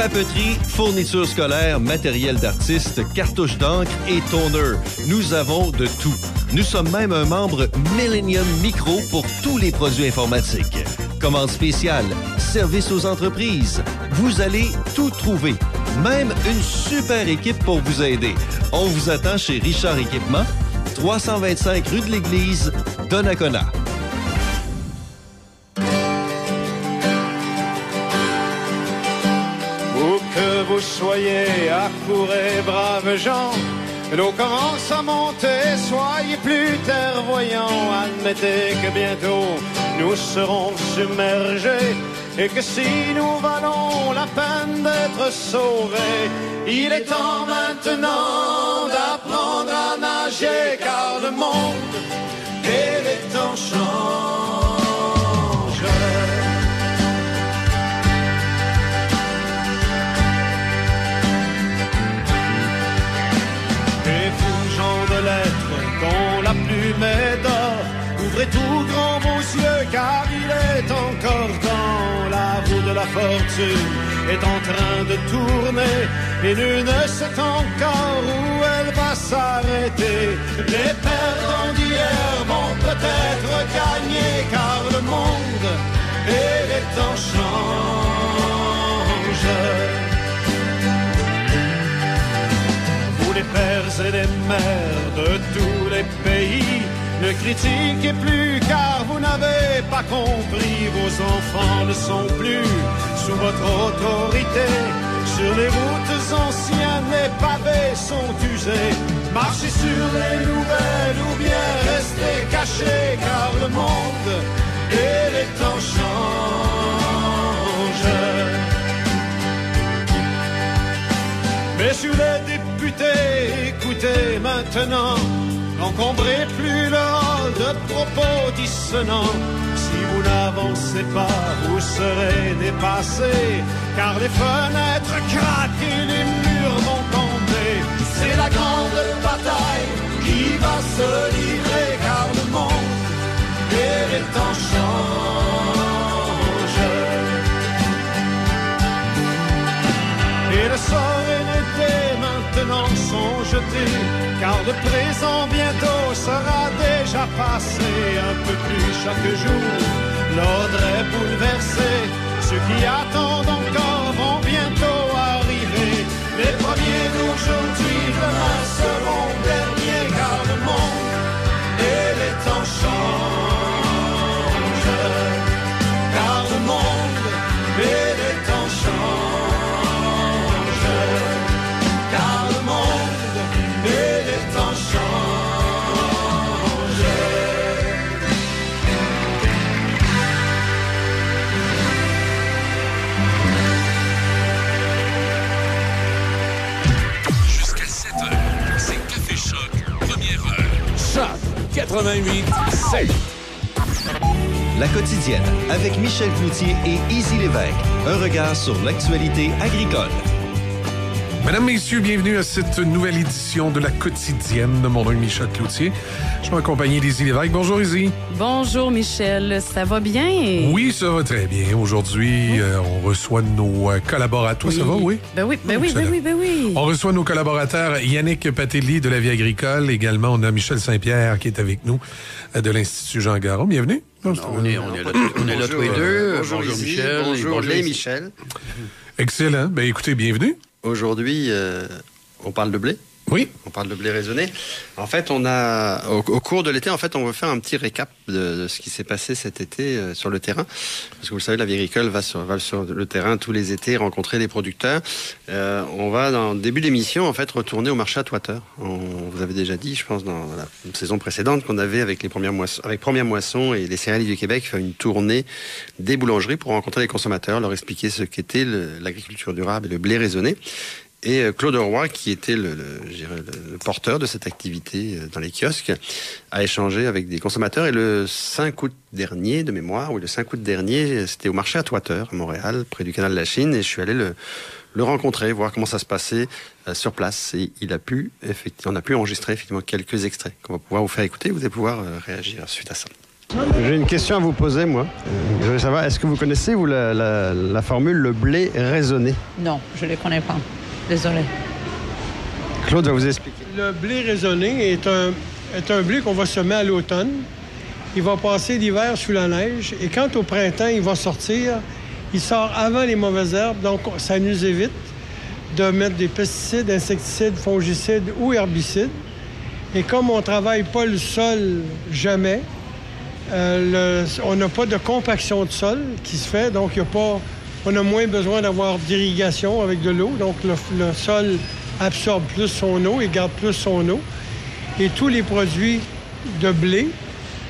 Papeterie, fournitures scolaires, matériel d'artiste, cartouches d'encre et toner. Nous avons de tout. Nous sommes même un membre Millennium Micro pour tous les produits informatiques. Commande spéciale, service aux entreprises. Vous allez tout trouver. Même une super équipe pour vous aider. On vous attend chez Richard Équipement, 325 rue de l'Église, Donnacona. Soyez, accourez, braves gens. L'eau commence à monter, soyez plus clairvoyants. Admettez que bientôt nous serons submergés et que si nous valons la peine d'être sauvés, il est temps maintenant d'apprendre à nager car le monde et les temps changent. Car il est encore temps. La roue de la fortune est en train de tourner, et nul ne sait encore où elle va s'arrêter. Les perdants d'hier vont peut-être gagner, car le monde et les temps changent. Vous les pères et les mères de tous les pays, ne critiquez plus car vous n'avez pas compris. Vos enfants ne sont plus sous votre autorité. Sur les routes anciennes, les pavés sont usés. Marchez sur les nouvelles ou bien restez cachés car le monde et les temps changent. Messieurs les députés, écoutez maintenant, n'encombrez plus hall de propos dissonants. Si vous n'avancez pas, vous serez dépassés, car les fenêtres craquent et les murs vont tomber. C'est la grande bataille qui va se livrer, car le monde et les le présent bientôt sera déjà passé. Un peu plus chaque jour, l'ordre est bouleversé. Ceux qui attendent encore vont bientôt arriver. Les premiers d'aujourd'hui, demain seront derniers, 88 7. La quotidienne avec Michel Cloutier et Easy Lévesque. Un regard sur l'actualité agricole. Mesdames, Messieurs, bienvenue à cette nouvelle édition de la quotidienne de mon nom est Michel Cloutier. Je suis accompagné d'Izzy Lévesque. Bonjour, Izzy. Bonjour Michel, ça va bien? Oui, ça va très bien. Aujourd'hui, euh, on reçoit nos euh, collaborateurs. Ça va, oui? Ben oui, ben oui, ben Excellent. oui, ben oui. On reçoit nos collaborateurs Yannick Patelli de la Vie agricole. Également, on a Michel Saint-Pierre qui est avec nous euh, de l'Institut Jean Garon. Bienvenue. On est, on est là, on est là tous les deux. Bonjour, Izzy, Michel. Bonjour, les Izzy. Michel. Excellent. Ben écoutez, bienvenue. Aujourd'hui, euh, on parle de blé? Oui. On parle de blé raisonné. En fait, on a au, cours de l'été, en fait, on veut faire un petit récap de, ce qui s'est passé cet été euh, sur le terrain, parce que vous savez, la vie agricole va sur, va sur le terrain tous les étés rencontrer les producteurs. Euh, on va dans le début d'émission, en fait, retourner au marché à Toiteur. On vous avait déjà dit, je pense, dans la saison précédente, qu'on avait avec les premières moissons, avec Première Moisson et les céréales du Québec, fait une tournée des boulangeries pour rencontrer les consommateurs, leur expliquer ce qu'était le- l'agriculture durable et le blé raisonné. Et euh, Claude Roy, qui était le, le- je dirais, le- le porteur de cette activité euh, dans les kiosques, a échangé avec des consommateurs. Et le 5 août dernier, de mémoire, oui, le 5 août dernier, c'était au marché à Toiteur, à Montréal, près du canal de la Chine. Et je suis allé le, le rencontrer, voir comment ça se passait euh, sur place. Et il a pu, effectivement, on a pu enregistrer effectivement quelques extraits qu'on va pouvoir vous faire écouter. Vous allez pouvoir réagir suite à ça. J'ai une question à vous poser, moi. Je veux savoir, est-ce que vous connaissez, vous, la, la- la formule le blé raisonné? Non, je ne les connais pas. Claude va vous expliquer. Le blé raisonné est un, est un blé qu'on va semer à l'automne. Il va passer l'hiver sous la neige et quand au printemps il va sortir, il sort avant les mauvaises herbes, donc ça nous évite de mettre des pesticides, insecticides, fongicides ou herbicides. Et comme on travaille pas le sol jamais, euh, le- on n'a pas de compaction de sol qui se fait, donc il y a pas, on a moins besoin d'avoir d'irrigation avec de l'eau, donc le, le sol absorbe plus son eau et garde plus son eau. Et tous les produits de blé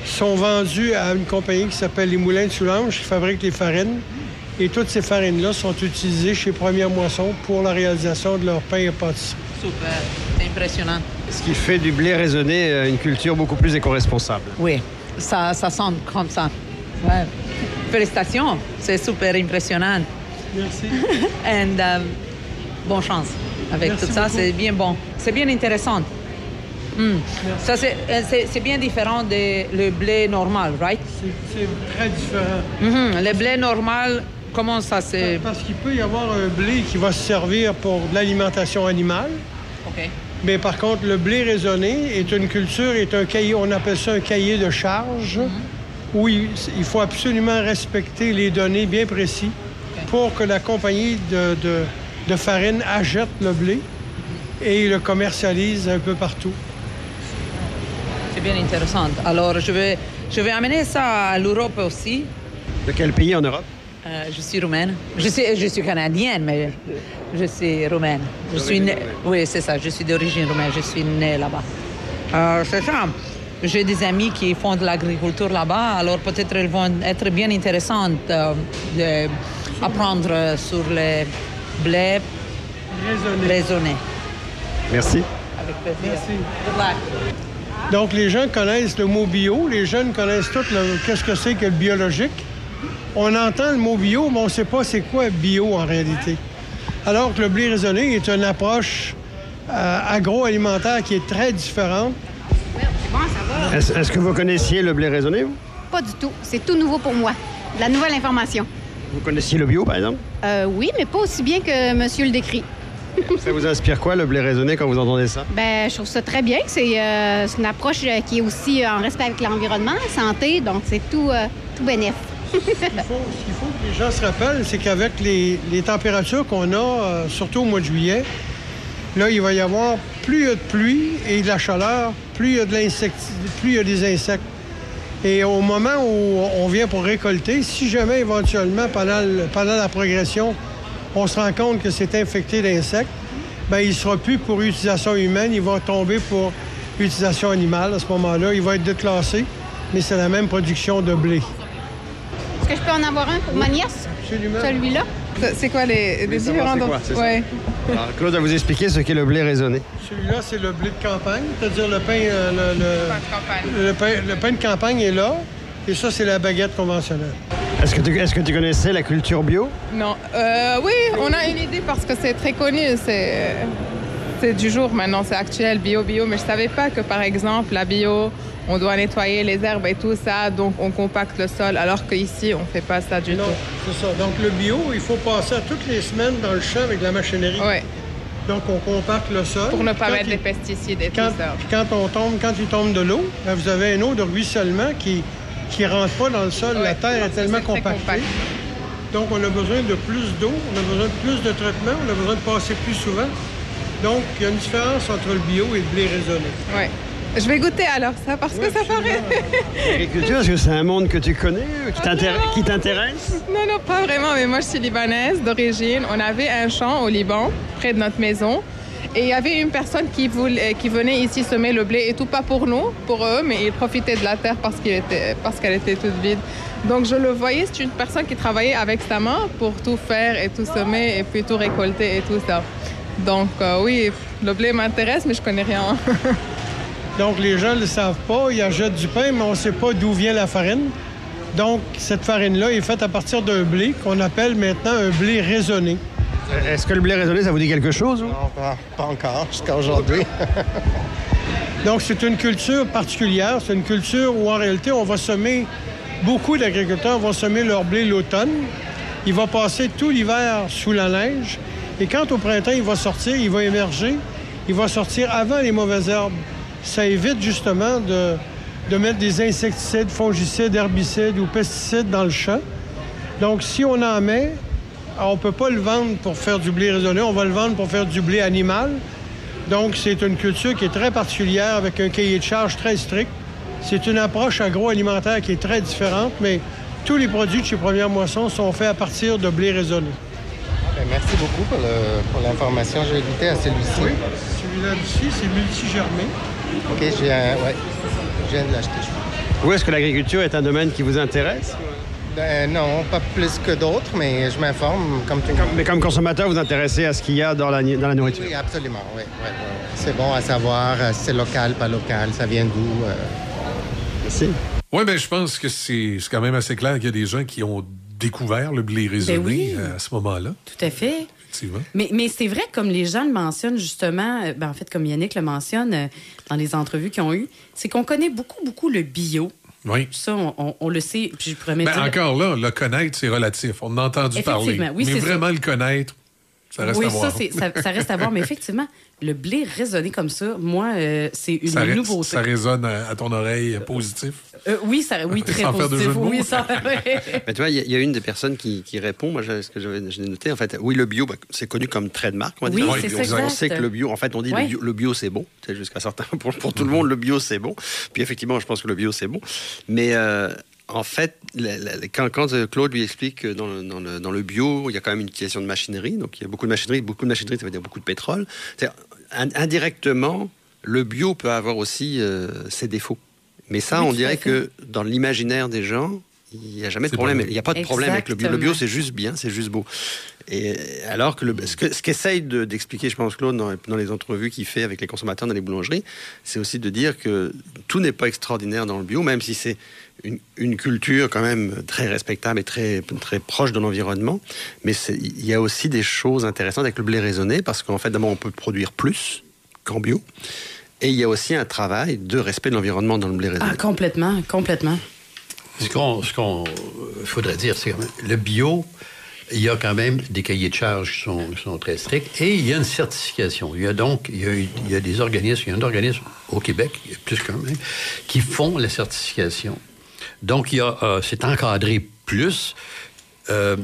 sont vendus à une compagnie qui s'appelle les Moulins de Soulanges, qui fabrique les farines. Et toutes ces farines-là sont utilisées chez Première Moisson pour la réalisation de leur pain et pâtisserie. Super, c'est impressionnant. Ce qui fait du blé raisonné euh, une culture beaucoup plus éco-responsable. Oui, ça, ça sonne comme ça. Ouais. Félicitations, c'est super impressionnant. Merci. And um, bonne chance avec Merci tout ça, c'est bien bon. C'est bien intéressant. Hmm. Ça, c'est, euh, c'est, bien différent de le blé normal, right? C'est très différent. Mhm. Le blé normal, comment ça c'est... Parce qu'il peut y avoir un blé qui va se servir pour de l'alimentation animale. OK. Mais par contre, le blé raisonné est une culture, est un cahier, on appelle ça un cahier de charge, où il, il faut absolument respecter les données bien précis pour que la compagnie de, de- de farine achète le blé et le commercialise un peu partout. C'est bien intéressant. Alors, je vais, je vais amener ça à l'Europe aussi. De quel pays en Europe? Euh, je suis roumaine. Je suis, je suis canadienne, mais je suis roumaine. Je suis née- oui, c'est ça. Je suis d'origine roumaine. Je suis née là-bas. Euh, c'est ça. J'ai des amis qui font de l'agriculture là-bas, alors peut-être elles vont être bien intéressantes euh, d'apprendre sur le blé Raisonné. raisonné. Merci. Avec plaisir. Merci. Good luck. Donc, les gens connaissent le mot bio, les jeunes connaissent tout le- qu'est-ce que c'est que le biologique. On entend le mot bio, mais on ne sait pas c'est quoi bio en réalité. Alors que le blé raisonné est une approche euh, agroalimentaire qui est très différente. Est-ce est-ce que vous connaissiez le blé raisonné, vous? Pas du tout. C'est tout nouveau pour moi. De la nouvelle information. Vous connaissiez le bio, par exemple? Euh, oui, mais pas aussi bien que monsieur le décrit. Ça vous inspire quoi, le blé raisonné, quand vous entendez ça? Ben, je trouve ça très bien. C'est euh, c'est une approche euh, qui est aussi en respect avec l'environnement, santé, donc c'est tout, euh, tout bénéf. Il faut- ce qu'il faut que les gens se rappellent, c'est qu'avec les, les températures qu'on a, euh, surtout au mois de juillet, là, il va y avoir plus il y a de pluie et de la chaleur, plus il y a de plus il y a des insectes. Et au moment où on vient pour récolter, si jamais éventuellement, pendant, le- pendant la progression, on se rend compte que c'est infecté d'insectes, ben il ne sera plus pour utilisation humaine, il va tomber pour utilisation animale. À ce moment-là, il va être déclassé, mais c'est la même production de blé. Est-ce que je peux en avoir un pour ma nièce? Absolument. Celui-là? C'est quoi les, différents... quoi, ça. Alors, Claude va vous expliquer ce qu'est le blé raisonné. Celui-là, c'est le blé de campagne, c'est-à-dire le pain, euh, le, le- Pas de campagne. le pain, le pain de campagne est là, et ça, c'est la baguette conventionnelle. Est-ce que, tu- est-ce que tu connaissais la culture bio? Non. Euh, oui, on a une idée parce que c'est très connu. C'est, c'est du jour maintenant, c'est actuel, bio, bio. Mais je savais pas que, par exemple, la bio, on doit nettoyer les herbes et tout ça, donc on compacte le sol, alors qu'ici, on fait pas ça du Non, tout. c'est ça. Donc, le bio, il faut passer à toutes les semaines dans le champ avec la machinerie. Ouais, Donc, on compacte le sol. pour ne pas mettre il- des pesticides et quand, tout ça. puis quand on tombe, quand il tombe de l'eau, ben, vous avez une eau de ruissellement qui qui rentre pas dans le sol. la terre est tellement compactée. compact. Donc, on a besoin de plus d'eau, on a besoin de plus de traitement, on a besoin de passer plus souvent. Donc, il y a une différence entre le bio et le blé raisonné. Oui. Je vais goûter alors ça parce que ça paraît. L'agriculture, est-ce que c'est un monde que tu connais, euh, qui t'intér- qui t'intéresse? Non, non, pas vraiment, mais moi je suis libanaise d'origine. On avait un champ au Liban, près de notre maison. Et il y avait une personne qui, voulait, qui venait ici semer le blé, et tout pas pour nous, pour eux, mais ils profitaient de la terre parce qu'elle était, parce qu'elle était toute vide. Donc je le voyais, c'est une personne qui travaillait avec sa main pour tout faire et tout semer et puis tout récolter et tout ça. Donc euh, oui, le blé m'intéresse, mais je connais rien. Donc, les gens ne le savent pas. Ils achètent du pain, mais on ne sait pas d'où vient la farine. Donc, cette farine-là est faite à partir d'un blé qu'on appelle maintenant un blé raisonné. Est-ce que le blé raisonné, ça vous dit quelque chose? Non, pas, pas encore, jusqu'à aujourd'hui. Donc, c'est une culture particulière. C'est une culture où, en réalité, on va semer, beaucoup d'agriculteurs vont semer leur blé l'automne. Il va passer tout l'hiver sous la neige. Et quand au printemps, il va sortir, il va émerger, il va sortir avant les mauvaises herbes. Ça évite justement de, mettre des insecticides, fongicides, herbicides ou pesticides dans le champ. Donc, si on en met, on ne peut pas le vendre pour faire du blé raisonné, on va le vendre pour faire du blé animal. Donc, c'est une culture qui est très particulière avec un cahier de charge très strict. C'est une approche agroalimentaire qui est très différente, mais tous les produits de chez Première Moisson sont faits à partir de blé raisonné. Ben, merci beaucoup pour, le- pour l'information. Je vais goûter à celui-ci. Oui, celui-là ici, c'est multigermé. OK, je viens, ouais, je viens de l'acheter. je pense. Où est-ce que l'agriculture est un domaine qui vous intéresse? Ben, non, pas plus que d'autres, mais je m'informe comme tout le monde. Mais comme consommateur, vous intéressez à ce qu'il y a dans la, dans la nourriture? Oui, absolument. Oui, oui, oui. C'est bon à savoir euh, si c'est local, pas local, ça vient d'où. euh. Merci. Oui, ben je pense que c'est c'est quand même assez clair qu'il y a des gens qui ont découvert le blé raisonné Ben oui. euh, à ce moment-là. Tout à fait. Mais, mais c'est vrai, comme les gens le mentionnent justement, euh, ben, en fait, comme Yannick le mentionne euh, dans les entrevues qu'ils ont eues, c'est qu'on connaît beaucoup, beaucoup le bio. Oui. Ça, on, on- on le sait. Puis je Ben, dire- encore là, le connaître, c'est relatif. On a entendu parler. Oui, Mais c'est vraiment le connaître, ça reste oui, à voir. ça, ça, ça reste à voir. Mais effectivement, le blé raisonné comme ça, moi, euh, c'est une ça, nouveauté. ça résonne à, à ton oreille euh, positif? Euh, oui, ça, oui, très Sans faire de positif. jeu de oui, ça, Mais tu vois, il y, a- il y a une des personnes qui, qui répond, moi, ce que j'avais j'ai noté, en fait, oui, le bio, bah, c'est connu comme trait de marque, on va Oui, dire. on, ça, on exact. sait que le bio, en fait, on dit Ouais. le bio, le bio, c'est bon, jusqu'à certains, pour, pour tout le monde, le bio, c'est bon. Puis effectivement, je pense que le bio, c'est bon. Mais euh, en fait, quand, euh, Claude lui explique que dans le, dans, le, dans le bio, il y a quand même une utilisation de machinerie, donc il y a beaucoup de machinerie, beaucoup de machinerie, ça veut dire beaucoup de pétrole. Indirectement, le bio peut avoir aussi euh, ses défauts. Mais ça, Oui, on dirait que dans l'imaginaire des gens, il n'y a jamais de problème. Il n'y a pas de problème avec le bio. Le bio, c'est juste bien, c'est juste beau. Et alors que le, ce que- ce qu'essaye de- d'expliquer, je pense, Claude, dans, dans les entrevues qu'il fait avec les consommateurs dans les boulangeries, c'est aussi de dire que tout n'est pas extraordinaire dans le bio, même si c'est une, une culture quand même très respectable et très, très proche de l'environnement. Mais il y a aussi des choses intéressantes avec le blé raisonné, parce qu'en fait, d'abord, on peut produire plus qu'en bio. Et il y a aussi un travail de respect de l'environnement dans le blé raisonné. Ah, complètement, complètement. Ce qu'on ce qu'on, faudrait dire, c'est que le bio, il y a quand même des cahiers de charges qui sont, très stricts et il y a une certification. Il y a donc il y a, des organismes, il y a un organisme au Québec, il y a plus qu'un même, qui font la certification. Donc, il y a, euh, c'est encadré plus. euh,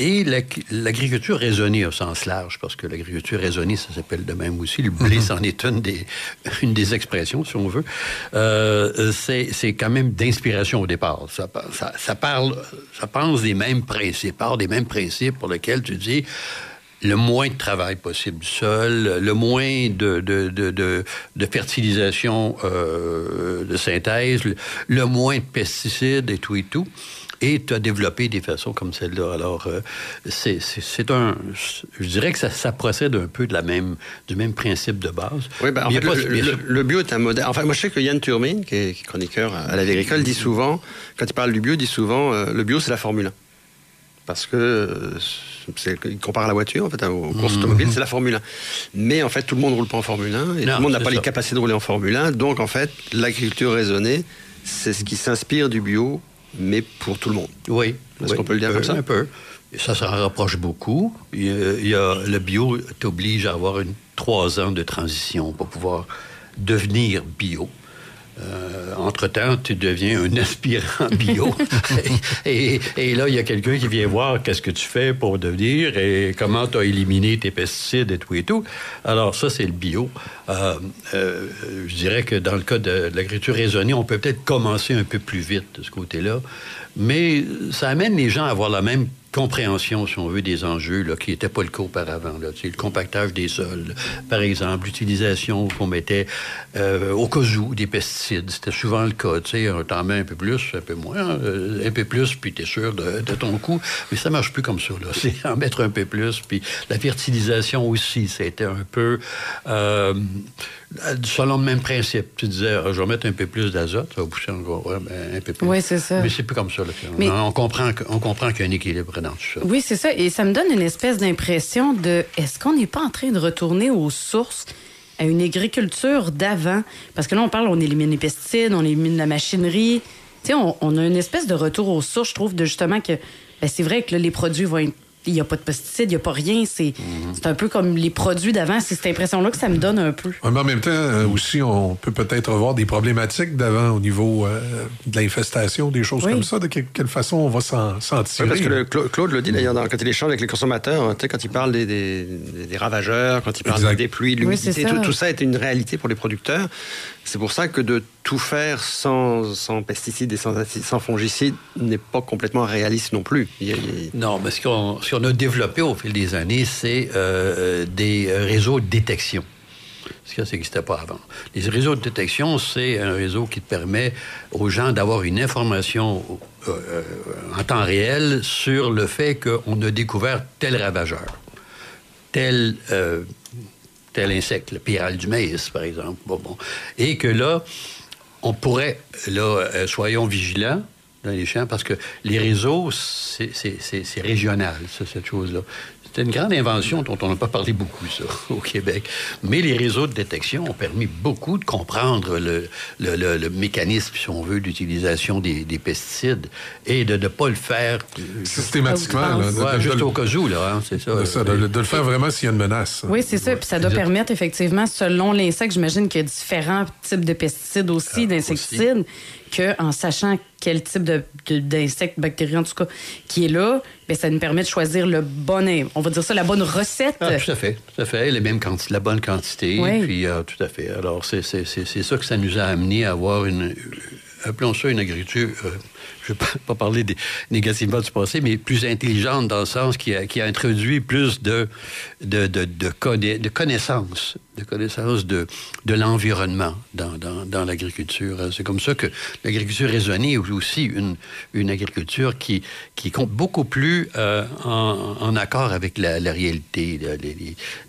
et l'ag- l'agriculture raisonnée au sens large, parce que l'agriculture raisonnée, ça s'appelle de même aussi. Le blé, c'en est une des, une des expressions, si on veut. Euh, c'est c'est quand même d'inspiration au départ. Ça, pa- ça, ça parle, ça pense des mêmes principes, part des mêmes principes pour lesquels tu dis le moins de travail possible du sol, le moins de, de, de, de, de fertilisation euh, de synthèse, le, le moins de pesticides et tout et tout. Et tu as développé des façons comme celle-là. Alors, euh, c'est- un... Je dirais que ça, ça procède un peu de la même, du même principe de base. Oui, ben, en fait, pas- le, bio est un modèle. Enfin, moi, je sais que Yann Turmine, qui est, qui est chroniqueur à la vie agricole, dit souvent, quand il parle du bio, il dit souvent euh, le bio, c'est la Formule 1. Parce que euh, il compare à la voiture, en fait, aux courses automobiles, c'est la Formule 1. Mais en fait, tout le monde ne roule pas en Formule 1 et Non, tout le monde n'a pas les capacités de rouler en Formule 1. Donc, en fait, l'agriculture raisonnée, c'est ce qui s'inspire du bio, mais pour tout le monde. Oui. Est-ce oui, qu'on peut le dire un comme peu, ça Un peu. Ça s'en rapproche beaucoup. Il y a, il y a- le bio t'oblige à avoir une trois ans de transition pour pouvoir devenir bio. Euh, entre-temps, tu deviens un aspirant bio. et, et, là, il y a quelqu'un qui vient voir qu'est-ce que tu fais pour devenir et comment tu as éliminé tes pesticides et tout et tout. Alors, ça, c'est le bio. Euh, euh, je dirais que dans le cas de, l'agriculture raisonnée, on peut peut-être commencer un peu plus vite de ce côté-là. Mais ça amène les gens à avoir la même compréhension, si on veut, des enjeux là, qui n'étaient pas le cas auparavant. Là. Le compactage des sols, par exemple, l'utilisation qu'on mettait euh, au cas où des pesticides. C'était souvent le cas. Tu sais, t'en mets un peu plus, un peu moins, euh, un peu plus, puis tu es sûr de, de, ton coup. Mais ça marche plus comme ça. Là. C'est en mettre un peu plus. Puis la fertilisation aussi, c'était un peu... Euh, selon le même principe. Tu disais, ah, je vais mettre un peu plus d'azote, ça va pousser encore ouais, ben, un peu plus. Oui, c'est ça. Mais c'est plus comme ça. Là. Mais... On, comprend, on comprend qu'il y a un équilibre Oui, c'est ça. Et ça me donne une espèce d'impression de est-ce qu'on n'est pas en train de retourner aux sources? à une agriculture d'avant? Parce que là, on parle, on élimine les pesticides, on élimine la machinerie. Tu sais, on, a une espèce de retour aux sources, je trouve, de justement que ben, c'est vrai que les produits vont être il n'y a pas de pesticides, il n'y a pas rien. C'est un peu comme les produits d'avant. C'est cette impression-là que ça me donne un peu. mais en même temps, euh, aussi, on peut peut-être avoir des problématiques d'avant au niveau euh, de l'infestation, des choses comme ça. De quelle façon on va s'en tirer? parce que le, Claude le dit d'ailleurs quand il échange avec les consommateurs, quand il parle des, des, des, ravageurs, quand il parle des pluies, de l'humidité, tout, tout, ça est une réalité pour les producteurs. C'est pour ça que de tout faire sans, pesticides et sans, fongicides n'est pas complètement réaliste non plus. Non, mais ce qu'on a développé au fil des années, c'est euh, des réseaux de détection. Ce qui n'existait pas avant. Les réseaux de détection, c'est un réseau qui permet aux gens d'avoir une information euh, euh, en temps réel sur le fait qu'on a découvert tel ravageur, tel tel insecte, le pyrale du maïs, par exemple. Bon, bon. Et que là, on pourrait, là, euh, soyons vigilants dans les champs, parce que les réseaux, c'est régional, ça, cette chose-là. C'est une grande invention dont on n'a pas parlé beaucoup, ça, au Québec. Mais les réseaux de détection ont permis beaucoup de comprendre le, le, le, mécanisme, si on veut, d'utilisation des, des, pesticides et de ne pas le faire... Systématiquement. Là, ouais, de, juste au cas où, là, hein, c'est ça. ça de, le faire vraiment s'il y a une menace. Oui, c'est ça. Puis ça doit permettre, effectivement, selon l'insecte, j'imagine qu'il y a différents types de pesticides aussi, ah, d'insecticides qu'en sachant quel type d'insecte, de, bactérie en tout cas, qui est là, bien, ça nous permet de choisir le bon, on va dire ça, la bonne recette. Ah, tout à fait, tout à fait. Les mêmes quantités, la bonne quantité. Puis, euh, tout à fait. Alors, c'est ça que ça nous a amené à avoir une, appelons ça une agriculture, euh, je ne vais pas parler des, négativement du passé, mais plus intelligente dans le sens qui a, qui a introduit plus de, de, de, de, connaissances, de connaissances de, l'environnement dans, dans, dans l'agriculture. C'est comme ça que l'agriculture raisonnée est aussi une, une agriculture qui, qui compte beaucoup plus euh, en, en, accord avec la, la réalité, la, la,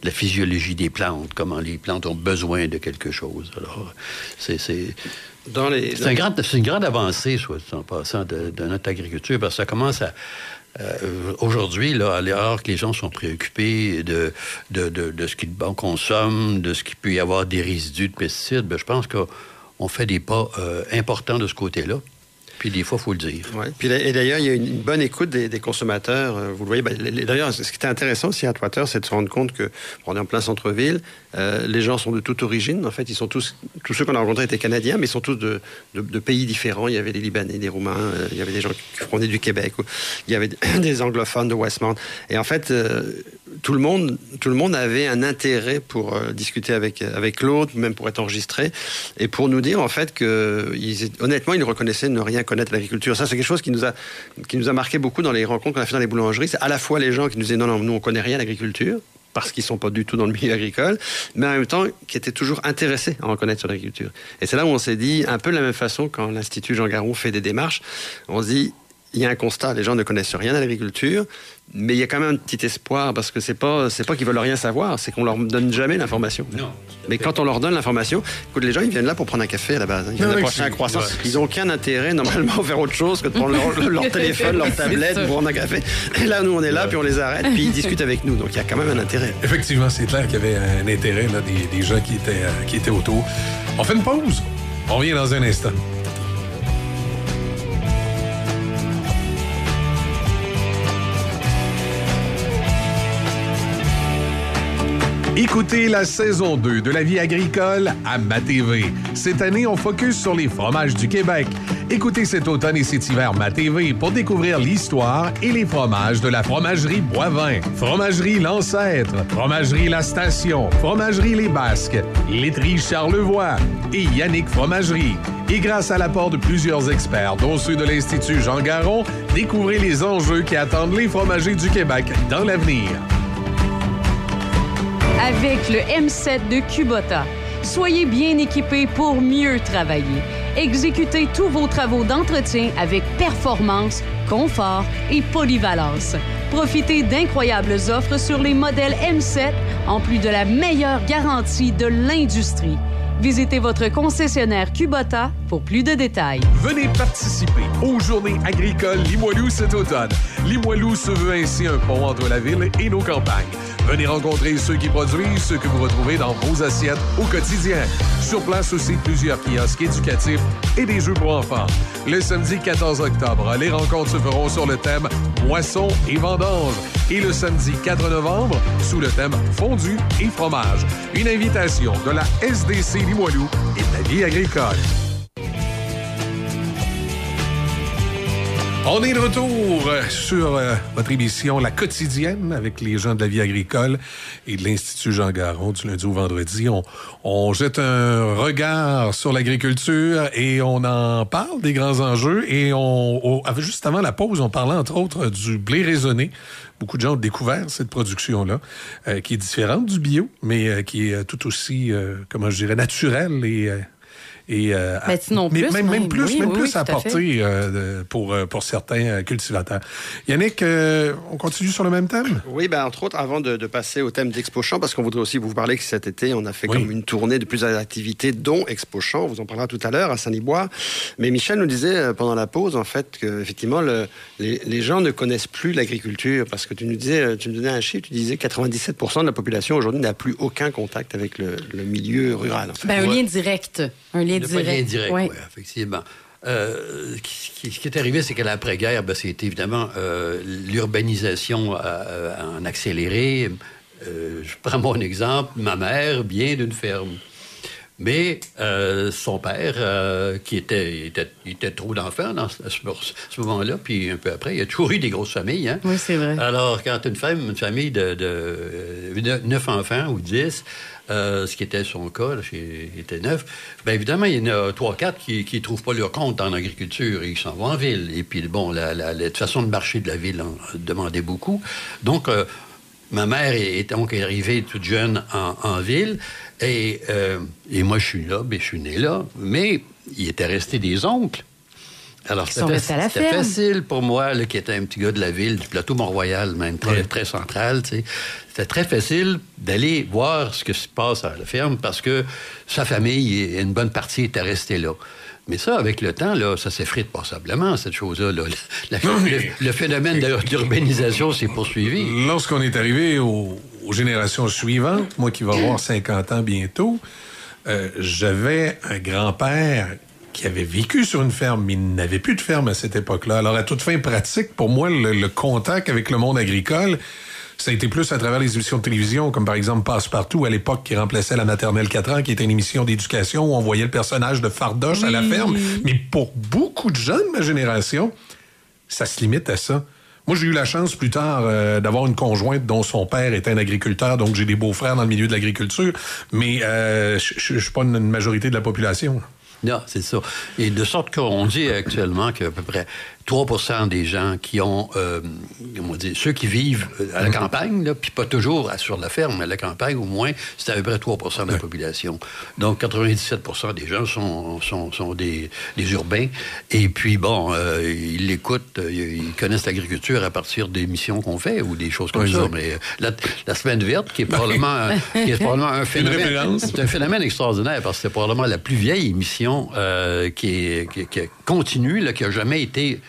la, physiologie des plantes, comment les plantes ont besoin de quelque chose. Alors, c'est c'est une grande avancée, soit en passant, de, notre agriculture, parce que ça commence à. Euh, Aujourd'hui, là, alors que les gens sont préoccupés de, ce qu'ils consomment, de ce qu'il peut y avoir des résidus de pesticides, bien, je pense qu'on fait des pas euh, importants de ce côté-là. Puis des fois, il faut le dire. Puis et d'ailleurs, il y a une bonne écoute des, consommateurs. Euh, vous le voyez. Ben, d'ailleurs, ce qui était intéressant aussi à Twitter, c'est de se rendre compte que on est en plein centre-ville. Euh, les gens sont de toute origine. En fait, ils sont tous, tous ceux qu'on a rencontrés étaient canadiens, mais ils sont tous de, pays différents. Il y avait des Libanais, des Roumains, euh, il y avait des gens qui venaient du Québec, il y avait des anglophones de Westmount. Et en fait, tout le monde, tout le monde avait un intérêt pour euh, discuter avec avec l'autre, même pour être enregistré, et pour nous dire en fait que, ils, honnêtement, ils reconnaissaient ne rien connaître l'agriculture. Ça, c'est quelque chose qui nous a qui nous a marqué beaucoup dans les rencontres qu'on a fait dans les boulangeries. C'est à la fois les gens qui nous disaient non, non, nous on connaît rien à l'agriculture parce qu'ils sont pas du tout dans le milieu agricole, mais en même temps qui étaient toujours intéressés à en connaître sur l'agriculture. Et c'est là où on s'est dit, un peu de la même façon, quand l'Institut Jean Garon fait des démarches, on se dit, il y a un constat, les gens ne connaissent rien à l'agriculture, mais il y a quand même un petit espoir parce que c'est pas c'est pas qu'ils veulent rien savoir, c'est qu'on leur donne jamais l'information. Mais quand on leur donne l'information, écoute, les gens ils viennent là pour prendre un café à la base, hein. ils viennent pour acheter un croissant. Ils n'ont aucun intérêt normalement à faire autre chose que de prendre leur, leur téléphone, leur tablette pour prendre un café. Et là nous on est là puis on les arrête puis ils discutent avec nous, donc il y a quand même un intérêt. Effectivement, c'est clair qu'il y avait un intérêt là, des, des gens qui étaient euh, qui étaient autour. On fait une pause. On revient dans un instant. Écoutez la saison 2 de la vie agricole à MaTV. Cette année, on focus sur les fromages du Québec. Écoutez cet automne et cet hiver MaTV pour découvrir l'histoire et les fromages de la fromagerie Boivin, fromagerie L'Ancêtre, fromagerie La Station, fromagerie Les Basques, laiterie Charlevoix et Yannick Fromagerie. Et grâce à l'apport de plusieurs experts, dont ceux de l'Institut Jean Garon, découvrez les enjeux qui attendent les fromagers du Québec dans l'avenir. Avec le M7 de Kubota. Soyez bien équipés pour mieux travailler. Exécutez tous vos travaux d'entretien avec performance, confort et polyvalence. Profitez d'incroyables offres sur les modèles M7 en plus de la meilleure garantie de l'industrie. Visitez votre concessionnaire Kubota pour plus de détails. Venez participer aux Journées agricoles Limoilou cet automne. Limoilou se veut ainsi un pont entre la ville et nos campagnes. Venez rencontrer ceux qui produisent ce que vous retrouvez dans vos assiettes au quotidien. Sur place aussi, plusieurs kiosques éducatifs et des jeux pour enfants. Le samedi 14 octobre, les rencontres se feront sur le thème Moisson et vendange. Et le samedi 4 novembre, sous le thème Fondu et fromage. Une invitation de la SDC Limoilou et de la vie agricole. On est de retour euh, sur euh, votre émission La quotidienne avec les gens de la vie agricole et de l'Institut Jean Garon du lundi au vendredi. On, jette un regard sur l'agriculture et on en parle des grands enjeux. Et on, avait- juste avant la pause, on parlait entre autres du blé raisonné. Beaucoup de gens ont découvert cette production-là, euh, qui est différente du bio, mais qui est tout aussi, comment je dirais, naturelle et... et euh, Ben, sinon mais plus, même, même même. plus, Oui, même oui, plus oui, à porter euh, pour, euh, pour certains cultivateurs. Yannick, euh, on continue sur le même thème? Oui, ben, entre autres, avant de, de passer au thème d'Expo Champ, parce qu'on voudrait aussi vous parler que cet été, on a fait Oui. comme une tournée de plusieurs activités, dont Expo Champ. On vous en parlera tout à l'heure à Saint-Libois. Mais Michel nous disait pendant la pause, en fait, que effectivement, le- les, les gens ne connaissent plus l'agriculture. Parce que tu nous disais, tu nous donnais un chiffre, tu disais 97% de la population aujourd'hui n'a plus aucun contact avec le, le milieu rural. en fait. Ben, un lien direct. Un lien Pas lien direct, Ouais. oui, effectivement. Euh, ce qui- ce qui est arrivé, c'est qu'à l'après-guerre, ben, c'est évidemment euh, l'urbanisation euh, en accéléré. Euh, je prends mon exemple. Ma mère vient d'une ferme. Mais euh, son père, euh, qui était, était, trop d'enfants à ce- ce moment-là, puis un peu après, il a toujours eu des grosses familles. Hein? Oui, c'est vrai. Alors, quand une femme, une famille de, de, de neuf enfants ou dix, euh, ce qui était son cas, là, était neuf, bien évidemment, il y en a trois, quatre qui ne trouvent pas leur compte en agriculture et ils s'en vont en ville. Et puis, bon, la, façon de marcher de la ville en demandait beaucoup. Donc, euh, ma mère est, donc arrivée toute jeune en, ville et, euh, et moi, je suis là, ben, je suis né là, mais il était resté des oncles. Alors, Qui c'était facile pour moi, là, qui était un petit gars de la ville, du plateau Mont-Royal, même très, très central, tu sais. C'était très facile d'aller voir ce que se passe à la ferme parce que sa famille, et une bonne partie était restée là. Mais ça, avec le temps, là, ça s'effrite passablement, cette chose-là. là. Le, le phénomène de- d'urbanisation s'est poursuivi. Lorsqu'on est arrivé aux, aux générations suivantes, moi qui vais avoir 50 ans bientôt, euh, j'avais un grand-père qui avait vécu sur une ferme, mais il n'avait plus de ferme à cette époque-là. Alors, à toute fin pratique, pour moi, le, le contact avec le monde agricole, ça a été plus à travers les émissions de télévision, comme par exemple Passe-Partout, à l'époque, qui remplaçait La Maternelle 4 ans, qui était une émission d'éducation où on voyait le personnage de Fardoche à la ferme. Mais pour beaucoup de gens de ma génération, ça se limite à ça. Moi, j'ai eu la chance plus tard euh, d'avoir une conjointe dont son père était un agriculteur, donc j'ai des beaux-frères dans le milieu de l'agriculture, mais euh, je ne suis pas une majorité de la population. Non, c'est ça. Et de sorte qu'on dit actuellement qu'à peu près 3% des gens qui ont, euh, comment dire, ceux qui vivent euh, à la campagne, là, puis pas toujours à- sur la ferme, mais à la campagne au moins, c'est à peu près 3% de la population. Donc 97% des gens sont, sont, sont des, des urbains. Et puis, bon, euh, ils l'écoutent, euh, ils connaissent l'agriculture à partir des missions qu'on fait ou des choses comme Oui, ça. Mais la, la semaine verte, qui est probablement, un- qui est probablement un phénomène. C'est un phénomène extraordinaire parce que c'est probablement la plus vieille émission euh, qui, est, qui, qui continue, là, qui a jamais été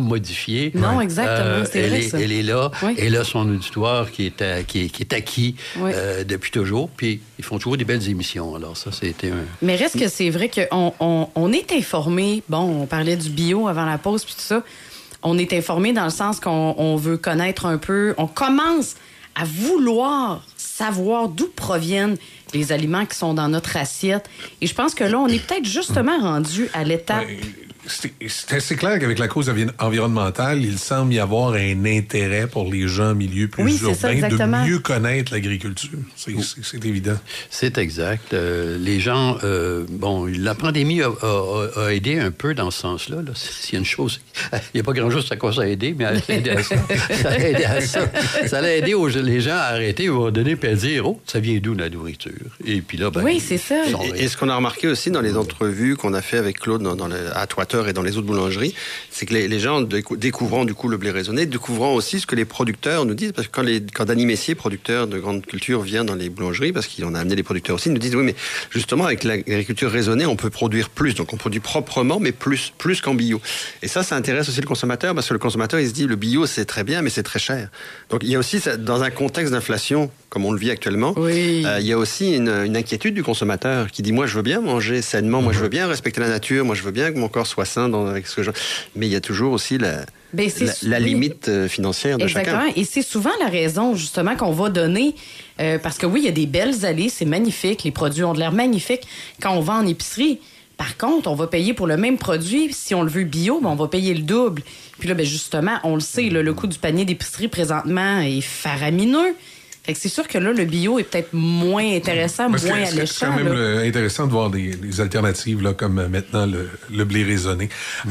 modifiée. Euh, Non, exactement, c'est elle, vrai, est, ça. elle est là. Oui. Elle a son auditoire qui est, à- qui est, qui est acquis Oui. euh, depuis toujours. Puis ils font toujours des belles émissions. Alors ça, c'était un... Mais reste que c'est vrai qu'on on, on est informé. Bon, on parlait du bio avant la pause puis tout ça. On est informé dans le sens qu'on on veut connaître un peu. On commence à vouloir savoir d'où proviennent les aliments qui sont dans notre assiette. Et je pense que là, on est peut-être justement rendu à l'étape c'est assez clair qu'avec la cause envi- environnementale, il semble y avoir un intérêt pour les gens en milieu plus Oui, c'est ça, urbain exactement. de mieux connaître l'agriculture. C'est évident. C'est exact. Euh, les gens, euh, bon, la pandémie a, a- a aidé un peu dans ce sens-là. là. S'il y a une chose, il n'y a pas grand-chose à quoi ça a aidé, mais elle a aidé à ça. ça a aidé à ça. Ça a aidé aux- les gens à arrêter, à moment donné, puis à dire, oh, ça vient d'où la nourriture? Et puis là, ben, Oui, c'est ça. ils sont- Et, et ce qu'on a remarqué aussi dans les entrevues qu'on a fait avec Claude dans, dans le- à Twitter et dans les autres boulangeries, c'est que les, gens décou- découvrant du coup le blé raisonné, découvrant aussi ce que les producteurs nous disent, parce que quand, les, Messier, producteur de grande culture, vient dans les boulangeries, parce qu'il en a amené les producteurs aussi, ils nous disent oui, mais justement avec l'agriculture raisonnée, on peut produire plus, donc on produit proprement, mais plus, plus qu'en bio. Et ça, ça intéresse aussi le consommateur, parce que le consommateur, il se dit le bio, c'est très bien, mais c'est très cher. Donc il y a aussi, dans un contexte d'inflation, comme on le vit actuellement, euh, il y a aussi une, une inquiétude du consommateur qui dit moi je veux bien manger sainement, moi je veux bien respecter la nature, moi je veux bien que mon corps soit sain dans, avec ce que je... Mais il y a toujours aussi la, Ben, la, la oui. limite euh, financière de Exactement. chacun. Et c'est souvent la raison, justement, qu'on va donner. euh, parce que oui, il y a des belles allées, c'est magnifique. Les produits ont de l'air magnifiques quand on va en épicerie. Par contre, on va payer pour le même produit. Si on le veut bio, ben, on va payer le double. Puis là, ben, justement, on le sait, là, le coût du panier d'épicerie présentement est faramineux. Fait que c'est sûr que là, le bio est peut-être moins intéressant, Parce moins c'est- C'est alléchant. quand même là. le- intéressant de voir des, des alternatives là, comme euh, maintenant le, le blé raisonné. Euh,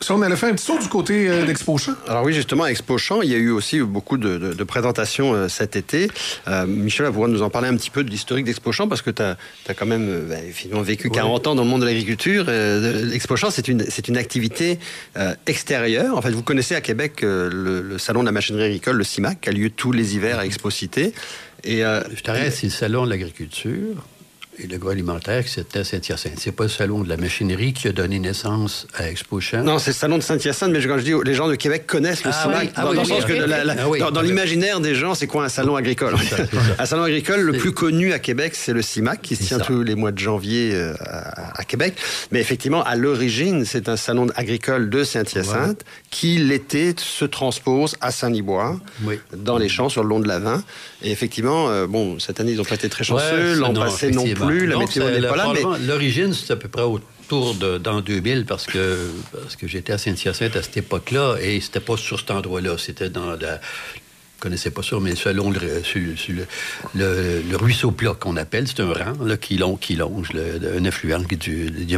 si on allait faire un petit tour du côté euh, d'Expo Champ. Alors oui, justement, à Expo Champ, il y a eu aussi beaucoup de, de- de présentations euh, cet été. Euh, Michel va pouvoir nous en parler un petit peu de l'historique d'Expo Champ, parce que tu as, quand même euh, ben, finalement vécu 40 ans dans le monde de l'agriculture. Euh, Expo Champ, c'est une, c'est une activité euh, extérieure. En fait, vous connaissez à Québec euh, le, le salon de la machinerie agricole, le CIMAC, qui a lieu tous les hivers à Expo Cité. Et, euh, Je t'arrête, c'est le salon de l'agriculture et l'agroalimentaire c'était à Saint-Hyacinthe. C'est pas le salon de la machinerie qui a donné naissance à Expo Champ. Non, c'est le salon de Saint-Hyacinthe, mais quand je dis les gens de Québec connaissent le Ah CIMAC, oui, ah dans, oui, dans le oui, sens que ok. la- la- Ah dans, dans l'imaginaire des gens, c'est quoi un salon agricole? Un salon agricole, le plus connu à Québec, c'est le CIMAC, qui se tient tous les mois de janvier euh, à, à Québec. Mais effectivement, à l'origine, c'est un salon agricole de Saint-Hyacinthe qui, l'été, se transpose à Saint-Nibois, dans les champs sur le long de la Vin. Et effectivement, euh, bon, cette année, ils n'ont pas été très chanceux, Ouais, l'an passé non effectivement. Plus, la Donc, météo c'est n'est le- pas là. Mais... probablement, L'origine, c'est à peu près autour de dans 2000 parce que parce que j'étais à Saint-Hyacinthe à cette époque-là et c'était pas sur cet endroit-là, c'était dans la je connaissais pas ça, mais selon le, sur, sur le, le- le ruisseau plat qu'on appelle, c'est un rang là, qui, longe, qui longe le- un affluent du, du.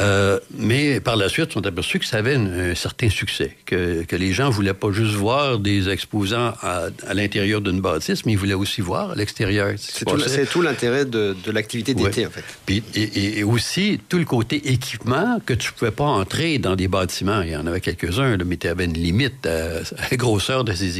Euh, mais par la suite, on s'est aperçu que ça avait un, un certain succès, que, que les gens voulaient pas juste voir des exposants à, à l'intérieur d'une bâtisse, mais ils voulaient aussi voir à l'extérieur. C'est tout, l'intérêt de, de l'activité d'été, en fait. Puis, et, aussi, tout le côté équipement, que tu ne pouvais pas entrer dans des bâtiments. Il y en avait quelques-uns, mais tu avais une limite à, à la grosseur de ces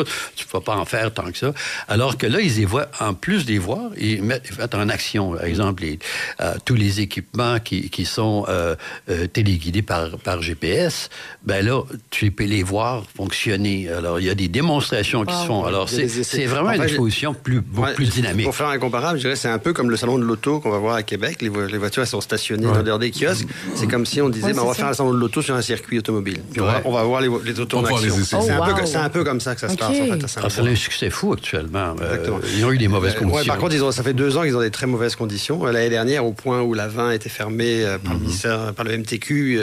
équipements-là. Tu ne pouvais pas en faire tant que ça. Alors que là, ils y voient, en plus d'y voir, ils mettent, ils mettent en action, par exemple, les- euh, tous les équipements qui, qui sont euh, euh, téléguidés par, par GPS. Ben là, tu peux les voir fonctionner. Alors, il y a des démonstrations qui se font. Alors, c'est vraiment En fait, une exposition plus, Ouais, plus dynamique. Pour faire un comparable, je dirais c'est un peu comme le salon de l'auto qu'on va voir à Québec. Les, vo- les voitures elles sont stationnées dans dehors des kiosques. C'est comme si on disait Ouais, ben, on va faire un salon de l'auto sur un circuit automobile. Puis on, Ouais. va, on va voir les, les autos en action. les C'est un, Oh, peu wow. un peu comme ça que ça se Ok. passe en fait. à Ah, un succès fou actuellement. Euh, ils ont eu des mauvaises Euh, conditions. ouais, par contre, ils ont, ça fait deux ans qu'ils ont des très mauvaises conditions. Euh, L'année dernière, au point où la 20 était fermée Mhm. par le ministère, par le MTQ,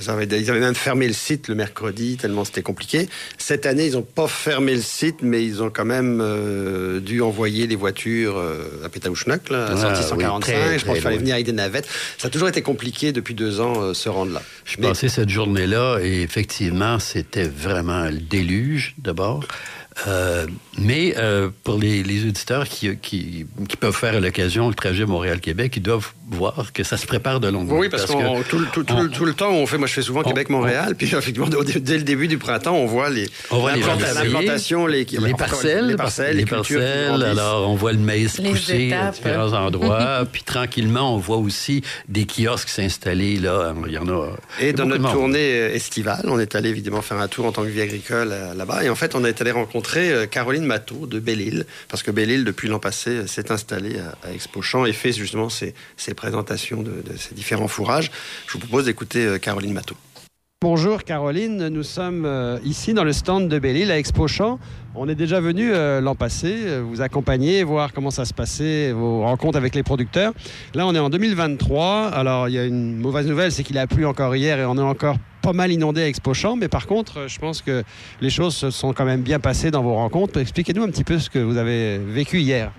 ça avait- ils avaient même fermé le site le mercredi tellement c'était compliqué. Cette année, ils n'ont pas fermé le site, mais ils ont quand même euh, dû envoyer les voitures euh, à Pétaouchnok, là, à Ah, sortie oui, 145. très, Je pense qu'il fallait venir avec des navettes. Ça a toujours été compliqué depuis deux ans euh, se rendre là. Je Mais- passais cette journée-là et effectivement, c'était vraiment le déluge d'abord. auch. Euh, mais euh, pour les, les auditeurs qui, qui, qui peuvent faire à l'occasion le trajet Montréal-Québec, ils doivent voir que ça se prépare de longue Oui, parce, que tout, le- tout- tout le- tout le temps, on fait, moi je fais souvent Québec-Montréal, puis effectivement, dès, le début du printemps, on voit les, On voit les les, parcelles, les parcelles, les, cultures alors on voit le maïs pousser à différents endroits, puis tranquillement on voit aussi des kiosques s'installer là, il y en a. Et dans notre tournée estivale, on est allé évidemment faire un tour en tant que vie agricole euh, là-bas. Et en fait, on est allé rencontrer euh, Caroline Matteau de Belle-Île, parce que Belle-Île, depuis l'an passé, euh, s'est installée à, à Expo Champ et fait justement ses, présentations de, de ses différents fourrages. Je vous propose d'écouter euh, Caroline Matteau. Bonjour Caroline, nous sommes euh, ici dans le stand de Belle-Île à Expo Champ. On est déjà venu euh, l'an passé euh, vous accompagner, voir comment ça se passait, vos rencontres avec les producteurs. Là, on est en 2023. Alors, il y a une mauvaise nouvelle, c'est qu'il a plu encore hier et on est encore pas mal inondé à Expo Champ. Mais par contre, je pense que les choses se sont quand même bien passées dans vos rencontres. Expliquez-nous un petit peu ce que vous avez vécu hier.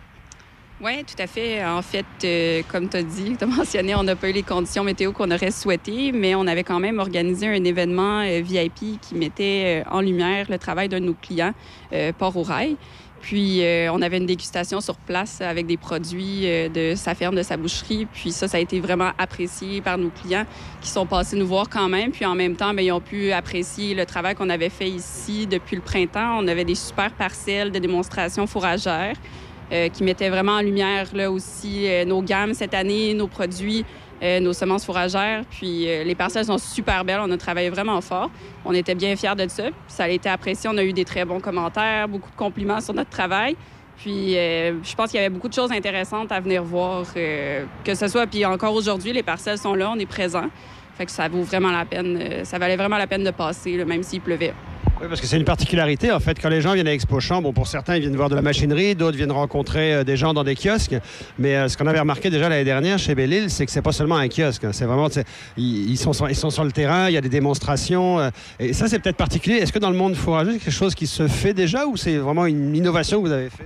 Oui, tout à fait. En fait, euh, comme tu as dit, tu as mentionné, on n'a pas eu les conditions météo qu'on aurait souhaité, mais on avait quand même organisé un événement euh, VIP qui mettait euh, en lumière le travail de nos clients, euh, Port au Rail. Puis, on avait une dégustation sur place avec des produits de sa ferme, de sa boucherie. Puis ça, ça a été vraiment apprécié par nos clients qui sont passés nous voir quand même. Puis en même temps, bien, ils ont pu apprécier le travail qu'on avait fait ici depuis le printemps. On avait des super parcelles de démonstration fourragères qui mettaient vraiment en lumière là aussi euh, nos gammes cette année, nos produits, euh, nos semences fourragères. Puis euh, les parcelles sont super belles. On a travaillé vraiment fort. On était bien fiers de ça. Puis ça a été apprécié. On a eu des très bons commentaires, beaucoup de compliments sur notre travail. Puis euh, je pense qu'il y avait beaucoup de choses intéressantes à venir voir, euh, que ce soit. Puis encore aujourd'hui, les parcelles sont là, on est présents. Fait que ça vaut vraiment la peine. euh, ça valait vraiment la peine de passer, là, même s'il pleuvait. Oui, parce que c'est une particularité, en fait, quand les gens viennent à Expo Champ, pour certains, ils viennent voir de la machinerie, d'autres viennent rencontrer euh, des gens dans des kiosques. Mais euh, ce qu'on avait remarqué déjà l'année dernière chez Belle-Île, c'est que c'est pas seulement un kiosque. hein. C'est vraiment, ils, sont, sur- ils sont sur le terrain, il y a des démonstrations. euh, et ça, c'est peut-être particulier. Est-ce que dans le monde fourrageux, c'est quelque chose qui se fait déjà ou c'est vraiment une innovation que vous avez fait?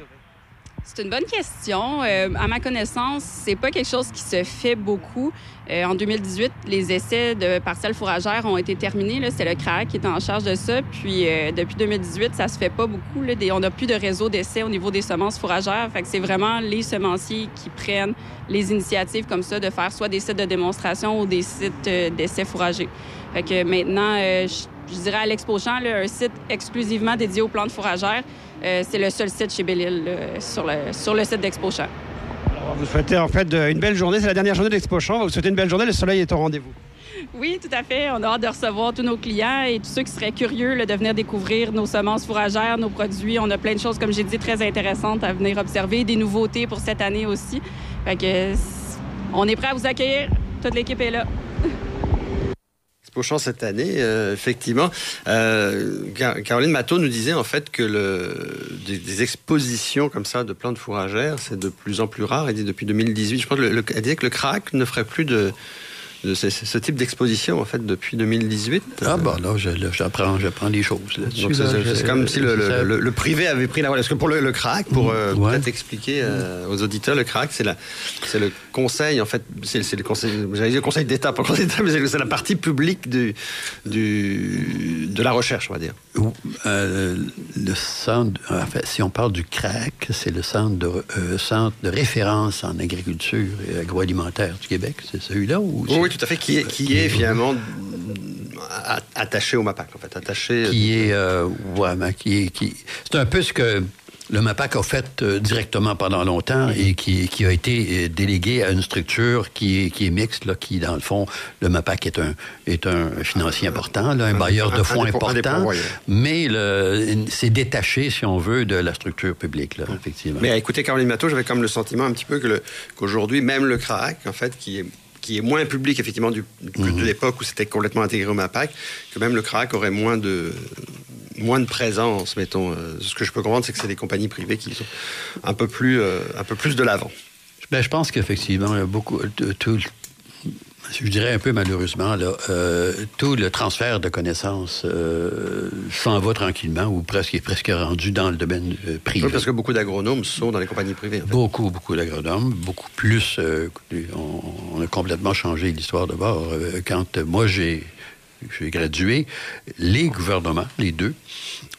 C'est une bonne question. Euh, à ma connaissance, c'est pas quelque chose qui se fait beaucoup. Euh, en 2018, les essais de parcelles fourragères ont été terminés. C'est le CRAC qui est en charge de ça. Puis euh, depuis 2018, ça se fait pas beaucoup. là. On n'a plus de réseau d'essais au niveau des semences fourragères. Fait que c'est vraiment les semenciers qui prennent les initiatives comme ça de faire soit des sites de démonstration ou des sites euh, d'essais fourragers. Fait que maintenant, euh, je je dirais à l'Expo Champ, là, un site exclusivement dédié aux plantes fourragères. Euh, c'est le seul site chez Belle-Île sur, le, sur le site d'Expo Champ. Alors, vous souhaitez en fait une belle journée. C'est la dernière journée d'Expo Champ. Vous souhaitez une belle journée. Le soleil est au rendez-vous. Oui, tout à fait. On a hâte de recevoir tous nos clients et tous ceux qui seraient curieux là, de venir découvrir nos semences fourragères, nos produits. On a plein de choses, comme j'ai dit, très intéressantes à venir observer, des nouveautés pour cette année aussi. Fait que, on est prêt à vous accueillir. Toute l'équipe est là. Expo cette année, euh, effectivement. Euh, Car- Caroline Matteau nous disait en fait que le, des, des expositions comme ça de plantes fourragères, c'est de plus en plus rare. Elle dit depuis 2018, je pense, le, le- elle disait que le CRAC ne ferait plus de, de ce, ce type d'exposition en fait depuis 2018. Ah bah là, j'apprends, j'apprends des choses là-dessus. C'est- comme si le, privé avait pris la relève. Parce que pour le, le CRAC, pour euh, peut-être expliquer euh, aux auditeurs, le CRAC, c'est la- c'est le conseil, en fait, c'est le conseil, j'allais dire conseil d'État, pas conseil d'État, mais c'est la partie publique du, du, de la recherche, on va dire. Euh, le centre, en fait, si on parle du CRAC, c'est le centre de, euh, centre de référence en agriculture et agroalimentaire du Québec. C'est celui-là ou Oui, oui, tout à fait, qui est, qui est finalement a- attaché au MAPAC, en fait, attaché. qui est, euh, ouais, qui est- qui- c'est un peu ce que le MAPAC a fait euh, directement pendant longtemps et qui, qui a été euh, délégué à une structure qui est, qui est mixte, là, qui, dans le fond, le MAPAC est un, est un financier important, là, un bailleur de fonds important, mais c'est détaché, si on veut, de la structure publique, là, effectivement. Mais à écouter Caroline Matteau, j'avais comme le sentiment un petit peu qu'aujourd'hui, même le CRAC, en fait, qui est qui est moins public effectivement du, que Mhm. de l'époque où c'était complètement intégré au MAPAC, que même le CRAC aurait moins de moins de présence, mettons. Euh, Ce que je peux comprendre, c'est que c'est des compagnies privées qui sont un peu plus euh, un peu plus de l'avant. Ben, je pense qu'effectivement, beaucoup. de- tout, je dirais un peu malheureusement, là, euh, tout le transfert de connaissances euh, s'en va tranquillement ou presque est presque rendu dans le domaine euh, privé. Oui, parce que beaucoup d'agronomes sont dans les compagnies privées. en fait. Beaucoup, beaucoup d'agronomes, beaucoup plus. euh, on, on a complètement changé l'histoire de bord. Euh, Quand euh, moi j'ai j'ai gradué, les gouvernements, les deux,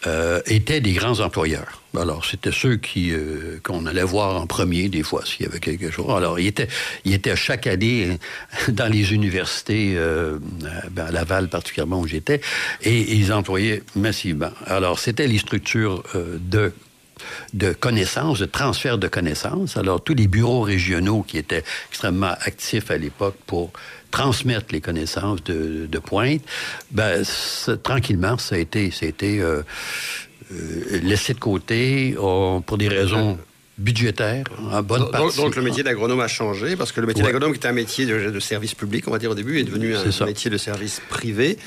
euh, étaient des grands employeurs. Alors, c'était ceux euh, qu'on allait voir en premier, des fois, s'il y avait quelque chose. Alors, ils étaient, ils étaient chaque année euh, dans les universités, à- ben, à Laval particulièrement où j'étais, et ils employaient massivement. Alors, c'était les structures de de connaissances, de transfert de connaissances. Alors, tous les bureaux régionaux qui étaient extrêmement actifs à l'époque pour transmettre les connaissances de, pointe, ben, tranquillement, ça a été, ça a été euh, euh, laissé de côté pour des raisons budgétaire en bonne Donc, partie. donc, le métier d'agronome a changé parce que le métier Ouais. d'agronome qui était un métier de, de service public, on va dire au début, est devenu un métier de service privé.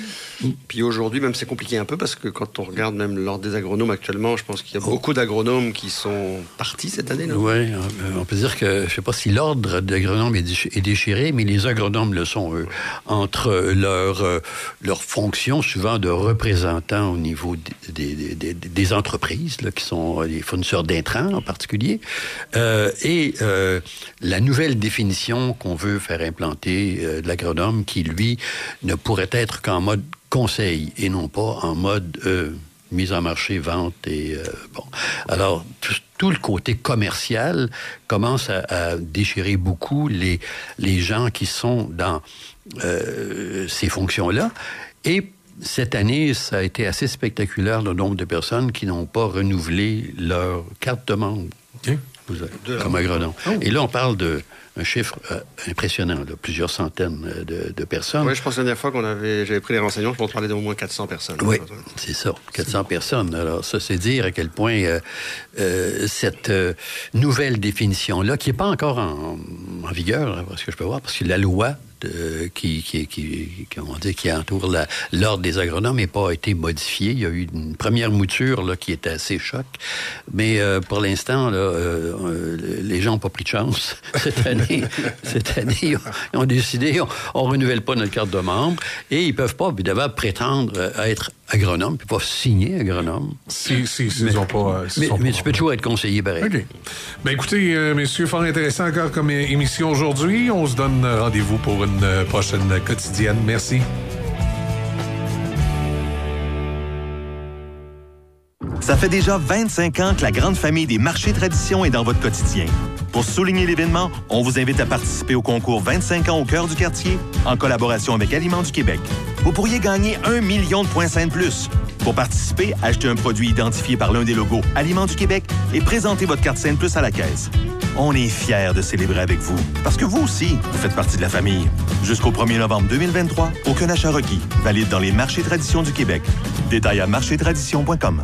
Puis aujourd'hui, même c'est compliqué un peu parce que quand on regarde même l'ordre des agronomes actuellement, je pense qu'il y a beaucoup d'agronomes qui sont partis cette année. Oui, on peut dire que, je ne sais pas si l'ordre d'agronome est, déchi- est déchiré, mais les agronomes le sont, eux, entre leur, euh, leur fonction souvent de représentants au niveau des, des- des- des- des entreprises, là, qui sont les fournisseurs d'intrants en particulier, euh, et euh, la nouvelle définition qu'on veut faire implanter euh, de l'agronome, qui, lui, ne pourrait être qu'en mode conseil et non pas en mode mise en marché, vente et bon. Alors tout, le côté commercial commence à, déchirer beaucoup les les gens qui sont dans ces fonctions-là et cette année, ça a été assez spectaculaire le nombre de personnes qui n'ont pas renouvelé leur carte de membre Vous- comme agronome. Et là, on parle de un chiffre euh, impressionnant, là, plusieurs centaines euh, de, de personnes. Oui, je pense que la dernière fois qu'on avait, j'avais pris les renseignements, je pense parler d'au moins 400 personnes. Oui, c'est ça, 400 personnes. Alors, ça, c'est dire à quel point euh, euh, cette nouvelle définition-là, qui n'est pas encore en, en vigueur, hein, parce que je peux voir, parce que la loi de- qui, qui, qui, comment dire, qui entoure l'ordre des agronomes n'a pas été modifiée. Il y a eu une première mouture là, qui était assez choc. Mais euh, pour l'instant, euh, euh, les gens n'ont pas pris de chance. Cette année, cette année ils ont, ils ont décidé, on ne renouvelle pas notre carte de membre et ils ne peuvent pas, évidemment, prétendre euh, à être agronome, puis pas signer agronome. Si, si, mais, ont pas, euh, s'ils mais, sont mais pas tu peux toujours être conseiller pareil. OK. Ben écoutez, euh, messieurs, fort intéressant encore comme émission aujourd'hui. On se donne euh, rendez-vous pour une euh, prochaine quotidienne. Merci. Ça fait déjà 25 ans que la grande famille des marchés traditions est dans votre quotidien. Pour souligner l'événement, on vous invite à participer au concours 25 ans au cœur du quartier en collaboration avec Aliments du Québec. Vous pourriez gagner un million de points Sainte Plus. Pour participer, achetez un produit identifié par l'un des logos Aliments du Québec et présentez votre carte Sainte Plus à la caisse. On est fiers de célébrer avec vous parce que vous aussi, vous faites partie de la famille. Jusqu'au 1er novembre 2023, aucun achat requis. Valide dans les marchés traditions du Québec. Détails à marchétradition.com.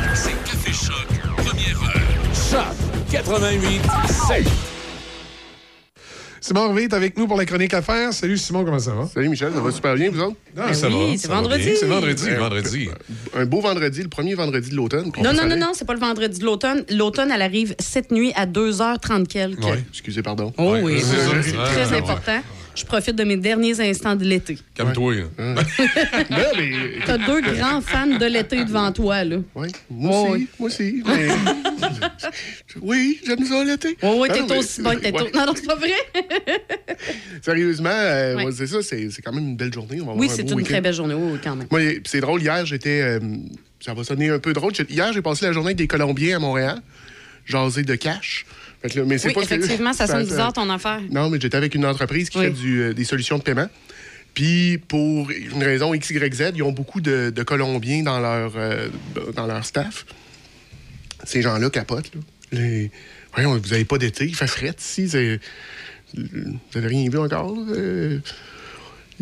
Choc 88 7. Simon est avec nous pour la chronique affaires. Salut Simon, comment ça va? Salut Michel, ça va super bien, vous autres? Ah, ça va, ça va bien. C'est vendredi, Euh, vendredi. Un beau vendredi, le premier vendredi de l'automne. Non, non, non, non, c'est pas le vendredi de l'automne. L'automne, elle arrive cette nuit à 2h30 quelques. Ouais, excusez, pardon. Oh oui, Ouais, c'est c'est très important. Je profite de mes derniers instants de l'été. Calme-toi. non, mais... T'as deux grands fans de l'été devant toi, là. Oui, moi aussi, moi aussi. mais- oui, j'aime ça l'été. Oh, oui, Ah, t'es aussi bon que t'es Non, non, c'est pas vrai. Sérieusement, euh, Ouais. c'est ça, c'est c'est quand même une belle journée. On va Oui, un c'est une très belle journée, oui, oui, quand même. Moi, puis c'est drôle, hier, j'étais. euh, ça va sonner un peu drôle. Hier, j'ai passé la journée avec des Colombiens à Montréal, jasé de cash. Que là, mais Oui, pas que- effectivement, ça sonne bizarre, ton affaire. Non, mais j'étais avec une entreprise qui Oui. fait du, euh, des solutions de paiement. Puis, pour une raison XYZ, ils ont beaucoup de, de Colombiens dans leur, euh, dans leur staff. Ces gens-là capotent. Là. Les... Voyons, vous n'avez pas d'été, il fait fret ici. Vous n'avez rien vu encore. Euh,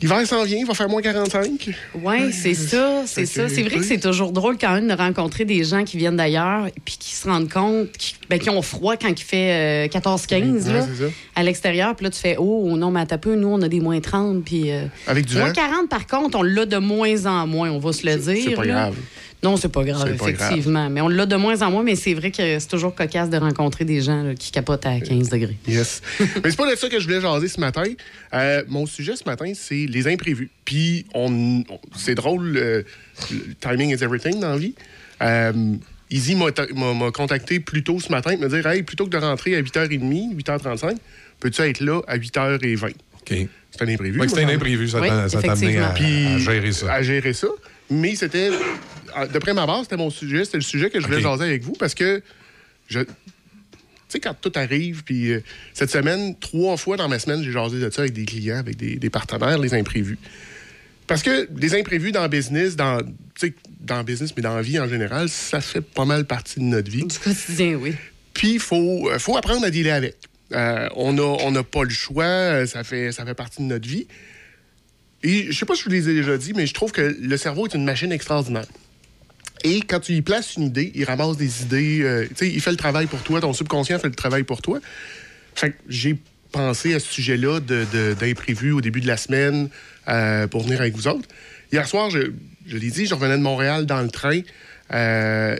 L'hiver s'en vient, il va faire moins 45. Oui, c'est ça, c'est ça. C'est vrai que c'est toujours drôle quand même de rencontrer des gens qui viennent d'ailleurs puis qui se rendent compte qui, ben, qui ont froid quand il fait euh, 14-15 Ouais, là, c'est ça. à l'extérieur. Puis là, tu fais Oh, non, mais un peu, nous, on a des moins 30. Puis, euh, Avec du moins vent? 40, par contre, on l'a de moins en moins, on va se le dire. C'est pas là. grave. Non, c'est pas grave, C'est pas effectivement. Mais on l'a de moins en moins, mais c'est vrai que c'est toujours cocasse de rencontrer des gens là, qui capotent à 15 degrés. Yes. Mais c'est pas de ça que je voulais jaser ce matin. Euh, mon sujet ce matin, c'est les imprévus. Puis, on, on- c'est drôle, euh, le timing is everything dans la vie. Euh, Izzy m'a ta- m'a m'a contacté plus tôt ce matin et me dire Hey, plutôt que de rentrer à 8h30, 8h35, peux-tu être là à 8h20 OK. C'est un imprévu. Ouais, c'était moi, un imprévu, ça t'a- ça t'a amené à gérer ça. à gérer ça. Mais c'était, à- d'après ma base, c'était mon sujet, c'était le sujet que je voulais OK. jaser avec vous parce que je, sais, quand tout arrive, puis euh, cette semaine, trois fois dans ma semaine, j'ai jasé de ça avec des clients, avec des, des partenaires, les imprévus. Parce que les imprévus dans le business, dans, tu sais, dans le business, mais dans la vie en général, ça fait pas mal partie de notre vie. Du quotidien, oui. Puis il faut, euh, faut apprendre à dealer avec. Euh, on n'a on n'a pas le choix, ça fait, ça fait partie de notre vie. Et je sais pas si je vous les ai déjà dit, mais je trouve que le cerveau est une machine extraordinaire. Et quand tu y places une idée, il ramasse des idées, euh, tu sais, il fait le travail pour toi, ton subconscient fait le travail pour toi. Fait que j'ai pensé à ce sujet-là d'imprévu au début de la semaine euh, pour venir avec vous autres. Hier soir, je, je l'ai dit, je revenais de Montréal dans le train. Euh,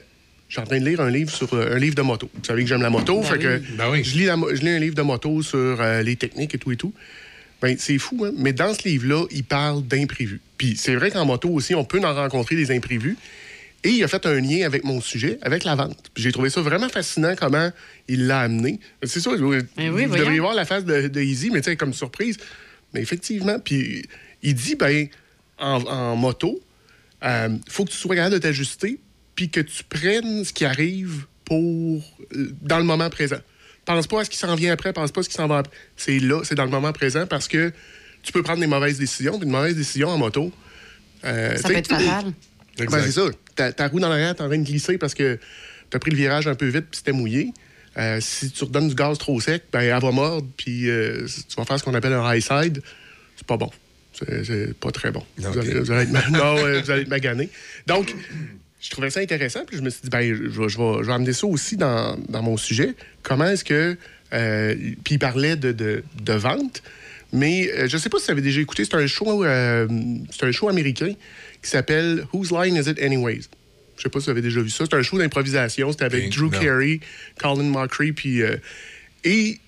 je suis en train de lire un livre sur euh, un livre de moto. Vous savez que j'aime la moto, Ben fait que oui. je, lis la je lis un livre de moto sur euh, les techniques et tout et tout. Ben, c'est fou, hein? mais dans ce livre-là, il parle d'imprévus. Puis c'est vrai qu'en moto aussi, on peut en rencontrer des imprévus. Et il a fait un lien avec mon sujet, avec la vente. J'ai trouvé ça vraiment fascinant comment il l'a amené. C'est ça, vous, Ben oui, vous devriez voir la face de, de Easy, mais tu sais, comme surprise. Mais effectivement, puis il dit, ben, en, en moto, il faut que tu sois capable de t'ajuster, puis que tu prennes ce qui arrive pour euh, dans le moment présent. Pense pas à ce qui s'en vient après, pense pas à ce qui s'en va après. C'est là, c'est dans le moment présent parce que tu peux prendre des mauvaises décisions. Puis une mauvaise décision en moto. euh, Ça peut être fatal. Ben, c'est ça. Ta, ta roue dans l'arrière, t'es en train de glisser parce que t'as pris le virage un peu vite puis c'était mouillé. Euh, si tu redonnes du gaz trop sec, ben, elle va mordre puis euh, tu vas faire ce qu'on appelle un high side. C'est pas bon. C'est pas très bon. Vous, allez, vous allez être, non, vous allez être magané. Donc, je trouvais ça intéressant. Puis je me suis dit, ben, je, vais- je vais, je vais amener ça aussi dans, dans mon sujet. Comment est-ce que. euh, puis il parlait de, de, de vente. Mais je sais pas si vous avez déjà écouté, c'est un show, c'est un show américain qui s'appelle Whose Line Is It Anyways? Je sais pas si vous avez déjà vu ça. C'est un show d'improvisation. C'était avec Drew non. Carey, Colin Mockery, puis euh, et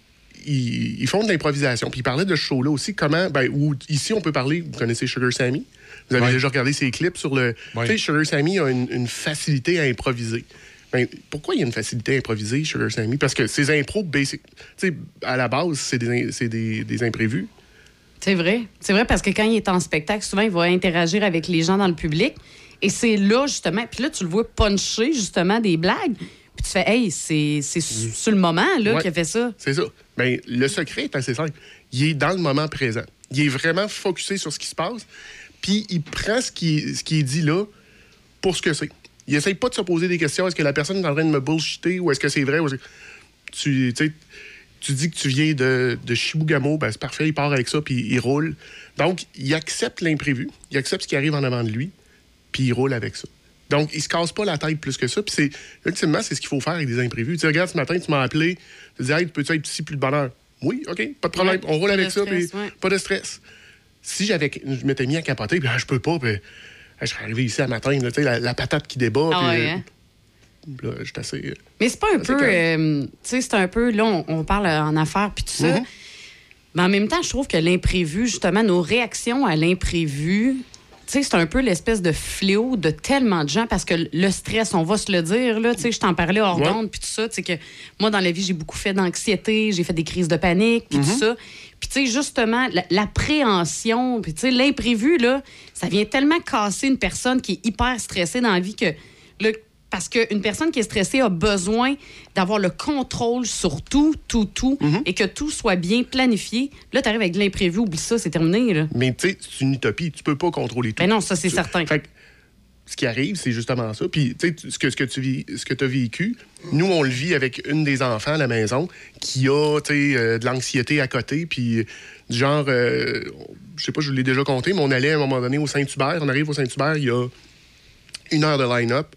ils, ils font de l'improvisation. Puis ils parlaient de ce show-là aussi. Comment, ben, où ici on peut parler. Vous connaissez Sugar Sammy? Vous avez Ouais. déjà regardé ses clips sur le. Ouais. Tu sais, Sugar Sammy a une, une facilité à improviser. Ben, pourquoi il y a une facilité à improviser, Sugar Sammy? Parce que ses impros, basic, tu sais, à la base, c'est des, des, des imprévus. C'est vrai. C'est vrai parce que quand il est en spectacle, souvent, il va interagir avec les gens dans le public. Et c'est là, justement. Puis là, tu le vois puncher, justement, des blagues. Puis tu fais, hey, c'est c'est su- sur le moment, là, Ouais. qu'il a fait ça. C'est ça. Ben, le secret est assez simple. Il est dans le moment présent. Il est vraiment focusé sur ce qui se passe. Puis il prend ce qui, ce qui est dit là pour ce que c'est. Il essaye pas de se poser des questions. Est-ce que la personne est en train de me bullshiter ou est-ce que c'est vrai? Ou tu sais, tu dis que tu viens de, de ben c'est parfait, il part avec ça, puis il roule. Donc, il accepte l'imprévu, il accepte ce qui arrive en avant de lui, puis il roule avec ça. Donc, il se casse pas la tête plus que ça. Puis, c'est, ultimement, c'est ce qu'il faut faire avec des imprévus. Tu sais, regarde, ce matin, tu m'as appelé, tu dis, hey, peux-tu être ici plus de bonheur? Oui, OK, pas de problème, Ouais, on roule avec ça, stress, puis ouais. pas de stress. Si j'avais, je m'étais mis à capoter, puis ah, je peux pas, puis ah, je serais arrivé ici à matin, là, la, la patate qui débat, Ah puis ouais, euh, hein? Là, j'étais assez. Mais c'est pas un peu. euh, tu sais, c'est un peu. Là, on, on parle en affaires puis tout ça. Mhm. Mais en même temps, je trouve que l'imprévu, justement, nos réactions à l'imprévu, tu sais, c'est un peu l'espèce de fléau de tellement de gens parce que le stress, on va se le dire, là. Tu sais, je t'en parlais hors Ouais. d'onde puis tout ça. Tu sais, que moi, dans la vie, j'ai beaucoup fait d'anxiété, j'ai fait des crises de panique puis Mhm. tout ça. Puis, tu sais, justement, la- l'appréhension, puis, tu sais, l'imprévu, là, ça vient tellement casser une personne qui est hyper stressée dans la vie que, là, parce qu'une personne qui est stressée a besoin d'avoir le contrôle sur tout, tout, tout, Mhm. et que tout soit bien planifié. Là, tu arrives avec de l'imprévu, oublie ça, c'est terminé. Là. Mais tu sais, c'est une utopie. Tu peux pas contrôler tout. Mais non, ça, c'est certain. Fait que ce qui arrive, c'est justement ça. Puis, tu sais, ce que, ce que tu vis, ce que as vécu, nous, on le vit avec une des enfants à la maison qui a, tu sais, euh, de l'anxiété à côté. Puis, du genre, euh, je sais pas, je vous l'ai déjà compté, mais on allait à un moment donné au Saint-Hubert. On arrive au Saint-Hubert, il y a une heure de line-up.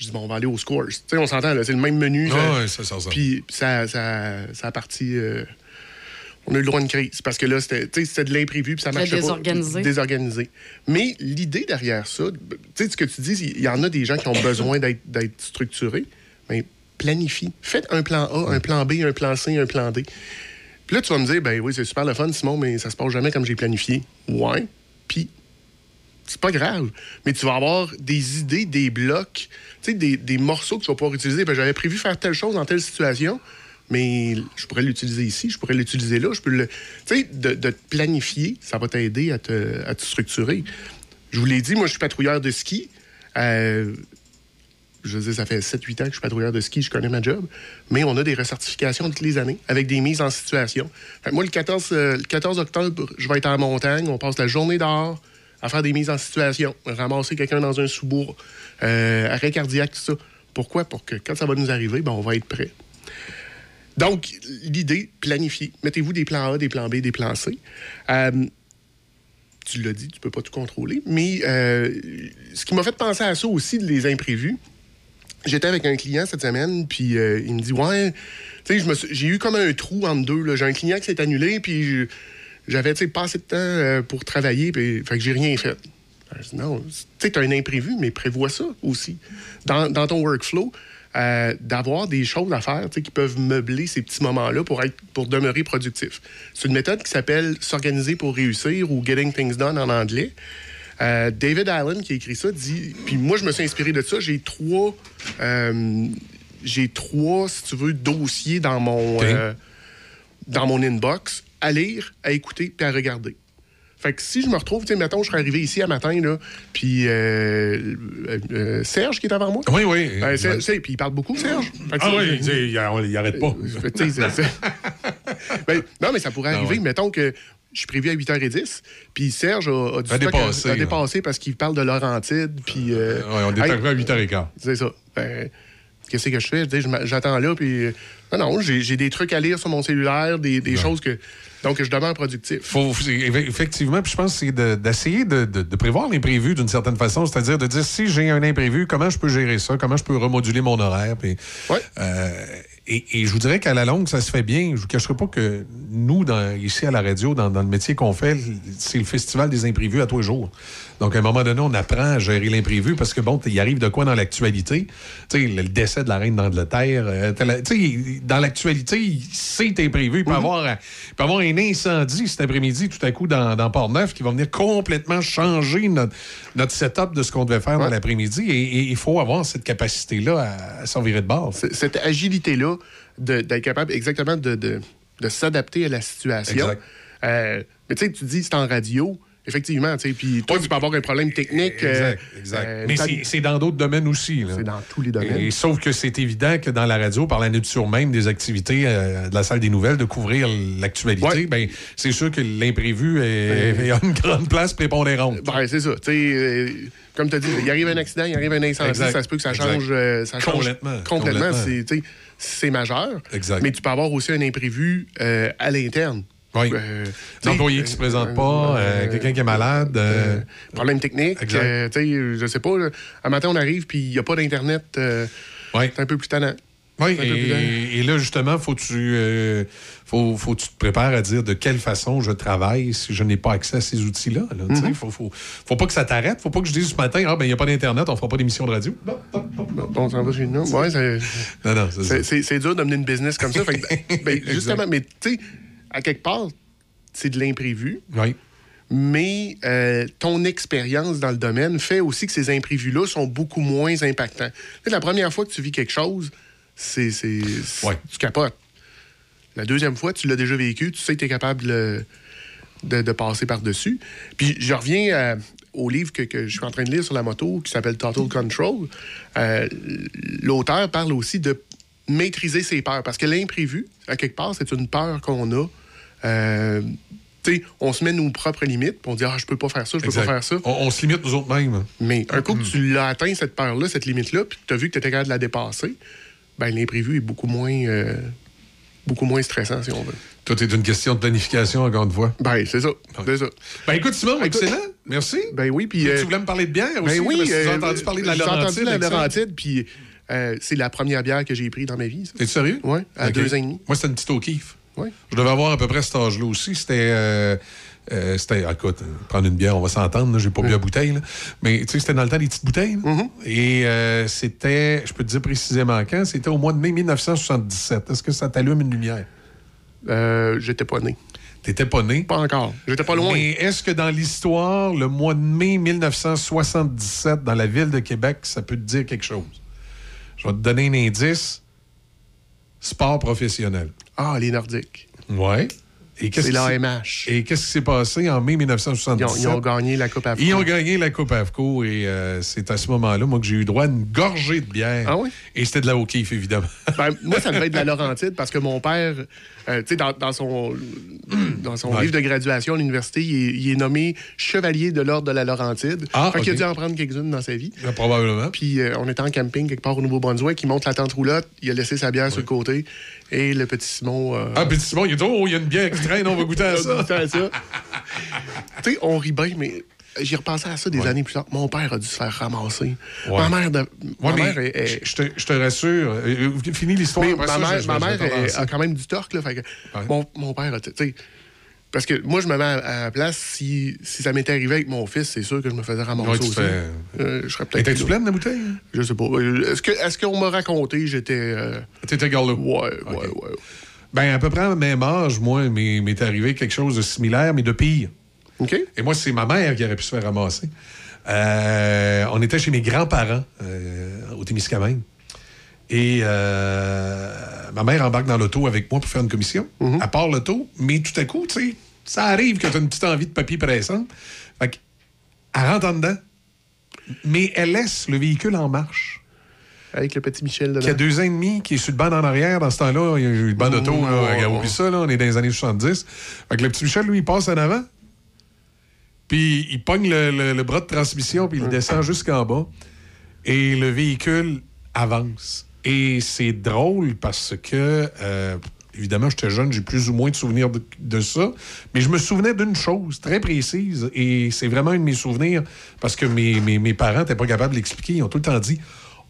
Je dis, bon, on va aller au Scores. Tu sais, on s'entend, là, c'est le même menu. Ah ouais, ça. Puis, ça, ça, ça a parti. euh, on a eu le droit à une crise parce que là, c'était de l'imprévu puis ça marchait pas. désorganisé. Désorganisé. Mais l'idée derrière ça, tu sais, ce que tu dis, il y en a des gens qui ont besoin d'être d'être structurés. Mais planifie. Faites un plan A, un plan B, un plan C, un plan D. Puis là, tu vas me dire, ben oui, c'est super le fun, Simon, mais ça se passe jamais comme j'ai planifié. Ouais. Puis c'est pas grave. Mais tu vas avoir des idées, des blocs, des, des morceaux que tu vas pouvoir utiliser. Ben, j'avais prévu faire telle chose dans telle situation, mais je pourrais l'utiliser ici, je pourrais l'utiliser là. Je peux le. Tu sais, de, de te planifier, ça va t'aider à te, à te structurer. Je vous l'ai dit, moi, je suis patrouilleur de ski. Euh, je veux dire, ça fait 7-8 ans que je suis patrouilleur de ski, je connais ma job, mais on a des recertifications toutes les années avec des mises en situation. Moi, le 14, euh, le 14 octobre, je vais être en montagne, on passe la journée dehors à faire des mises en situation, ramasser quelqu'un dans un sous-bourg, euh, arrêt cardiaque, tout ça. Pourquoi? Pour que quand ça va nous arriver, ben, on va être prêt. Donc, l'idée, planifier. Mettez-vous des plans A, des plans B, des plans C. Euh, tu l'as dit, tu peux pas tout contrôler. Mais euh, ce qui m'a fait penser à ça aussi, les imprévus, j'étais avec un client cette semaine, puis euh, il me dit Ouais, tu sais, j'ai eu comme un trou entre deux. J'ai un client qui s'est annulé, puis j'avais, tu sais, pas assez de temps euh, pour travailler, puis fait que j'ai rien fait. Je dis, non, tu sais, un imprévu, mais prévois ça aussi. Dans, dans ton workflow, euh, d'avoir des choses à faire qui peuvent meubler ces petits moments-là pour, être, pour demeurer productif. C'est une méthode qui s'appelle S'organiser pour réussir ou Getting Things Done en anglais. Euh, David Allen, qui a écrit ça, dit. Puis moi, je me suis inspiré de ça. J'ai trois. euh, j'ai trois, si tu veux, dossiers dans mon, dans mon inbox à lire, à écouter puis à regarder. Fait que si je me retrouve, tu sais, mettons, je serais arrivé ici à matin, là, puis euh, euh, euh, Serge qui est avant moi. Oui, oui. Euh, sais, puis il parle beaucoup, Serge. Que Ah oui, il il arrête pas. C'est- Ben, non, mais ça pourrait Ah arriver. ouais. Mettons que je suis prévu à 8h10, puis Serge a, a du A dépassé, a ouais. dépassé parce qu'il parle de Laurentide, puis... euh, Ouais, on est hey, arrivé à 8h15. C'est ça. Ben, Qu'est-ce que je fais? Je dis, J'attends là, puis... euh, Non, non, j'ai des trucs à lire sur mon cellulaire, des, des choses que... Donc, je demeure productif. Faut, effectivement, puis je pense que c'est de- d'essayer de, de- de prévoir l'imprévu d'une certaine façon, c'est-à-dire de dire si j'ai un imprévu, comment je peux gérer ça, comment je peux remoduler mon horaire? Puis, euh, et, et je vous dirais qu'à la longue, ça se fait bien. Je vous cacherai pas que nous, dans- ici à la radio, dans, dans le métier qu'on fait, c'est le festival des imprévus à tous les jours. Donc, à un moment donné, on apprend à gérer l'imprévu parce que, bon, il arrive de quoi dans l'actualité? Tu sais, le, décès de la reine d'Angleterre. euh, tu sais, dans l'actualité, c'est imprévu. Il peut, avoir, euh, il peut avoir un incendie cet après-midi, tout à coup, dans, dans Port-Neuf, qui va venir complètement changer notre, notre setup de ce qu'on devait faire dans l'après-midi. Et, il faut avoir cette capacité-là à, à s'en virer de bord. Cette agilité-là d'être capable exactement de, de- de s'adapter à la situation. Euh, mais tu sais, tu dis c'est en radio. Effectivement, tu sais, puis toi, tu peux avoir un problème technique. euh, Exact, exact. euh, Mais c'est- dans d'autres domaines aussi. C'est dans tous les domaines. Et, sauf que c'est évident que dans la radio, par la nature même des activités euh, de la salle des nouvelles, de couvrir l'actualité, ben, c'est sûr que l'imprévu Ben- a une grande place prépondérante. Ben, c'est ça. Tu sais, euh, comme tu as dit, il arrive un accident, il arrive un incendie, Exact. ça se peut que ça Exact. change. euh, ça change Complètement. Complètement. Complètement. C'est, majeur. Exact. Mais tu peux avoir aussi un imprévu euh, à l'interne. Oui. Euh, sais, L'employé qui se présente pas, euh, quelqu'un qui est malade. euh, problème technique. Euh, sais, je sais pas. un matin, on arrive, puis il n'y a pas d'Internet. euh, C'est un peu plus tannant. Oui, et, et là, justement, faut tu euh, faut, faut que tu te prépares à dire de quelle façon je travaille si je n'ai pas accès à ces outils-là. là, tu sais. Mhm. faut, faut, faut pas que ça t'arrête. Faut pas que je dise ce matin, ah ben il n'y a pas d'Internet, on fera pas d'émission de radio. Bon, on s'en va chez nous. Ouais, c'est, dur d'amener une business comme ça. Fait que, ben, justement, mais tu sais, à quelque part, c'est de l'imprévu. Oui. Mais euh, ton expérience dans le domaine fait aussi que ces imprévus-là sont beaucoup moins impactants. La première fois que tu vis quelque chose, c'est, c'est, c'est- tu capotes. La deuxième fois, tu l'as déjà vécu, tu sais que tu es capable de, de- de passer par-dessus. Puis je reviens euh, au livre que, que je suis en train de lire sur la moto qui s'appelle Total Control. Euh, L'auteur parle aussi de maîtriser ses peurs parce que l'imprévu, à quelque part, c'est une peur qu'on a. Euh, on se met nos propres limites, puis on dit Ah, je peux pas faire ça, je peux pas faire ça. On, on se limite nous autres mêmes. Mais un coup que tu l'as atteint, cette peur-là, cette limite-là, puis que tu as vu que tu étais capable de la dépasser, ben l'imprévu est beaucoup moins, euh, beaucoup moins stressant, si on veut. Tout est une question de planification, encore une fois. Ben, c'est ça. C'est ça. Ben écoute, Simon, excellent. Merci. Ben oui, puis... Tu euh, voulais me parler de bière aussi? Ben oui. parce que tu as euh, entendu parler de la j'ai entendu Laurentide. la. Laurentide, puis euh, c'est la première bière que j'ai prise dans ma vie. T'es sérieux? Oui, à deux ans et demi. Moi, c'était une petite O'Keeffe. Oui. Je devais avoir à peu près cet âge-là aussi. C'était. euh, euh, c'était, ah, écoute, euh, prendre une bière, on va s'entendre, j'ai pas bu à bouteille, là. mais tu sais, c'était dans le temps des petites bouteilles. Mm-hmm. Et euh, c'était, je peux te dire précisément quand, c'était au mois de mai 1977. Est-ce que ça t'allume une lumière? Euh, J'étais pas né. T'étais pas né? Pas encore. J'étais pas loin. Mais est-ce que dans l'histoire, le mois de mai 1977, dans la ville de Québec, ça peut te dire quelque chose? Je vais te donner un indice. Sport professionnel. Ah, les Nordiques. Ouais. Et C'est l'AMH. Et qu'est-ce qui s'est passé en mai Ils ont, 1977? ils ont gagné la Coupe AFCO. Ils ont gagné la Coupe AFCO et euh, c'est à ce moment-là, moi, que j'ai eu droit à une gorgée de bière. Ah oui? Et c'était de la O'Keeffe, évidemment. Ben, moi, ça devait être de la Laurentide parce que mon père, euh, tu sais, dans, dans son, dans son Ouais. livre de graduation à l'université, il est, il est nommé chevalier de l'ordre de la Laurentide. Ah, fait qu'il a dû en prendre quelques-unes dans sa vie. Là, probablement. Puis euh, on était en camping quelque part au Nouveau-Brunswick. Il monte la tente roulotte, il a laissé sa bière sur le côté. Et le petit Simon. euh, Ah, petit Simon, il dit Oh, il y a une bière qui traîne, on va goûter à on va ça. goûter à ça. tu sais, on rit bien, mais j'y repensais à ça des années plus tard. Mon père a dû se faire ramasser. Ouais. Ma mère, de, ma mère est- est- je, te, je te rassure, euh, euh, fini l'histoire. Ma ça, mère, je- ma je mère est- a quand même du torque. Là, fait que mon, mon père, a- tu sais, parce que moi, je me mets à, la place, si, si ça m'était arrivé avec mon fils, c'est sûr que je me faisais ramasser Ouais, aussi. fais- Euh, je serais peut-être. Étais-tu pleine, la bouteille? Je sais pas. Est-ce qu'on m'a raconté j'étais. euh, T'étais garlot. Ouais, ouais, ouais. Ben, à peu près à même âge, moi, m'est arrivé quelque chose de similaire, mais de pire. OK. Et moi, c'est ma mère qui aurait pu se faire ramasser. Euh, on était chez mes grands-parents euh, au Témiscamingue. Et euh, ma mère embarque dans l'auto avec moi pour faire une commission. Mm-hmm. Elle part l'auto, mais tout à coup, tu sais, ça arrive que tu as une petite envie de papier pressant. Fait elle rentre en dedans, mais elle laisse le véhicule en marche. Avec le petit Michel dedans. Qui a deux ans et demi, qui est sur le banc en arrière. Dans ce temps-là, il y a eu le banc d'auto. Mmh, là. ouais, Regarde, ouais. oublie ça, là, on est dans les années 70. Fait que le petit Michel, lui, il passe en avant. Puis il pogne le, le- le bras de transmission, puis il descend jusqu'en bas. Et le véhicule avance. Et c'est drôle parce que, euh, évidemment, j'étais jeune, j'ai plus ou moins de souvenirs de, de ça. Mais je me souvenais d'une chose très précise. Et c'est vraiment un de mes souvenirs parce que mes, mes, mes parents n'étaient pas capables de l'expliquer. Ils ont tout le temps dit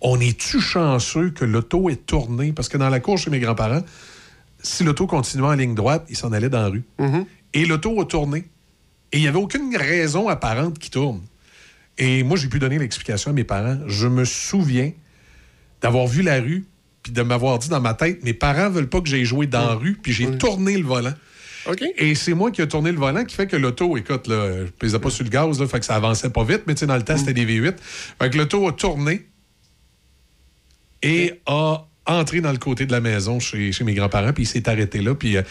On est-tu chanceux que l'auto est tournée Parce que dans la cour chez mes grands-parents, si l'auto continuait en ligne droite, il s'en allait dans la rue. Et l'auto a tourné. Et il n'y avait aucune raison apparente qui tourne. Et moi, j'ai pu donner l'explication à mes parents. Je me souviens d'avoir vu la rue, puis de m'avoir dit dans ma tête, mes parents veulent pas que j'aille jouer dans la rue, puis j'ai tourné le volant. Et c'est moi qui ai tourné le volant qui fait que l'auto, écoute, là, je pesais pas sur le gaz, là, fait que ça avançait pas vite, mais tu sais, dans le temps, c'était des V8. Fait que l'auto a tourné et a entré dans le côté de la maison chez, chez mes grands-parents, puis il s'est arrêté là, puis euh,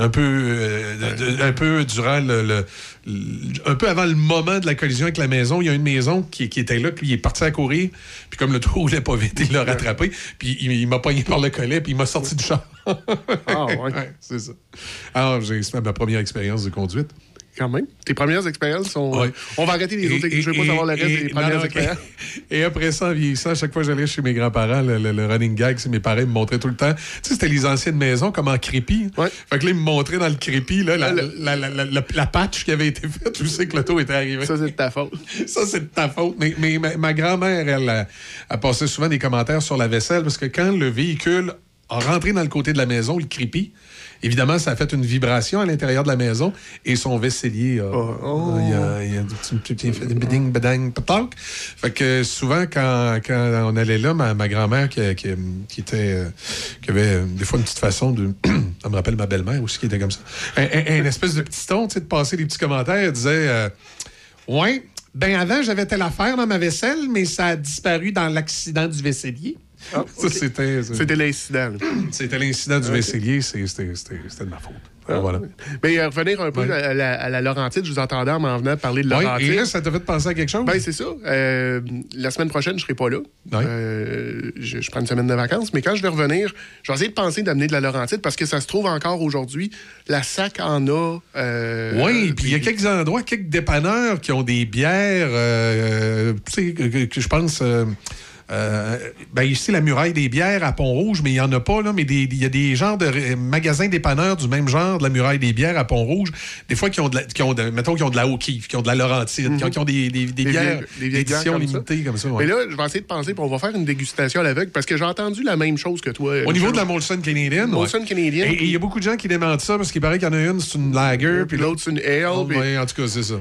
un peu euh, de- un peu durant le, le- le- un peu avant le moment de la collision avec la maison, il y a une maison qui, qui était là, puis il est parti à courir, puis comme le tour roulait pas vite, il l'a rattrapé, puis il, il m'a pogné par le collet, puis il m'a sorti du char. Ah, ouais. Ouais, c'est ça. Alors, j'ai c'est ma première expérience de conduite. Quand même. Tes premières expériences sont. Ouais. On va arrêter les Et- autres. Je veux pas et- savoir la reste et- des premières non, expériences. Et après ça, en vieillissant, à chaque fois que j'allais chez mes grands-parents, le, le- le running gag, c'est mes parents me montraient tout le temps. Tu sais, c'était les anciennes maisons comme en crépi. Fait que là, ils me montraient dans le crépi là, la, la, la, la- la- la patch qui avait été faite. Tu sais que l'auto était arrivé. Ça, c'est de ta faute. Ça, c'est de ta faute. Mais, mais ma, ma grand-mère, elle, a, a passé souvent des commentaires sur la vaisselle parce que quand le véhicule a rentré dans le côté de la maison, le crépi, évidemment, ça a fait une vibration à l'intérieur de la maison et son vaisselier a, Oh, il a, il a un petit- biding, badang, patac. Fait que souvent, quand, quand on allait là, ma, ma grand-mère qui, qui, qui était, euh, qui avait euh, des fois une petite façon de. ça me rappelle ma belle-mère aussi qui était comme ça. Un, un- un espèce de petit ton, tu sais, de passer des petits commentaires. Elle disait euh, Ouais, ben avant, j'avais telle affaire dans ma vaisselle, mais ça a disparu dans l'accident du vaisselier. Ah, Ça, c'était. C'était l'incident. C'était l'incident du Ok. vaisselier, c'est- c'était c'était- c'était de ma faute. Ah, voilà. Mais euh, revenir un peu à, la, à la Laurentide, je vous entendais en m'en venant parler de Ouais, Laurentide. et là, ça t'a fait penser à quelque chose? Ben, c'est ça. Euh, la semaine prochaine, je serai pas là. Euh, je, je prends une semaine de vacances. Mais quand je vais revenir, je vais essayer de penser d'amener de la Laurentide parce que ça se trouve encore aujourd'hui. La SAC en a. euh, oui, puis il y a quelques endroits, quelques dépanneurs qui ont des bières, euh, tu sais, que, que- que je pense. Euh, ben ici, la muraille des bières à Pont-Rouge, mais il n'y en a pas, là, mais il y a des genres de magasins dépanneurs du même genre de la muraille des bières à Pont-Rouge, des fois qui ont, de la, qui ont de- mettons, qui ont de la O'Keeffe, qui ont de la Laurentide, qui ont- qui ont des, des- des bières d'édition comme ça. limitée comme ça. Mais là, je vais essayer de penser, puis on va faire une dégustation à l'aveugle parce que j'ai entendu la même chose que toi. Au niveau de la Molson canadienne. Molson ouais. canadienne. Et il y a beaucoup de gens qui démentent ça parce qu'il paraît qu'il y en a une, c'est une lager, puis l'autre, c'est une ale. Oh, puis- ouais, en tout cas, c'est ça.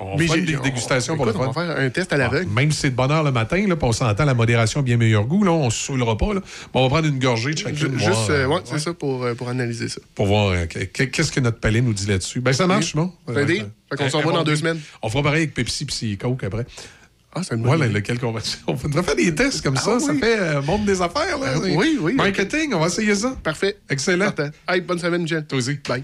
On Mais fera une dégustation on- pour le écoute, fun. on va faire un test à l'aveugle. Ah, même si c'est de bonne heure le matin, là, puis on s'entend la modération bien meilleur goût, là, on se saoulera pas. Là. Bon, on va prendre une gorgée de chacune. Voir, Juste, euh, euh, ouais, c'est ça pour, euh, pour analyser ça. pour voir euh, que- que- qu'est-ce que notre palais nous dit là-dessus. Ben, ça marche, bon. Un deal? Fait qu'on s'en va dans deux semaines. On fera pareil avec Pepsi puis Coke après. Ah, c'est une Ouais, lequel qu'on va. On faudrait faire des tests comme ça. Ah, Ça oui. fait euh, monde des affaires, là. C'est- oui, oui. Marketing, on va essayer ça. Parfait. Excellent. Parfait. Hey, bonne semaine, Jen. Toi aussi. Bye.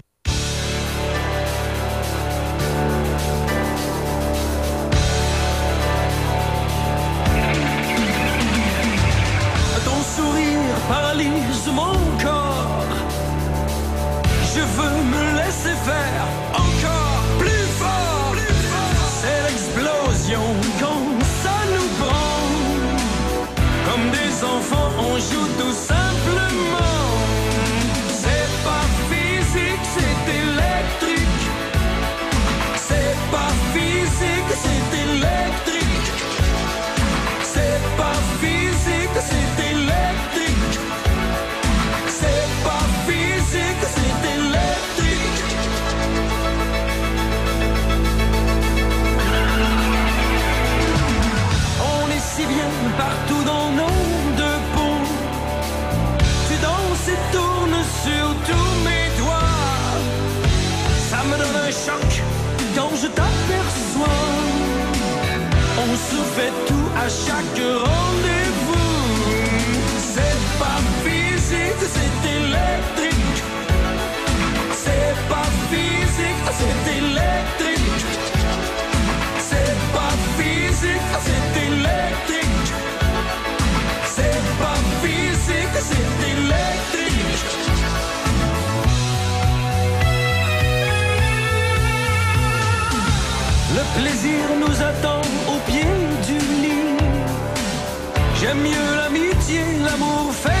Tout à chaque rendez-vous. C'est pas physique, c'est électrique. C'est pas physique, c'est électrique. C'est pas physique, c'est électrique. C'est pas physique, c'est électrique. Le plaisir nous attend J'aime mieux l'amitié, l'amour fait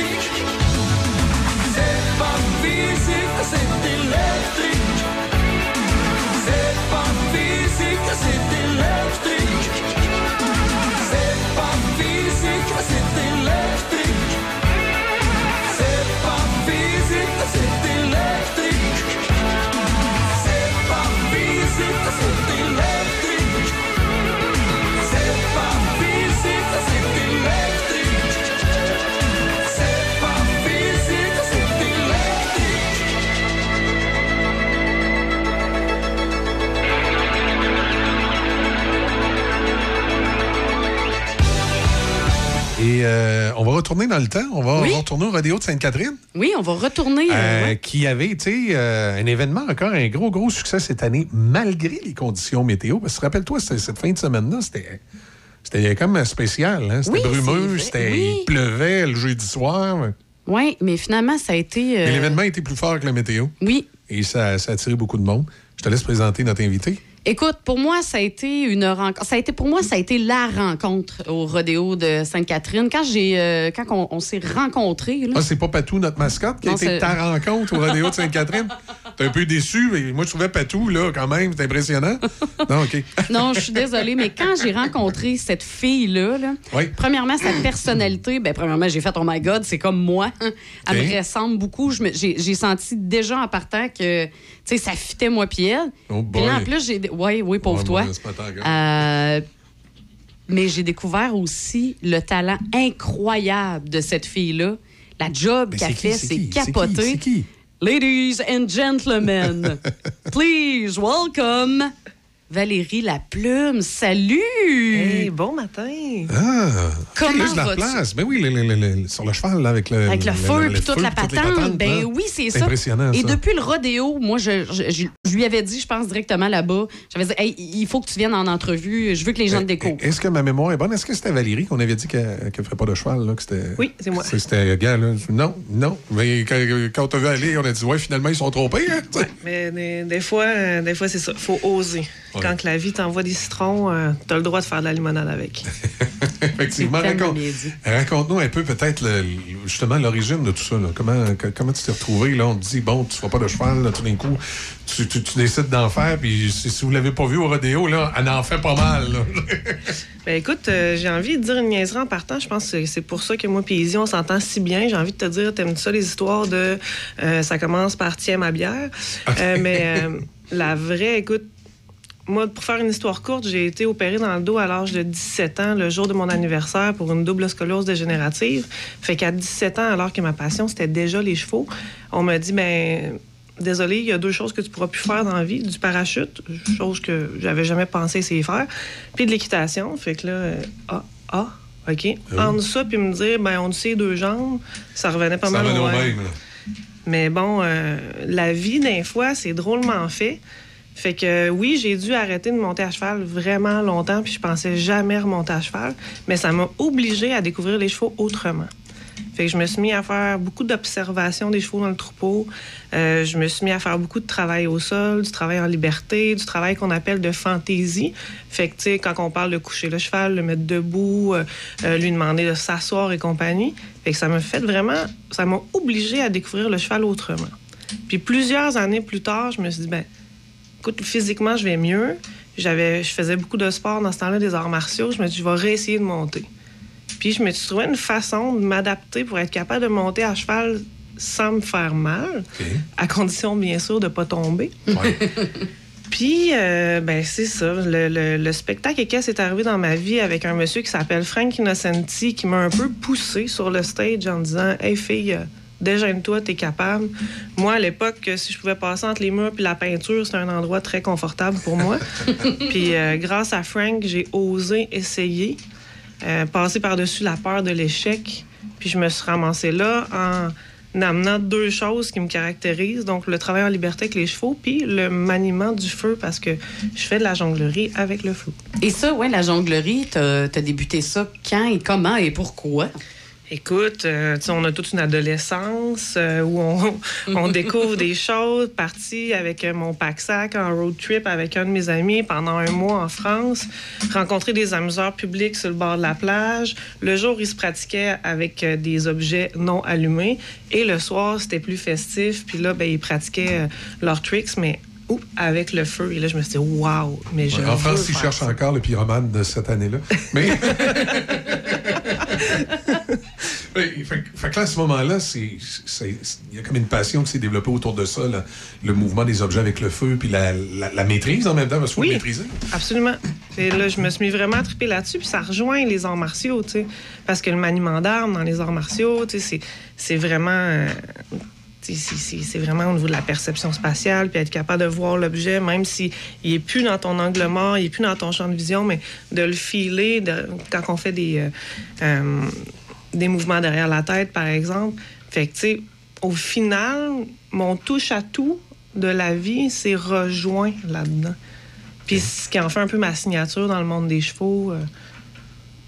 Et euh, on va retourner dans le temps. On va, Oui. retourner au rodéo de Sainte-Catherine. Oui, on va retourner. euh, Euh, ouais. qui avait été euh, un événement encore un gros, gros succès cette année, malgré les conditions météo. Parce que rappelle-toi, cette fin de semaine-là, c'était. C'était comme spécial. Hein? C'était Oui, brumeux, c'était, Oui. il pleuvait le jeudi soir. Oui, mais finalement, ça a été. euh, Mais l'événement était plus fort que la météo. Oui. Et ça, ça a attiré beaucoup de monde. Je te laisse présenter notre invité. Écoute, pour moi, ça a été une rencontre. Ça a été pour moi, ça a été la rencontre au rodéo de Sainte-Catherine. Quand j'ai, euh, quand on, on s'est rencontrés, là, Ah, c'est pas Patou, notre mascotte, qui Non, a été c'est- ta rencontre au rodéo de Sainte-Catherine? T'es un peu déçu, mais moi, je trouvais Patou, là, quand même, c'est impressionnant. Non, OK. Non, je suis désolée, mais quand j'ai rencontré cette fille-là, là, Oui. premièrement, sa personnalité, ben, premièrement, j'ai fait Oh my God, c'est comme moi. Elle me ressemble beaucoup. J'ai senti déjà en partant que tu sais, ça fitait moi puis elle. Oh Puis là, en plus, j'ai. Oui, oui, pauvre Ouais, toi. Euh, mais j'ai découvert aussi le talent incroyable de cette fille-là. La job qu'elle fait, c'est capoté. qui? Ladies and gentlemen, please welcome Valérie Laplume. Salut! Hey, bon matin! Ah! Comment Laisse la vas-tu? place. Ben oui, le- le- le- le- sur le cheval, là, avec le. Avec le feu puis toute feu, la patente. Ben là. oui, c'est ça. impressionnant, Et ça. depuis le rodéo, moi, je, je- je- je lui avais dit, je pense directement là-bas, j'avais dit, hey, il faut que tu viennes en entrevue, je veux que les gens te découvrent. Est-ce que ma mémoire est bonne? Est-ce que c'était Valérie qu'on avait dit qu'elle ne ferait pas de cheval? Là, que c'était... Oui, c'est moi. C'était, gars, là. Non, non. Mais quand, quand on t'a vu aller, on a dit, ouais, finalement, ils sont trompés. Hein? Mais des, des fois, euh, des fois c'est ça. faut oser. Ouais. Quand que la vie t'envoie des citrons, euh, t'as le droit de faire de la limonade avec. Effectivement. Raconte, raconte-nous un peu peut-être le- justement l'origine de tout ça. là. Comment, que- comment tu t'es retrouvé? Là? On te dit, bon, tu ne feras pas de cheval, là, tout d'un coup, tu, tu- tu décides d'en faire, puis si, si vous ne l'avez pas vu au rodéo, là, elle en fait pas mal. là. Ben écoute, euh, j'ai envie de dire une niaiserie en partant. Je pense que c'est pour ça que moi et Izzy, on s'entend si bien. J'ai envie de te dire, t'aimes ça les histoires de euh, ça commence par tiens ma bière. Euh, mais euh, la vraie, écoute, moi, pour faire une histoire courte, j'ai été opérée dans le dos à l'âge de 17 ans, le jour de mon anniversaire, pour une double scoliose dégénérative. Fait qu'à 17 ans, alors que ma passion, c'était déjà les chevaux, on m'a dit, ben désolé, il y a deux choses que tu pourras plus faire dans la vie. Du parachute, chose que j'avais jamais pensé essayer faire, puis de l'équitation. Fait que là, euh, ah, ah, OK. Entre ça, puis me dire, ben on sait deux jambes, ça revenait pas Ça mal revenait au même. Mais bon, euh, la vie, d'un fois, c'est drôlement fait. Fait que oui, j'ai dû arrêter de monter à cheval vraiment longtemps, puis je pensais jamais remonter à cheval, mais ça m'a obligé à découvrir les chevaux autrement. Fait que je me suis mis à faire beaucoup d'observations des chevaux dans le troupeau. Euh, je me suis mis à faire beaucoup de travail au sol, du travail en liberté, du travail qu'on appelle de fantaisie. Fait que, tu sais, quand on parle de coucher le cheval, le mettre debout, euh, euh, lui demander de s'asseoir et compagnie. Fait que ça m'a fait vraiment... Ça m'a obligé à découvrir le cheval autrement. Puis plusieurs années plus tard, je me suis dit, ben écoute, physiquement, je vais mieux. J'avais, je faisais beaucoup de sport dans ce temps-là, des arts martiaux. Je me suis dit, je vais réessayer de monter. Puis je me suis trouvé une façon de m'adapter pour être capable de monter à cheval sans me faire mal, à condition, bien sûr, de ne pas tomber. Puis, euh, ben, c'est ça. Le, le- le spectacle équestre est arrivé dans ma vie avec un monsieur qui s'appelle Frank Innocenti qui m'a un peu poussé sur le stage en disant Hey, fille, déjeune-toi, t'es capable. Moi, à l'époque, si je pouvais passer entre les murs puis la peinture, c'était un endroit très confortable pour moi. puis, euh, grâce à Frank, j'ai osé essayer, euh, passer par-dessus la peur de l'échec. Puis, je me suis ramassée là en amenant deux choses qui me caractérisent, donc le travail en liberté avec les chevaux, puis le maniement du feu, parce que je fais de la jonglerie avec le feu. Et ça, ouais, la jonglerie, t'as as débuté ça quand et comment et pourquoi? Écoute, euh, on a toute une adolescence euh, où on, on découvre des choses. Parti avec euh, mon pack-sac en road trip avec un de mes amis pendant un mois en France. Rencontrer des amuseurs publics sur le bord de la plage. Le jour, ils se pratiquaient avec euh, des objets non allumés. Et le soir, c'était plus festif. Puis là, ben, ils pratiquaient leurs tricks, mais avec le feu. Et là, je me suis dit, waouh, mais je Ouais, en France, ils cherchent ça. encore le pyromane de cette année-là. Mais. Oui, fait, fait que là, à ce moment-là, il y a comme une passion qui s'est développée autour de ça, là. le mouvement des objets avec le feu, puis la, la- la maîtrise en même temps, parce qu'il faut le maîtriser. Absolument. Et là, je me suis mis vraiment trippé là-dessus, puis ça rejoint les arts martiaux, tu sais. Parce que le maniement d'armes dans les arts martiaux, tu sais, c'est- vraiment. euh, c'est- vraiment au niveau de la perception spatiale, puis être capable de voir l'objet, même s'il n'est plus dans ton angle mort, il n'est plus dans ton champ de vision, mais de le filer de- quand on fait des, euh, euh, des mouvements derrière la tête, par exemple. Fait que, tu sais, au final, mon touche-à-tout de la vie s'est rejoint là-dedans. Puis ce qui en fait un peu ma signature dans le monde des chevaux. euh,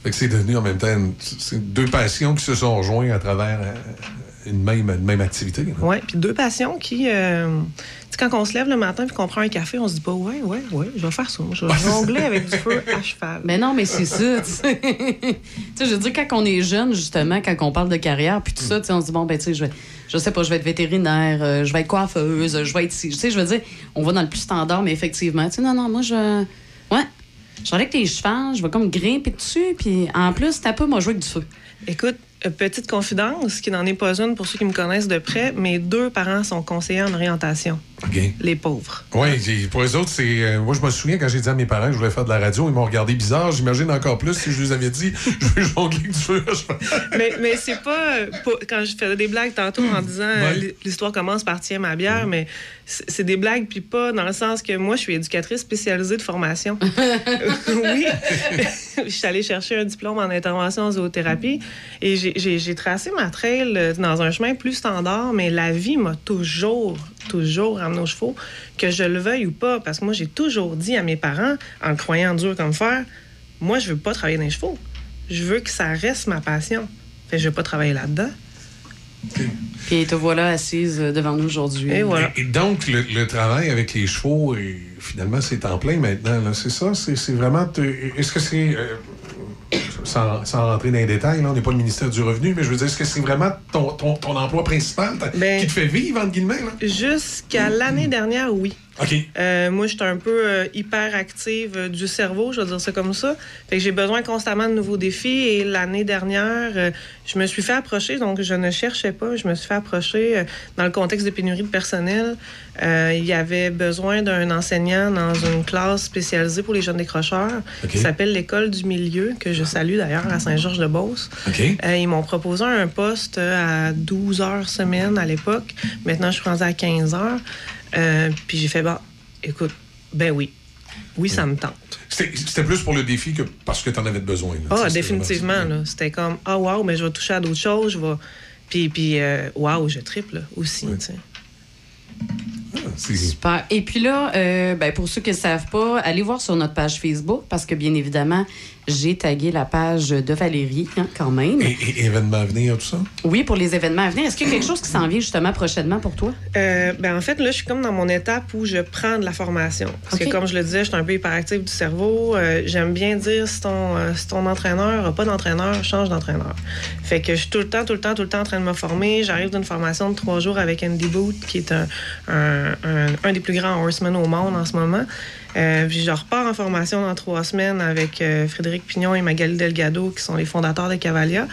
Fait que c'est devenu en même temps une- c'est deux passions qui se sont rejointes à travers euh, une même, une même activité. Oui, puis deux passions qui. euh, quand on se lève le matin et qu'on prend un café, on se dit pas, ouais, ouais, ouais, je vais faire ça. Je vais jongler avec du feu à cheval. Mais non, mais c'est ça, tu sais. Tu sais, je veux dire, quand on est jeune, justement, quand on parle de carrière, puis tout ça, tu sais, on se dit, bon, ben, tu sais, je vais, je sais pas, je vais être vétérinaire, euh, je vais être coiffeuse, je vais être ci. Tu sais, je veux dire, on va dans le plus standard, mais effectivement, tu sais, non, non, moi, je. Ouais. Je avec tes chevaux, je vais comme grimper dessus, puis en plus, t'as pas, moi, jouer avec du feu. Écoute, petite confidence, qui n'en est pas une pour ceux qui me connaissent de près, mes deux parents sont conseillers en orientation. OK. Les pauvres. Oui, pour les autres, c'est. euh, moi, je me souviens quand j'ai dit à mes parents que je voulais faire de la radio, ils m'ont regardé bizarre. J'imagine encore plus si je les avais dit je veux jongler du feu. mais mais c'est pas, euh, pas- Quand je faisais des blagues tantôt en disant euh, Ouais. l'histoire commence par tiens ma bière, mais c'est c'est des blagues, puis pas dans le sens que moi, je suis éducatrice spécialisée de formation. oui. je suis allée chercher un diplôme en intervention en zoothérapie et j'ai- j'ai tracé ma trail euh, dans un chemin plus standard, mais la vie m'a toujours, toujours ramené aux chevaux, que je le veuille ou pas, parce que moi, j'ai toujours dit à mes parents, en le croyant dur comme fer, moi, je veux pas travailler dans les chevaux. Je veux que ça reste ma passion. Fait que je veux pas travailler là-dedans. Puis te voilà assise euh, devant nous aujourd'hui. Et voilà. Et donc, le, le travail avec les chevaux, et finalement, c'est en plein maintenant. C'est ça? C'est c'est vraiment. te- Est-ce que c'est. euh, sans, sans rentrer dans les détails, là, on n'est pas le ministère du Revenu, mais je veux dire, est-ce que c'est vraiment ton, ton, ton emploi principal Ben, qui te fait vivre, entre guillemets? Jusqu'à l'année dernière, oui. OK. Euh, moi, j'étais un peu euh, hyper active euh, du cerveau, je vais dire ça comme ça. Fait que j'ai besoin constamment de nouveaux défis. Et l'année dernière, euh, je me suis fait approcher, donc je ne cherchais pas. Je me suis fait approcher dans le contexte de pénurie de personnel. Il y avait besoin d'un enseignant dans une classe spécialisée pour les jeunes décrocheurs qui s'appelle l'École du milieu, que je salue d'ailleurs à Saint-Georges-de-Beauce. OK. Euh, ils m'ont proposé un poste à 12 heures semaine à l'époque. Maintenant, je suis rendue à 15 heures. Euh, puis j'ai fait, bah, écoute, ben oui. Oui, ça me tente. C'était plus pour le défi que parce que tu en avais besoin. là. Ah, définitivement. là. C'était comme, ah, waouh, mais je vais toucher à d'autres choses. Je vais. Puis, puis euh, waouh, je triple aussi. tu sais. Super. Et puis là, euh, ben, pour ceux qui ne savent pas, allez voir sur notre page Facebook parce que bien évidemment, j'ai tagué la page de Valérie hein, quand même. Et, et événements à venir, tout ça? Oui, pour les événements à venir. Est-ce qu'il y a quelque chose qui s'en vient justement prochainement pour toi? Euh, ben en fait, là, je suis comme dans mon étape où je prends de la formation. Parce que, comme je le disais, je suis un peu hyperactive du cerveau. Euh, J'aime bien dire si ton, euh, si ton entraîneur n'a pas d'entraîneur, change d'entraîneur. Fait que je suis tout le temps, tout le temps, tout le temps en train de me former. J'arrive d'une formation de trois jours avec Andy Booth, qui est un, un, un- des plus grands horsemen au monde en ce moment. Euh, puis je repars en formation dans trois semaines avec euh, Frédéric Pignon et Magali Delgado, qui sont les fondateurs de Cavalia.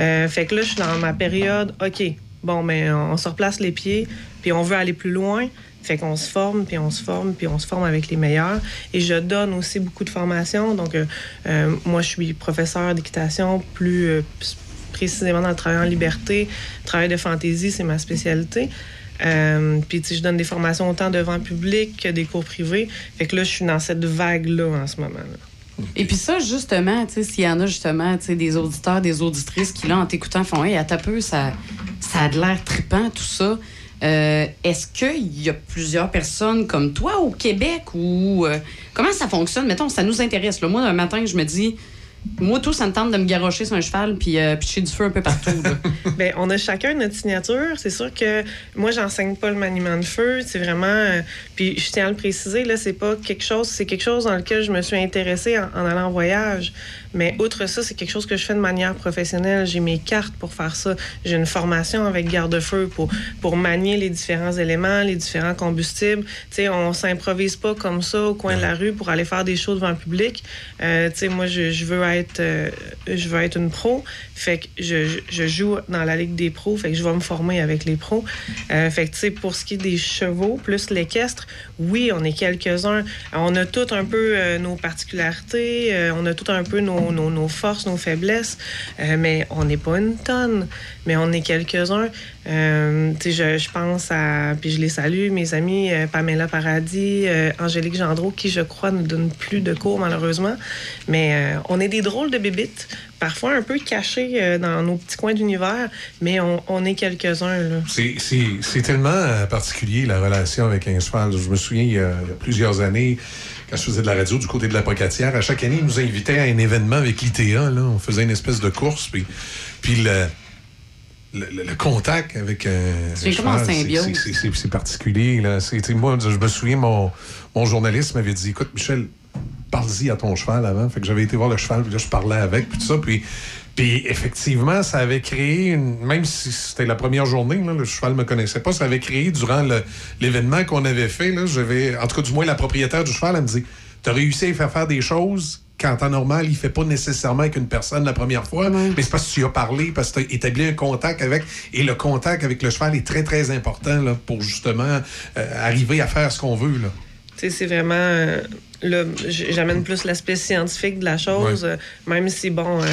Euh, fait que là, je suis dans ma période, OK, bon, mais on se replace les pieds, puis on veut aller plus loin. Fait qu'on se forme, puis on se forme, puis on se forme avec les meilleurs. Et je donne aussi beaucoup de formations. Donc, euh, moi, je suis professeur d'équitation, plus précisément dans le travail en liberté. Travail de fantaisie, c'est ma spécialité. Euh, puis, je donne des formations autant devant public que des cours privés. Fait que là, je suis dans cette vague-là en ce moment. là. Et puis ça, justement, tu sais, s'il y en a justement, des auditeurs, des auditrices qui, là, en t'écoutant, font Hey, à ta peu, ça, ça a de l'air trippant, tout ça. Euh, Est-ce qu'il y a plusieurs personnes comme toi au Québec ou euh, comment ça fonctionne? Mettons, ça nous intéresse. Là. Moi, un matin, je me dis, moi, tout, ça me tente de me garrocher sur un cheval puis euh, pitcher du feu un peu partout. ben, on a chacun notre signature. C'est sûr que moi, j'enseigne pas le maniement de feu. C'est vraiment. euh, puis je tiens à le préciser, là, c'est pas quelque chose. C'est quelque chose dans lequel je me suis intéressée en allant en voyage. Mais outre ça, c'est quelque chose que je fais de manière professionnelle. J'ai mes cartes pour faire ça. J'ai une formation avec garde-feu pour, pour manier les différents éléments, les différents combustibles. Sais, on s'improvise pas comme ça au coin de la rue pour aller faire des choses devant le public. Euh, sais, moi, je, je veux être, euh, je veux être une pro. Fait que je, je- je joue dans la ligue des pros. Fait que je vais me former avec les pros. Euh, fait que, tu sais, pour ce qui est des chevaux, plus l'équestre, oui, on est quelques-uns. On a tout un peu euh, nos particularités. euh, on a tout un peu nos, nos- forces, nos faiblesses. Euh, mais on n'est pas une tonne. Mais on est quelques-uns. Euh, je, je pense à... Puis je les salue, mes amis euh, Pamela Paradis, euh, Angélique Gendreau, qui, je crois, ne donne plus de cours, malheureusement. Mais on est des drôles de bébites, parfois un peu cachés dans nos petits coins d'univers, mais on, est quelques-uns. C'est- tellement particulier, la relation avec un cheval. Je me souviens, il y a plusieurs années, quand je faisais de la radio du côté de la Pocatière, à chaque année, ils nous invitaient à un événement avec l'ITA. là. On faisait une espèce de course, puis, puis le, le, le- le contact avec un, C'est un cheval, c'est- particulier. Là. Moi, je me souviens, mon, mon journaliste m'avait dit, écoute, Michel, parle-y à ton cheval avant. Fait que j'avais été voir le cheval, puis là, je parlais avec, puis tout ça. Puis, puis effectivement, ça avait créé, une- même si c'était la première journée, là, le cheval ne me connaissait pas, ça avait créé durant l'événement qu'on avait fait. Là, j'avais, en tout cas, du moins, la propriétaire du cheval, elle me dit Tu as réussi à faire faire des choses qu'en temps normal, il fait pas nécessairement avec une personne la première fois, mais c'est parce que tu as parlé, parce que tu as établi un contact avec, et le contact avec le cheval est très, très important là, pour justement euh, arriver à faire ce qu'on veut. Là. Tu sais, c'est vraiment. euh, j'amène plus l'aspect scientifique de la chose, Ouais. euh, même si, bon. euh,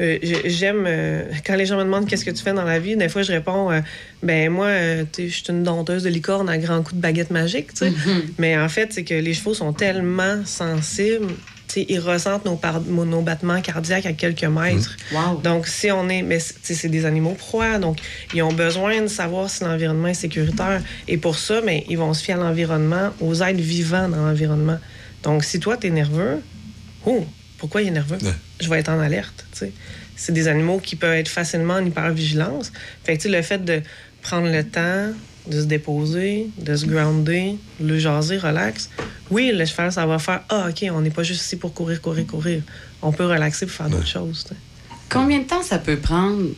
euh, j'ai- J'aime euh, quand les gens me demandent qu'est-ce que tu fais dans la vie. Des fois, je réponds euh, ben moi, tu sais, je suis une dompteuse de licorne à grands coups de baguette magique. tu sais. Mais en fait, c'est que les chevaux sont tellement sensibles. tu sais, Ils ressentent nos, par- nos battements cardiaques à quelques mètres. Donc, si on est. Mais c'est tu sais, c'est des animaux proies, donc ils ont besoin de savoir si l'environnement est sécuritaire. Et pour ça, mais ils vont se fier à l'environnement, aux êtres vivants dans l'environnement. Donc, si toi, tu es nerveux, oh, pourquoi il est nerveux? Je vais être en alerte. C'est des animaux qui peuvent être facilement en hypervigilance. Fait que, le fait de prendre le temps de se déposer, de se grounder, de le jaser, relax. Oui, le cheval, ça va faire Ah, OK, on n'est pas juste ici pour courir, courir, courir. On peut relaxer pour faire d'autres choses. Combien de temps ça peut prendre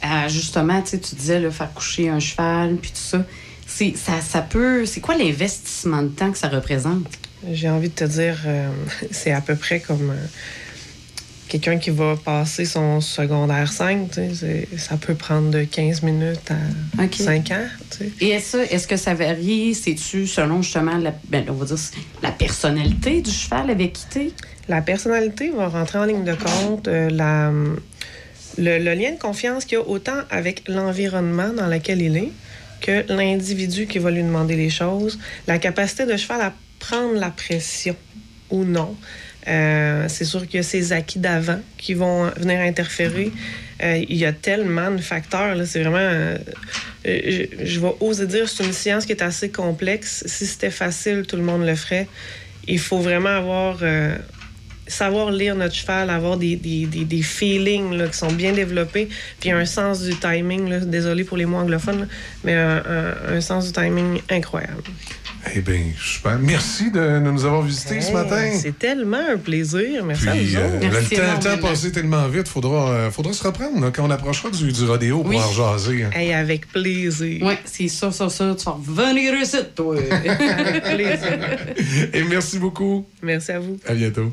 à, justement, tu sais, tu disais, là, faire coucher un cheval, puis tout ça. C'est, ça, ça peut... C'est quoi l'investissement de temps que ça représente? J'ai envie de te dire, euh, c'est à peu près comme euh, quelqu'un qui va passer son secondaire 5. tu sais, c'est- Ça peut prendre de 15 minutes à OK. 5 ans. Et est-ce, est-ce que ça varie? C'est-tu selon justement la, ben, on va dire, la personnalité du cheval avec qui? La personnalité va rentrer en ligne de compte. euh, la, le, le lien de confiance qu'il y a autant avec l'environnement dans lequel il est que l'individu qui va lui demander les choses, la capacité de cheval à prendre la pression ou non. Euh, c'est sûr a ces acquis d'avant qui vont venir interférer. Euh, il y a tellement de facteurs. C'est vraiment. euh, je, vais oser dire, c'est une science qui est assez complexe. Si c'était facile, tout le monde le ferait. Il faut vraiment avoir. savoir lire notre cheval, avoir des, feelings qui sont bien développés, puis un sens du timing, là, désolé pour les mots anglophones, mais un sens du timing incroyable. Eh bien, super. Merci de, nous avoir visités ce matin. C'est tellement un plaisir. Merci à vous euh, le temps, le temps a passé tellement vite, faudra, euh, faudra se reprendre là, quand on approchera du, du rodéo pour Oui. en jaser. hein. Hey, avec plaisir. Oui, c'est ça, ça, ça. Tu vas revenir ici, toi. avec plaisir. Et merci beaucoup. Merci à vous. À bientôt.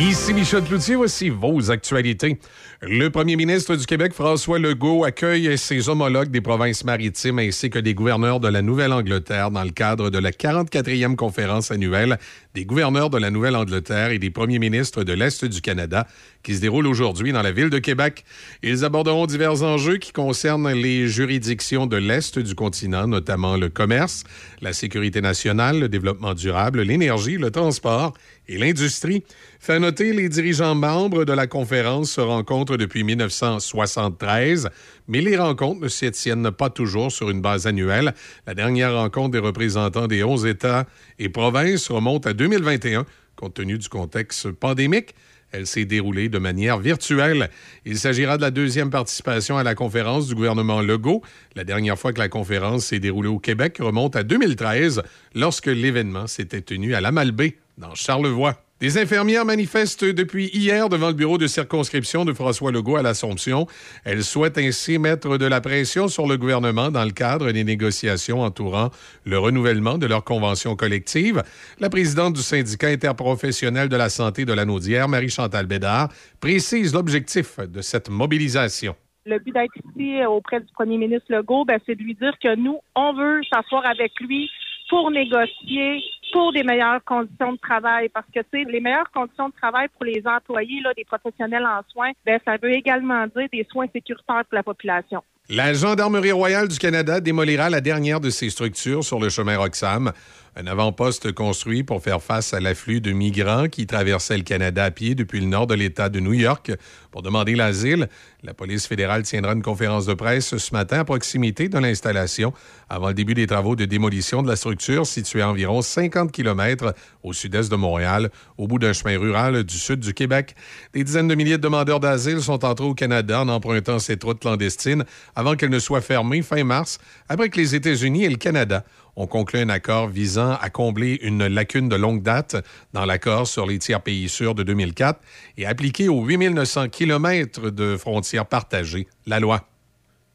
Ici Michel Cloutier, voici vos actualités. Le premier ministre du Québec, François Legault, accueille ses homologues des provinces maritimes ainsi que des gouverneurs de la Nouvelle-Angleterre dans le cadre de la 44e conférence annuelle des gouverneurs de la Nouvelle-Angleterre et des premiers ministres de l'Est du Canada qui se déroule aujourd'hui dans la ville de Québec. Ils aborderont divers enjeux qui concernent les juridictions de l'Est du continent, notamment le commerce, la sécurité nationale, le développement durable, l'énergie, le transport et l'industrie. Fait noter, les dirigeants membres de la conférence se rencontrent depuis 1973, mais les rencontres ne s'y tiennent pas toujours sur une base annuelle. La dernière rencontre des représentants des 11 États et provinces remonte à 2021, compte tenu du contexte pandémique. Elle s'est déroulée de manière virtuelle. Il s'agira de la deuxième participation à la conférence du gouvernement Legault. La dernière fois que la conférence s'est déroulée au Québec remonte à 2013, lorsque l'événement s'était tenu à la Malbaie, dans Charlevoix. Des infirmières manifestent depuis hier devant le bureau de circonscription de François Legault à l'Assomption. Elles souhaitent ainsi mettre de la pression sur le gouvernement dans le cadre des négociations entourant le renouvellement de leur convention collective. La présidente du syndicat interprofessionnel de la santé de la Naudière, Marie-Chantal Bédard, précise l'objectif de cette mobilisation. Le but d'être ici auprès du premier ministre Legault, ben, c'est de lui dire que nous, on veut s'asseoir avec lui pour négocier pour des meilleures conditions de travail. Parce que, tu sais, les meilleures conditions de travail pour les employés, là, des professionnels en soins, ben, ça veut également dire des soins sécuritaires pour la population. La Gendarmerie royale du Canada démolira la dernière de ses structures sur le chemin Roxham, un avant-poste construit pour faire face à l'afflux de migrants qui traversaient le Canada à pied depuis le nord de l'État de New York pour demander l'asile. La police fédérale tiendra une conférence de presse ce matin à proximité de l'installation avant le début des travaux de démolition de la structure située à environ 50 km au sud-est de Montréal, au bout d'un chemin rural du sud du Québec. Des dizaines de milliers de demandeurs d'asile sont entrés au Canada en empruntant cette route clandestine avant qu'elle ne soit fermée fin mars, après que les États-Unis et le Canada ont conclu un accord visant à combler une lacune de longue date dans l'accord sur les tiers pays sûrs de 2004 et appliquer aux 8900 km de frontières partagées la loi.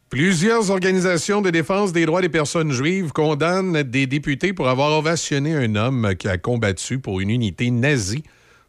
Plusieurs organisations de défense des droits des personnes juives condamnent des députés pour avoir ovationné un homme qui a combattu pour une unité nazie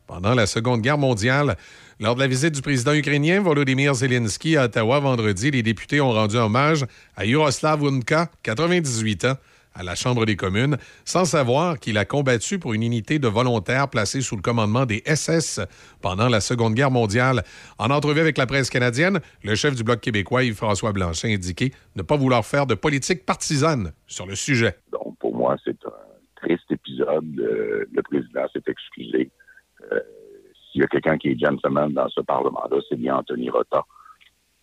pendant la Seconde Guerre mondiale. Lors de la visite du président ukrainien Volodymyr Zelensky à Ottawa vendredi, les députés ont rendu hommage à Yuroslav Unka, 98 ans, à la Chambre des communes, sans savoir qu'il a combattu pour une unité de volontaires placée sous le commandement des SS pendant la Seconde Guerre mondiale. En entrevue avec la presse canadienne, le chef du Bloc québécois, Yves-François Blanchet, a indiqué ne pas vouloir faire de politique partisane sur le sujet. Donc, pour moi, c'est un triste épisode. Le, président s'est excusé. Euh, S'il y a quelqu'un qui est gentleman dans ce Parlement-là, c'est bien Anthony Rota.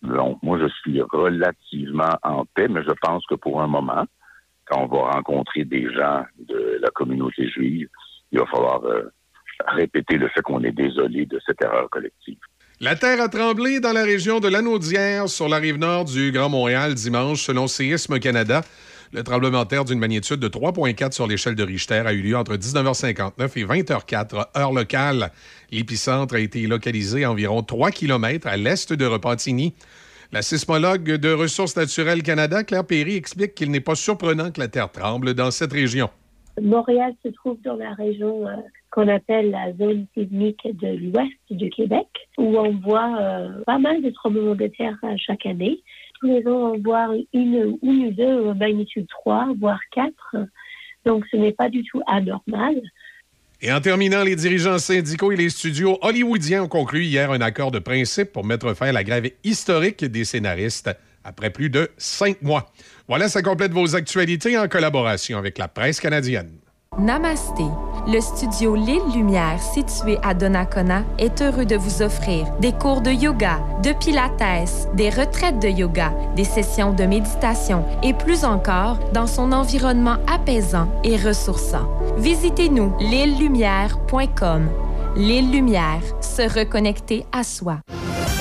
Donc, moi, je suis relativement en paix, mais je pense que pour un moment, quand on va rencontrer des gens de la communauté juive, il va falloir euh, répéter le fait qu'on est désolé de cette erreur collective. La terre a tremblé dans la région de l'Anaudière, sur la rive nord du Grand Montréal, dimanche, selon Séisme Canada. Le tremblement de terre d'une magnitude de 3,4 sur l'échelle de Richter a eu lieu entre 19h59 et 20h04, heure locale. L'épicentre a été localisé à environ 3 km à l'est de Repentigny. La sismologue de Ressources naturelles Canada, Claire Perry, explique qu'il n'est pas surprenant que la terre tremble dans cette région. Montréal se trouve dans la région euh, qu'on appelle la zone sismique de l'ouest du Québec, où on voit euh, pas mal de tremblements de terre euh, chaque année. Tous les ans, on voit une, ou deux magnitude 3, voire 4. Donc, ce n'est pas du tout anormal. Et en terminant, les dirigeants syndicaux et les studios hollywoodiens ont conclu hier un accord de principe pour mettre fin à la grève historique des scénaristes après plus de cinq mois. Voilà, ça complète vos actualités en collaboration avec la presse canadienne. Namasté. Le studio L'île Lumière, situé à Donnacona, est heureux de vous offrir des cours de yoga, de pilates, des retraites de yoga, des sessions de méditation et plus encore dans son environnement apaisant et ressourçant. Visitez-nous l'îlelumière.com. L'île Lumière, se reconnecter à soi.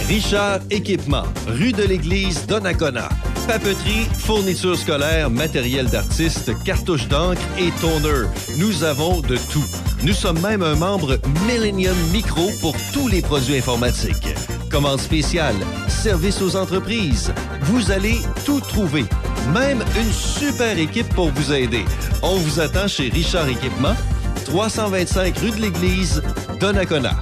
Richard Équipement, rue de l'Église, Donnacona. Papeterie, fournitures scolaires, matériel d'artiste, cartouches d'encre et toner. Nous avons de tout. Nous sommes même un membre Millennium Micro pour tous les produits informatiques. Commande spéciale, service aux entreprises. Vous allez tout trouver. Même une super équipe pour vous aider. On vous attend chez Richard Équipement, 325 rue de l'Église, Donnacona.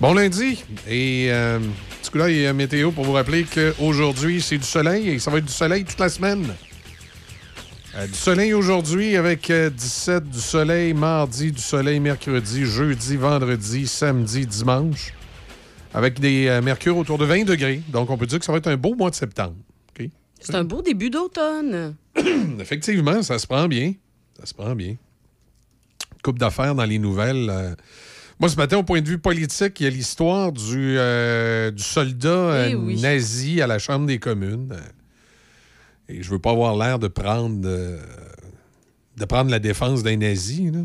Bon lundi. Et euh, du coup, là, il y a météo pour vous rappeler qu'aujourd'hui, c'est du soleil et ça va être du soleil toute la semaine. Euh, du soleil aujourd'hui avec euh, 17, du soleil mardi, du soleil mercredi, jeudi, vendredi, samedi, dimanche. Avec des euh, mercures autour de 20 degrés. Donc, on peut dire que ça va être un beau mois de septembre. C'est un beau début d'automne. Effectivement, ça se prend bien. Ça se prend bien. Coupe d'affaires dans les nouvelles. Euh. Moi, ce matin, au point de vue politique, il y a l'histoire du, euh, du soldat euh, Eh oui. nazi à la Chambre des communes. Euh, Et je veux pas avoir l'air de prendre euh, de prendre la défense d'un nazi. là.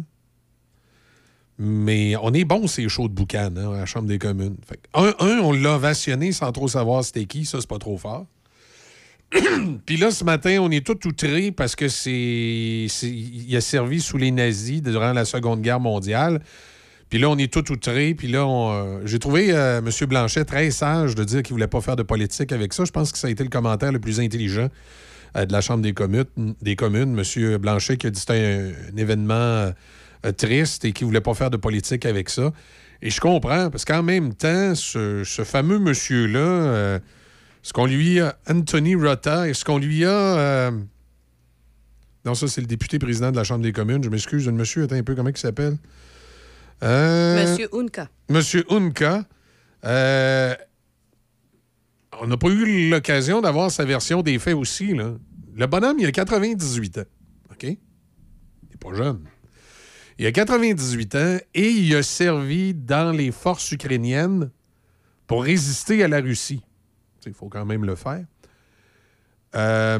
Mais on est bon, ces shows de boucan hein, à la Chambre des communes. Fait un, un, on l'a ovationné sans trop savoir c'était qui. Ça, c'est pas trop fort. Puis là, ce matin, on est tout outré parce que c'est- il a servi sous les nazis durant la Seconde Guerre mondiale. Puis là, on est tout outré. Puis là, euh, j'ai trouvé euh, M. Blanchet très sage de dire qu'il voulait pas faire de politique avec ça. Je pense que ça a été le commentaire le plus intelligent euh, de la Chambre des communes. Des communes. M. Blanchet qui a dit que c'était un, événement triste et qu'il voulait pas faire de politique avec ça. Et je comprends, parce qu'en même temps, ce, ce fameux monsieur-là, ce qu'on lui a, Anthony Rota, est-ce qu'on lui a... non, ça, c'est le député président de la Chambre des communes. Je m'excuse, le monsieur, attends un peu, comment il s'appelle? Euh, Monsieur Unka. Monsieur Unka. euh, on n'a pas eu l'occasion d'avoir sa version des faits aussi. Là. Le bonhomme, il a 98 ans. OK? Il n'est pas jeune. Il a 98 ans et il a servi dans les forces ukrainiennes pour résister à la Russie. Il faut quand même le faire. Euh,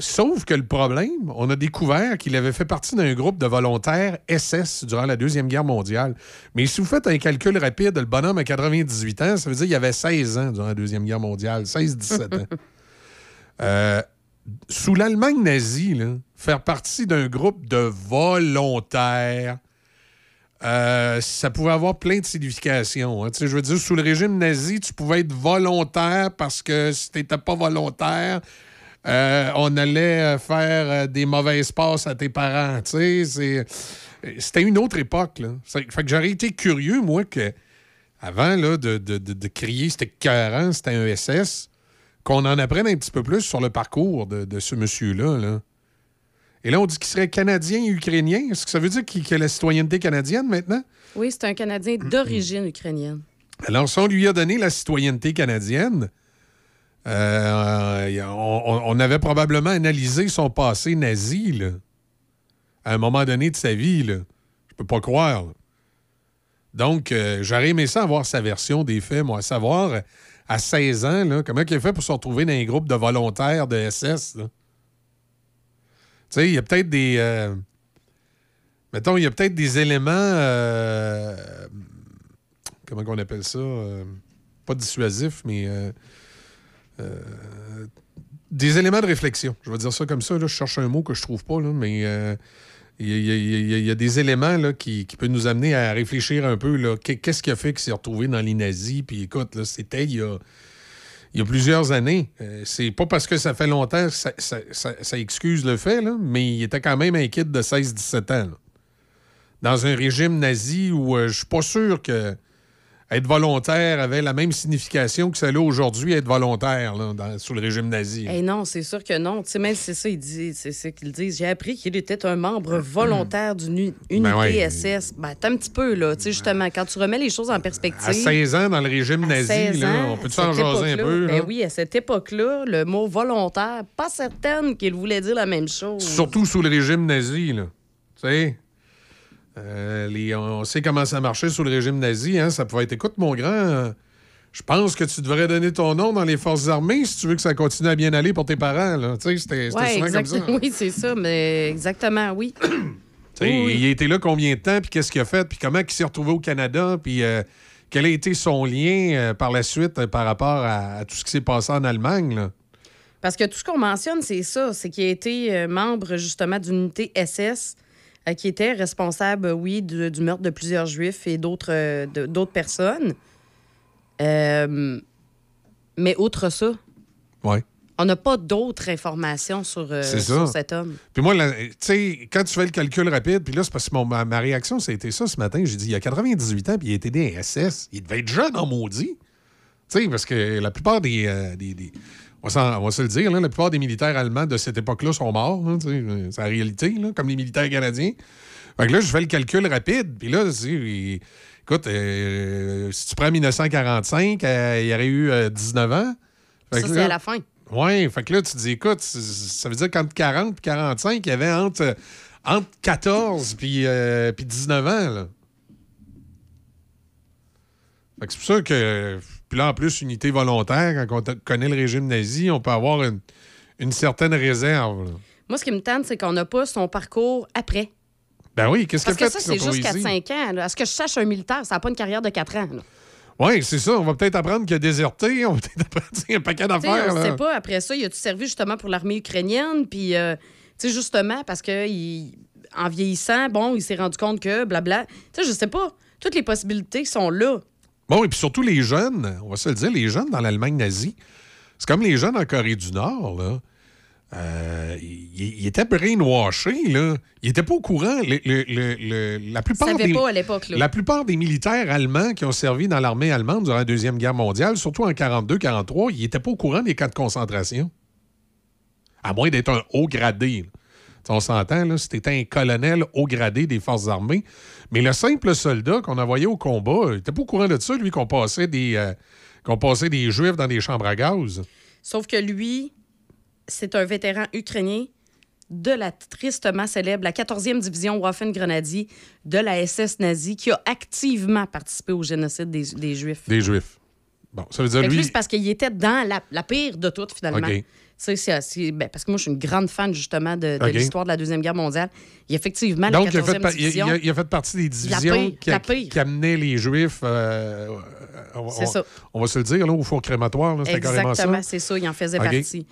Sauf que le problème, on a découvert qu'il avait fait partie d'un groupe de volontaires SS durant la Deuxième Guerre mondiale. Mais si vous faites un calcul rapide, le bonhomme a 98 ans, ça veut dire qu'il avait 16 ans durant la Deuxième Guerre mondiale, 16-17 ans. Euh, sous l'Allemagne nazie, là, faire partie d'un groupe de volontaires, euh, ça pouvait avoir plein de significations. hein. Je veux dire, sous le régime nazi, tu pouvais être volontaire parce que si tu n'étais pas volontaire, euh, on allait euh, faire euh, des mauvaises passes à tes parents. tu sais, c'est- C'était une autre époque. Là. C'est- Fait que j'aurais été curieux, moi, que avant là, de, de- de- de crier c'était écœurant, c'était un SS, qu'on en apprenne un petit peu plus sur le parcours de, de ce monsieur-là. là. Et là, on dit qu'il serait canadien et ukrainien. Est-ce que ça veut dire qu'il qu'il a la citoyenneté canadienne maintenant? Oui, c'est un Canadien d'origine ukrainienne. Alors, si on lui a donné la citoyenneté canadienne, euh, on, avait probablement analysé son passé nazi, là, à un moment donné de sa vie. Là. Je peux pas croire. Donc, euh, j'aurais aimé ça avoir sa version des faits, moi, à savoir, à 16 ans, là, comment il a fait pour se retrouver dans un groupe de volontaires de SS. Tu sais, il y a peut-être des... euh, mettons, il y a peut-être des éléments... comment on appelle ça? pas dissuasif, mais euh, des éléments de réflexion. Je vais dire ça comme ça. Là, je cherche un mot que je trouve pas, là, mais il y, a- des éléments là, qui, peuvent nous amener à réfléchir un peu. Qu'est-ce qui a fait qu'il s'est retrouvé dans les nazis? Puis écoute, c'était il y a, il y a plusieurs années. Euh, c'est pas parce que ça fait longtemps que ça, excuse le fait, là, mais il était quand même un kid de 16-17 ans. Dans un régime nazi où euh, je suis pas sûr que être volontaire avait la même signification que ça a aujourd'hui être volontaire là, dans- sous le régime nazi. Eh non, c'est sûr que non. Tu sais, même si c'est ça, ils disent, c'est ça qu'ils disent. J'ai appris qu'il était un membre volontaire d'une unité Ben ouais. SS. Ben, t'as un petit peu, là. Tu sais, justement, quand tu remets les choses en perspective. À 16 ans, dans le régime nazi, 16 là, ans, on peut s'en jaser un peu? Ben oui, à cette époque-là, le mot volontaire, pas certaine qu'il voulait dire la même chose. Surtout sous le régime nazi, là. Tu sais? Euh, les- on sait comment ça marchait sous le régime nazi. Hein? Ça pouvait être, écoute, mon grand, euh, je pense que tu devrais donner ton nom dans les forces armées si tu veux que ça continue à bien aller pour tes parents. C'était Ouais, souvent comme ça. Oui, c'est ça, mais exactement, oui. Tu sais, Il a été là combien de temps, puis qu'est-ce qu'il a fait, puis comment il s'est retrouvé au Canada, puis euh, quel a été son lien euh, par la suite par rapport à, à tout ce qui s'est passé en Allemagne. Là? Parce que tout ce qu'on mentionne, c'est ça, c'est qu'il a été membre justement d'une unité SS qui était responsable, euh, oui, du, du meurtre de plusieurs Juifs et d'autres euh, d'autres personnes. Euh, mais outre ça, Ouais. on n'a pas d'autres informations sur, euh, cet homme. Puis moi, tu sais, quand tu fais le calcul rapide, puis là, c'est parce que mon- ma, ma réaction, ça a été ça ce matin. J'ai dit, il a 98 ans, puis il a été des SS. Il devait être jeune en maudit. Tu sais, parce que la plupart des, euh, des- des- On va, s'en- on va se le dire, là, la plupart des militaires allemands de cette époque-là sont morts. hein, euh, c'est la réalité, là, comme les militaires canadiens. Fait que là, je fais le calcul rapide. Puis là, il- écoute, euh, si tu prends 1945, euh, il y aurait eu euh, 19 ans. Fait Ça, c'est à la fin. oui, fait que là, tu te dis, écoute, ça veut dire qu'entre 40 et 45, il y avait entre, euh, entre 14 puis, euh, puis 19 ans. Là. Fait que c'est pour ça que, puis là, en plus, unité volontaire, quand on connaît le régime nazi, on peut avoir une, une certaine réserve. là. Moi, ce qui me tente, c'est qu'on n'a pas son parcours après. Ben oui, qu'est-ce qu'il Parce que fait? ça, c'est juste 4-5 ans. là. À ce que je sache, un militaire, ça n'a pas une carrière de 4 ans. Oui, c'est ça. On va peut-être apprendre qu'il a déserté. On va peut-être apprendre un paquet d'affaires. on ne sait pas, après ça, il a-tu servi justement pour l'armée ukrainienne? Puis, euh, tu sais, justement, parce que il- en vieillissant, bon, il s'est rendu compte que blabla. Tu sais, je sais pas. Toutes les possibilités sont là. Bon, et puis surtout les jeunes, on va se le dire, les jeunes dans l'Allemagne nazie, c'est comme les jeunes en Corée du Nord, là. Euh, ils, ils étaient brainwashés, là. Ils n'étaient pas au courant. Le- le- le- le- la, plupart des, pas à la plupart des militaires allemands qui ont servi dans l'armée allemande durant la Deuxième Guerre mondiale, surtout en 42-43, ils n'étaient pas au courant des camps de concentration. À moins d'être un haut gradé. là. On s'entend, là, si un colonel haut gradé des forces armées. Mais le simple soldat qu'on envoyait au combat, il n'était pas au courant de ça, lui, qu'on passait des, euh, qu'on passait des juifs dans des chambres à gaz. Sauf que lui, c'est un vétéran ukrainien de la tristement célèbre, la 14e division Waffen-Grenadier de la SS nazie qui a activement participé au génocide des, des Juifs. Des juifs. Bon, ça veut dire lui. c'est parce qu'il était dans la, la pire de toutes, finalement. Sais, c'est- ben, parce que moi, je suis une grande fan, justement, de, l'histoire de la Deuxième Guerre mondiale. Il effectivement, Donc, la il a, 14e fait, pa- il, division. il a, il a fait partie des La divisions pire, qui, qui amenaient les Juifs. euh, on, ça. on va se le dire, là, au four crématoire. C'était carrément ça. Exactement, c'est ça, il en faisait partie.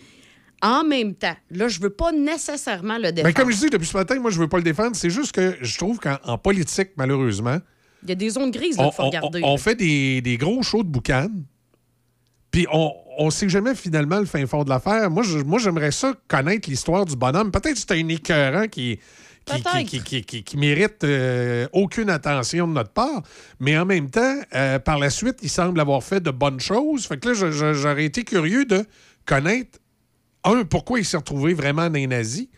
En même temps, là, je veux pas nécessairement le défendre. Mais Ben, comme je dis depuis ce matin, moi, je veux pas le défendre. C'est juste que je trouve qu'en en politique, malheureusement, Il y a des zones grises, là, on, faut regarder. on là. fait des, des gros shows de boucan, puis on, on sait jamais finalement le fin fond de l'affaire. Moi, je- moi, j'aimerais ça connaître l'histoire du bonhomme. Peut-être que c'est un écœurant qui, qui, qui, qui, qui- qui- qui mérite euh, aucune attention de notre part, mais en même temps, euh, par la suite, il semble avoir fait de bonnes choses. Fait que là, j'aurais été curieux de connaître, un, pourquoi il s'est retrouvé vraiment dans les nazis.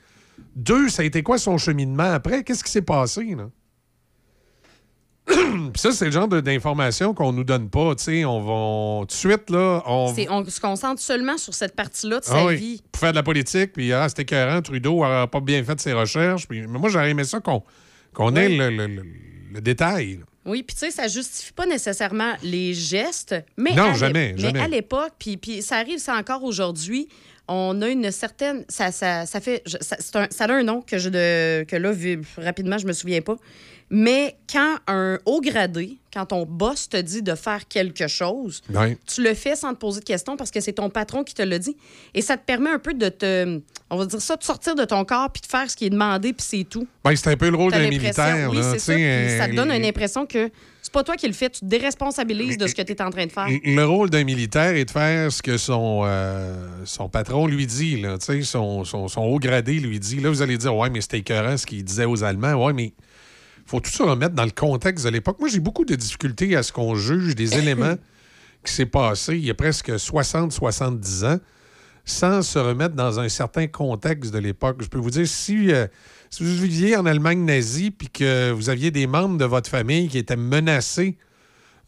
Deux, ça a été quoi son cheminement après? Qu'est-ce qui s'est passé, là? Ça, c'est le genre d'informations qu'on nous donne pas. tu sais. On va tout de suite, là, on, on se concentre seulement sur cette partie-là de sa Ah oui, vie. Pour faire de la politique, puis ah, c'était écœurant, Trudeau n'a pas bien fait ses recherches. Puis, mais moi, j'aurais aimé ça qu'on ait le, le- le- le détail. là. Oui, puis tu sais, ça justifie pas nécessairement les gestes, mais Non, à l'é- jamais, Mais jamais. à l'époque, puis, ça arrive, ça encore aujourd'hui, on a une certaine, ça, ça, ça fait, ça, c'est un- ça a un nom que je de, que là vu- rapidement je me souviens pas, mais quand un haut gradé, quand ton boss te dit de faire quelque chose, tu le fais sans te poser de questions parce que c'est ton patron qui te le dit. Et ça te permet un peu de te, on va dire ça, de sortir de ton corps puis de faire ce qui est demandé puis c'est tout. Ben, c'est un peu le rôle d'un militaire. Oui, c'est ça. te euh, donne une impression que c'est pas toi qui le fais. Tu te déresponsabilises de ce que tu es en train de faire. Le rôle d'un militaire est de faire ce que son, euh, son patron lui dit. Là, son, son, son haut gradé lui dit. Là, vous allez dire, ouais, mais c'était écœurant ce qu'il disait aux Allemands. Ouais, mais faut tout se remettre dans le contexte de l'époque. Moi, j'ai beaucoup de difficultés à ce qu'on juge des éléments qui s'est passé il y a presque 60-70 ans sans se remettre dans un certain contexte de l'époque. Je peux vous dire, si, euh, si vous viviez en Allemagne nazie puis que vous aviez des membres de votre famille qui étaient menacés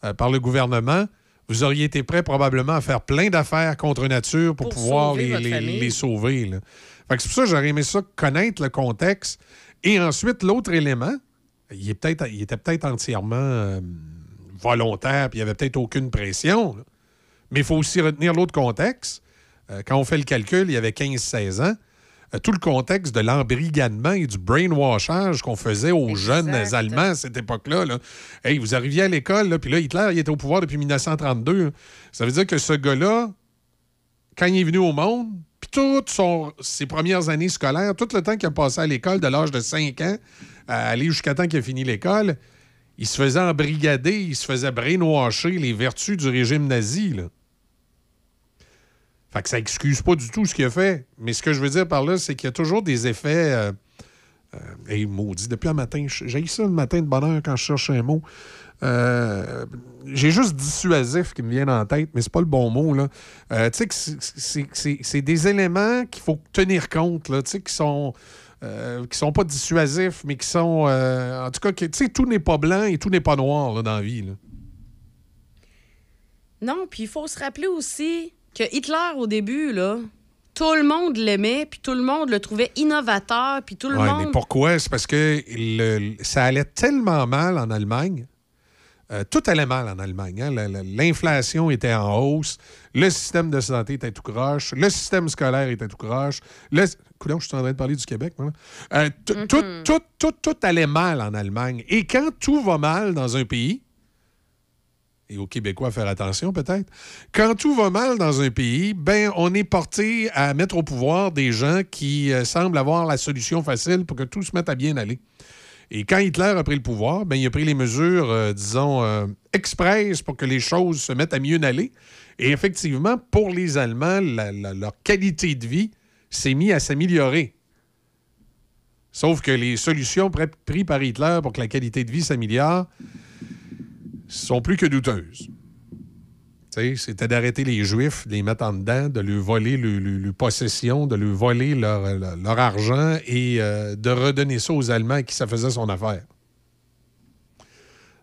euh, par le gouvernement, vous auriez été prêt probablement à faire plein d'affaires contre nature pour, Pour pouvoir sauver les, sauver. là. Fait que c'est pour ça que j'aurais aimé ça, connaître le contexte. Et ensuite, l'autre élément, il, est peut-être, il était peut-être entièrement euh, volontaire, puis il n'y avait peut-être aucune pression. là. Mais il faut aussi retenir l'autre contexte. Euh, quand on fait le calcul, il y avait 15-16 ans. euh, tout le contexte de l'embrigadement et du brainwashage qu'on faisait aux jeunes Allemands à cette époque-là. Là. Hey, vous arriviez à l'école, puis là, Hitler, il était au pouvoir depuis 1932. hein. Ça veut dire que ce gars-là, quand il est venu au monde, puis toutes ses premières années scolaires, tout le temps qu'il a passé à l'école, de l'âge de 5 ans à aller jusqu'à temps qu'il a fini l'école, il se faisait embrigader, il se faisait brainwasher les vertus du régime nazi. Là. Fait que ça excuse pas du tout ce qu'il a fait. Mais ce que je veux dire par là, c'est qu'il y a toujours des effets, euh, Euh, maudit, depuis un matin, j'ai ça le matin de bonheur quand je cherche un mot. Euh, j'ai juste dissuasif qui me vient en tête, mais c'est pas le bon mot. Là. Euh, tu sais c'est- des éléments qu'il faut tenir compte, là, tu sais, qui sont. euh, qui sont pas dissuasifs, mais qui sont. en tout cas, tu sais, tout n'est pas blanc et tout n'est pas noir là, dans la vie. là. Non, puis il faut se rappeler aussi que Hitler, au début, là, tout le monde l'aimait, puis tout le monde le trouvait innovateur, puis tout le Ouais, monde... mais pourquoi? C'est parce que le- ça allait tellement mal en Allemagne. Euh, tout allait mal en Allemagne. hein. La- la- L'inflation était en hausse. Le système de santé était tout croche. Le système scolaire était tout croche. Le... Je suis en train de parler du Québec. Euh, t- tout, tout, tout, tout allait mal en Allemagne. Et quand tout va mal dans un pays, et aux Québécois faire attention peut-être. Quand tout va mal dans un pays, ben on est porté à mettre au pouvoir des gens qui euh, semblent avoir la solution facile pour que tout se mette à bien aller. Et quand Hitler a pris le pouvoir, ben il a pris les mesures, euh, disons, euh, express pour que les choses se mettent à mieux aller. Et effectivement, pour les Allemands, leur qualité de vie s'est mise à s'améliorer. Sauf que les solutions pr- prises par Hitler pour que la qualité de vie s'améliore sont plus que douteuses. C'était d'arrêter les Juifs, de les mettre en dedans, de leur voler le, le- le possession, de leur voler leur, leur- leur argent et euh, de redonner ça aux Allemands à qui ça faisait son affaire.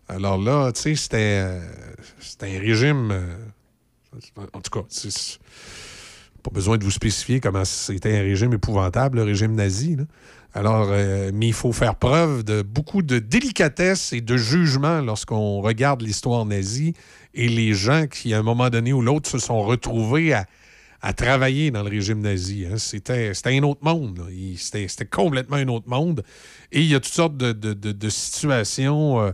Alors là, tu sais, c'était euh, un régime. euh, en tout cas, pas besoin de vous spécifier comment c'était un régime épouvantable, le régime nazi. Alors, mais il faut faire preuve de beaucoup de délicatesse et de jugement lorsqu'on regarde l'histoire nazie et les gens qui, à un moment donné ou l'autre, se sont retrouvés à, à travailler dans le régime nazi. hein. C'était un autre monde. C'était complètement un autre monde. Et il y a toutes sortes de, de- de- de situations euh,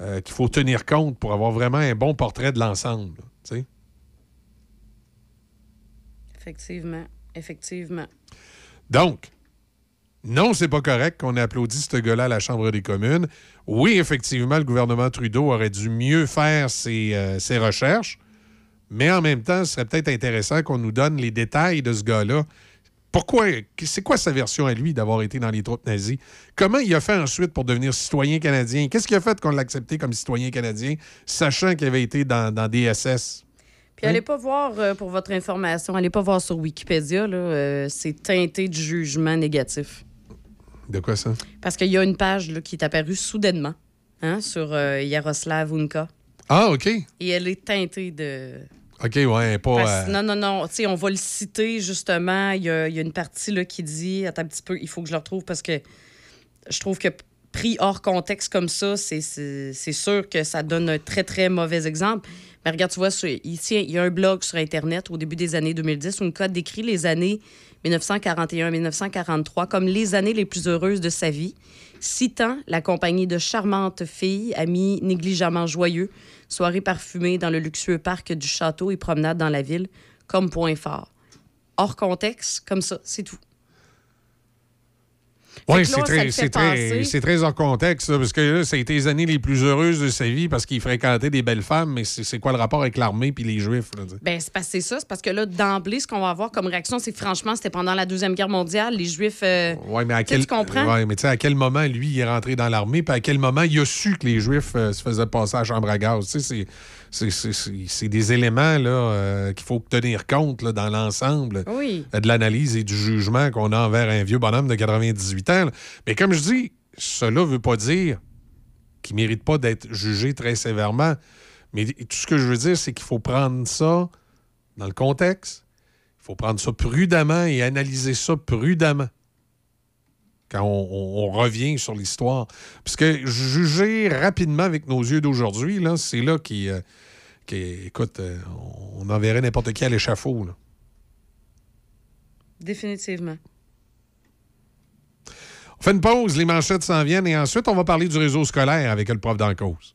euh, qu'il faut tenir compte pour avoir vraiment un bon portrait de l'ensemble. Effectivement, effectivement. Donc, non, c'est pas correct qu'on ait applaudi ce gars-là à la Chambre des communes. Oui, effectivement, le gouvernement Trudeau aurait dû mieux faire ses, euh, ses recherches, mais en même temps, ce serait peut-être intéressant qu'on nous donne les détails de ce gars-là. Pourquoi? C'est quoi sa version à lui d'avoir été dans les troupes nazies? Comment il a fait ensuite pour devenir citoyen canadien? Qu'est-ce qui a fait qu'on l'a accepté comme citoyen canadien, sachant qu'il avait été dans, dans des SS? Puis allez pas voir, euh, pour votre information, allez pas voir sur Wikipédia, euh, c'est teinté de jugement négatif. De quoi ça? Parce qu'il y a une page là, qui est apparue soudainement hein, sur euh, Yaroslav Unka. Ah, OK. Et elle est teintée de... OK, ouais, pas... Parce- euh, Non, non, non. Tu sais, on va le citer, justement. Il y a, il y a une partie là, qui dit... Attends un petit peu, il faut que je le retrouve parce que je trouve que pris hors contexte comme ça, c'est- sûr que ça donne un très, très mauvais exemple. Mais regarde, tu vois, sur- ici, il y a un blog sur Internet au début des années 2010 où code décrit les années 1941-1943 comme les années les plus heureuses de sa vie, citant la compagnie de charmantes filles, amis négligemment joyeux, soirées parfumées dans le luxueux parc du château et promenades dans la ville, comme point fort. Hors contexte, comme ça, c'est tout. Oui, c'est très, c'est hors contexte, parce que là, ça a été les années les plus heureuses de sa vie parce qu'il fréquentait des belles femmes, mais c'est quoi le rapport avec l'armée puis les Juifs? là? Ben, c'est parce que ça. C'est parce que là, d'emblée, ce qu'on va avoir comme réaction, c'est que franchement, c'était pendant la Deuxième Guerre mondiale. Les Juifs. euh, Ouais, mais à tu sais, quel, tu comprends? Ouais, mais tu sais, à quel moment, lui, il est rentré dans l'armée, puis à quel moment il a su que les Juifs euh, se faisaient passer à la chambre à gaz? Tu sais, c'est- c'est- des éléments là, euh, qu'il faut tenir compte là, dans l'ensemble Oui. euh, de l'analyse et du jugement qu'on a envers un vieux bonhomme de 98 ans. là. Mais comme je dis, cela veut pas dire qu'il mérite pas d'être jugé très sévèrement. Mais tout ce que je veux dire, c'est qu'il faut prendre ça dans le contexte. Il faut prendre ça prudemment et analyser ça prudemment quand on, on- on revient sur l'histoire. Parce que juger rapidement avec nos yeux d'aujourd'hui, là, c'est là qui, euh, qui- écoute, euh, on enverrait n'importe qui à l'échafaud. là. Définitivement. On fait une pause, les manchettes s'en viennent et ensuite on va parler du réseau scolaire avec le prof d'en cause.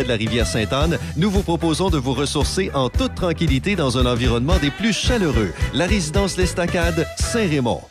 De la rivière Sainte-Anne, nous vous proposons de vous ressourcer en toute tranquillité dans un environnement des plus chaleureux. La résidence L'Estacade, Saint-Raymond.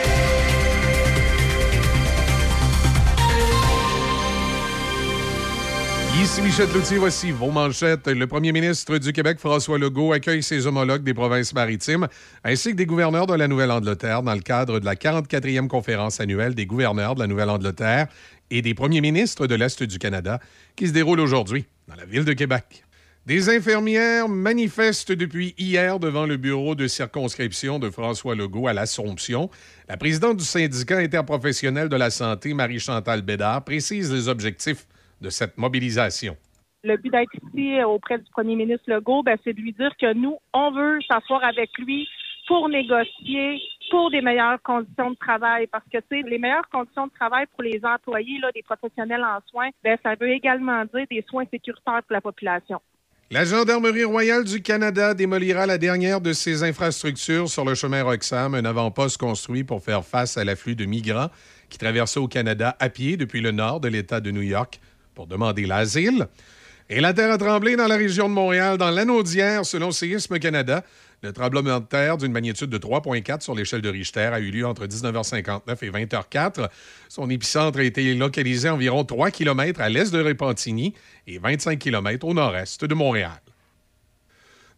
Ici Michel Cloutier, voici vos manchettes. Le premier ministre du Québec, François Legault, accueille ses homologues des provinces maritimes ainsi que des gouverneurs de la Nouvelle-Angleterre dans le cadre de la 44e conférence annuelle des gouverneurs de la Nouvelle-Angleterre et des premiers ministres de l'Est du Canada qui se déroule aujourd'hui dans la ville de Québec. Des infirmières manifestent depuis hier devant le bureau de circonscription de François Legault à l'Assomption. La présidente du syndicat interprofessionnel de la santé, Marie-Chantal Bédard, précise les objectifs de cette mobilisation. Le but d'être ici euh, auprès du premier ministre Legault, ben, c'est de lui dire que nous, on veut s'asseoir avec lui pour négocier pour des meilleures conditions de travail. Parce que, tu sais, les meilleures conditions de travail pour les employés, là, des professionnels en soins, ben, ça veut également dire des soins sécuritaires pour la population. La Gendarmerie royale du Canada démolira la dernière de ses infrastructures sur le chemin Roxham, un avant-poste construit pour faire face à l'afflux de migrants qui traversaient au Canada à pied depuis le nord de l'État de New York demander l'asile. Et la terre a tremblé dans la région de Montréal, dans l'anneau d'hier, selon Séisme Canada. Le tremblement de terre d'une magnitude de 3,4 sur l'échelle de Richter a eu lieu entre 19h59 et 20h04. Son épicentre a été localisé à environ 3 km à l'est de Repentigny et 25 km au nord-est de Montréal.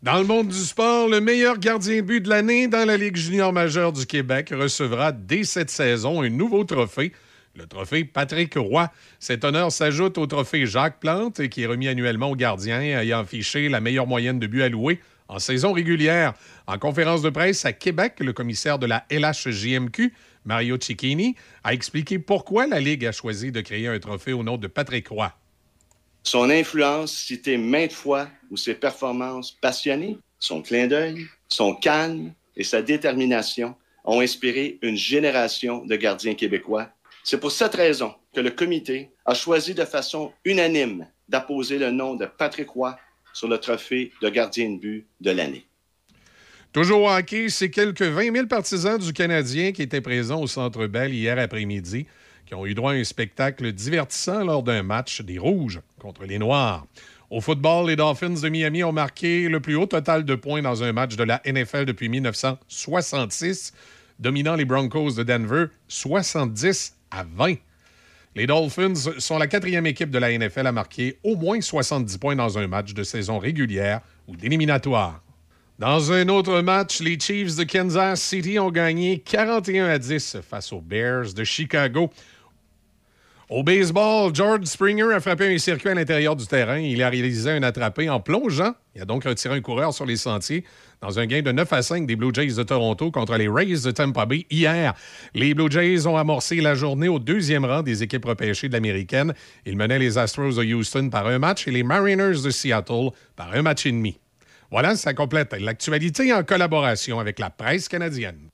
Dans le monde du sport, le meilleur gardien de but de l'année dans la Ligue junior majeure du Québec recevra dès cette saison un nouveau trophée le trophée Patrick Roy. Cet honneur s'ajoute au trophée Jacques Plante, qui est remis annuellement aux gardiens ayant affiché la meilleure moyenne de buts alloués en saison régulière. En conférence de presse à Québec, le commissaire de la LHJMQ, Mario Cicchini, a expliqué pourquoi la Ligue a choisi de créer un trophée au nom de Patrick Roy. Son influence citée maintes fois ou ses performances passionnées, son clin d'œil, son calme et sa détermination ont inspiré une génération de gardiens québécois c'est pour cette raison que le comité a choisi de façon unanime d'apposer le nom de Patrick Roy sur le trophée de gardien de but de l'année. Toujours hockey, c'est quelques 20 000 partisans du Canadien qui étaient présents au Centre Bell hier après-midi, qui ont eu droit à un spectacle divertissant lors d'un match des Rouges contre les Noirs. Au football, les Dolphins de Miami ont marqué le plus haut total de points dans un match de la NFL depuis 1966, dominant les Broncos de Denver 70 à 20. Les Dolphins sont la quatrième équipe de la NFL à marquer au moins 70 points dans un match de saison régulière ou d'éliminatoire. Dans un autre match, les Chiefs de Kansas City ont gagné 41 à 10 face aux Bears de Chicago. Au baseball, George Springer a frappé un circuit à l'intérieur du terrain. Il a réalisé un attrapé en plongeant. Il a donc retiré un coureur sur les sentiers dans un gain de 9 à 5 des Blue Jays de Toronto contre les Rays de Tampa Bay hier. Les Blue Jays ont amorcé la journée au deuxième rang des équipes repêchées de l'américaine. Ils menaient les Astros de Houston par un match et les Mariners de Seattle par un match et demi. Voilà, ça complète l'actualité en collaboration avec la presse canadienne.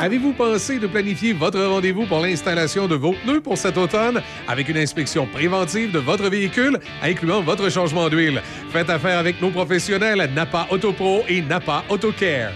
Avez-vous pensé de planifier votre rendez-vous pour l'installation de vos pneus pour cet automne? Avec une inspection préventive de votre véhicule, incluant votre changement d'huile? Faites affaire avec nos professionnels Napa Autopro et Napa Autocare.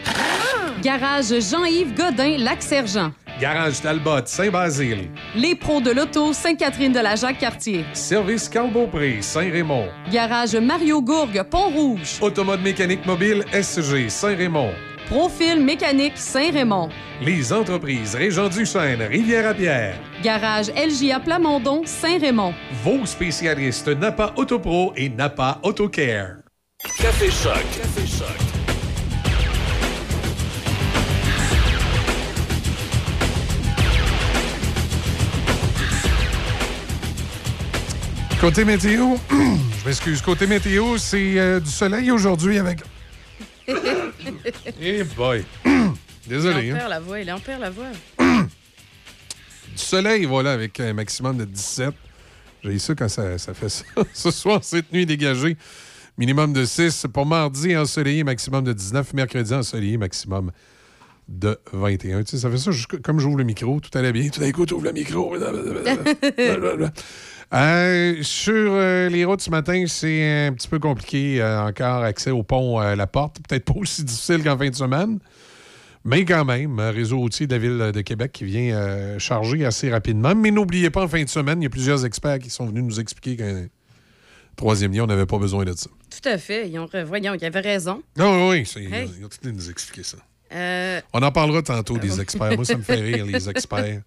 Garage Jean-Yves Godin, Lac-Sergent. Garage Talbot, Saint-Basile. Les pros de l'auto, Sainte-Catherine de la Jacques-Cartier. Service Carl-Beaupré, Saint-Raymond. Garage Mario Gourgue, Pont-Rouge. Automode mécanique mobile SG, Saint-Raymond. Profil mécanique Saint-Raymond. Les entreprises Régent du Chêne, Rivière-à-Pierre. Garage LJA Plamondon, Saint-Raymond. Vos spécialistes Napa Autopro et Napa Autocare. Café Choc. Café Choc. Côté météo, je m'excuse. Côté météo, c'est euh, du soleil aujourd'hui avec. Eh boy. Désolé. Il en hein. perd la voix, il en perd la voix. Du soleil, voilà, avec un maximum de 17. J'ai ça quand ça, ça fait ça. Ce soir, cette nuit dégagée, minimum de 6. Pour mardi, ensoleillé, maximum de 19. Mercredi, ensoleillé, maximum de 21. Tu sais, ça fait ça comme j'ouvre le micro, tout allait bien. Tout d'un coup, tu ouvres le micro. Euh, sur euh, les routes ce matin, c'est un petit peu compliqué euh, encore. Accès au pont La Porte. Peut-être pas aussi difficile qu'en fin de semaine. Mais quand même, réseau routier de la Ville de Québec qui vient charger assez rapidement. Mais n'oubliez pas, en fin de semaine, il y a plusieurs experts qui sont venus nous expliquer qu'un troisième lien, on n'avait pas besoin de ça. Tout à fait. Ils ont, voyons, ils avaient raison. Non, oui, c'est- Hey. ils ont tout nous expliquer ça. On en parlera tantôt des experts. Moi, ça me fait rire, les experts.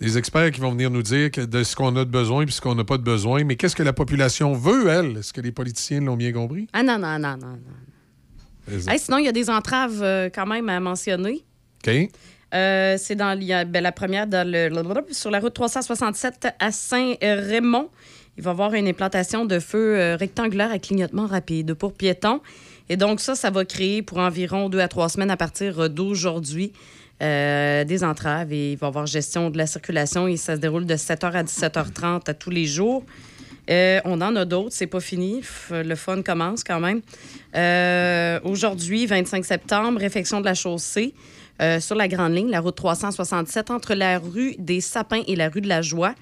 Des experts qui vont venir nous dire que de ce qu'on a de besoin et ce qu'on n'a pas de besoin. Mais qu'est-ce que la population veut, elle? Est-ce que les politiciens l'ont bien compris? Ah non, non, non, non. non. Hey, sinon, il y a des entraves euh, quand même à mentionner. OK. Euh, c'est dans ben, la première dans le, sur la route 367 à Saint-Raymond. Il va y avoir une implantation de feu euh, rectangulaire à clignotement rapide pour piétons. Et donc, ça, ça va créer pour environ deux à trois semaines à partir d'aujourd'hui euh, des entraves et il va y avoir gestion de la circulation et ça se déroule de 7h à 17h30 à tous les jours. Euh, on en a d'autres, c'est pas fini. Le fun commence quand même. Euh, Aujourd'hui, 25 septembre, réfection de la chaussée sur la grande ligne, la route 367, entre la rue des Sapins et la rue de la Joie.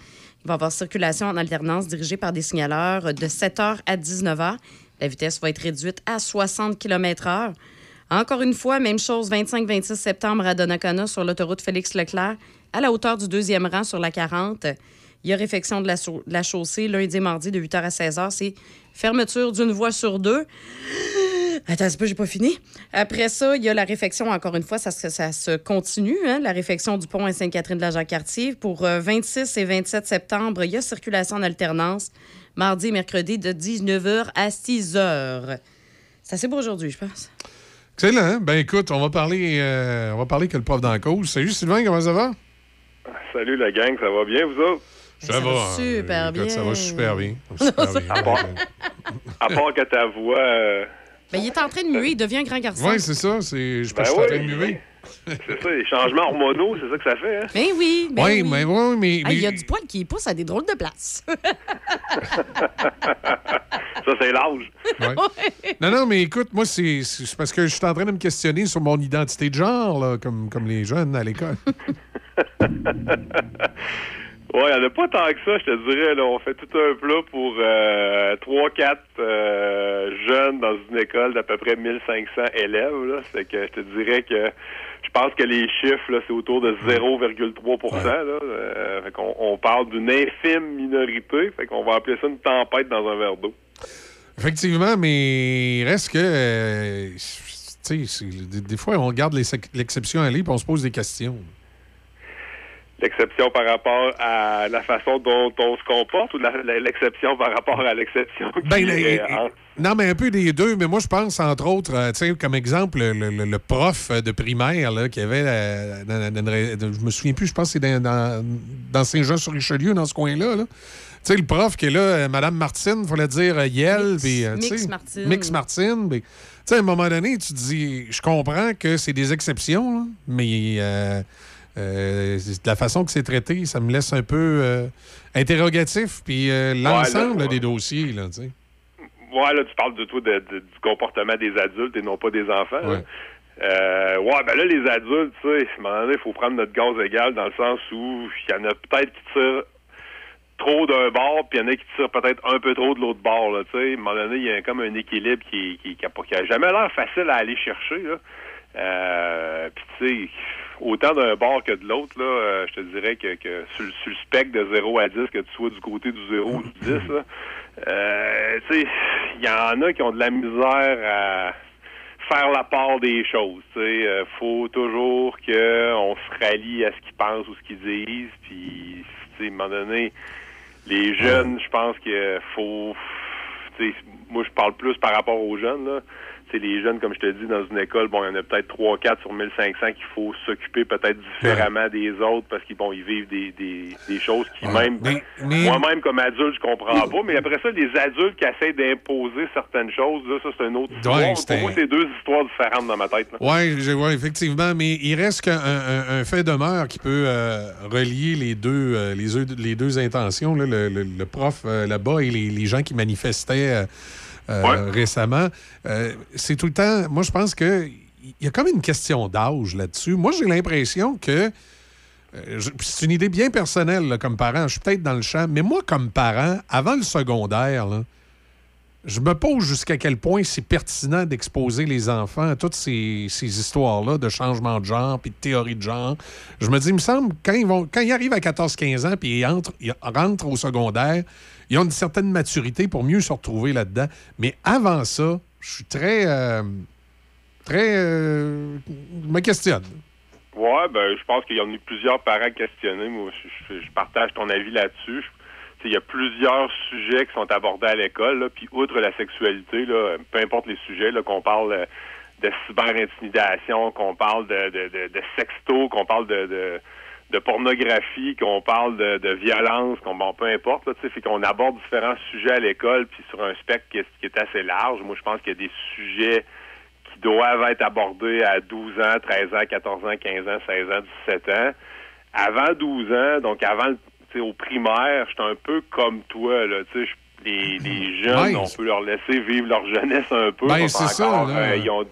Il va y avoir circulation en alternance dirigée par des signaleurs de 7h à 19h. La vitesse va être réduite à 60 km/h. Encore une fois, même chose, 25-26 septembre à Donnacona sur l'autoroute Félix-Leclerc, à la hauteur du deuxième rang sur la 40. Il y a réfection de la, chaussée lundi et mardi de 8h à 16h. C'est fermeture d'une voie sur deux. Attends, c'est pas, j'ai pas fini. Après ça, il y a la réfection, encore une fois, ça, se- ça continue, hein, la réfection du pont à Sainte-Catherine de la Jacques-Cartier. Pour euh, 26 et 27 septembre, il y a circulation en alternance, mardi et mercredi de 19h à 6h. C'est assez pour aujourd'hui, je pense. Excellent. hein? Ben écoute, on va parler, euh, on va parler que le prof dans la cause. Salut Sylvain, comment ça va? Salut la gang, ça va bien, vous autres? Ça, va. hein? super Écoute, Ça va bien. super bien. Super bien. À part, à part que ta voix. euh, Ben, il est en train de muer, il devient un grand garçon. Oui, c'est ça. C'est, je, Ben je suis en train de muer. C'est ça, les changements hormonaux, c'est ça que ça fait, hein? Ben oui, ben Oui, oui. mais oui, mais. Ah, Il y a du poil qui pousse à des drôles de places. Ça, c'est l'âge. Ouais. Non, non, mais écoute, moi, c'est parce que je suis en train de me questionner sur mon identité de genre, là, comme, comme les jeunes à l'école. Ouais, il n'y en a pas tant que ça, je te dirais. Là. On fait tout un plat pour euh, 3-4 jeunes dans une école d'à peu près 1500 élèves. Là. Que je te dirais que je pense que les chiffres, là, c'est autour de 0,3 là. Euh, on parle d'une infime minorité. Fait qu'on va appeler ça une tempête dans un verre d'eau. Effectivement, mais il reste que. euh, des, des fois, on regarde l'exception aller et on se pose des questions. L'exception par rapport à la façon dont on se comporte ou l'exception par rapport à l'exception Ben, les- en- Non, mais un peu des deux. Mais moi, je pense, entre autres, euh, tu sais, comme exemple, le, le- le prof de primaire là, qui avait. euh, dans- dans- dans- dans- je me souviens plus, je pense que c'est dans, Saint-Jean-sur-Richelieu, dans ce coin-là. là. Tu sais, le prof qui est là, euh, Madame Martine, il fallait dire euh, Yel. puis, euh, Mix sais, Martine. Mix Martine. puis, Tu sais, à un moment donné, tu te dis, je comprends que c'est des exceptions, là, mais euh, de la façon que c'est traité, ça me laisse un peu euh, interrogatif. Puis euh, l'ensemble là, des dossiers, là, tu sais. Ouais, là, tu parles de toi de- de- du comportement des adultes et non pas des enfants. Ouais. Euh, ouais, ben là, les adultes, tu sais, à un moment donné, il faut prendre notre gaz égal dans le sens où il y en a peut-être qui tirent trop d'un bord, puis il y en a qui tirent peut-être un peu trop de l'autre bord, là, tu sais. À un moment donné, il y a comme un équilibre qui, qui, qui, pas- qui a jamais l'air facile à aller chercher, là. Euh, puis tu sais, autant d'un bord que de l'autre, là, euh, je te dirais que, sur, le- spectre de 0 à 10, que tu sois du côté du 0 ou du 10, là, euh, il y en a qui ont de la misère à faire la part des choses. Sais, Euh, faut toujours qu'on se rallie à ce qu'ils pensent ou ce qu'ils disent. Puis, à un moment donné, les jeunes, je pense que faut. Moi, je parle plus par rapport aux jeunes. Là. Les jeunes, comme je te dis, dans une école, bon, il y en a peut-être 3-4 sur 1500 qu'il faut s'occuper peut-être différemment des autres parce qu'ils bon, ils vivent des, des, des choses qui même mais- mais- moi-même comme adulte je comprends pas mais après ça les adultes qui essaient d'imposer certaines choses là ça c'est une autre histoire. Ouais, pour moi c'est deux histoires différentes dans ma tête. Oui, ouais, effectivement, mais il reste qu'un un, un fait demeure qui peut euh, relier les deux, euh, les, deux- les deux intentions, là, le, le- le prof euh, là-bas et les, les gens qui manifestaient euh, récemment. Euh, c'est tout le temps. Moi, je pense que il y a comme une question d'âge là-dessus. Moi, j'ai l'impression que. euh, c'est une idée bien personnelle là, comme parent. Je suis peut-être dans le champ, mais moi, comme parent, avant le secondaire, là, je me pose jusqu'à quel point c'est pertinent d'exposer les enfants à toutes ces, histoires-là de changement de genre puis de théorie de genre. Je me dis, il me semble, quand ils, vont, quand ils arrivent à 14-15 ans puis ils ils rentrent au secondaire, ils ont une certaine maturité pour mieux se retrouver là-dedans. Mais avant ça, je suis très. euh, très. euh, je me questionne. Ouais, ben, je pense qu'il y en a plusieurs parents questionnés. Moi, je, je- partage ton avis là-dessus. Je- Il y a plusieurs sujets qui sont abordés à l'école, puis outre la sexualité, là, peu importe les sujets, qu'on parle euh, de cyber-intimidation, qu'on parle de, de, sexto, qu'on parle de, de, pornographie, qu'on parle de, violence, qu'on peu importe, là, fait qu'on aborde différents sujets à l'école, puis sur un spectre qui est, qui est assez large. Moi, je pense qu'il y a des sujets qui doivent être abordés à 12 ans, 13 ans, 14 ans, 15 ans, 16 ans, 17 ans. Avant 12 ans, donc avant, le- au primaire, j'étais un peu comme toi, là, tu sais, les, les jeunes, Ouais. on peut leur laisser vivre leur jeunesse un peu. Ben, c'est ça, là. euh, ils ont,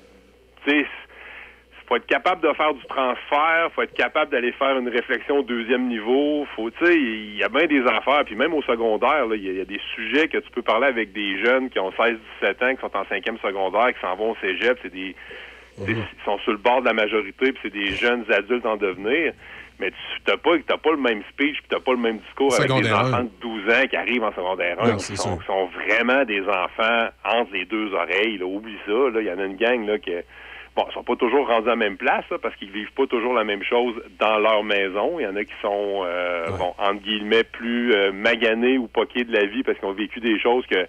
faut être capable de faire du transfert, faut être capable d'aller faire une réflexion au deuxième niveau. Faut, tu sais, il y a bien des affaires. Puis même au secondaire, il y, a- il y a des sujets que tu peux parler avec des jeunes qui ont 16-17 ans, qui sont en cinquième secondaire, qui s'en vont au cégep. C'est des, sais, ils sont sur le bord de la majorité, puis c'est des jeunes adultes en devenir. Mais tu t'as pas, t'as pas le même speech, puis t'as pas le même discours avec des enfants de 12 ans qui arrivent en secondaire 1, Non, qui sont, vraiment des enfants entre les deux oreilles. Là. Oublie ça. Là. Il y en a une gang là, qui bon, sont pas toujours rendus à la même place là, parce qu'ils vivent pas toujours la même chose dans leur maison. Il y en a qui sont, euh, bon, entre guillemets, plus euh, maganés ou poqués de la vie parce qu'ils ont vécu des choses que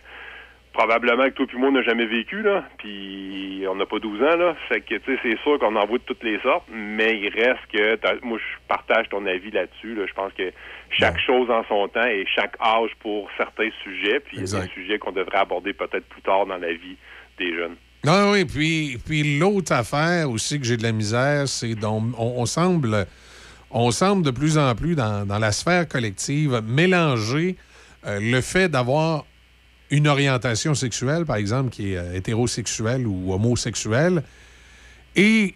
probablement que toi puis moi on n'a jamais vécu là, puis on n'a pas 12 ans là, fait que tu sais c'est sûr qu'on en voit de toutes les sortes, mais il reste que moi je partage ton avis là-dessus là, je pense que chaque chose en son temps et chaque âge pour certains sujets, puis il y a des sujets qu'on devrait aborder peut-être plus tard dans la vie des jeunes. Non, oui, puis, puis l'autre affaire aussi que j'ai de la misère, c'est qu'on on, on semble, on semble de plus en plus dans, dans la sphère collective mélanger euh, le fait d'avoir une orientation sexuelle, par exemple, qui est euh, hétérosexuelle ou homosexuelle, et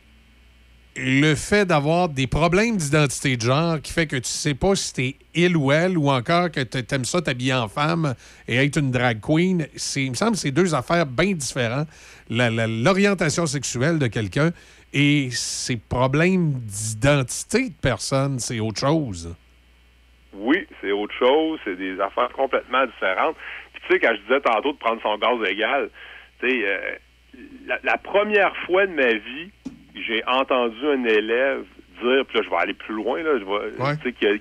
le fait d'avoir des problèmes d'identité de genre qui fait que tu sais pas si t'es il ou elle ou encore que t'a- t'aimes ça t'habiller en femme et être une drag queen, c'est, il me semble que c'est deux affaires bien différentes. L'orientation sexuelle de quelqu'un et ses problèmes d'identité de personne, c'est autre chose. Oui, c'est autre chose, c'est des affaires complètement différentes. Sais, quand je disais tantôt de prendre son gaz égal, tu sais, euh, la, la première fois de ma vie, j'ai entendu un élève dire, puis là, je vais aller plus loin, là, je vais, tu sais,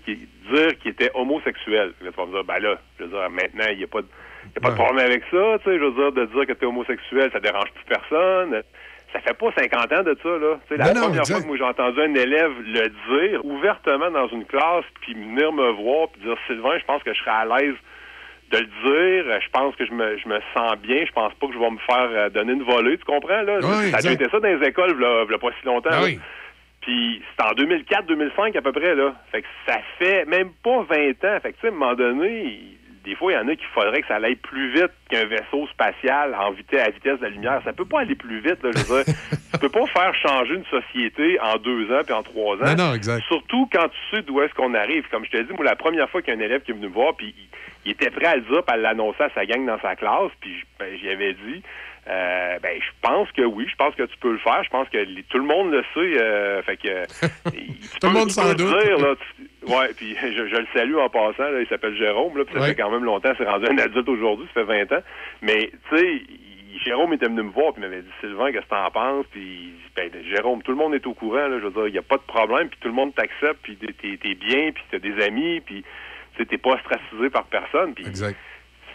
dire qu'il était homosexuel. Là, tu vas me dire, ben là, je veux dire, maintenant, il n'y a pas de, y a pas de problème avec ça, tu sais, je veux dire, de dire que tu es homosexuel, ça dérange plus personne. Ça fait pas 50 ans de ça, là. La Non, première fois que moi j'ai entendu un élève le dire ouvertement dans une classe, puis venir me voir, puis dire, Sylvain, je pense que je serais à l'aise de le dire. Je pense que je me, je me sens bien. Je pense pas que je vais me faire euh, donner une volée. Tu comprends, là? Oui, ça a été ça dans les écoles, là, pas si longtemps. Ah là. oui. Puis c'est en 2004-2005 à peu près, là. Fait que ça fait même pas 20 ans. Fait que, tu sais, à un moment donné, des fois, il y en a qu'il faudrait que ça aille plus vite qu'un vaisseau spatial en vitesse, à vitesse de la lumière. Ça peut pas aller plus vite, là, je veux dire. tu peux pas faire changer une société en deux ans puis en trois ans. Non, non, exact. Surtout quand tu sais d'où est-ce qu'on arrive. Comme je te dis, moi, la première fois qu'il y a un élève qui est venu me voir, puis il, il était prêt à le dire, puis à l'annoncer à sa gang dans sa classe, puis ben, j'y avais dit, euh, ben, je pense que oui, je pense que tu peux le faire. Je pense que les- tout le monde le sait. euh, fait que tu Tout le monde s'en doute. dire, là, tu- ouais, puis je, je le salue en passant. Là, il s'appelle Jérôme. Là, puis ça Ouais. fait quand même longtemps. C'est rendu un adulte aujourd'hui. Ça fait 20 ans. Mais tu sais. Jérôme était venu me voir puis il m'avait dit Sylvain qu'est-ce que t'en penses? Puis ben, Jérôme tout le monde est au courant là je veux dire il y a pas de problème puis tout le monde t'accepte puis t'es- t'es bien puis t'as des amis puis tu sais, t'es pas stressé par personne puis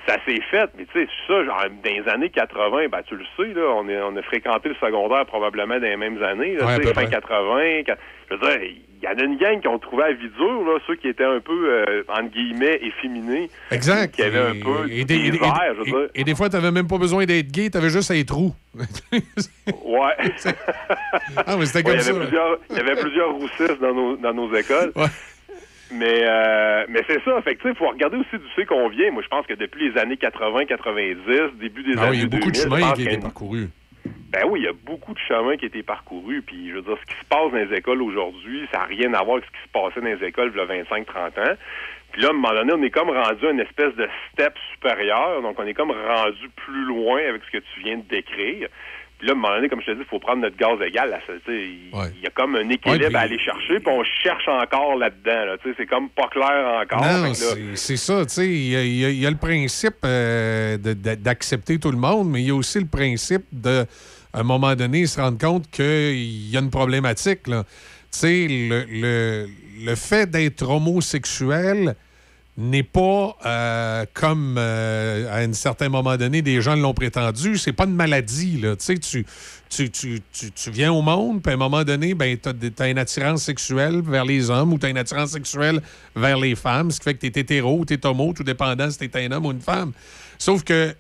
ça s'est fait, mais tu sais, ça, genre, dans les années 80, ben, tu le sais, là, on, est, on a fréquenté le secondaire probablement dans les mêmes années, là, Ouais, fin près. 80. quand- je veux dire, il y en a une gang qui ont trouvé la vie dure, là, ceux qui étaient un peu, euh, entre guillemets, efféminés. Exact. Qui avaient un peu et, du des, et- et- désert, je veux et- dire. et des fois, tu n'avais même pas besoin d'être gay, tu avais juste à être roux. Ouais. Ah, mais c'était Ouais, comme il y ça. avait plusieurs, il y avait plusieurs roussistes dans nos, dans nos écoles. Mais, euh, mais c'est ça. Fait que, sais, faut regarder aussi d'où c'est qu'on vient. Moi, je pense que depuis les années 80, 90, début des Ah années oui, il y a beaucoup de 2000, je chemin pense qui a été parcouru. Ben oui, il y a beaucoup de chemins qui été parcourus. Puis, je veux dire, ce qui se passe dans les écoles aujourd'hui, ça n'a rien à voir avec ce qui se passait dans les écoles il y a 25-30 ans. Puis là, à un moment donné, on est comme rendu à une espèce de step supérieur. Donc, on est comme rendu plus loin avec ce que tu viens de décrire. Puis là, à un moment donné, comme je te dis, il faut prendre notre gaz égal. Il y a comme un équilibre Ouais, puis- à aller chercher, puis on cherche encore là-dedans. Là, c'est comme pas clair encore. Là- c'est ça, il y, y a- il y a le principe euh, d'accepter tout le monde, mais il y a aussi le principe de, à un moment donné, se rendre compte qu'il y a une problématique. là. Le, le, le fait d'être homosexuel n'est pas euh, comme euh, à un certain moment donné des gens l'ont prétendu, c'est pas une maladie là, tu tu tu, tu, tu, viens au monde, puis à un moment donné, ben, tu as, une attirance sexuelle vers les hommes ou tu as une attirance sexuelle vers les femmes, ce qui fait que tu es hétéro, tu es homo, tout dépendant si tu un homme ou une femme. Sauf que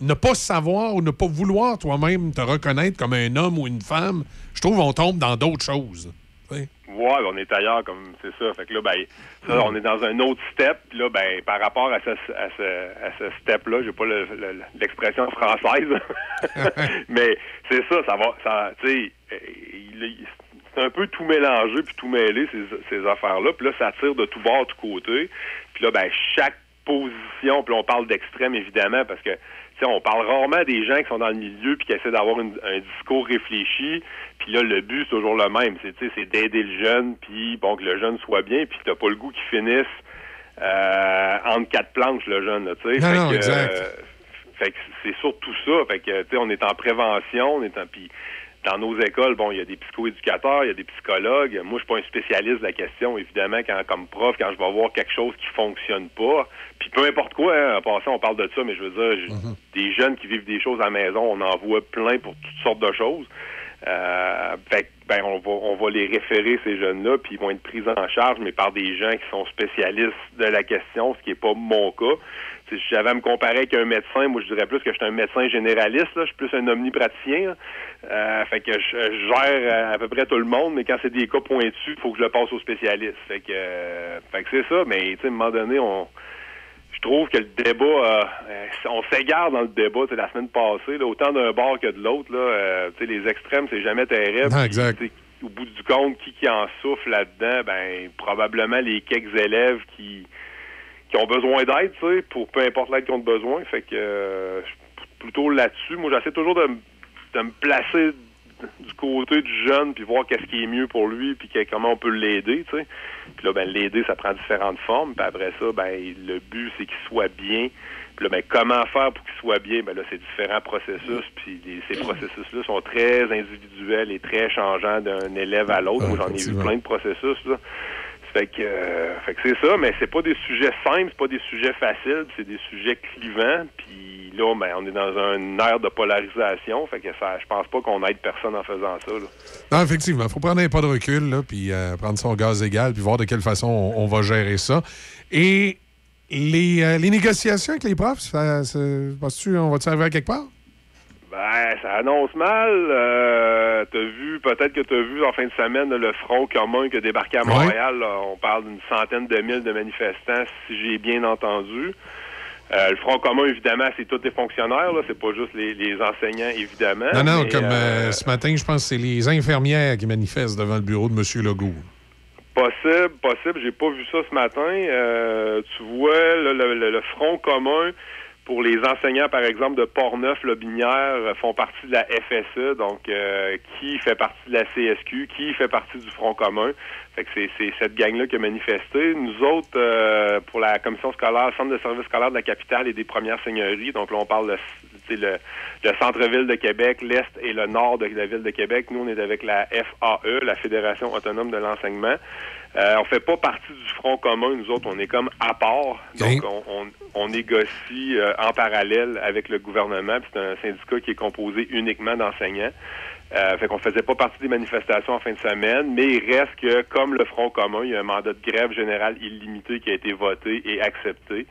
ne pas savoir ou ne pas vouloir toi-même te reconnaître comme un homme ou une femme, je trouve on tombe dans d'autres choses. Ben, on est ailleurs, comme c'est ça. Fait que là, ben, ça, on est dans un autre step. Puis là, ben, par rapport à ce, à ce, à ce step-là, j'ai pas le- le- l'expression française, mais c'est ça, ça va, ça, tu sais, c'est un peu tout mélangé puis tout mêlé ces, ces affaires-là. Puis là, ça tire de tout bord, de tout côté. Puis là, ben, chaque position, puis là, on parle d'extrême évidemment parce que tu sais, on parle rarement des gens qui sont dans le milieu puis qui essaient d'avoir une- un discours réfléchi. Puis là, le but, c'est toujours le même. C'est, tu sais, c'est d'aider le jeune, puis bon, que le jeune soit bien, puis t'as pas le goût qu'il finisse euh, entre quatre planches, le jeune, là, tu sais. Non, Fait non, que, exact. euh, fait que c'est surtout ça. Fait que, tu sais, on est en prévention, on est en... Puis, dans nos écoles, bon, il y a des psychoéducateurs, il y a des psychologues. Moi, je suis pas un spécialiste de la question, évidemment, quand, comme prof, quand je vais voir quelque chose qui fonctionne pas, puis peu importe quoi, hein, en passant, on parle de ça, mais je veux dire, j'ai- des jeunes qui vivent des choses à la maison, on en voit plein pour toutes sortes de choses. Euh, fait que, ben, on va, on va les référer, ces jeunes-là, puis ils vont être pris en charge, mais par des gens qui sont spécialistes de la question, ce qui n'est pas mon cas. Si j'avais à me comparer avec un médecin, moi, je dirais plus que je suis un médecin généraliste, là. Je suis plus un omnipraticien, là. Euh, fait que je, je gère euh, à peu près tout le monde, mais quand c'est des cas pointus, il faut que je le passe au spécialiste. Fait que, euh, fait que c'est ça, mais, tu sais, à un moment donné, on, je trouve que le débat, euh, euh, on s'égare dans le débat. La semaine passée, là, autant d'un bord que de l'autre, là, euh, tu sais, les extrêmes, c'est jamais terrible. Non, exact. Puis, au bout du compte, qui, qui en souffle là-dedans, ben probablement les quelques élèves qui qui ont besoin d'aide, tu sais, pour peu importe l'aide qu'ils ont besoin. Fait que euh, plutôt là-dessus, moi j'essaie toujours de, me placer du côté du jeune puis voir qu'est-ce qui est mieux pour lui puis que- comment on peut l'aider, tu sais. Puis là ben l'aider ça prend différentes formes, puis après ça ben le but c'est qu'il soit bien Puis là, ben, comment faire pour qu'il soit bien? Ben là, c'est différents processus, puis les- ces processus-là sont très individuels et très changeants d'un élève à l'autre. Moi, j'en ai vu plein de processus, là. Fait que, euh, fait que c'est ça, mais c'est pas des sujets simples, c'est pas des sujets faciles, c'est des sujets clivants. Puis là, ben, on est dans un ère de polarisation, fait que ça, je pense pas qu'on aide personne en faisant ça. Là. Non, effectivement, il faut prendre un pas de recul, là, puis euh, prendre son gaz égal, puis voir de quelle façon on, va gérer ça. Et les, euh, les négociations avec les profs, ça, ça- penses-tu, on va-tu arriver à quelque part? Ben, ça annonce mal. Euh, t'as vu, peut-être que t'as vu en fin de semaine le front commun qui a débarqué à. Montréal. là. on parle d'une centaine de mille de manifestants, si j'ai bien entendu. Euh, le front commun, évidemment, c'est tous les fonctionnaires. Là, c'est pas juste les, les enseignants, évidemment. non, non, mais, comme euh, ce matin, je pense que c'est les infirmières qui manifestent devant le bureau de M. Legault. Possible, possible. J'ai pas vu ça ce matin. Tu vois, là, le, le- le front commun pour les enseignants, par exemple, de Portneuf, Lobinière, euh, font partie de la FSE, donc euh, qui fait partie de la CSQ, qui fait partie du front commun. Fait que c'est, cette gang-là qui a manifesté. Nous autres, euh, pour la commission scolaire, centre de service scolaire de la capitale et des premières seigneuries, donc là on parle de le, le centre-ville de Québec, l'est et le nord de la ville de Québec. Nous, on est avec la FAE, la Fédération autonome de l'enseignement. Euh, on fait pas partie du front commun, nous autres, on est comme à part. Donc, on, on, on négocie euh, en parallèle avec le gouvernement. C'est un syndicat qui est composé uniquement d'enseignants. Euh, fait qu'on faisait pas partie des manifestations en fin de semaine, mais il reste que, comme le Front commun, il y a un mandat de grève générale illimité qui a été voté et accepté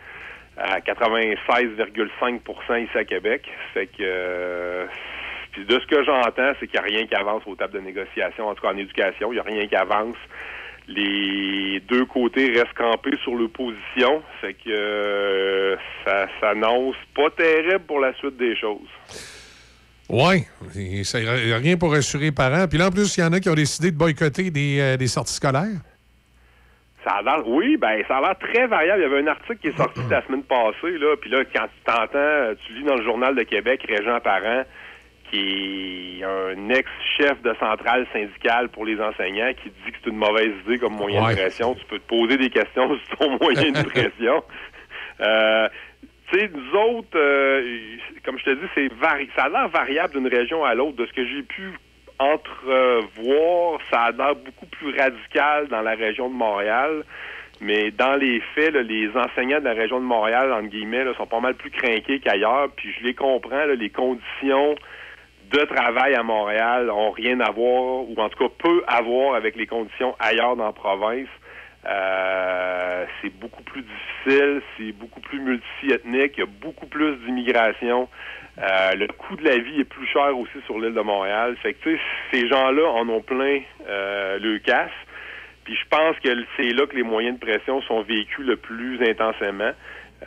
à 96,5% ici à Québec. Fait que euh, puis de ce que j'entends, c'est qu'il n'y a rien qui avance aux tables de négociation, en tout cas en éducation, il n'y a rien qui avance. Les deux côtés restent campés sur leur position. Fait que euh, ça s'annonce pas terrible pour la suite des choses. Oui, il n'y a rien pour rassurer les parents. Puis là, en plus, il y en a qui ont décidé de boycotter des, euh, des sorties scolaires. Ça a l'air, oui, ben ça a l'air très variable. Il y avait un article qui est sorti la semaine passée, là, puis là, quand tu t'entends, tu lis dans le Journal de Québec, Régent Parent, qui est un ex-chef de centrale syndicale pour les enseignants, qui dit que c'est une mauvaise idée comme moyen Ouais. de pression. Tu peux te poser des questions sur ton moyen de pression. Euh, tu sais, nous autres, euh, comme je te dis, c'est vari ça a l'air variable d'une région à l'autre. De ce que j'ai pu entrevoir, ça a l'air beaucoup plus radical dans la région de Montréal. Mais dans les faits, là, les enseignants de la région de Montréal, entre guillemets, là, sont pas mal plus craqués qu'ailleurs. Puis je les comprends, là, les conditions de travail à Montréal ont rien à voir, ou en tout cas peu à voir avec les conditions ailleurs dans la province. Euh, c'est beaucoup plus difficile, c'est beaucoup plus multiethnique, il y a beaucoup plus d'immigration. Euh, le coût de la vie est plus cher aussi sur l'île de Montréal. Fait que ces gens-là en ont plein euh, le casse. Puis je pense que c'est là que les moyens de pression sont vécus le plus intensément.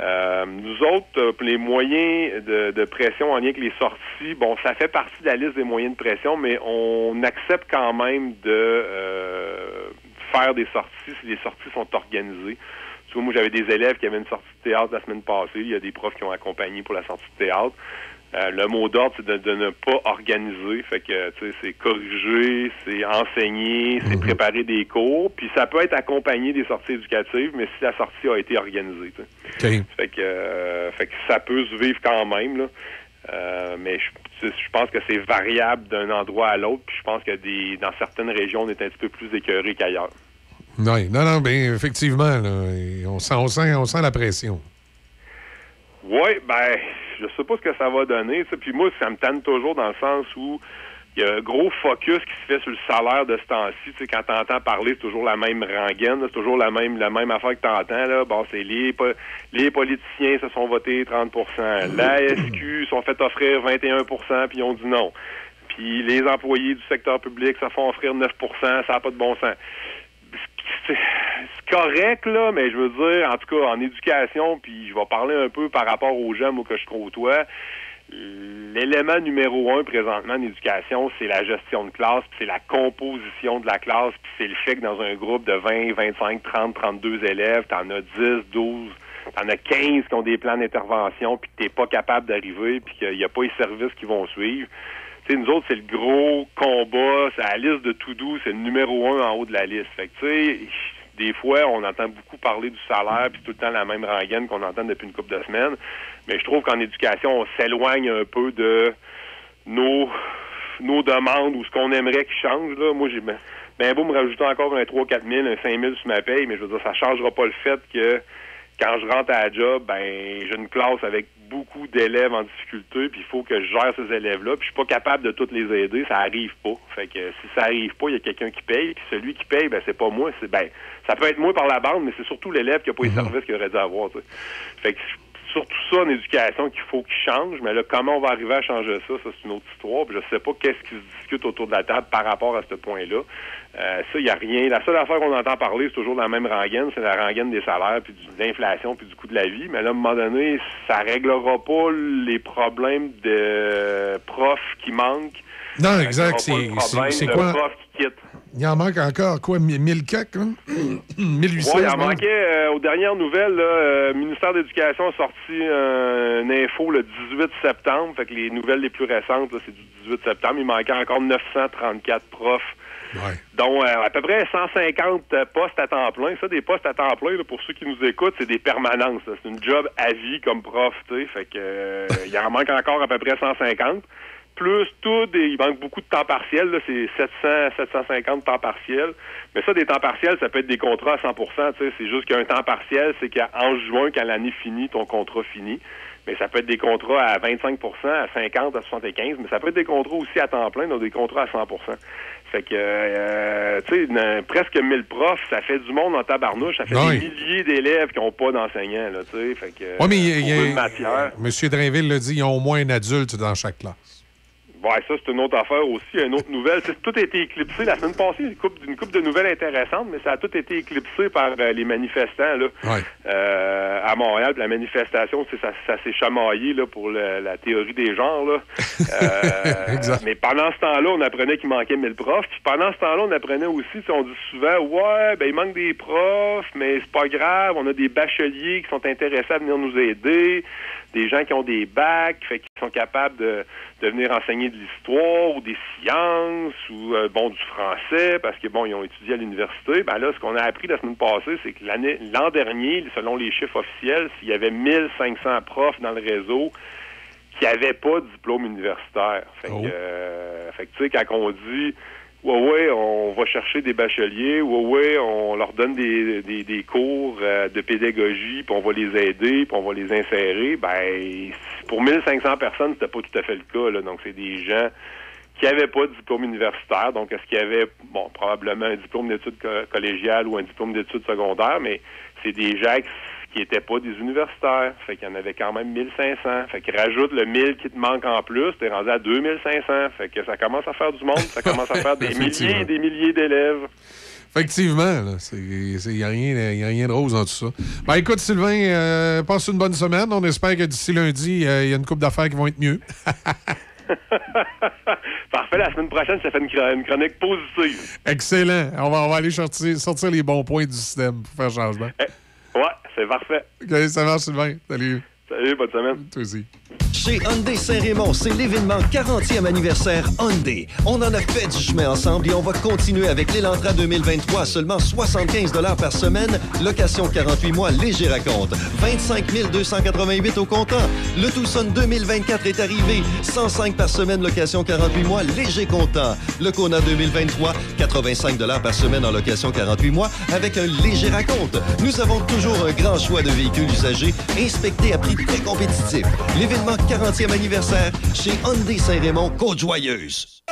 Euh, nous autres, euh, les moyens de, de pression en lien avec les sorties, bon, ça fait partie de la liste des moyens de pression, mais on accepte quand même de euh, faire des sorties si les sorties sont organisées. Tu vois, moi, j'avais des élèves qui avaient une sortie de théâtre la semaine passée. Il y a des profs qui ont accompagné pour la sortie de théâtre. Euh, le mot d'ordre, c'est de, de ne pas organiser. Fait que, tu sais, c'est corriger, c'est enseigner, c'est préparer des cours. Puis ça peut être accompagné des sorties éducatives, mais si la sortie a été organisée. Fait que, euh, fait que ça peut se vivre quand même, là. Euh, mais je, pense que c'est variable d'un endroit à l'autre. Puis je pense que des, dans certaines régions, on est un petit peu plus écœuré qu'ailleurs. Oui, non, non, bien, effectivement, là, on, sent, on, sent, on sent la pression. Oui, ben, je sais pas ce que ça va donner. tu sais. Puis moi, ça me tente toujours dans le sens où il y a un gros focus qui se fait sur le salaire de ce temps-ci. Tu quand t'entends parler, c'est toujours la même rengaine, c'est toujours la même la même affaire que t'entends. Là. Bon, c'est les, les politiciens se sont votés 30% La SQ sont fait offrir 21% puis ils ont dit non. Puis les employés du secteur public se font offrir 9% ça n'a pas de bon sens c'est correct, là, mais je veux dire, en tout cas, en éducation, puis je vais parler un peu par rapport aux gens moi, que je côtoie. L'élément numéro un présentement en éducation, c'est la gestion de classe, puis c'est la composition de la classe, puis c'est le fait que dans un groupe de 20, 25, 30, 32 élèves, t'en as 10, 12, t'en as 15 qui ont des plans d'intervention, puis t'es pas capable d'arriver, puis qu'il n'y a pas les services qui vont suivre. Nous autres, c'est le gros combat, c'est la liste de tout doux, c'est le numéro un en haut de la liste. Fait que, tu sais, des fois, on entend beaucoup parler du salaire, puis tout le temps la même rengaine qu'on entend depuis une couple de semaines. Mais je trouve qu'en éducation, on s'éloigne un peu de nos demandes ou ce qu'on aimerait qu'il change. Là. Moi, j'ai ben, ben beau me rajouter encore un 3-4 000, un 5 000 sur ma paye, mais je veux dire, ça changera pas le fait que quand je rentre à la job, ben j'ai une classe avec beaucoup d'élèves en difficulté, puis il faut que je gère ces élèves-là, puis je suis pas capable de tous les aider, ça arrive pas. Fait que si ça arrive pas, il y a quelqu'un qui paye, puis celui qui paye, ben c'est pas moi, c'est ben ça peut être moi par la bande, mais c'est surtout l'élève qui a pas les services qu'il aurait dû avoir. tu sais. Fait que surtout ça en éducation qu'il faut qu'il change, mais là comment on va arriver à changer ça, ça c'est une autre histoire. Puis je sais pas qu'est-ce qui se discute autour de la table par rapport à ce point-là. Euh, ça, il n'y a rien. La seule affaire qu'on entend parler, c'est toujours la même rengaine, c'est la rengaine des salaires, puis de l'inflation, puis du coût de la vie. Mais là, à un moment donné, ça réglera pas les problèmes de profs qui manquent. Non, exact. le C'est quoi? profs qui quittent. Il en manque encore, quoi, 1000 cacs, là? 1800? Ouais, il en manquait euh, aux dernières nouvelles. Là, euh, le ministère de l'Éducation a sorti euh, une info le 18 septembre. Fait que les nouvelles les plus récentes, c'est du 18 septembre. Il manquait encore 934 profs. Dont euh, à peu près 150 postes à temps plein. Ça, des postes à temps plein, pour ceux qui nous écoutent, c'est des permanences. C'est une job à vie comme prof. Fait que euh, il en manque encore à peu près 150. Plus tout, des- il manque beaucoup de temps partiel. C'est 700, 750 temps partiel. Mais ça, des temps partiels, ça peut être des contrats à 100 tu sais. C'est juste qu'un temps partiel, c'est qu'en juin, quand l'année finit, ton contrat finit. Mais ça peut être des contrats à 25% à 50 à 75 mais ça peut être des contrats aussi à temps plein, donc des contrats à 100 Fait que, euh, tu sais, presque 1000 profs, ça fait du monde en tabarnouche. Ça fait des milliers d'élèves qui n'ont pas d'enseignants, là, tu sais. Fait que, mais il y a- y. Monsieur Drainville l'a dit, ils ont au moins un adulte dans chaque classe. Ouais, ça, c'est une autre affaire aussi, une autre nouvelle. Tout a été éclipsé. La semaine passée, une couple, une couple de nouvelles intéressantes, mais ça a tout été éclipsé par euh, les manifestants là, euh, à Montréal. La manifestation, ça, ça s'est chamaillé là, pour le- la théorie des genres. Là. Euh, Mais pendant ce temps-là, on apprenait qu'il manquait 1000 profs. Puis pendant ce temps-là, on apprenait aussi, on dit souvent, ouais, ben il manque des profs, mais c'est pas grave. On a des bacheliers qui sont intéressés à venir nous aider, des gens qui ont des bacs, fait qu'ils sont capables de, de venir enseigner de l'histoire ou des sciences ou euh, bon du français parce que bon ils ont étudié à l'université. Ben là, ce qu'on a appris la semaine passée, c'est que l'année l'an dernier, selon les chiffres officiels, s'il y avait 1500 profs dans le réseau qui n'avaient pas de diplôme universitaire. Fait que, euh, fait que, tu sais, quand on dit Ouais, on va chercher des bacheliers, ouais, on leur donne des, des, des cours euh, de pédagogie, puis on va les aider, puis on va les insérer, ben pour 1500 personnes, c'était pas tout à fait le cas. Là. Donc, c'est des gens qui n'avaient pas de diplôme universitaire. Donc, est-ce qu'il y avait, bon, probablement un diplôme d'études co- collégiales ou un diplôme d'études secondaires, mais c'est des gens qui qui n'étaient pas des universitaires. Fait qu'il y en avait quand même 1500. Fait qu'il rajoute le 1000 qui te manque en plus, t'es rendu à 2500. Fait que ça commence à faire du monde, ça commence à faire des milliers et des milliers d'élèves. Effectivement, il n'y a, a rien de rose dans tout ça. Ben écoute, Sylvain, euh, passe une bonne semaine. On espère que d'ici lundi, euh, il y a une coupe d'affaires qui vont être mieux. Parfait, la semaine prochaine, ça fait une, chro- une chronique positive. Excellent. On va, on va aller sortir, sortir les bons points du système pour faire changement. Ouais, c'est parfait. OK, ça marche, Sylvain. Salut. Salut, bonne semaine. Toi aussi. Chez Hyundai Saint-Raymond, c'est l'événement 40e anniversaire Hyundai. On en a fait du chemin ensemble et on va continuer avec l'Elantra 2023 à seulement 75 par semaine, location 48 mois, léger raconte. 25 288 au comptant. Le Tucson 2024 est arrivé. 105 par semaine, location 48 mois, léger comptant. Le Kona 2023, 85 par semaine en location 48 mois avec un léger raconte. Nous avons toujours un grand choix de véhicules usagés inspectés à prix très. L'événement 40e anniversaire chez Hyundai Saint-Raymond, Côte-Joyeuse.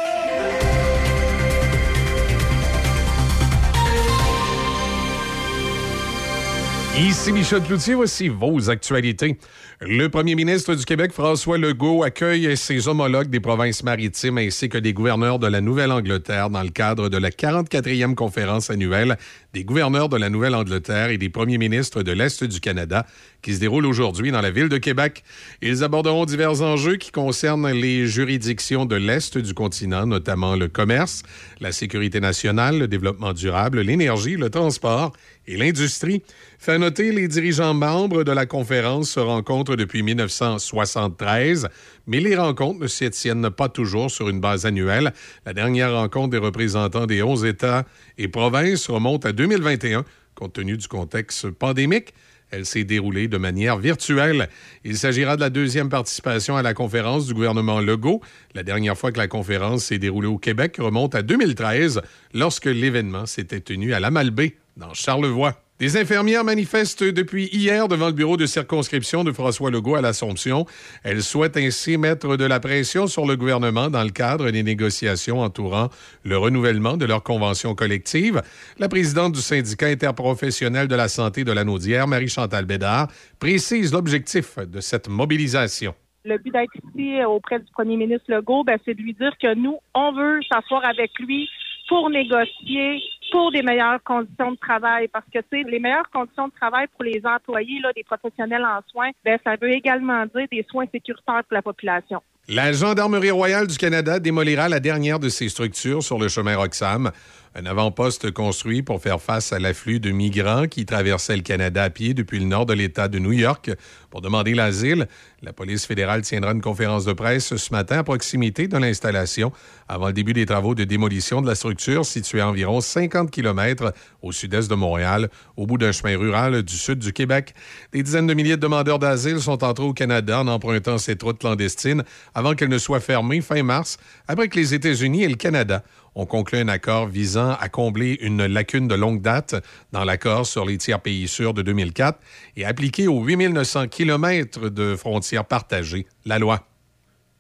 Ici Michel Cloutier, voici vos actualités. Le premier ministre du Québec, François Legault, accueille ses homologues des provinces maritimes ainsi que des gouverneurs de la Nouvelle-Angleterre dans le cadre de la 44e conférence annuelle des gouverneurs de la Nouvelle-Angleterre et des premiers ministres de l'Est du Canada qui se déroule aujourd'hui dans la ville de Québec. Ils aborderont divers enjeux qui concernent les juridictions de l'Est du continent, notamment le commerce, la sécurité nationale, le développement durable, l'énergie, le transport et l'industrie. Fait noter, les dirigeants membres de la conférence se rencontrent depuis 1973, mais les rencontres ne s'y tiennent pas toujours sur une base annuelle. La dernière rencontre des représentants des 11 États et provinces remonte à 2021, compte tenu du contexte pandémique. Elle s'est déroulée de manière virtuelle. Il s'agira de la deuxième participation à la conférence du gouvernement Legault. La dernière fois que la conférence s'est déroulée au Québec remonte à 2013, lorsque l'événement s'était tenu à la Malbaie, dans Charlevoix. Des infirmières manifestent depuis hier devant le bureau de circonscription de François Legault à l'Assomption. Elles souhaitent ainsi mettre de la pression sur le gouvernement dans le cadre des négociations entourant le renouvellement de leur convention collective. La présidente du syndicat interprofessionnel de la santé de l'Anaudière, Marie-Chantal Bédard, précise l'objectif de cette mobilisation. Le but d'être ici auprès du premier ministre Legault, ben, c'est de lui dire que nous, on veut s'asseoir avec lui pour négocier pour des meilleures conditions de travail. Parce que, tu sais, les meilleures conditions de travail pour les employés, là, des professionnels en soins, ben, ça veut également dire des soins sécuritaires pour la population. La Gendarmerie royale du Canada démolira la dernière de ses structures sur le chemin Roxham. Un avant-poste construit pour faire face à l'afflux de migrants qui traversaient le Canada à pied depuis le nord de l'État de New York pour demander l'asile. La police fédérale tiendra une conférence de presse ce matin à proximité de l'installation avant le début des travaux de démolition de la structure située à environ 50 km au sud-est de Montréal, au bout d'un chemin rural du sud du Québec. Des dizaines de milliers de demandeurs d'asile sont entrés au Canada en empruntant cette route clandestine avant qu'elle ne soit fermée fin mars, après que les États-Unis et le Canada ont conclu un accord visant à combler une lacune de longue date dans l'accord sur les tiers pays sûrs de 2004 et appliquer aux 8900 km de frontières partagées la loi.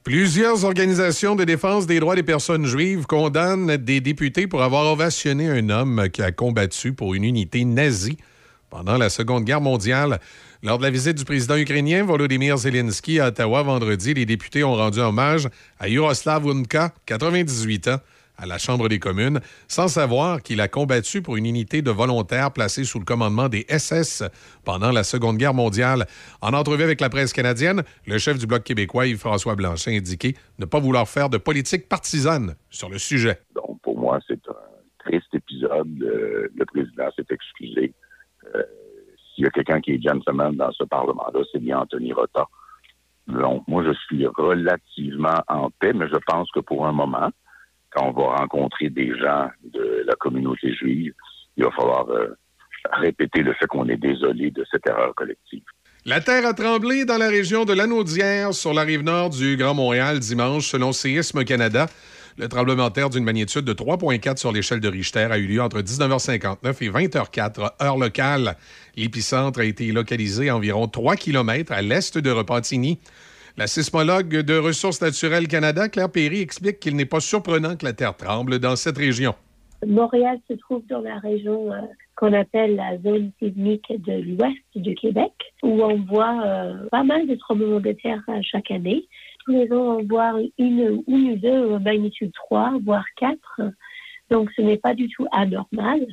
Plusieurs organisations de défense des droits des personnes juives condamnent des députés pour avoir ovationné un homme qui a combattu pour une unité nazie pendant la Seconde Guerre mondiale. Lors de la visite du président ukrainien Volodymyr Zelensky à Ottawa vendredi, les députés ont rendu hommage à Yaroslav Unka, 98 ans, à la Chambre des communes, sans savoir qu'il a combattu pour une unité de volontaires placée sous le commandement des SS pendant la Seconde Guerre mondiale. En entrevue avec la presse canadienne, le chef du Bloc québécois, Yves-François Blanchet, a indiqué ne pas vouloir faire de politique partisane sur le sujet. Donc, pour moi, c'est un triste épisode. Le, président s'est excusé. Euh, S'il y a quelqu'un qui est gentleman dans ce Parlement-là, c'est bien Anthony Rota. Donc, moi, je suis relativement en paix, mais je pense que pour un moment, quand on va rencontrer des gens de la communauté juive, il va falloir euh, répéter le fait qu'on est désolé de cette erreur collective. La terre a tremblé dans la région de l'Anaudière, sur la rive nord du Grand Montréal, dimanche, selon Séisme Canada. Le tremblement de terre d'une magnitude de 3,4 sur l'échelle de Richter a eu lieu entre 19h59 et 20h04, heure locale. L'épicentre a été localisé à environ 3 km à l'est de Repentigny. La sismologue de Ressources naturelles Canada, Claire Perry, explique qu'il n'est pas surprenant que la terre tremble dans cette région. Montréal se trouve dans la région euh, qu'on appelle la zone sismique de l'ouest du Québec, où on voit euh, pas mal de tremblements de terre euh, chaque année. Tous les ans, on voit une, ou deux magnitude 3, voire 4. Donc, ce n'est pas du tout anormal.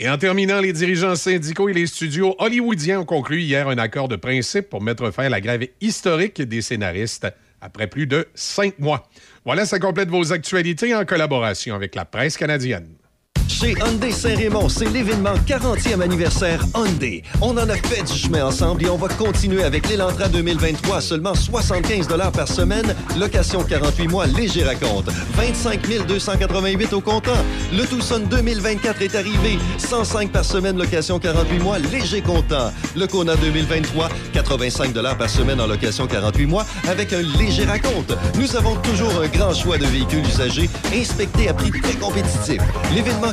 Et en terminant, les dirigeants syndicaux et les studios hollywoodiens ont conclu hier un accord de principe pour mettre fin à la grève historique des scénaristes après plus de cinq mois. Voilà, ça complète vos actualités en collaboration avec la presse canadienne. Chez Hyundai Saint-Raymond, c'est l'événement 40e anniversaire Hyundai. On en a fait du chemin ensemble et on va continuer avec l'Elantra 2023 à seulement 75 par semaine, location 48 mois, léger raconte. 25 288 au comptant. Le Tucson 2024 est arrivé, 105 par semaine, location 48 mois, léger comptant. Le Kona 2023, 85 par semaine en location 48 mois avec un léger raconte. Nous avons toujours un grand choix de véhicules usagés inspectés à prix très. L'événement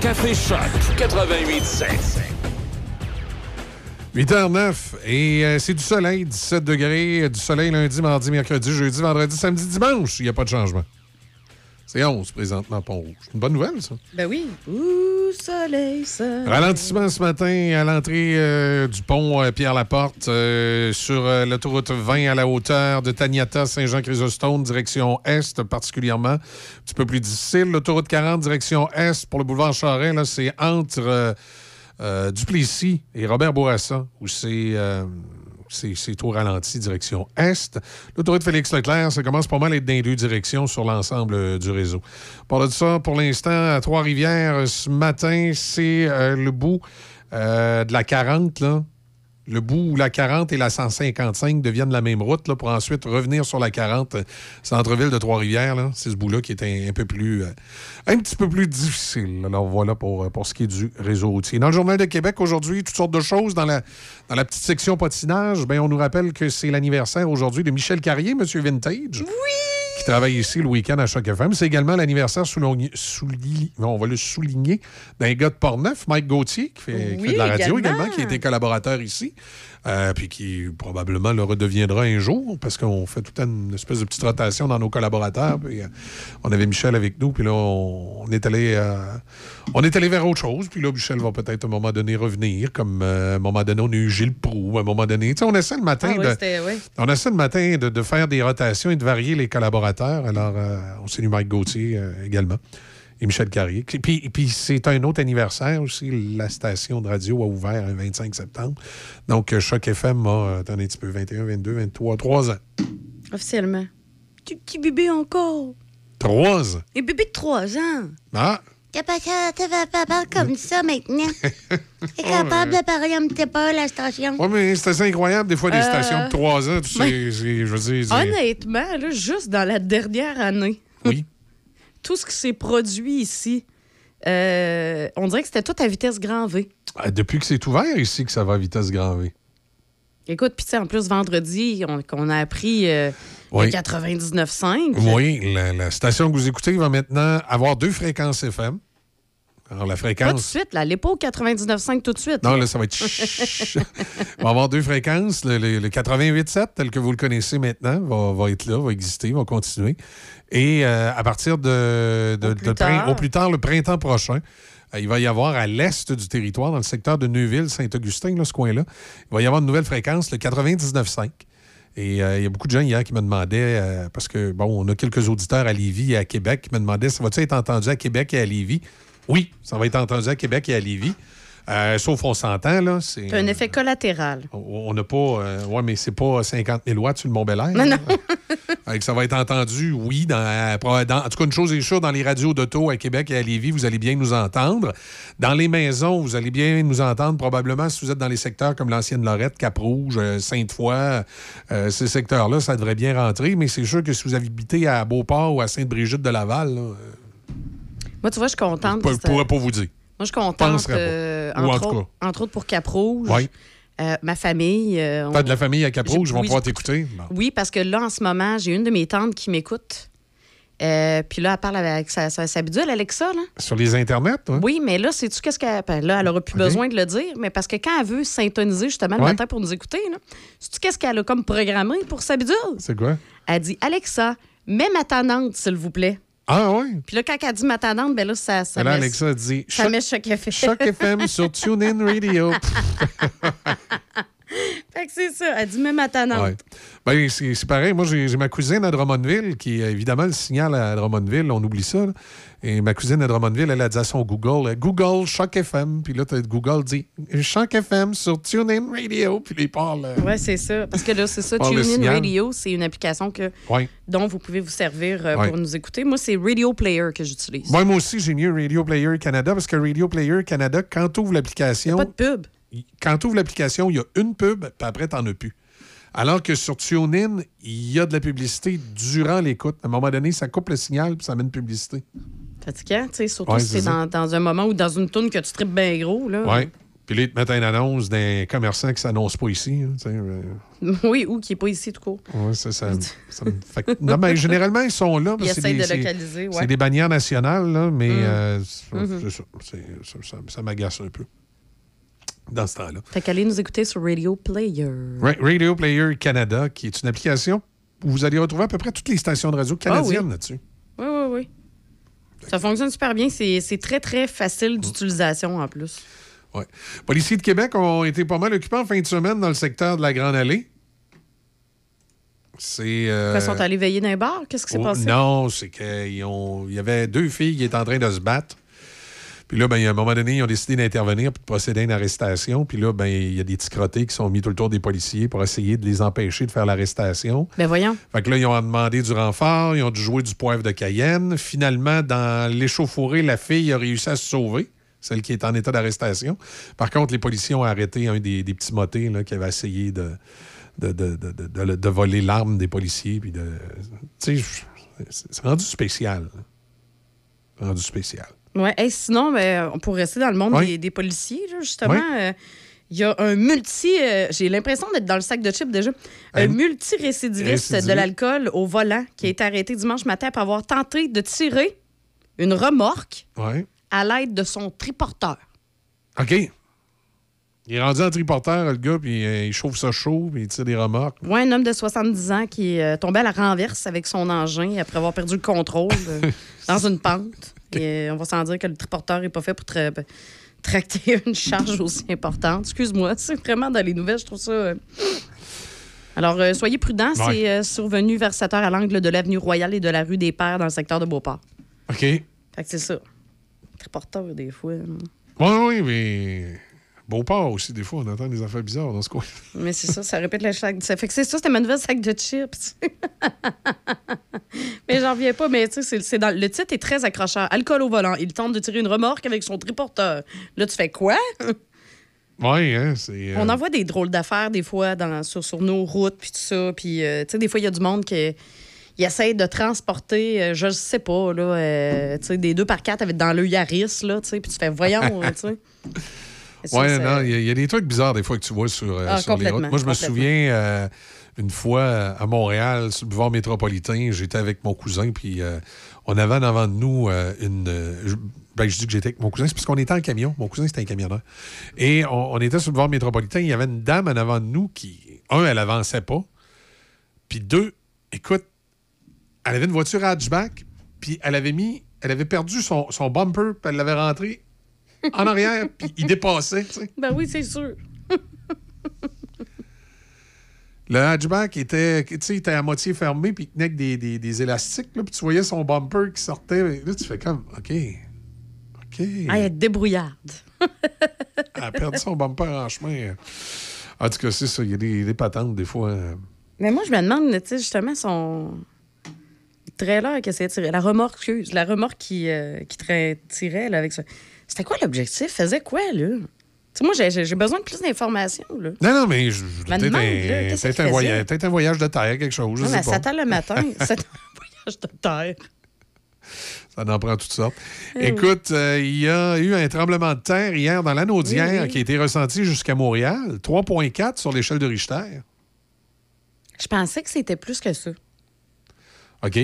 Café Choc 88.7. 8h09 et euh, c'est du soleil, 17 degrés, du soleil lundi, mardi, mercredi, jeudi, vendredi, samedi, dimanche. Il n'y a pas de changement. C'est 11 présentement, Pont-Rouge. C'est une bonne nouvelle, ça. Ben oui. Ouh, soleil, soleil. Ralentissement ce matin à l'entrée euh, du pont euh, Pierre-Laporte euh, sur euh, l'autoroute 20 à la hauteur de Taniata, Saint-Jean-Chrysostome, direction est particulièrement. Un petit peu plus difficile. L'autoroute 40, direction est pour le boulevard Charest, là, c'est entre euh, euh, Duplessis et Robert Bourassa, où c'est. C'est tout ralenti, direction Est. L'autoroute Félix-Leclerc, ça commence pas mal à être dans les deux directions sur l'ensemble euh, du réseau. Par de ça, pour l'instant, à Trois-Rivières, ce matin, c'est euh, le bout euh, de la 40, là. Le bout où la 40 et la 155 deviennent la même route pour ensuite revenir sur la 40 euh, centre-ville de Trois-Rivières. C'est ce bout-là qui est un, peu plus... euh, un petit peu plus difficile. Alors voilà pour, euh, pour ce qui est du réseau routier. Dans le Journal de Québec, aujourd'hui, toutes sortes de choses. Dans la, petite section patinage, ben, on nous rappelle que c'est l'anniversaire aujourd'hui de Michel Carrier, Monsieur Vintage. Qui travaille ici le week-end à Choc FM. C'est également l'anniversaire, on va le souligner, d'un gars de Portneuf, Mike Gauthier, qui fait, qui Oui, fait de la radio également. également, qui a été collaborateur ici. Euh, puis qui probablement le redeviendra un jour, parce qu'on fait toute une espèce de petite rotation dans nos collaborateurs. Puis, euh, on avait Michel avec nous, puis là, on, on est allé euh, on est allé vers autre chose. Puis là, Michel va peut-être à un moment donné revenir, comme à un moment donné, on a eu Gilles Proux, à un moment donné. Tu sais, on essaie le matin Ah de... oui. On essaie le matin de, de faire des rotations et de varier les collaborateurs. Alors, on salue Mike Gauthier également et Michel Carrier. Puis, puis- c'est un autre anniversaire aussi. La station de radio a ouvert le 25 septembre. Donc, euh, Choc FM a, euh, attendez un petit peu, 21, 22, 23, 3 ans. Officiellement. Tu petit bébé encore? 3 ans. Et bébé de 3 ans. Ah, T'as pas parler comme ça maintenant. T'es capable de parler un petit peu à la station? ouais, mais c'est assez incroyable, des fois, des Euh, stations de 3 ans. Tu sais, je veux dire, Honnêtement, là, juste dans la dernière année, Oui. tout ce qui s'est produit ici, euh, on dirait que c'était tout à vitesse grand V. Ah, Depuis que c'est ouvert ici, que ça va à vitesse grand V. Écoute, puis tu sais, en plus, vendredi, on, qu'on a appris euh, Oui. le 99.5. Oui, la, la station que vous écoutez va maintenant avoir deux fréquences FM. Alors, la Pas tout de fréquence. suite, là. L'épaule 99.5 tout de suite. Non, là, ça va être. Il va avoir deux fréquences. Le, le- le 88.7, tel que vous le connaissez maintenant, va, va être là, va exister, va continuer. Et euh, à partir de, de- plus de prin- tard. au plus tard, le printemps prochain, euh, il va y avoir à l'est du territoire, dans le secteur de Neuville, Saint-Augustin, ce coin-là, il va y avoir une nouvelle fréquence, le 99.5. Et euh, il y a beaucoup de gens hier qui me demandaient, euh, parce que, bon, on a quelques auditeurs à Lévis et à Québec qui me demandaient, ça va-tu être entendu à Québec et à Lévis? Oui, ça va être entendu à Québec et à Lévis. Euh, sauf on s'entend, là. C'est, un effet collatéral. on n'a pas. euh, ouais, mais c'est pas 50 000 watts sur le Mont-Belair. Non, non. Que ça va être entendu, oui. Dans, euh, dans- en tout cas, une chose est sûre, dans les radios d'auto à Québec et à Lévis, vous allez bien nous entendre. Dans les maisons, vous allez bien nous entendre, probablement, si vous êtes dans les secteurs comme l'ancienne Lorette, Cap-Rouge, euh, Sainte-Foy, euh, ces secteurs-là, ça devrait bien rentrer. Mais c'est sûr que si vous habitez à Beauport ou à Sainte-Brigitte de Laval, là, euh, Moi, tu vois, je suis contente. je que- pourrais pas vous dire. Moi, je suis contente. Euh, en entre, autres, entre autres pour Cap-Rouge. Oui. Euh, ma famille. euh, on- T'as de la famille à Cap-Rouge, ils vont oui, pouvoir t'écouter. Bon. Oui, parce que là, en ce moment, j'ai une de mes tantes qui m'écoute. Euh, puis là, elle parle avec sa, sa, sa bidule, Alexa. Là. Sur les internets, hein? Oui, mais là, sais-tu qu'est-ce qu'elle. ben Là, elle aura plus besoin de le dire, mais parce que quand elle veut syntoniser justement le Ouais. matin pour nous écouter, sais-tu qu'est-ce qu'elle a comme programmé pour sa bidule? C'est quoi? Elle dit Alexa, mets ma tannante, s'il vous plaît. Ah oui? Puis là, quand elle dit ma tannante, ben là, ça, ça Et là, met. Alexa dit ça Choc- met Choc FM. Choc FM sur TuneIn Radio. Fait que c'est ça. Elle dit tannante. Ouais. Ben, c'est pareil. Moi, j'ai ma cousine à Drummondville qui, évidemment, le signal à Drummondville, on oublie ça. là. Et ma cousine à Drummondville, elle a dit à son Google, Google Choc FM. Puis là, Google dit Choc FM sur TuneIn Radio. Puis il parle. euh, Oui, c'est ça. Parce que là, c'est ça. TuneIn. Radio, c'est une application que, Ouais. dont vous pouvez vous servir euh, Ouais. pour nous écouter. Moi, c'est Radio Player que j'utilise. Moi, moi aussi, j'ai mis Radio Player Canada parce que Radio Player Canada, quand tu ouvres l'application. Pas de pub. Quand tu ouvres l'application, il y a une pub, puis après, tu n'en as plus. Alors que sur TuneIn, il y a de la publicité durant l'écoute. À un moment donné, ça coupe le signal, puis ça met une publicité. Fatigant, tu sais, surtout Ouais, si c'est dans, dans un moment ou dans une tourne que tu tripes bien gros. Là. Oui. Puis là, ils te mettent une annonce d'un commerçant qui ne s'annonce pas ici. hein, tu sais, euh, Oui, ou qui n'est pas ici tout court. ouais, ça, ça, ça me fait que- Non, mais généralement, ils sont là. Ils essayent des- de localiser, ouais. C'est des bannières nationales, là, mais Mm. euh, c'est Mhm. c'est ça. Ça, m'agace un peu dans ce temps-là. Fait qu'allez nous écouter sur Radio Player. Ra- Radio Player Canada, qui est une application où vous allez retrouver à peu près toutes les stations de radio canadiennes Ah oui. là-dessus. Oui, oui, oui. Ça fonctionne super bien. C'est très, très facile d'utilisation en plus. Ouais. Policiers de Québec ont été pas mal occupés en fin de semaine dans le secteur de la Grande Allée. C'est. euh, Ils sont allés veiller dans un bar. Qu'est-ce qui s'est oh, passé? Non, c'est qu'il ont... il y avait deux filles qui étaient en train de se battre. Puis là, ben, a un moment donné, ils ont décidé d'intervenir pour procéder à une arrestation. Puis là, ben, il y a des petits crottés qui sont mis tout le tour des policiers pour essayer de les empêcher de faire l'arrestation. Ben voyons. Fait que là, ils ont demandé du renfort, ils ont dû jouer du poivre de Cayenne. Finalement, dans l'échauffourée, la fille a réussi à se sauver, celle qui est en état d'arrestation. Par contre, les policiers ont arrêté un des, des petits motés là, qui avait essayé de, de, de, de- de- de- de voler l'arme des policiers. Puis de, tu sais, c'est rendu spécial. Rendu spécial. Ouais. Hey, sinon, ben, pour rester dans le monde Oui. des, des policiers, justement, Oui. euh, il y a un multi. euh, J'ai l'impression d'être dans le sac de chips déjà. Un, Un multi-récidiviste récidiviste. de l'alcool au volant qui a été arrêté dimanche matin après avoir tenté de tirer une remorque à l'aide de son triporteur. OK. Il est rendu en triporteur, le gars, puis euh, il chauffe ça chaud, puis il tire des remorques. Ouais, un homme de 70 ans qui euh, tombait à la renverse avec son engin après avoir perdu le contrôle dans une pente. Et, euh, on va s'en dire que le triporteur n'est pas fait pour tra- tracter une charge aussi importante. Excuse-moi, c'est vraiment dans les nouvelles, je trouve ça. euh. Alors, euh, soyez prudents, Ouais. c'est euh, survenu vers 7 heures à l'angle de l'avenue Royale et de la rue des Pères dans le secteur de Beauport. OK. Fait que c'est ça. Triporteur, des fois. là. Oui, oui, mais. Beauport aussi, des fois, on entend des affaires bizarres dans ce coin. Mais c'est ça, ça répète le sac. Ça fait que c'est ça, c'était ma nouvelle sac de chips. mais j'en reviens pas, mais tu sais, c'est- dans le titre est très accrocheur. Alcool au volant. Il tente de tirer une remorque avec son triporteur. Là, tu fais quoi? Oui, hein, c'est. euh, On en voit des drôles d'affaires des fois dans, sur, sur nos routes, puis tout ça. Puis, euh, tu sais, des fois, il y a du monde qui il essaie de transporter, euh, je sais pas, là, euh, tu sais, des deux par quatre avec dans le Yaris, là, tu sais, puis tu fais, voyons, tu sais. C'est- non, il y, a- il y a des trucs bizarres des fois que tu vois sur, euh, Ah, sur les routes. Moi, je me souviens euh, une fois euh, à Montréal, sur le boulevard métropolitain, j'étais avec mon cousin, puis euh, on avait en avant de nous une. je, ben, je dis que j'étais avec mon cousin, c'est parce qu'on était en camion. Mon cousin, c'était un camionneur. Et on, on était sur le boulevard métropolitain, il y avait une dame en avant de nous qui, un, elle avançait pas, puis deux, écoute, elle avait une voiture hatchback, puis elle avait mis. Elle avait perdu son, son bumper, puis elle l'avait rentré en arrière, puis il dépassait, tu sais. Ben oui, c'est sûr. Le hatchback était, était à moitié fermé, puis il tenait avec des, des, des élastiques, puis tu voyais son bumper qui sortait. Là, tu fais comme, OK. OK. Ah, elle est débrouillarde. Elle a perdu son bumper en chemin. En tout cas, c'est ça. Il y a des, des patentes, des fois. Mais moi, je me demande, tu sais, justement, son trailer essayait de tirer, la remorque, la remorque qui, euh, qui tirait là, avec ça. C'était quoi l'objectif? Faisait quoi, là? Tu sais, moi, j'ai- besoin de plus d'informations, là. Non, non, mais je, je- peut-être un, voyage, peut-être un voyage de terre, quelque chose. Je Non, sais mais pas. s'attend le matin. C'est un voyage de terre. Ça en prend toutes sortes. Oui. Écoute, euh, il y a eu un tremblement de terre hier dans Oui, oui. qui a été ressenti jusqu'à Montréal. 3,4 sur l'échelle de Richter. Je pensais que c'était plus que ça. OK?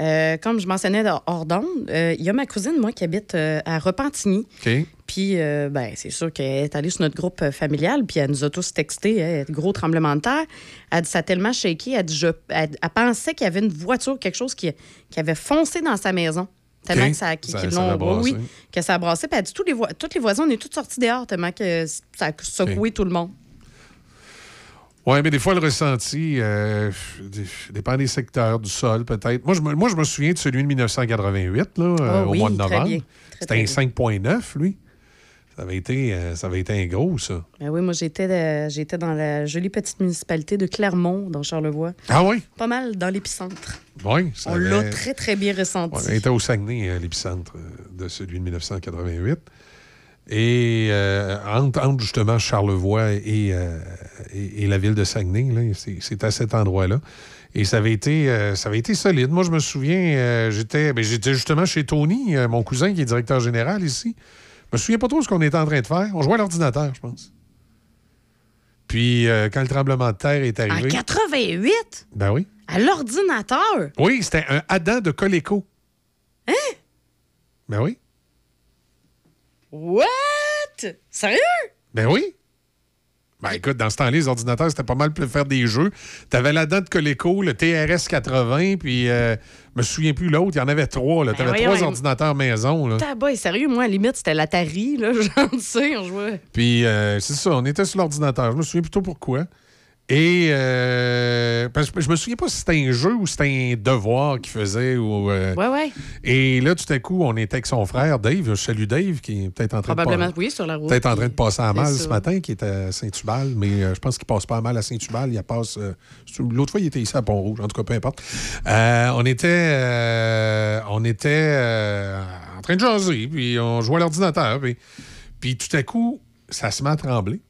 Euh, comme je mentionnais hors d'onde, euh, il y a ma cousine, moi, qui habite euh, à Repentigny. OK. Puis, ben, c'est sûr qu'elle est allée sur notre groupe familial, puis elle nous a tous texté, hein, gros tremblement de terre. Elle dit, ça a tellement shaké, elle, dit, je- elle, elle pensait qu'il y avait une voiture, quelque chose qui, qui avait foncé dans sa maison. Tellement que ça, qu'ils Ça- brassé. oui, oui, que ça a brassé. Puis elle dit, tous les, toutes les voisins, on est tous sortis dehors, tellement que ça a secoué tout le monde. Oui, mais des fois, le ressenti euh, dépend des secteurs, du sol, peut-être. Moi je, me, moi, je me souviens de celui de 1988, là, euh, Ah au oui, mois de novembre. C'était un 5,9, lui. Ça avait, été, euh, ça avait été un gros, ça. Ben oui, moi, j'étais j'étais dans la jolie petite municipalité de Clermont, dans Charlevoix. Ah oui? Pas mal dans l'épicentre. Oui, ça On avait- l'a très, très bien ressenti. Ouais, on était au Saguenay, à l'épicentre de celui de 1988. Et euh, entre, entre, justement Charlevoix et, euh, et, et la ville de Saguenay, là, c'est, à cet endroit-là. Et ça avait été, euh, ça avait été solide. Moi, je me souviens, j'étais, ben, j'étais justement chez Tony, mon cousin qui est directeur général ici. Je me souviens pas trop ce qu'on était en train de faire. On jouait à l'ordinateur, je pense. Puis, quand le tremblement de terre est En arrivé. 88? Ben oui. À l'ordinateur? Oui, c'était un Adam de Coleco. Hein? Ben oui. What? Sérieux? Ben oui. Ben écoute, dans ce temps-là, les ordinateurs, c'était pas mal pour faire des jeux. T'avais la dent de Coleco, le TRS 80, puis euh, je me souviens plus l'autre, il y en avait trois. Là. Ben T'avais trois ordinateurs maison. Là. Tabac, sérieux, moi, à la limite, c'était l'Atari, là, j'en sais, on jouait. Puis euh, c'est ça, on était sur l'ordinateur. Je me souviens plutôt pourquoi. Et euh, parce que je me souviens pas si c'était un jeu ou c'était un devoir qu'il faisait. Ou, euh, Ouais, ouais. Et là, tout à coup, on était avec son frère, Dave. Je salue Dave, qui est peut-être en train Probablement, de oui, sur la route. Peut-être en train de passer à mal ce matin, qui est à Saint-Tubal, mais euh, je pense qu'il passe pas à mal à Saint-Tubal. Il passe. L'autre fois, il était ici à Pont-Rouge. En tout cas, peu importe. On était, on était en train de jaser, puis on jouait à l'ordinateur. Puis, puis tout à coup, ça se met à trembler.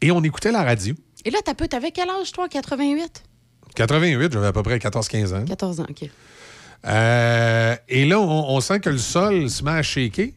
Et on écoutait la radio. Et là, t'as peu, t'avais quel âge, toi, 88? 88, j'avais à peu près 14-15 ans. 14 ans, OK. Euh, et là, on, on sent que le sol se met à shaker.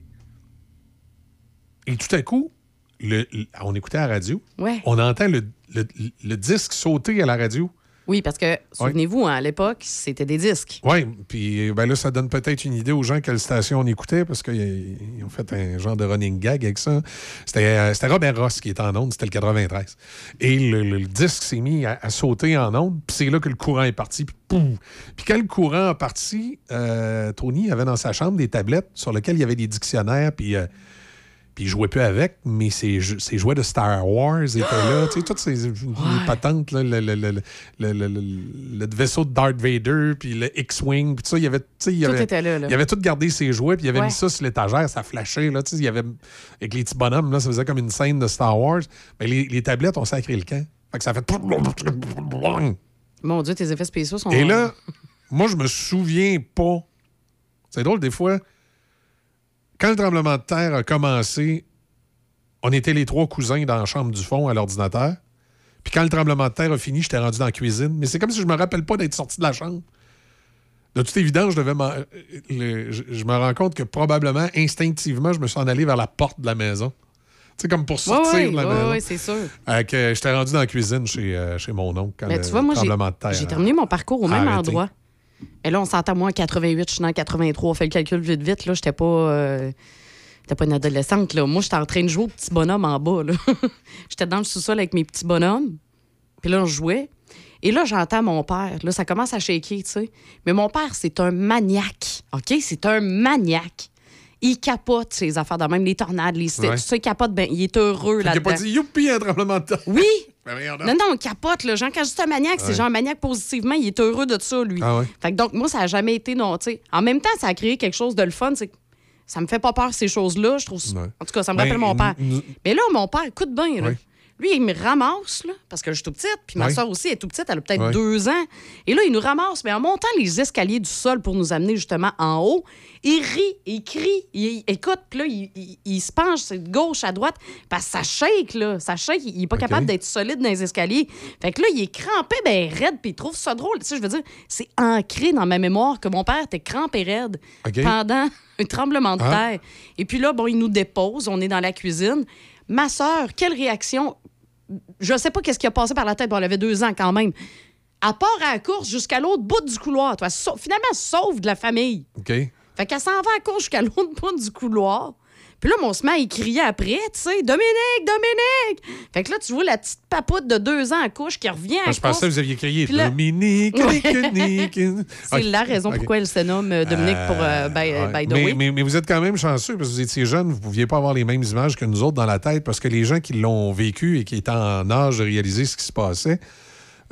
Et tout à coup, le- le- on écoutait la radio. Ouais. On entend le, le- le disque sauter à la radio. Oui, parce que, souvenez-vous, hein, à l'époque, c'était des disques. Oui, puis ben là, ça donne peut-être une idée aux gens quelle station on écoutait, parce qu'ils ils ont fait un genre de running gag avec ça. C'était euh, Robert Ross qui était en onde, c'était le 93. Et le, le- le disque s'est mis à, à sauter en onde, puis c'est là que le courant est parti, puis pouf! Puis quand le courant est parti, euh, Tony avait dans sa chambre des tablettes sur lesquelles il y avait des dictionnaires, puis... euh, puis il jouait plus avec, mais ses jouets de Star Wars étaient là. Tu sais, toutes ces les patentes, là, le, le- le- le- le- le- le vaisseau de Darth Vader, puis le X-Wing, puis tout ça, il y avait, il y Tout avait, était là, là. il avait tout gardé ses jouets, puis il avait Ouais. mis ça sur l'étagère, ça flashait, là, tu sais, il y avait, avec les petits bonhommes, là, ça faisait comme une scène de Star Wars. Mais les, les tablettes, on sacré le camp. Fait que ça fait... Mon Dieu, tes effets spéciaux sont. Et là, moi, je me souviens pas. C'est drôle, des fois, quand le tremblement de terre a commencé, on était les trois cousins dans la chambre du fond à l'ordinateur. Puis quand le tremblement de terre a fini, j'étais rendu dans la cuisine. Mais c'est comme si je me rappelle pas d'être sorti de la chambre. De toute évidence, je devais m'en- euh, le- je, me rends compte que probablement, instinctivement, je me suis en allé vers la porte de la maison. Tu sais, comme pour sortir ouais, de la maison. ouais, c'est sûr. Euh, que j'étais rendu dans la cuisine chez, euh, chez mon oncle quand Mais le tu vois, moi, j'ai tremblement de terre j'ai a- terminé mon parcours au même arrêté. endroit. Et là, on s'entend, moi, en 88, je suis en 83. On fait le calcul vite, vite. Là, j'étais pas. euh, pas une adolescente, là. Moi, j'étais en train de jouer au petit bonhomme en bas, là. j'étais dans le sous-sol avec mes petits bonhommes. Puis là, on jouait. Et là, j'entends mon père. Là, ça commence à shaker, tu sais. Mais mon père, c'est un maniaque. OK? C'est un maniaque. Il capote ses affaires de même, les tornades, les Ouais. Tu sais, il capote, ben, il est heureux Fait qu'il a là-dedans. pas dit youpi, un tremblement de terre. Oui! Ben. Non, non, on capote, là. Genre, quand je dis un maniaque, c'est genre un maniaque positivement, il est heureux de ça, lui. Ah ouais. Fait que donc, moi, ça a jamais été non, tu sais. En même temps, ça a créé quelque chose de le fun, c'est ça me fait pas peur, ces choses-là. Je trouve. Ouais. En tout cas, ça me Ben, rappelle mon père. Mais là, mon père, écoute bien, là. Ouais. Lui, il me ramasse, là, parce que je suis tout petite, puis ma soeur aussi est tout petite, elle a peut-être deux ans. Et là, il nous ramasse, mais en montant les escaliers du sol pour nous amener justement en haut, il rit, il crie, il écoute, puis là, il, il- il se penche de gauche à droite, parce que ça shake, là. Ça shake, il, il est pas capable d'être solide dans les escaliers. Fait que là, il est crampé, ben raide, puis il trouve ça drôle. Tu sais, je veux dire, c'est ancré dans ma mémoire que mon père était crampé raide pendant un tremblement de Ah. terre. Et puis là, bon, il nous dépose, on est dans la cuisine. Ma sœur, quelle réaction? Je sais pas qu'est-ce qui a passé par la tête, bon, elle avait deux ans quand même. Elle part à la course jusqu'à l'autre bout du couloir. Toi, finalement, sauve de la famille. OK. Fait qu'elle s'en va à la course jusqu'à l'autre bout du couloir. Puis là, on se met à y crier après, tu sais, Dominique, Dominique! Fait que là, tu vois la petite papoute de deux ans à couche qui revient à Moi, je pensais que vous aviez crié là- Dominique. Dominique. C'est la raison pourquoi elle se nomme euh, Dominique pour euh, by, Ouais. by the mais, way. mais- mais vous êtes quand même chanceux parce que vous étiez jeune, vous ne pouviez pas avoir les mêmes images que nous autres dans la tête parce que les gens qui l'ont vécu et qui étaient en âge de réaliser ce qui se passait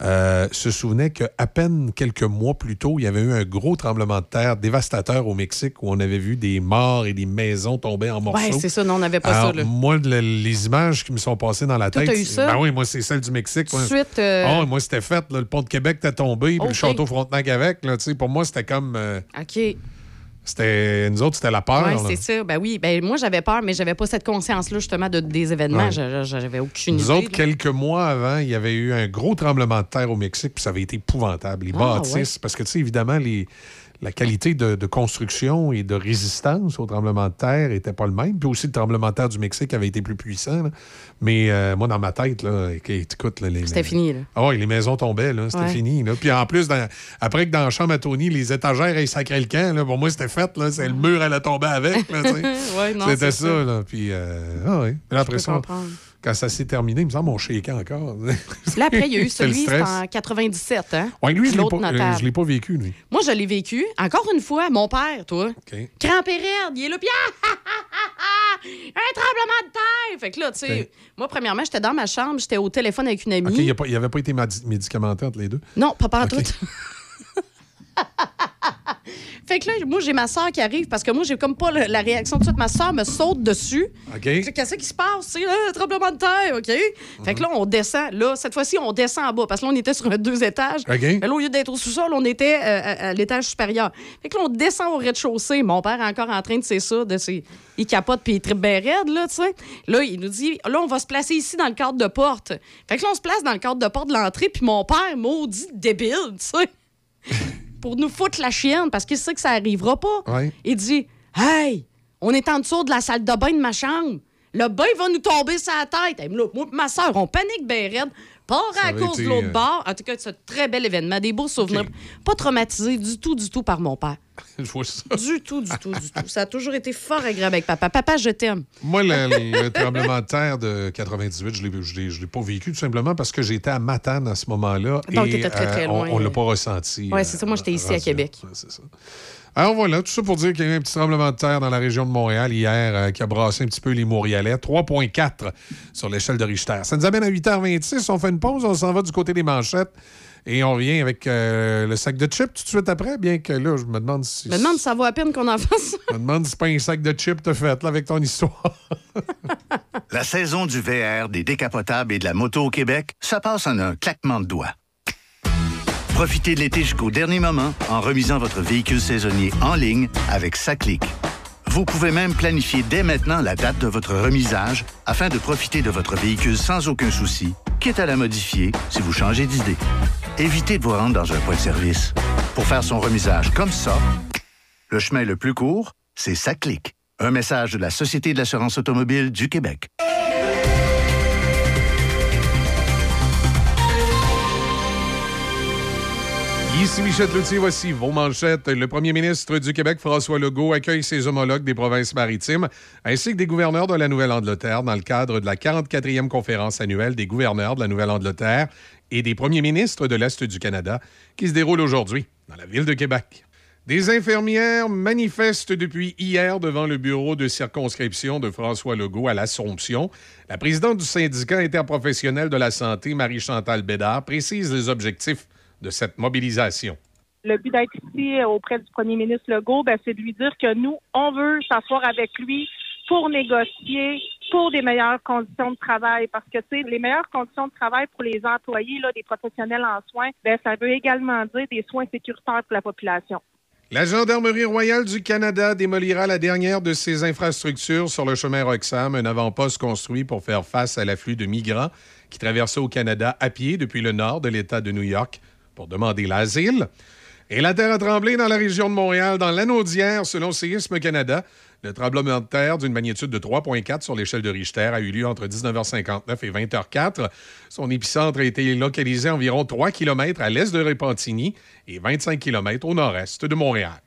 euh, se souvenaient qu'à peine quelques mois plus tôt, il y avait eu un gros tremblement de terre dévastateur au Mexique où on avait vu des morts et des maisons tomber en morceaux. Ouais, c'est ça, non, on n'avait pas Alors, ça. Là. Moi, le- les images qui me sont passées dans la Toi, tête. eu ça? Ben oui, moi, c'est celle du Mexique. Tout moi. suite, euh, Ah, moi, c'était fait. là, le pont de Québec était tombé, puis Ok. le château Frontenac avec. Là, tu sais, pour moi, c'était comme. euh, OK. C'était, nous autres, c'était la peur. Oui, c'est ça. Ben oui, ben moi, j'avais peur, mais j'avais pas cette conscience-là, justement, de, des événements. Ouais. J'avais aucune Nous idée. autres, là. quelques mois avant, il y avait eu un gros tremblement de terre au Mexique, puis ça avait été épouvantable. Les Ah, bâtisses, parce que, tu sais, évidemment, les, la qualité de, de construction et de résistance au tremblement de terre n'était pas le même. Puis aussi, le tremblement de terre du Mexique avait été plus puissant. là. Mais euh, moi, dans ma tête, là, écoute, là, les, C'était fini, là. Ah oui, les maisons tombaient, là. C'était Ouais. fini. Là. Puis en plus, dans- après que dans la chambre à Tony, les étagères aient sacré le camp, là, pour moi, c'était fait. Là. C'est le mur, elle a tombé avec. Là. Ouais, non, c'était c'est ça. ça. Là. Puis, euh, ah oui. Puis là, après peux ça, comprendre. Quand ça s'est terminé, il me semble on shakeait encore. Là, après, il y a eu celui en 97, hein? Ouais, lui, je pas, euh, l'ai pas vécu, lui. Moi, je l'ai vécu. Encore une fois, mon père, toi, OK. crampé raide, il est là, puis ah, ah, ah, un tremblement de terre. Fait que là, tu sais, moi, premièrement, j'étais dans ma chambre, j'étais au téléphone avec une amie. OK, il n'avait pas été médicamenté entre les deux? Non, pas par OK. Fait que là, moi, j'ai ma soeur qui arrive parce que moi, j'ai comme pas le- la réaction tout de suite. Ma soeur me saute dessus. OK. C'est Qu'est-ce qui se passe? C'est un tremblement de terre, OK? Fait que là, on descend. Là, cette fois-ci, on descend en bas parce que là, on était sur un deux étages. OK. Mais là, au lieu d'être au sous-sol, on était euh, à, à l'étage supérieur. Fait que là, on descend au rez-de-chaussée. Mon père est encore en train de c'est ça, de ses... Il capote puis il tripe bien raide, là, tu sais. Là, il nous dit, là, on va se placer ici dans le cadre de porte. Fait que là, on se place dans le cadre de porte de l'entrée, puis mon père, maudit débile, tu sais, pour nous foutre la chienne parce qu'il sait que ça arrivera pas. Ouais. Il dit Hey, on est en dessous de la salle de bain de ma chambre. Le bain va nous tomber sur la tête. Et moi, et ma soeur, on panique bien raide. Ça à cause de l'autre euh, bord. En tout cas, c'est un très bel événement. Des beaux souvenirs. Pas traumatisé du tout, du tout par mon père. Je vois ça. Du tout, du tout, du tout. Ça a toujours été fort agréable avec papa. Papa, je t'aime. Moi, le, le tremblement de terre de 98, je ne l'ai, pas vécu tout simplement parce que j'étais à Matane à ce moment-là. Donc, et, t'étais très, très euh, on- loin. On ne l'a pas ressenti. Euh, c'est ça. Moi, j'étais ici à Québec. Ouais, c'est ça. Alors voilà, tout ça pour dire qu'il y a eu un petit tremblement de terre dans la région de Montréal hier euh, qui a brassé un petit peu les Montréalais. 3,4 sur l'échelle de Richter. Ça nous amène à 8h26. On fait une pause, on s'en va du côté des manchettes et on revient avec euh, le sac de chips tout de suite après, bien que là, je me demande si... Je me demande si ça vaut à peine qu'on en fasse. Je me demande si c'est pas un sac de chips t'as fait là, avec ton histoire. La saison du VR, des décapotables et de la moto au Québec, ça passe en un claquement de doigts. Profitez de l'été jusqu'au dernier moment en remisant votre véhicule saisonnier en ligne avec Saclic. Vous pouvez même planifier dès maintenant la date de votre remisage afin de profiter de votre véhicule sans aucun souci, quitte à la modifier si vous changez d'idée. Évitez de vous rendre dans un point de service. Pour faire son remisage comme ça, le chemin le plus court, c'est Saclic. Un message de la Société de l'assurance automobile du Québec. Ici Michel Cloutier, voici vos manchettes. Le premier ministre du Québec, François Legault, accueille ses homologues des provinces maritimes ainsi que des gouverneurs de la Nouvelle-Angleterre dans le cadre de la 44e conférence annuelle des gouverneurs de la Nouvelle-Angleterre et des premiers ministres de l'Est du Canada qui se déroule aujourd'hui dans la ville de Québec. Des infirmières manifestent depuis hier devant le bureau de circonscription de François Legault à l'Assomption. La présidente du syndicat interprofessionnel de la santé, Marie-Chantal Bédard, précise les objectifs de cette mobilisation. Le but d'être ici euh, auprès du premier ministre Legault, ben, c'est de lui dire que nous, on veut s'asseoir avec lui pour négocier pour des meilleures conditions de travail. Parce que, tu sais, les meilleures conditions de travail pour les employés, là, des professionnels en soins, ben, ça veut également dire des soins sécuritaires pour la population. La Gendarmerie royale du Canada démolira la dernière de ses infrastructures sur le chemin Roxham, un avant-poste construit pour faire face à l'afflux de migrants qui traversaient au Canada à pied depuis le nord de l'État de New York pour demander l'asile. Et la terre a tremblé dans la région de Montréal, dans l'anneau d'hier, selon Séisme Canada. Le tremblement de terre d'une magnitude de 3,4 sur l'échelle de Richter a eu lieu entre 19h59 et 20h04. Son épicentre a été localisé environ 3 km à l'est de Repentigny et 25 km au nord-est de Montréal.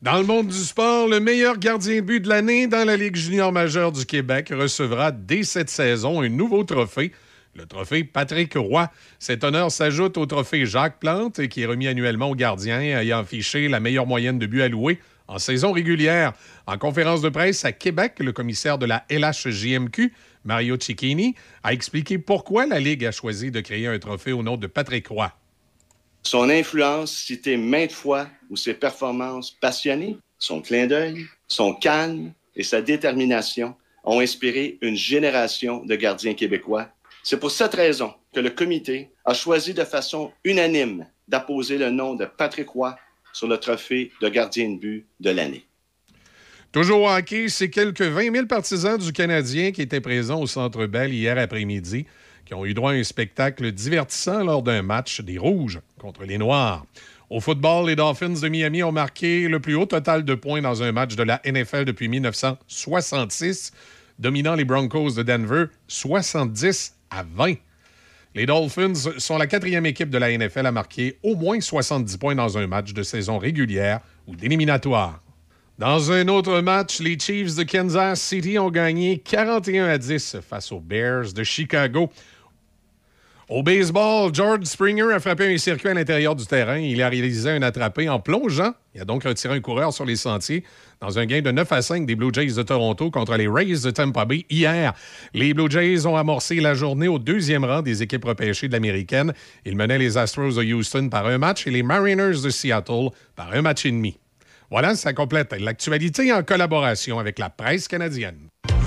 Dans le monde du sport, le meilleur gardien de but de l'année dans la Ligue junior majeure du Québec recevra dès cette saison un nouveau trophée, le trophée Patrick Roy. Cet honneur s'ajoute au trophée Jacques Plante, qui est remis annuellement aux gardiens ayant affiché la meilleure moyenne de buts alloués en saison régulière. En conférence de presse à Québec, le commissaire de la LHJMQ, Mario Cicchini, a expliqué pourquoi la Ligue a choisi de créer un trophée au nom de Patrick Roy. Son influence citée maintes fois ou ses performances passionnées, son clin d'œil, son calme et sa détermination ont inspiré une génération de gardiens québécois. C'est pour cette raison que le comité a choisi de façon unanime d'apposer le nom de Patrick Roy sur le trophée de gardien de but de l'année. Toujours au hockey, c'est quelques 20 000 partisans du Canadien qui étaient présents au Centre Bell hier après-midi, qui ont eu droit à un spectacle divertissant lors d'un match des Rouges contre les Noirs. Au football, les Dolphins de Miami ont marqué le plus haut total de points dans un match de la NFL depuis 1966, dominant les Broncos de Denver 70 à 20. Les Dolphins sont la quatrième équipe de la NFL à marquer au moins 70 points dans un match de saison régulière ou d'éliminatoire. Dans un autre match, les Chiefs de Kansas City ont gagné 41 à 10 face aux Bears de Chicago. Au baseball, George Springer a frappé un circuit à l'intérieur du terrain. Il a réalisé un attrapé en plongeant. Il a donc retiré un coureur sur les sentiers dans un gain de 9 à 5 des Blue Jays de Toronto contre les Rays de Tampa Bay hier. Les Blue Jays ont amorcé la journée au deuxième rang des équipes repêchées de l'américaine. Ils menaient les Astros de Houston par un match et les Mariners de Seattle par un match et demi. Voilà, ça complète l'actualité en collaboration avec la presse canadienne.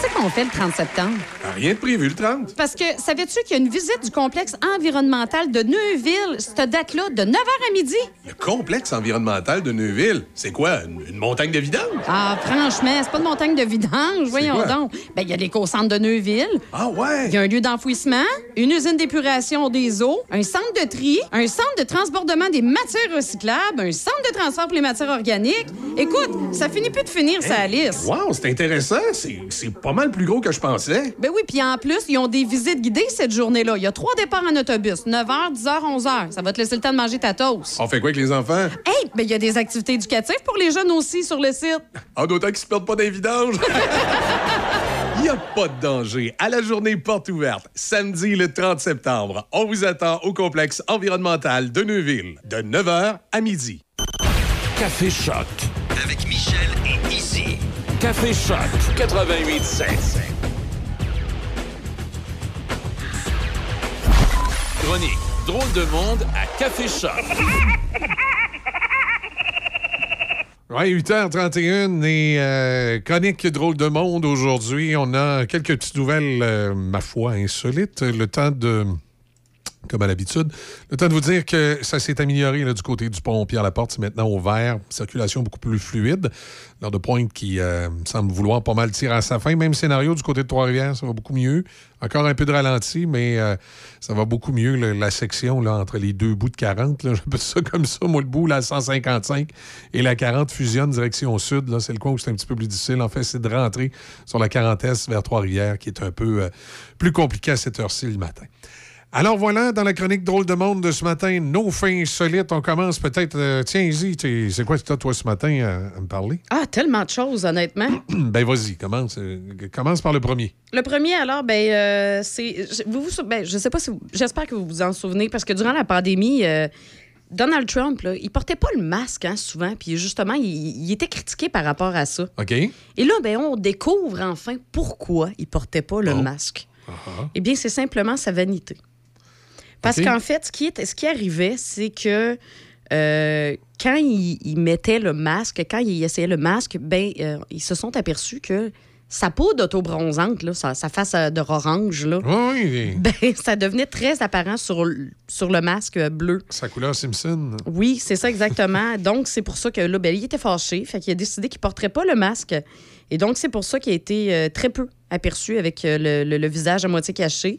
Qu'est-ce qu'on fait le 30 septembre? Rien de prévu le 30. Parce que savais-tu qu'il y a une visite du complexe environnemental de Neuville, cette date-là, de 9h à midi? Le complexe environnemental de Neuville, c'est quoi? Une, une montagne de vidange? Ah, franchement, c'est pas une montagne de vidange, voyons donc. Ben, il y a l'éco-centre de Neuville. Ah ouais? Il y a un lieu d'enfouissement, une usine d'épuration des eaux, un centre de tri, un centre de transbordement des matières recyclables, un centre de transfert pour les matières organiques. Écoute, ça finit plus de finir, ça, Alice. Wow, c'est intéressant. C'est c'est pas mal plus gros que je pensais. Ben oui, puis en plus, ils ont des visites guidées cette journée-là. Il y a trois départs en autobus, 9h, 10h, 11h. Ça va te laisser le temps de manger ta toast. On fait quoi avec les enfants? Hey, ben il y a des activités éducatives pour les jeunes aussi sur le site. Ah, d'autant qu'ils se perdent pas d'un vidange. Il n'y a pas de danger. À la journée porte ouverte, samedi le 30 septembre, on vous attend au complexe environnemental de Neuville, de 9h à midi. Café Choc. Avec Michel et. Café Choc 88.7. Chronique Drôle de monde à Café Choc. Ouais, 8h31 et euh, chronique drôle de monde aujourd'hui. On a quelques petites nouvelles, euh, ma foi, insolites. Le temps de, comme à l'habitude, le temps de vous dire que ça s'est amélioré du côté du pont Pierre-Laporte. C'est maintenant ouvert, circulation beaucoup plus fluide. L'heure de pointe qui euh, semble vouloir pas mal tirer à sa fin. Même scénario du côté de Trois-Rivières, ça va beaucoup mieux. Encore un peu de ralenti, mais euh, ça va beaucoup mieux, la section là, entre les deux bouts de 40. là. J'appelle ça comme ça. Moi, le bout, la 155 et la 40 fusionnent direction sud. C'est le coin où c'est un petit peu plus difficile. En fait, c'est de rentrer sur la 40 Est vers Trois-Rivières qui est un peu euh, plus compliqué à cette heure-ci le matin. Alors voilà, dans la chronique Drôle de monde de ce matin, nos fins insolites, on commence peut-être... euh, tiens, t'es- c'est quoi que t'as, toi, ce matin, à, à me parler? Ah, tellement de choses, honnêtement. ben vas-y, commence, euh, commence par le premier. Le premier, alors, ben, euh, c'est. Vous, vous, ben, je sais pas si vous. J'espère que vous vous en souvenez, parce que durant la pandémie, euh, Donald Trump, là, il portait pas le masque, hein, souvent, puis justement, il, il était critiqué par rapport à ça. OK? Et là, ben, on découvre enfin pourquoi il portait pas le masque. Eh bien, c'est simplement sa vanité. Parce qu'en fait, ce qui, est, ce qui arrivait, c'est que euh, quand il, il mettait le masque, quand il essayait le masque, ben, euh, ils se sont aperçus que sa peau d'autobronzante, là, sa, sa face euh, de orange, là, Oui, ben, ça devenait très apparent sur, sur le masque bleu. sa couleur Simpson. Oui, c'est ça exactement. donc, c'est pour ça que là, ben, il était fâché. Fait qu'il a décidé qu'il porterait pas le masque. Et donc, c'est pour ça qu'il a été euh, très peu aperçu avec le, le- le visage à moitié caché.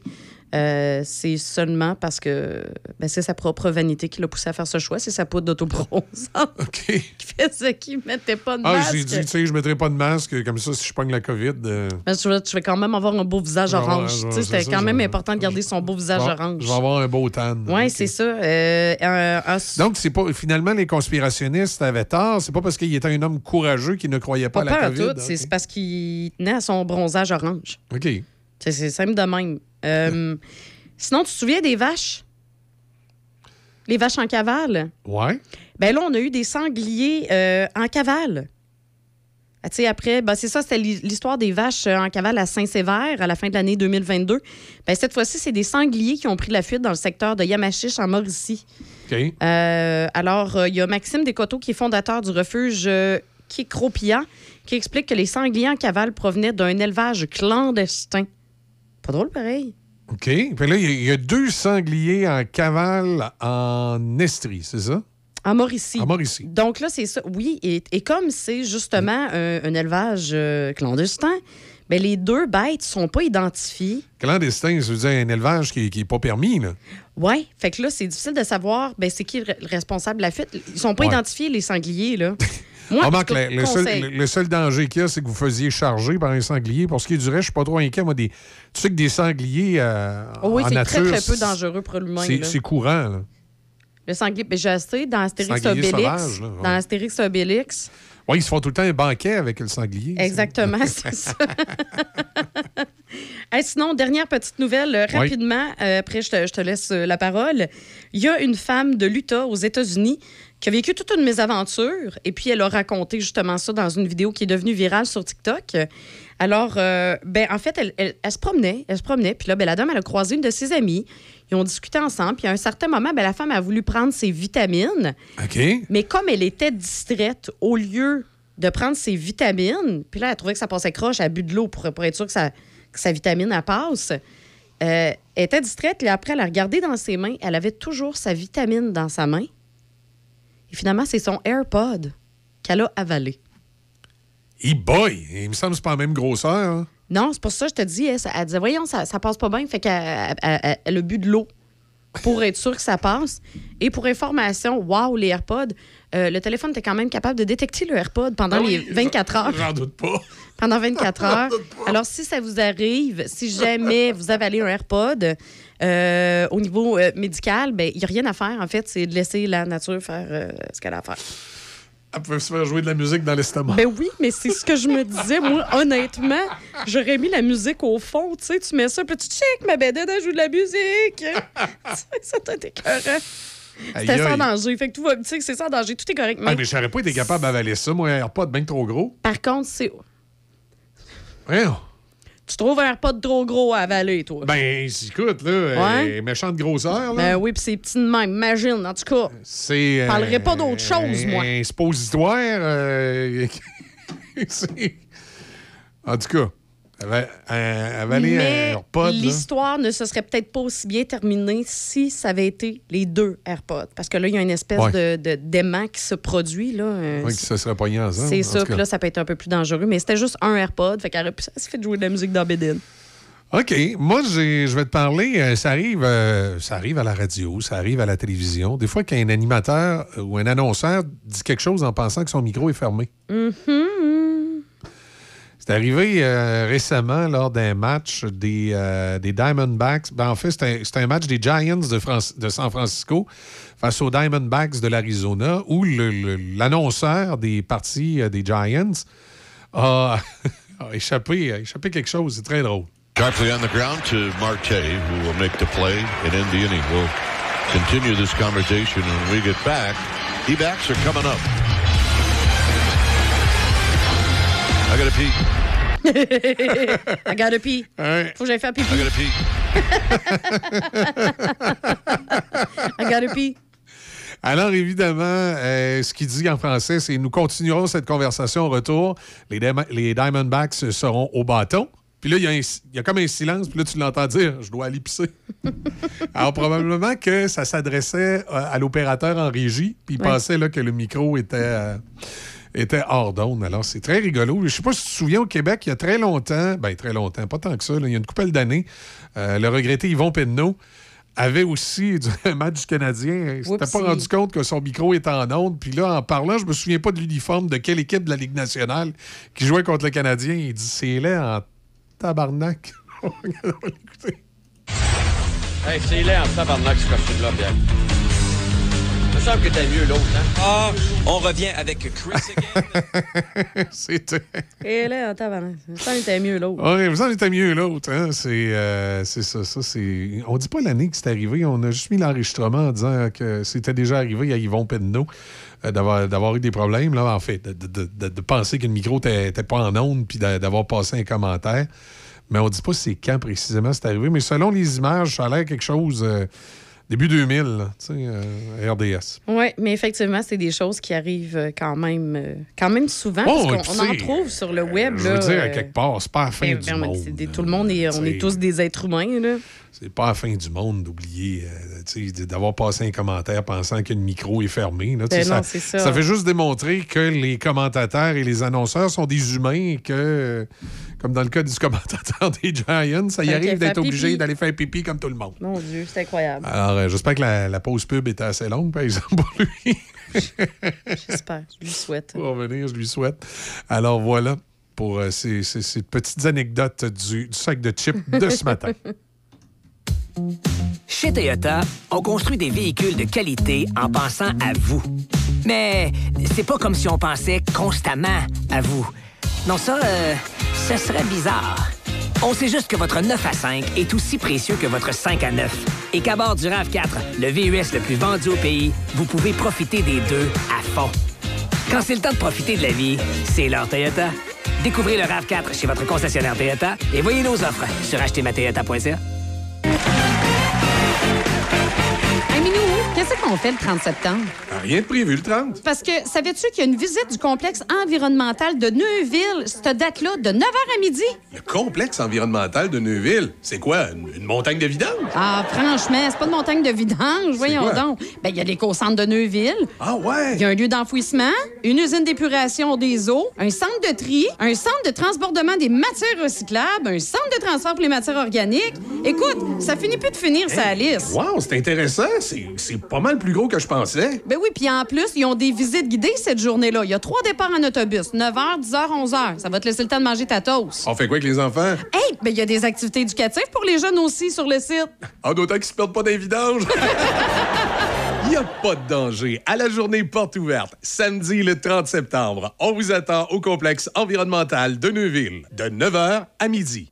Euh, c'est seulement parce que ben, c'est sa propre vanité qui l'a poussé à faire ce choix. C'est sa poudre d'autobronzant qui faisait qu'il mettait pas de Ah, masque. j'ai dit, tu sais, je mettrai pas de masque, comme ça, si je pogne la COVID. euh, Ben, tu vas quand même avoir un beau visage Je vais avoir- orange. je vais- c'est C'était quand je même vais- important de garder son beau visage je vais- orange. Je vais avoir un beau tan. Oui, c'est ça. Euh, un- un- Donc, c'est pas finalement les conspirationnistes avaient tort. C'est pas parce qu'il était un homme courageux qu'il ne croyait pas, Pas à la COVID. tout, c'est c'est parce qu'il tenait à son bronzage orange. OK. C'est simple de même. Euh, sinon, tu te souviens des vaches? Les vaches en cavale? Ouais. Ben là, on a eu des sangliers euh, en cavale. Ah, tu sais, après, ben c'est ça, c'était l'hi- l'histoire des vaches euh, en cavale à Saint-Sévère à la fin de l'année 2022. Ben, cette fois-ci, c'est des sangliers qui ont pris la fuite dans le secteur de Yamachiche en Mauricie. OK. Euh, alors, euh, il y a Maxime Descoteaux, qui est fondateur du refuge euh, Kikropia, qui explique que les sangliers en cavale provenaient d'un élevage clandestin. Pas drôle, pareil. OK. Puis là, il y a- il y, a deux sangliers en cavale en Estrie, c'est ça? En Mauricie. En Mauricie. Donc là, c'est ça. Oui, et, et comme c'est justement un, un élevage euh, clandestin, ben, les deux bêtes sont pas identifiées. Clandestin, ça veut dire un élevage qui n'est pas permis, là. Ouais, fait que là, c'est difficile de savoir ben, c'est qui le, le responsable de la fuite. Ils sont pas Ouais. identifiés, les sangliers, là. Moi, Remarque, en tout le, seul, conseil. le- le seul danger qu'il y a, c'est que vous faisiez charger par un sanglier. Pour ce qui est du reste, je suis pas trop inquiet. Moi, des, tu sais que des sangliers euh, Oh oui, en c'est nature, très, très peu dangereux pour l'humain. c'est c'est courant. Là. Le sanglier, ben, j'ai assez dans Astérix Sanglier Obélix. sauvage, là, ouais. Dans Astérix Obélix. Oui, ils se font tout le temps un banquet avec le sanglier. Exactement, c'est ça. Hey, sinon, dernière petite nouvelle, euh, Oui. rapidement, euh, après je te, je te laisse euh, la parole. Il y a une femme de l'Utah aux États-Unis qui a vécu toute une mésaventure et puis elle a raconté justement ça dans une vidéo qui est devenue virale sur TikTok. Alors, euh, ben, en fait, elle, elle- elle se promenait, elle se promenait, puis là, ben, la dame, elle a croisé une de ses amies. Ils ont discuté ensemble, puis à un certain moment, ben, la femme a voulu prendre ses vitamines. OK. Mais comme elle était distraite, au lieu de prendre ses vitamines, puis là, elle trouvait que ça passait croche, elle a bu de l'eau pour, pour être sûre que, ça- que sa vitamine, elle passe. Euh, elle était distraite, et après, elle a regardé dans ses mains, elle avait toujours sa vitamine dans sa main. Et finalement, c'est son AirPod qu'elle a avalé. E-boy! Il me semble que c'est pas la même grosseur. hein? Non, c'est pour ça que je te dis, elle, elle disait, voyons, ça, ça passe pas bien, fait qu'elle elle- elle- elle a bu de l'eau pour être sûre que ça passe. Et pour information, wow, les AirPods, euh, le téléphone était quand même capable de détecter le AirPod pendant Ah oui, les 24 heures. J'en doute pas. Pendant 24 heures. Alors, si ça vous arrive, si jamais vous avalez un AirPod, euh, au niveau euh, médical, ben, il n'y a rien à faire. En fait, c'est de laisser la nature faire euh, ce qu'elle a à faire. Elle peut se faire jouer de la musique dans l'estomac. Ben oui, mais c'est ce que je me disais. Moi, honnêtement, j'aurais mis la musique au fond. Tu sais, tu mets ça, puis tu check, ma bédaine, elle joue de la musique? ça t'a écœurant. C'était sans danger. Fait que tout va, tu sais, que c'est sans danger. Tout est correct. Ah, Mais, je n'aurais pas été capable d'avaler ça. Moi, un AirPod bien trop gros. par contre, c'est. Voyons. Tu trouves un AirPod trop gros à avaler, toi. Ben, écoute, là, Ouais. euh, méchante grosseur, là. Ben oui, puis c'est petit de même. Imagine, en tout cas. C'est. Je parlerai pas d'autre chose, moi. Un suppositoire. euh, c'est- en tout cas, euh, avaler Mais un AirPod. l'histoire ne se serait peut-être pas aussi bien terminée si ça avait été les deux AirPods. Parce que là, il y a une espèce Ouais. de, d'aimant qui se produit. Là. euh, qui se serait pogné ensemble. C'est en ça, puis là, ça peut être un peu plus dangereux. Mais c'était juste un AirPod, fait qu'elle aurait pu se fait jouer de la musique dans Bédine. OK. Moi, je vais te parler. euh, ça, arrive, euh, ça arrive à la radio, ça arrive à la télévision. Des fois, qu'un animateur euh, ou un annonceur dit quelque chose en pensant que son micro est fermé. Mhm. C'est arrivé euh, récemment lors d'un match des, euh, des Diamondbacks. Ben, en fait, c'est un, un match des Giants de, France- de San Francisco face aux Diamondbacks de l'Arizona où l'annonceur des parties euh, des Giants a, a échappé, a échappé quelque chose. C'est très drôle. Sharply on the ground to Marte, who will make the play and end the inning. We'll continue this conversation when we get back. D-backs are coming up. I got to pee. I gotta pee. Faut que j'aille faire pipi. I got to pee. I gotta pee. Alors, évidemment, euh, ce qu'il dit en français, c'est nous continuerons cette conversation au retour. Les, les Diamondbacks seront au bâton. Puis là, il y, a y comme un silence. Puis là, tu l'entends dire Je dois aller pisser. Alors, probablement que ça s'adressait euh, à l'opérateur en régie. Puis il Ouais. pensait là, que le micro était. euh, était hors d'onde. Alors, c'est très rigolo. Je sais pas si tu te souviens, au Québec, il y a très longtemps, ben très longtemps, pas tant que ça, là, il y a une couple d'années, euh, le regretté Yvon Penneau avait aussi du un match du Canadien. Il s'était pas rendu compte que son micro était en onde. Puis là, en parlant, je me souviens pas de l'uniforme de quelle équipe de la Ligue nationale qui jouait contre le Canadien. Il dit c'est laid en tabarnak. Hey, c'est laid en tabarnak, ce costume-là, Pierre. Il me semble que t'as mieux l'autre, hein? Ah, on revient avec Chris C'était. Et là, attends, ça était mieux l'autre. Ouais, vous en était mieux l'autre. Hein? C'est euh, c'est ça. ça c'est... On dit pas l'année que c'est arrivé. On a juste mis l'enregistrement en disant que c'était déjà arrivé à Yvon Penneau euh, d'avoir, d'avoir eu des problèmes. Là, en fait, de, de- de- de penser que le micro n'était pas en onde puis d'a- d'avoir passé un commentaire. Mais on dit pas c'est quand précisément c'est arrivé. Mais selon les images, ça a l'air quelque chose euh, début 2000, là, tu sais, euh, RDS. Oui, mais effectivement, c'est des choses qui arrivent euh, quand même, euh, quand même souvent. Oh, parce puis on en trouve sur le web. Je veux là, dire, à euh, quelque part, c'est pas la fin ben, du ben, monde. des- tout le monde est, on est tous des êtres humains. Là. C'est pas la fin du monde d'oublier, euh, d'avoir passé un commentaire pensant que le micro est fermé. là. Ben non, ça, c'est ça. fait juste démontrer que les commentateurs et les annonceurs sont des humains et que, euh, comme dans le cas du commentateur des Giants, ça y arrive d'être obligé d'aller faire pipi comme tout le monde. Mon Dieu, c'est incroyable. Alors, euh, j'espère que la, la pause pub était assez longue, par exemple, pour lui. J'espère, je lui souhaite. Pour revenir, je lui souhaite. Alors, voilà pour euh, ces, ces- ces petites anecdotes du, du sac de chips de ce matin. Chez Toyota, on construit des véhicules de qualité en pensant à vous. Mais c'est pas comme si on pensait constamment à vous. Non, ça, euh, ce serait bizarre. On sait juste que votre 9 à 5 est aussi précieux que votre 5 à 9. Et qu'à bord du RAV4, le VUS le plus vendu au pays, vous pouvez profiter des deux à fond. Quand c'est le temps de profiter de la vie, c'est l'heure Toyota. Découvrez le RAV4 chez votre concessionnaire Toyota et voyez nos offres sur achetermatoyota.ca. Hey, Minou, qu'est-ce qu'on fait le 30 septembre? Rien de prévu le 30. Parce que savais-tu qu'il y a une visite du complexe environnemental de Neuville, cette date-là, de 9h à midi? Le complexe environnemental de Neuville, c'est quoi? Une, une montagne de vidange? Ah, franchement, c'est pas de montagne de vidange, voyons quoi? donc. Ben, il y a l'éco-centre de Neuville. Ah ouais? Il y a un lieu d'enfouissement, une usine d'épuration des eaux, un centre de tri, un centre de transbordement des matières recyclables, un centre de transfert pour les matières organiques. Écoute, ça finit plus de finir sa liste. Wow, c'est intéressant. C'est c'est pas mal plus gros que je pensais. Ben oui, puis en plus, ils ont des visites guidées cette journée-là. Il y a trois départs en autobus, 9h, 10h, 11h. Ça va te laisser le temps de manger ta toast. On fait quoi avec les enfants? Hey, ben il y a des activités éducatives pour les jeunes aussi sur le site. Ah, d'autant qu'ils se perdent pas d'un vidange. Il n'y a pas de danger. À la journée porte ouverte, samedi le 30 septembre, on vous attend au complexe environnemental de Neuville, de 9h à midi.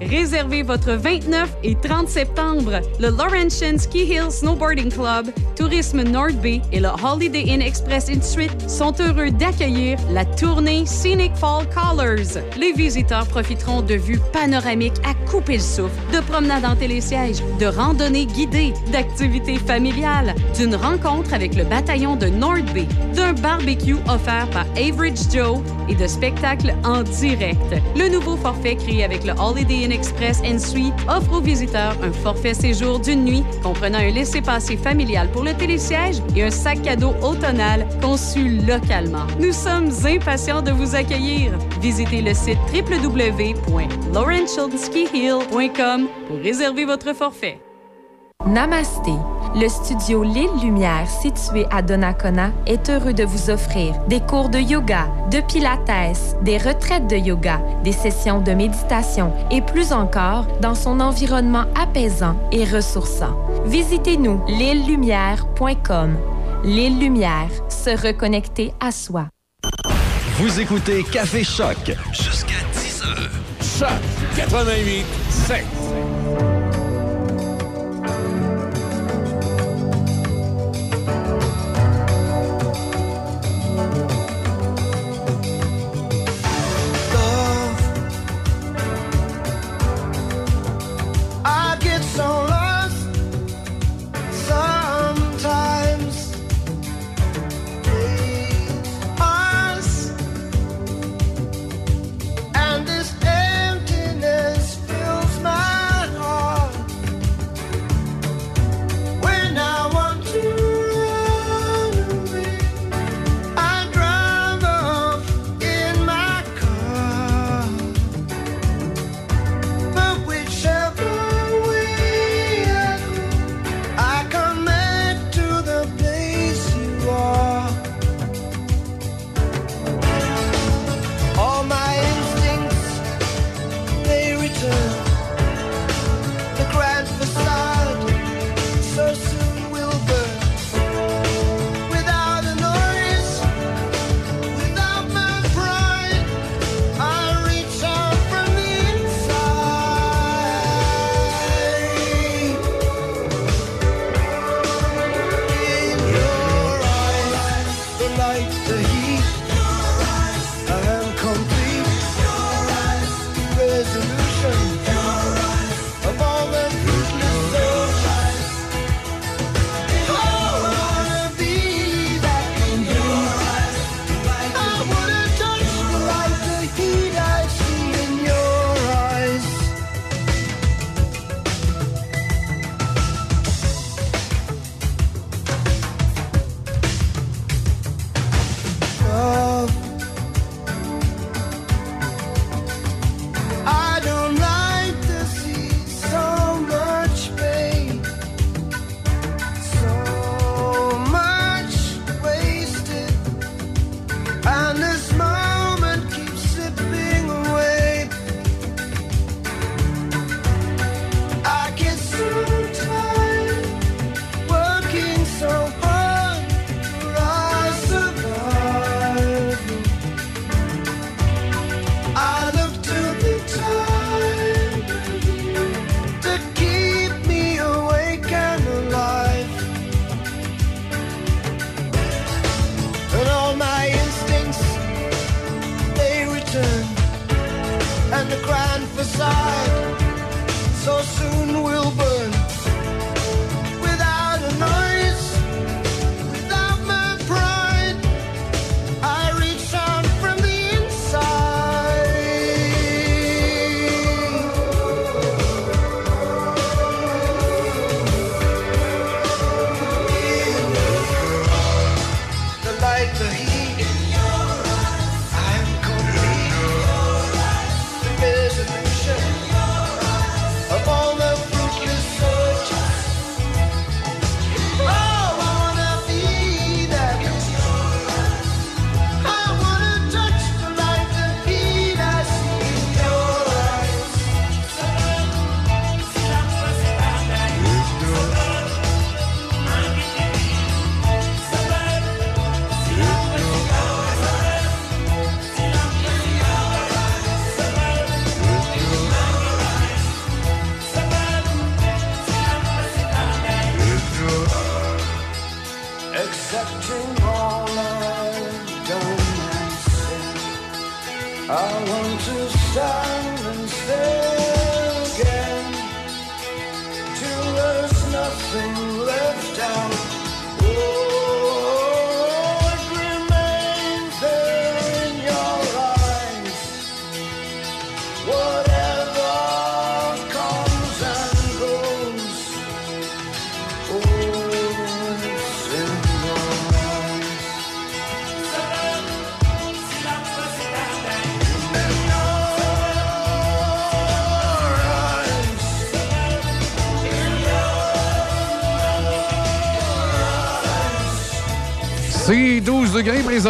Réservez votre 29 et 30 septembre. Le Laurentian Ski Hill Snowboarding Club, Tourisme North Bay et le Holiday Inn Express in Suite sont heureux d'accueillir la tournée Scenic Fall Colors. Les visiteurs profiteront de vues panoramiques à couper le souffle, de promenades en télésiège, de randonnées guidées, d'activités familiales, d'une rencontre avec le bataillon de North Bay, d'un barbecue offert par Average Joe et de spectacles en direct. Le nouveau forfait créé avec le Holiday Express Suite offre aux visiteurs un forfait séjour d'une nuit comprenant un laissez-passer familial pour le télésiège et un sac cadeau automnal conçu localement. Nous sommes impatients de vous accueillir. Visitez le site www.laurentianskihill.com pour réserver votre forfait. Namasté, le studio L'île Lumière situé à Donnacona est heureux de vous offrir des cours de yoga, de pilates, des retraites de yoga, des sessions de méditation et plus encore dans son environnement apaisant et ressourçant. Visitez-nous l'îlelumière.com. L'île Lumière, se reconnecter à soi. Vous écoutez Café Choc. Jusqu'à 10 heures. Choc 88 7.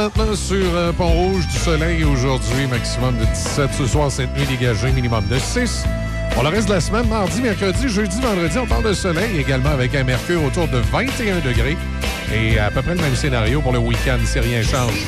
Présentement sur euh, Pont-Rouge du soleil aujourd'hui, maximum de 17 ce soir, cette nuit dégagée, minimum de 6. Pour le reste de la semaine, mardi, mercredi, jeudi, vendredi, on parle de soleil également avec un mercure autour de 21 degrés. Et à peu près le même scénario pour le week-end si rien change.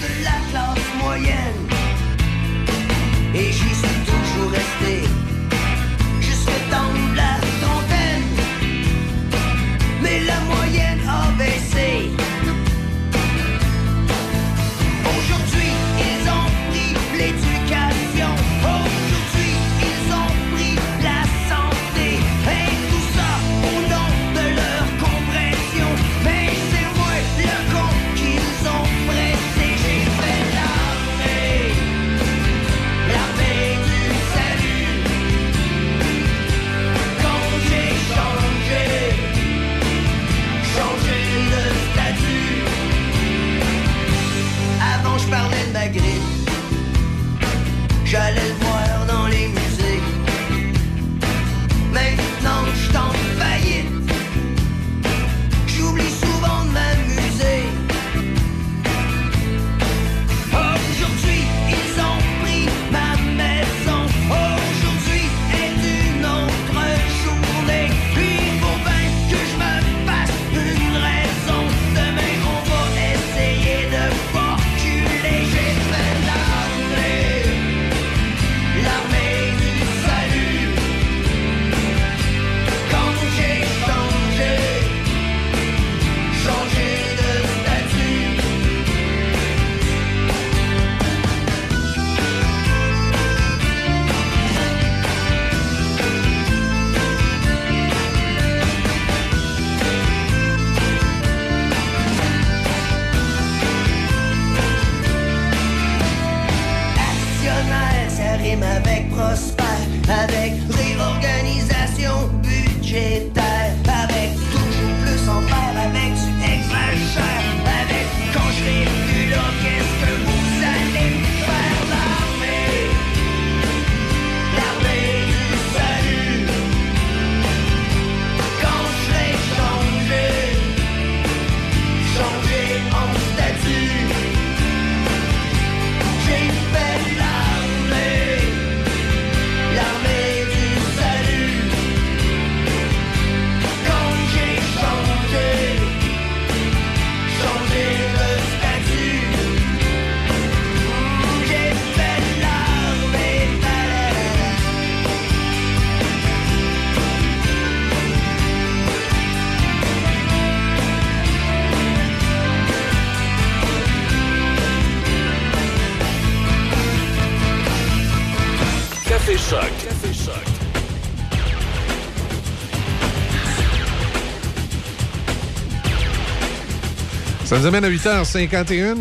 Ça nous amène à 8h51.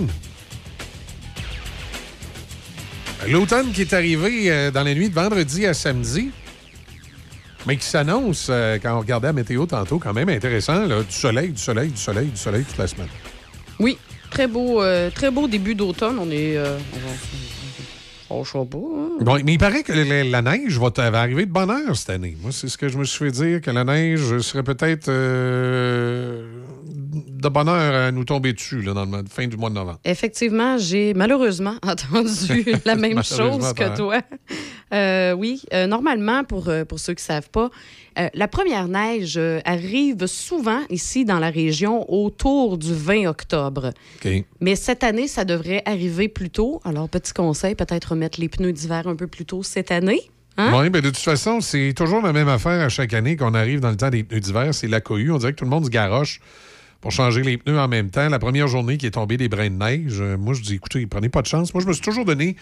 L'automne qui est arrivé euh, dans la nuit de vendredi à samedi, mais qui s'annonce, euh, quand on regardait la météo tantôt, quand même intéressant. là. Du soleil, du soleil, du soleil, du soleil toute la semaine. Oui, très beau, euh, très beau début d'automne. On est. euh, on va pas, hein? Bon, mais il paraît que la, neige va, va arriver de bonne heure cette année. Moi, c'est ce que je me suis fait dire, que la neige serait peut-être euh, de bonne heure à nous tomber dessus là, dans fin du mois de novembre. Effectivement, j'ai malheureusement entendu la même chose que toi. Euh, oui, euh, normalement, pour, euh, pour ceux qui ne savent pas, euh, la première neige arrive souvent ici dans la région autour du 20 octobre. Mais cette année, ça devrait arriver plus tôt. Alors, petit conseil, peut-être remettre les pneus d'hiver un peu plus tôt cette année. Hein? Oui, mais de toute façon, c'est toujours la même affaire à chaque année qu'on arrive dans le temps des pneus d'hiver. C'est la cohue. On dirait que tout le monde se garoche pour changer les pneus en même temps. La première journée qui est tombée des brins de neige, euh, moi, je dis, écoutez, prenez pas de chance. Moi, je me suis toujours donné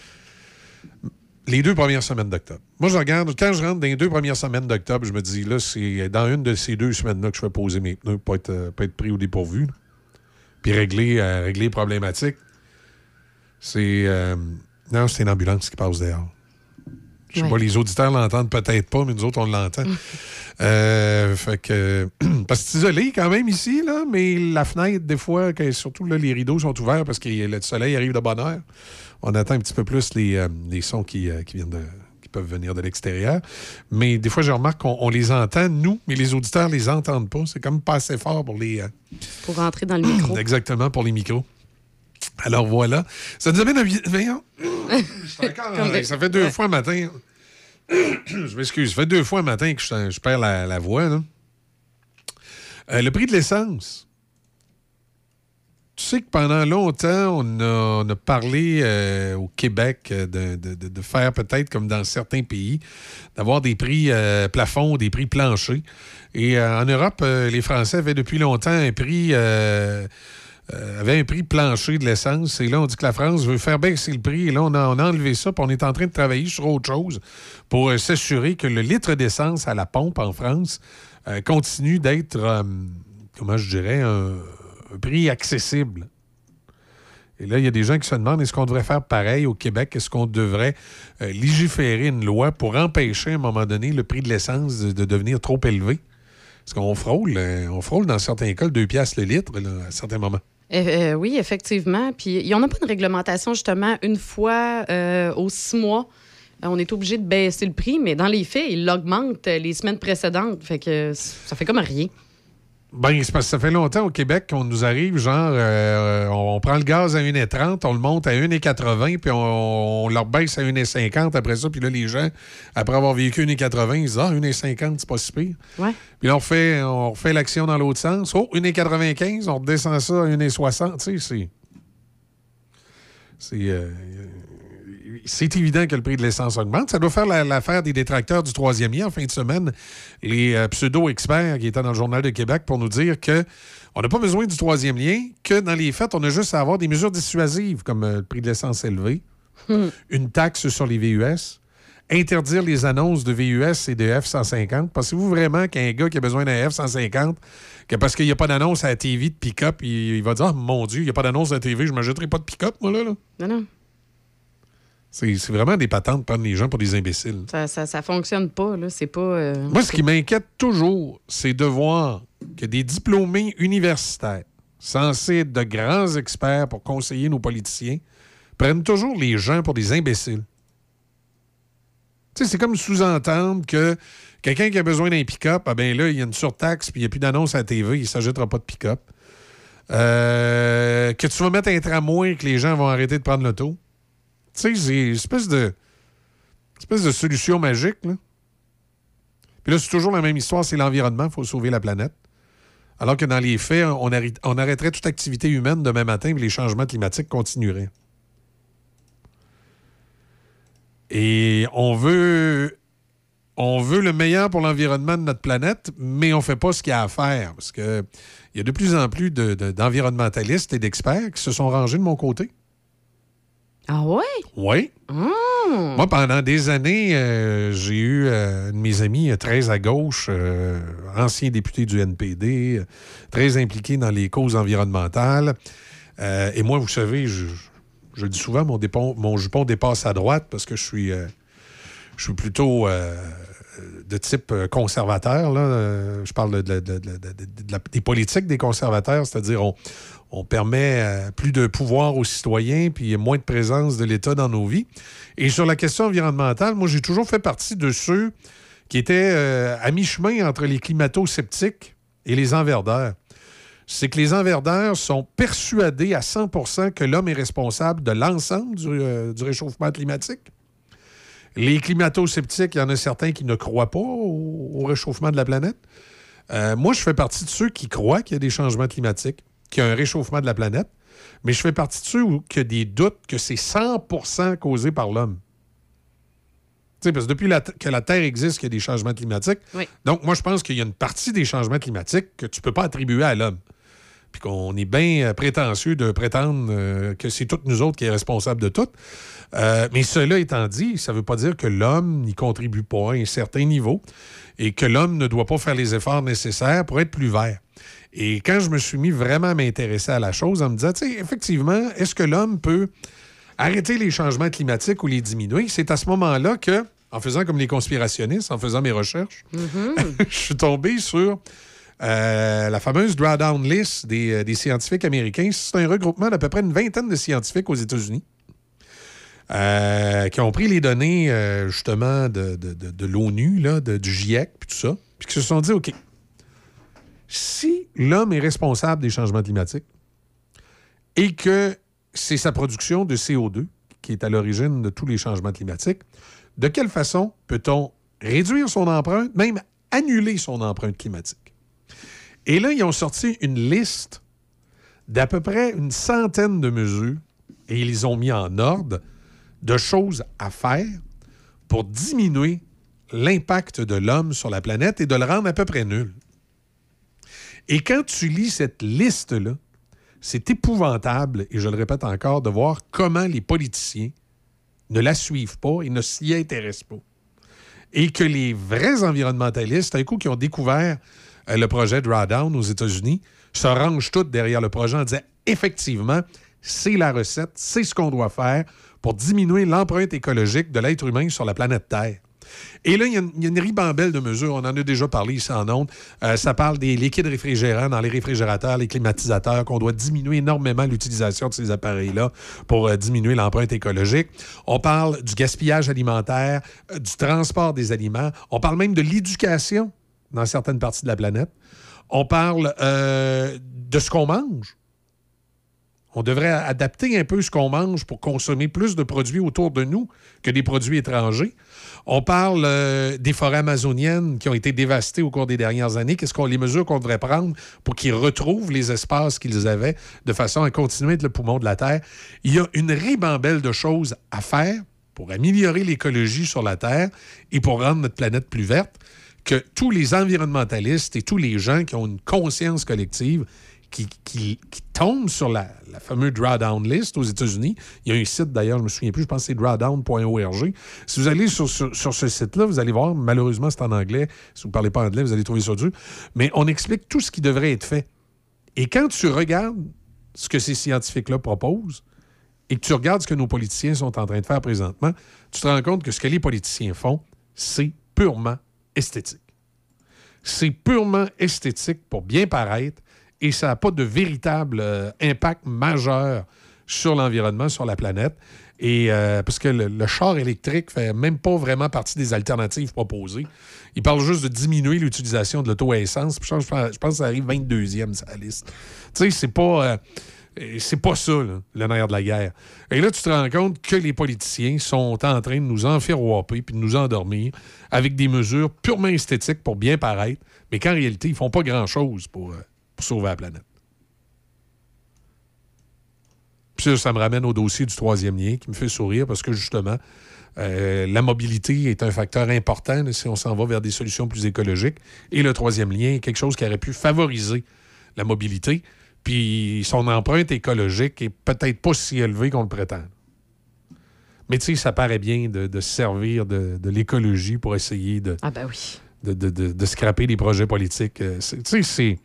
les deux premières semaines d'octobre. Moi, je regarde, quand je rentre dans les deux premières semaines d'octobre, je me dis, là, c'est dans une de ces deux semaines-là que je vais poser mes pneus pour être, euh, pas être pris au dépourvu. Puis régler, euh, régler les problématiques. C'est. non, c'est une ambulance qui passe dehors. Je sais Ouais. pas, les auditeurs l'entendent peut-être pas, mais nous autres, on l'entend. Euh, fait que. parce que c'est isolé quand même ici, là, mais la fenêtre, des fois, que- surtout là, les rideaux sont ouverts parce que le soleil arrive de bonne heure. On attend un petit peu plus les, euh, les sons qui, euh, qui viennent de qui peuvent venir de l'extérieur. Mais des fois, je remarque qu'on on les entend, nous, mais les auditeurs les entendent pas. C'est comme pas assez fort pour les. Pour rentrer dans le micro. Exactement, pour les micros. Alors voilà. Ça nous amène à. encore- Ça fait deux fois matin. je m'excuse. Ça fait deux fois un matin que je, je perds la, la voix. là. Euh, le prix de l'essence. Tu sais que pendant longtemps, on a, on a parlé euh, au Québec euh, de, de- de- faire peut-être comme dans certains pays, d'avoir des prix euh, plafonds, des prix planchers. Et euh, en Europe, euh, les Français avaient depuis longtemps un prix. Euh, avait un prix plancher de l'essence. Et là, on dit que la France veut faire baisser le prix. Et là, on a, enlevé ça. Puis on est en train de travailler sur autre chose pour euh, s'assurer que le litre d'essence à la pompe en France euh, continue d'être, euh, comment je dirais, un, prix accessible. Et là, il y a des gens qui se demandent est-ce qu'on devrait faire pareil au Québec? Est-ce qu'on devrait légiférer une loi pour empêcher à un moment donné le prix de l'essence de, de devenir trop élevé? Parce qu'on frôle, on frôle dans certains cas 2 piastres le litre à certains moments. Euh, euh, oui, effectivement. Puis, il n'y en a pas une réglementation, justement, une fois euh, aux six mois. euh, On est obligé de baisser le prix, mais dans les faits, il l'augmente les semaines précédentes. Fait que ça fait comme rien. Ben, c'est parce que ça fait longtemps au Québec qu'on nous arrive, genre, euh, on, on prend le gaz à 1,30, on le monte à 1,80, puis on, on le rebaisse à 1,50 après ça, puis là, les gens, après avoir vécu 1,80, ils disent Ah, 1,50, c'est pas si pire. Ouais. Puis là, on refait, on refait l'action dans l'autre sens. Oh, 1,95, on redescend ça à 1,60. Tu sais, c'est. C'est. euh, c'est évident que le prix de l'essence augmente. Ça doit faire la- l'affaire des détracteurs du troisième lien en fin de semaine. Les euh, pseudo-experts qui étaient dans le Journal de Québec pour nous dire que on n'a pas besoin du troisième lien, que dans les faits, on a juste à avoir des mesures dissuasives comme euh, le prix de l'essence élevé, une taxe sur les VUS, interdire les annonces de VUS et de F-150. Pensez-vous vraiment qu'un gars qui a besoin d'un F-150, que parce qu'il n'y a pas d'annonce à la TV de pick-up, il, il va dire Ah, mon Dieu, il n'y a pas d'annonce à la TV, je ne m'achèterai pas de pick-up, moi, là. là. Non, non. C'est vraiment des patentes de prendre les gens pour des imbéciles. Ça, ça, ça fonctionne pas, là. C'est pas. euh, Moi, ce qui m'inquiète toujours, c'est de voir que des diplômés universitaires, censés être de grands experts pour conseiller nos politiciens, prennent toujours les gens pour des imbéciles. Tu sais, c'est comme sous-entendre que quelqu'un qui a besoin d'un pick-up, ah ben là, il y a une surtaxe, puis il n'y a plus d'annonce à la TV, il ne s'ajoutera pas de pick-up. Euh, que tu vas mettre un tramway et que les gens vont arrêter de prendre l'auto. Tu sais, c'est une espèce de, espèce de solution magique, là. Puis là, c'est toujours la même histoire, c'est l'environnement, il faut sauver la planète. Alors que dans les faits, on, arrête- on arrêterait toute activité humaine demain matin, puis les changements climatiques continueraient. Et on veut, on veut le meilleur pour l'environnement de notre planète, mais on ne fait pas ce qu'il y a à faire. Parce qu'il y a de plus en plus de- de- d'environnementalistes et d'experts qui se sont rangés de mon côté. Ah ouais? Oui. Hum. Moi, pendant des années, euh, j'ai eu euh, un de mes amis euh, très à gauche, euh, ancien député du NPD, très impliqué dans les causes environnementales. Et moi, vous savez, je, dis souvent, mon, dépon- mon jupon dépasse à droite parce que je suis, je suis plutôt de type conservateur. Là. Je parle de, de- de- de- de- de la- des politiques des conservateurs, c'est-à-dire on, on permet euh, plus de pouvoir aux citoyens, puis moins de présence de l'État dans nos vies. Et sur la question environnementale, moi, j'ai toujours fait partie de ceux qui étaient euh, à mi-chemin entre les climato-sceptiques et les enverdeurs. C'est que les enverdeurs sont persuadés à 100% que l'homme est responsable de l'ensemble du, euh, du réchauffement climatique. Les climato-sceptiques, il y en a certains qui ne croient pas au, au réchauffement de la planète. Moi, je fais partie de ceux qui croient qu'il y a des changements climatiques, qu'il y a un réchauffement de la planète, mais je fais partie de ceux où il y a des doutes que c'est 100% causé par l'homme. Tu sais, parce que depuis la que la Terre existe, qu'il y a des changements climatiques. Oui. Donc, moi, je pense qu'il y a une partie des changements climatiques que tu ne peux pas attribuer à l'homme. Puis qu'on est bien euh, prétentieux de prétendre euh, que c'est toutes nous autres qui est responsable de tout. Euh, mais cela étant dit, ça ne veut pas dire que l'homme n'y contribue pas à un certain niveau et que l'homme ne doit pas faire les efforts nécessaires pour être plus vert. Et quand je me suis mis vraiment à m'intéresser à la chose, en me disant, tu sais, effectivement, est-ce que l'homme peut arrêter les changements climatiques ou les diminuer? C'est à ce moment-là que, en faisant comme les conspirationnistes, en faisant mes recherches, je suis tombé sur euh, la fameuse drawdown list des, euh, des scientifiques américains. C'est un regroupement d'à peu près une vingtaine de scientifiques aux États-Unis euh, qui ont pris les données euh, justement de, de- de- de l'ONU, du GIEC, puis tout ça, puis qui se sont dit, OK, si l'homme est responsable des changements climatiques et que c'est sa production de CO2 qui est à l'origine de tous les changements climatiques. De quelle façon peut-on réduire son empreinte, même annuler son empreinte climatique? Et là, ils ont sorti une liste d'à peu près une centaine de mesures et ils ont mis en ordre de choses à faire pour diminuer l'impact de l'homme sur la planète et de le rendre à peu près nul. Et quand tu lis cette liste-là, c'est épouvantable, et je le répète encore, de voir comment les politiciens ne la suivent pas et ne s'y intéressent pas. Et que les vrais environnementalistes, un coup qui ont découvert euh, le projet Drawdown aux États-Unis, se rangent tous derrière le projet en disant effectivement, c'est la recette, c'est ce qu'on doit faire pour diminuer l'empreinte écologique de l'être humain sur la planète Terre. Et là, il y, a une- ribambelle de mesures. On en a déjà parlé ici en ondes. Euh, ça parle des liquides réfrigérants dans les réfrigérateurs, les climatisateurs, qu'on doit diminuer énormément l'utilisation de ces appareils-là pour euh, diminuer l'empreinte écologique. On parle du gaspillage alimentaire, euh, du transport des aliments. On parle même de l'éducation dans certaines parties de la planète. On parle de ce qu'on mange. On devrait adapter un peu ce qu'on mange pour consommer plus de produits autour de nous que des produits étrangers. On parle euh, des forêts amazoniennes qui ont été dévastées au cours des dernières années. Qu'est-ce qu'on les mesures qu'on devrait prendre pour qu'ils retrouvent les espaces qu'ils avaient de façon à continuer d'être le poumon de la Terre? Il y a une ribambelle de choses à faire pour améliorer l'écologie sur la Terre et pour rendre notre planète plus verte que tous les environnementalistes et tous les gens qui ont une conscience collective qui, tombent sur la, fameuse drawdown list aux États-Unis. Il y a un site d'ailleurs, je me souviens plus, je pense que c'est drawdown.org. Si vous allez sur, sur- sur ce site-là, vous allez voir, malheureusement c'est en anglais, si vous ne parlez pas anglais, vous allez trouver ça dur, mais on explique tout ce qui devrait être fait. Et quand tu regardes ce que ces scientifiques-là proposent, et que tu regardes ce que nos politiciens sont en train de faire présentement, tu te rends compte que ce que les politiciens font, c'est purement esthétique. C'est purement esthétique pour bien paraître et ça n'a pas de véritable euh, impact majeur sur l'environnement, sur la planète. Et euh, parce que le, char électrique fait même pas vraiment partie des alternatives proposées. Il parle juste de diminuer l'utilisation de l'auto essence. Je pense, que ça arrive 22e sur la liste. Tu sais, c'est pas. euh, c'est pas ça, le nerf de la guerre. Et là, tu te rends compte que les politiciens sont en train de nous enfirouaper puis de nous endormir avec des mesures purement esthétiques pour bien paraître, mais qu'en réalité, ils font pas grand-chose pour, pour sauver la planète. Puis ça, ça me ramène au dossier du troisième lien qui me fait sourire parce que justement, euh, la mobilité est un facteur important si on s'en va vers des solutions plus écologiques. Et le troisième lien est quelque chose qui aurait pu favoriser la mobilité. Puis son empreinte écologique est peut-être pas si élevée qu'on le prétend. Mais tu sais, ça paraît bien de, se servir de, de l'écologie pour essayer de, Ah ben oui. de, de, de- de scraper les projets politiques. Euh, Tu sais, c'est.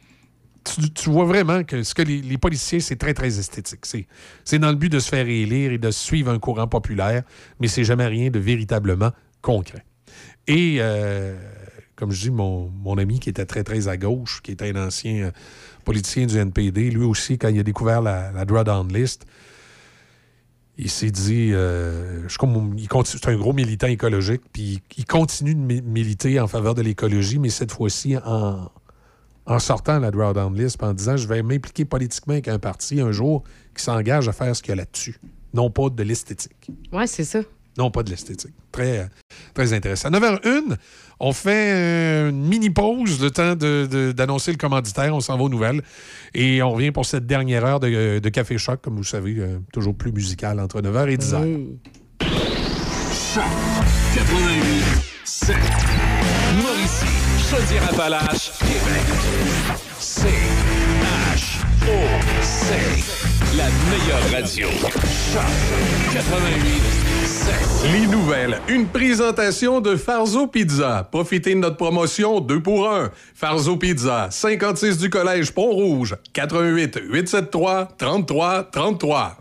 Tu, vois vraiment que ce que les, politiciens, c'est très, très esthétique. C'est, c'est dans le but de se faire élire et de suivre un courant populaire, mais c'est jamais rien de véritablement concret. Et, euh, comme je dis, mon, mon ami qui était très, très à gauche, qui était un ancien euh, politicien du NPD, lui aussi, quand il a découvert la, drawdown list, il s'est dit, euh, je il continue- c'est un gros militant écologique, puis il continue de mi- militer en faveur de l'écologie, mais cette fois-ci en, en sortant la drawdown list, en disant, je vais m'impliquer politiquement avec un parti un jour qui s'engage à faire ce qu'il y a là-dessus, non pas de l'esthétique. Ouais, c'est ça. Non, pas de l'esthétique. Très, très intéressant. 9h01, on fait euh, une mini pause, le temps d'annoncer le commanditaire. On s'en va aux nouvelles. Et on revient pour cette dernière heure de, de Café Choc, comme vous savez, euh, toujours plus musical entre 9h et 10h. Choc 88 7. Chaudière-Appalaches, Québec. C H O C. La meilleure radio. Choc 88 7. Les nouvelles. Une présentation de Farzo Pizza. Profitez de notre promotion 2 pour 1. Farzo Pizza, 56 du Collège Pont-Rouge, 88 873 33 33.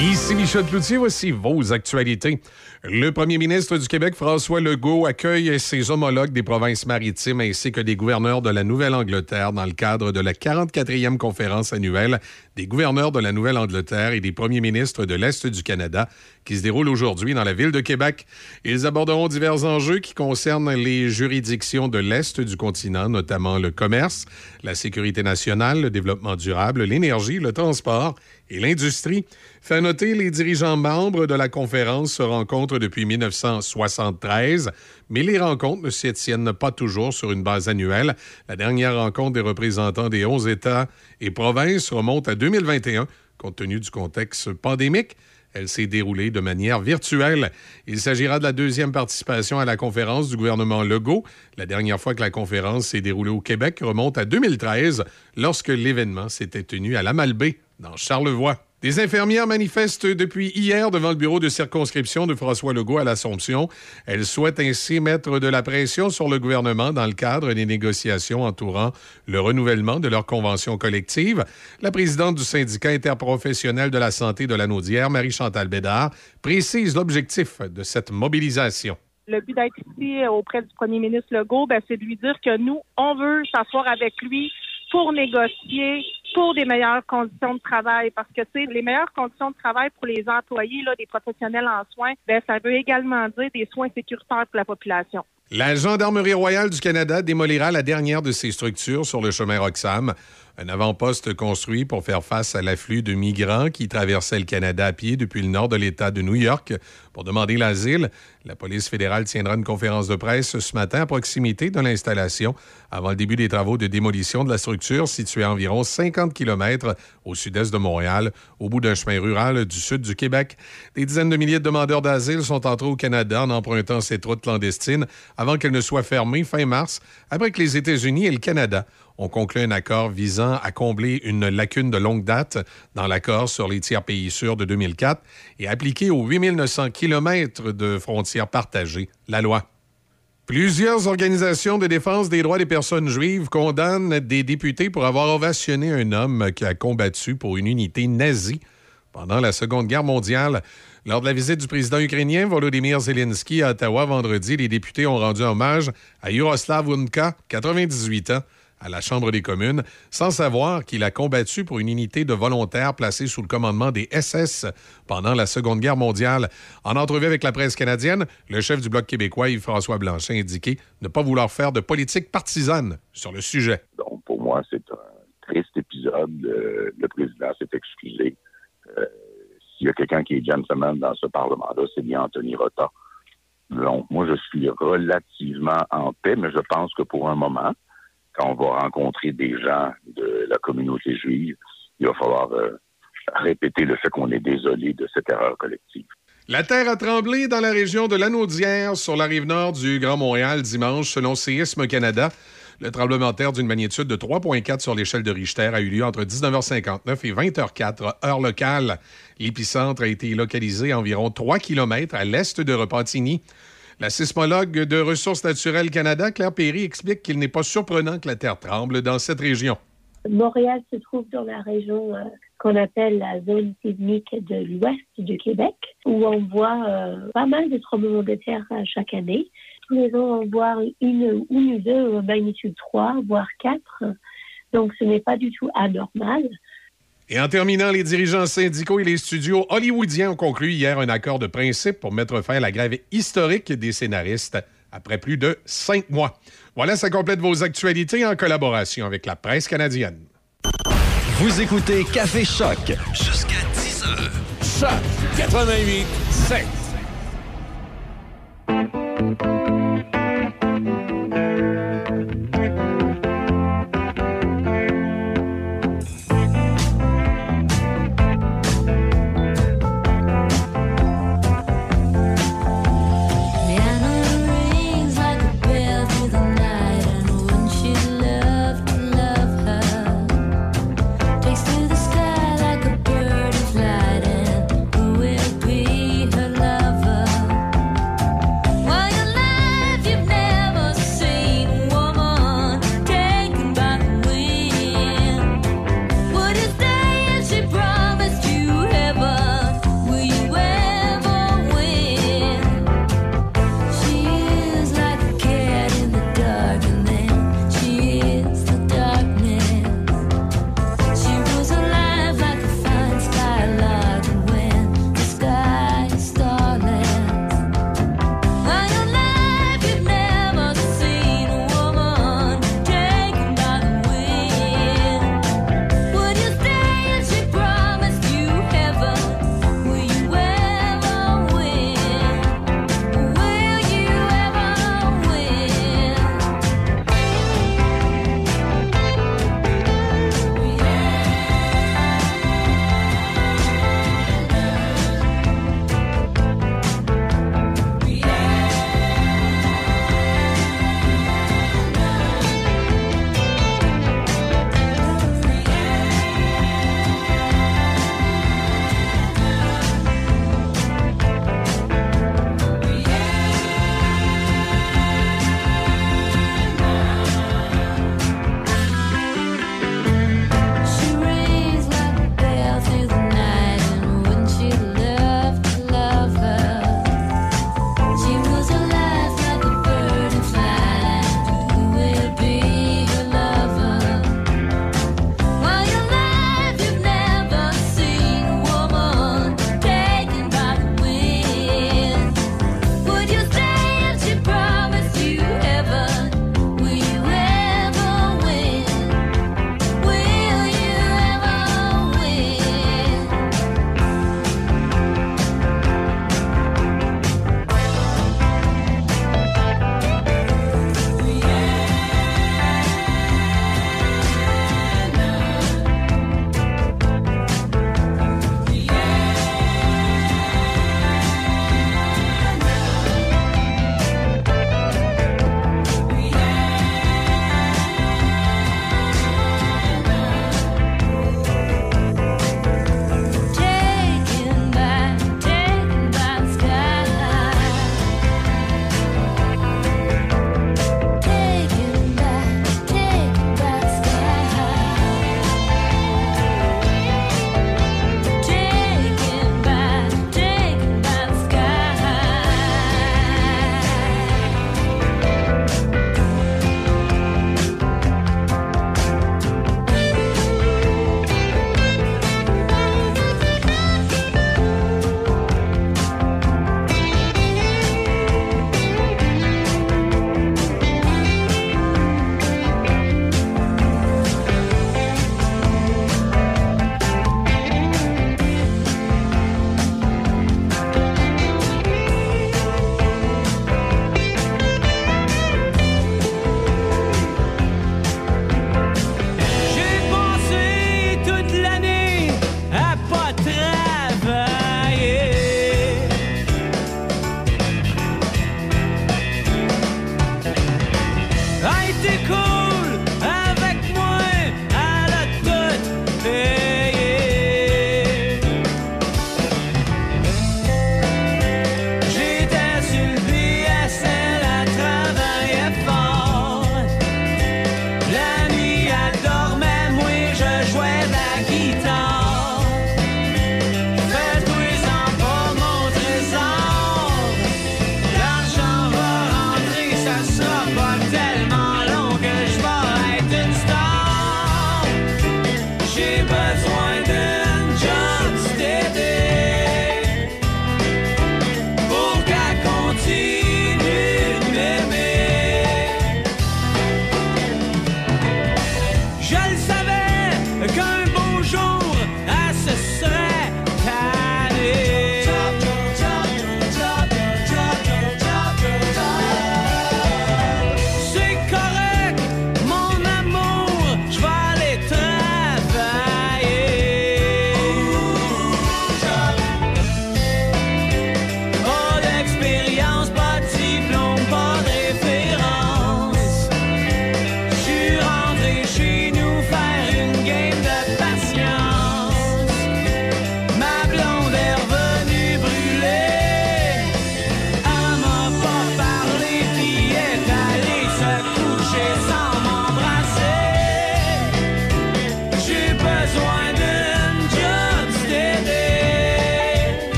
Ici Michel Cloutier, voici vos actualités. Le premier ministre du Québec, François Legault, accueille ses homologues des provinces maritimes ainsi que des gouverneurs de la Nouvelle-Angleterre dans le cadre de la 44e conférence annuelle des gouverneurs de la Nouvelle-Angleterre et des premiers ministres de l'Est du Canada qui se déroule aujourd'hui dans la ville de Québec. Ils aborderont divers enjeux qui concernent les juridictions de l'Est du continent, notamment le commerce, la sécurité nationale, le développement durable, l'énergie, le transport et l'industrie. Fait noter, les dirigeants membres de la conférence se rencontrent depuis 1973, mais les rencontres ne s'y tiennent pas toujours sur une base annuelle. La dernière rencontre des représentants des 11 États et provinces remonte à 2021, compte tenu du contexte pandémique. Elle s'est déroulée de manière virtuelle. Il s'agira de la deuxième participation à la conférence du gouvernement Legault. La dernière fois que la conférence s'est déroulée au Québec remonte à 2013, lorsque l'événement s'était tenu à la Malbaie, dans Charlevoix. Des infirmières manifestent depuis hier devant le bureau de circonscription de François Legault à l'Assomption. Elles souhaitent ainsi mettre de la pression sur le gouvernement dans le cadre des négociations entourant le renouvellement de leur convention collective. La présidente du syndicat interprofessionnel de la santé de la Naudière, Marie-Chantal Bédard, précise l'objectif de cette mobilisation. Le but d'être ici auprès du premier ministre Legault, ben, c'est de lui dire que nous, on veut s'asseoir avec lui pour négocier pour des meilleures conditions de travail. Parce que, tu sais, les meilleures conditions de travail pour les employés, là, des professionnels en soins, ben, ça veut également dire des soins sécuritaires pour la population. La Gendarmerie royale du Canada démolira la dernière de ses structures sur le chemin Roxham. Un avant-poste construit pour faire face à l'afflux de migrants qui traversaient le Canada à pied depuis le nord de l'État de New York pour demander l'asile. La police fédérale tiendra une conférence de presse ce matin à proximité de l'installation avant le début des travaux de démolition de la structure située à environ 50 km au sud-est de Montréal, au bout d'un chemin rural du sud du Québec. Des dizaines de milliers de demandeurs d'asile sont entrés au Canada en empruntant cette route clandestine avant qu'elle ne soit fermée fin mars, après que les États-Unis et le Canada ont conclu un accord visant à combler une lacune de longue date dans l'accord sur les tiers pays sûrs de 2004 et appliquer aux 8900 km de frontières partagées la loi. Plusieurs organisations de défense des droits des personnes juives condamnent des députés pour avoir ovationné un homme qui a combattu pour une unité nazie pendant la Seconde Guerre mondiale. Lors de la visite du président ukrainien Volodymyr Zelensky à Ottawa vendredi, les députés ont rendu hommage à Yaroslav Unka, 98 ans, à la Chambre des communes, sans savoir qu'il a combattu pour une unité de volontaires placée sous le commandement des SS pendant la Seconde Guerre mondiale. En entrevue avec la presse canadienne, le chef du Bloc québécois, Yves-François Blanchet, a indiqué ne pas vouloir faire de politique partisane sur le sujet. Donc, pour moi, c'est un triste épisode. Le, président s'est excusé. Euh, S'il y a quelqu'un qui est gentleman dans ce Parlement-là, c'est bien Anthony Rota. Donc, moi, je suis relativement en paix, mais je pense que pour un moment, quand on va rencontrer des gens de la communauté juive, il va falloir euh, répéter le fait qu'on est désolé de cette erreur collective. La terre a tremblé dans la région de Lanaudière, sur la rive nord du Grand Montréal, dimanche, selon Séisme Canada. Le tremblement de terre d'une magnitude de 3,4 sur l'échelle de Richter a eu lieu entre 19h59 et 20h04, heure locale. L'épicentre a été localisé à environ 3 km à l'est de Repentigny. La sismologue de Ressources naturelles Canada, Claire Perry, explique qu'il n'est pas surprenant que la terre tremble dans cette région. Montréal se trouve dans la région euh, qu'on appelle la zone sismique de l'ouest du Québec, où on voit euh, pas mal de tremblements de terre euh, chaque année. Tous les ans, on voit une, ou deux magnitude 3, voire 4. Donc, ce n'est pas du tout anormal. Et en terminant, les dirigeants syndicaux et les studios hollywoodiens ont conclu hier un accord de principe pour mettre fin à la grève historique des scénaristes après plus de cinq mois. Voilà, ça complète vos actualités en collaboration avec la presse canadienne. Vous écoutez Café Choc. Jusqu'à 10 heures. Choc 88 7.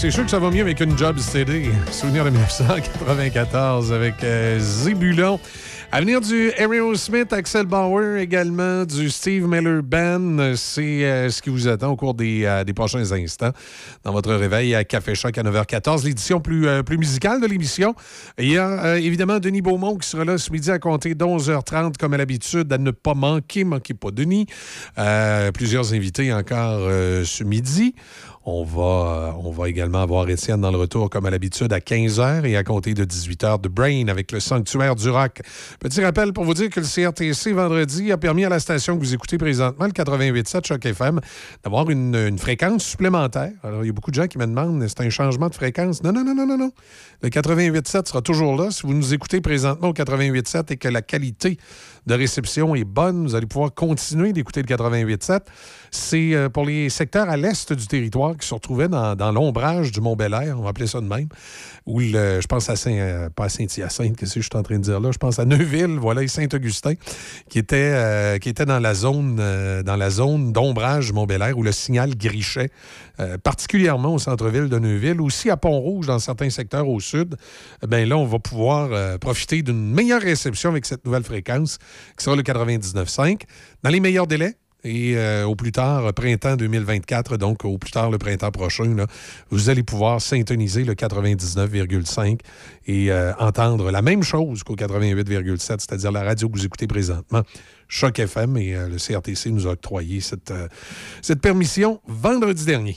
C'est sûr que ça va mieux avec une job steady. Souvenir de 1994 avec euh, Zébulon. À venir du Aerosmith, Axel Bauer également, du Steve Miller Band. C'est euh, ce qui vous attend au cours des, euh, des prochains instants dans votre réveil à Café Choc à 9h14. L'édition plus, euh, plus musicale de l'émission. Il y a évidemment Denis Beaumont qui sera là ce midi à compter de 11h30 comme à l'habitude à ne pas manquer. Manquez pas Denis. Plusieurs invités encore ce midi. On va, euh, on va également avoir Étienne dans le retour, comme à l'habitude, à 15h et à compter de 18h de Brain avec le Sanctuaire du Rock. Petit rappel pour vous dire que le CRTC, vendredi, a permis à la station que vous écoutez présentement, le 88.7 Choc FM, d'avoir une, une fréquence supplémentaire. Alors, il y a beaucoup de gens qui me demandent, c'est un changement de fréquence? Non, non, non, non, non, non. Le 88.7 sera toujours là. Si vous nous écoutez présentement au 88.7 et que la qualité de réception est bonne, vous allez pouvoir continuer d'écouter le 88.7. C'est euh, pour les secteurs à l'est du territoire qui se retrouvaient dans, l'ombrage du Mont-Bel-Air, on va appeler ça de même, le- je pense à Saint, euh, pas à Saint-Hyacinthe, qu'est-ce que je suis en train de dire là, je pense à Neuville, voilà, et Saint-Augustin, qui était, euh, dans la zone, dans d'ombrage du Mont-Bel-Air où le signal grichait, particulièrement au centre-ville de Neuville, aussi à Pont-Rouge, dans certains secteurs au sud. Ben là, on va pouvoir profiter d'une meilleure réception avec cette nouvelle fréquence qui sera le 99.5 dans les meilleurs délais. Et euh, au plus tard, printemps 2024, donc au plus tard le printemps prochain, vous allez pouvoir syntoniser le 99,5 et euh, entendre la même chose qu'au 88,7, c'est-à-dire la radio que vous écoutez présentement, Choc FM. Et euh, le CRTC nous a octroyé cette, cette permission vendredi dernier.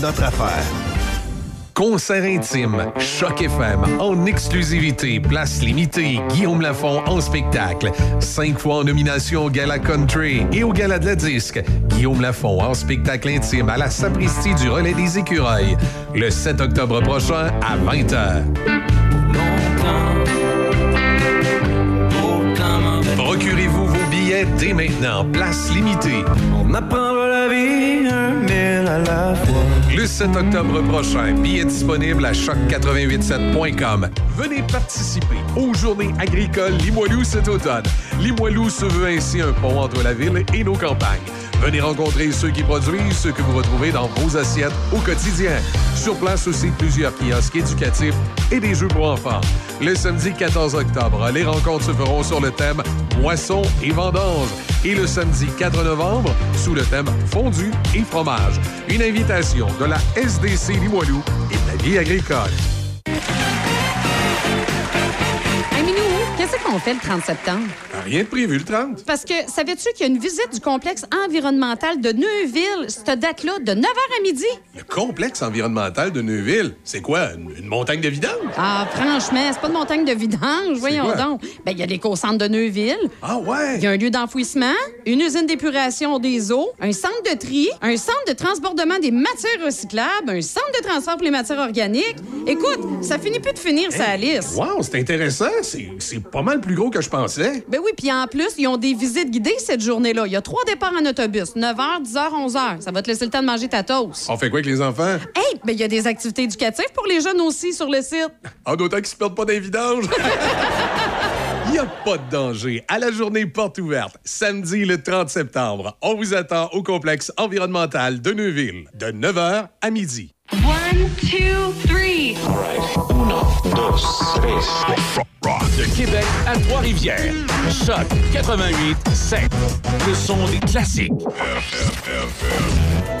notre affaire. Concert intime, Choc FM, en exclusivité, place limitée, Guillaume Lafont en spectacle. Cinq fois en nomination au Gala Country et au Gala de la Disque. Guillaume Lafont en spectacle intime à la Sapristi du Relais des Écureuils. Le 7 octobre prochain à 20h. Procurez-vous vos billets dès maintenant, place limitée. Le 7 octobre prochain, billets disponibles à choc887.com. Venez participer aux journées agricoles Limoilou cet automne. Limoilou se veut ainsi un pont entre la ville et nos campagnes. Venez rencontrer ceux qui produisent ce que vous retrouvez dans vos assiettes au quotidien. Sur place aussi, plusieurs kiosques éducatifs et des jeux pour enfants. Le samedi 14 octobre, les rencontres se feront sur le thème Moisson et vendange. Et le samedi 4 novembre, sous le thème Fondu et fromage. Une invitation de la SDC Limoilou et de la vie agricole. Qu'est-ce qu'on fait le 30 septembre? Rien de prévu le 30. Parce que savais-tu qu'il y a une visite du complexe environnemental de Neuville, cette date-là, de 9h à midi? Le complexe environnemental de Neuville, c'est quoi? Une, une montagne de vidange? Ah, franchement, c'est pas de montagne de vidange, voyons quoi? donc. Ben, il y a l'éco-centre de Neuville. Ah ouais? Il y a un lieu d'enfouissement, une usine d'épuration des eaux, un centre de tri, un centre de transbordement des matières recyclables, un centre de transfert pour les matières organiques. Écoute, ça finit plus de finir sa liste. Wow, c'est intéressant. C'est c'est pas mal plus gros que je pensais. Ben oui, puis en plus, ils ont des visites guidées cette journée-là. Il y a trois départs en autobus, 9h, 10h, 11h. Ça va te laisser le temps de manger ta toast. On fait quoi avec les enfants? Hey, ben il y a des activités éducatives pour les jeunes aussi sur le site. En autant qu'ils se perdent pas d'un vidange. Il n'y a pas de danger. À la journée porte ouverte, samedi le 30 septembre, on vous attend au complexe environnemental de Neuville, de 9h à midi. One, two, three. De Québec à Trois-Rivières. Choc 88 7. Le son des classiques. I could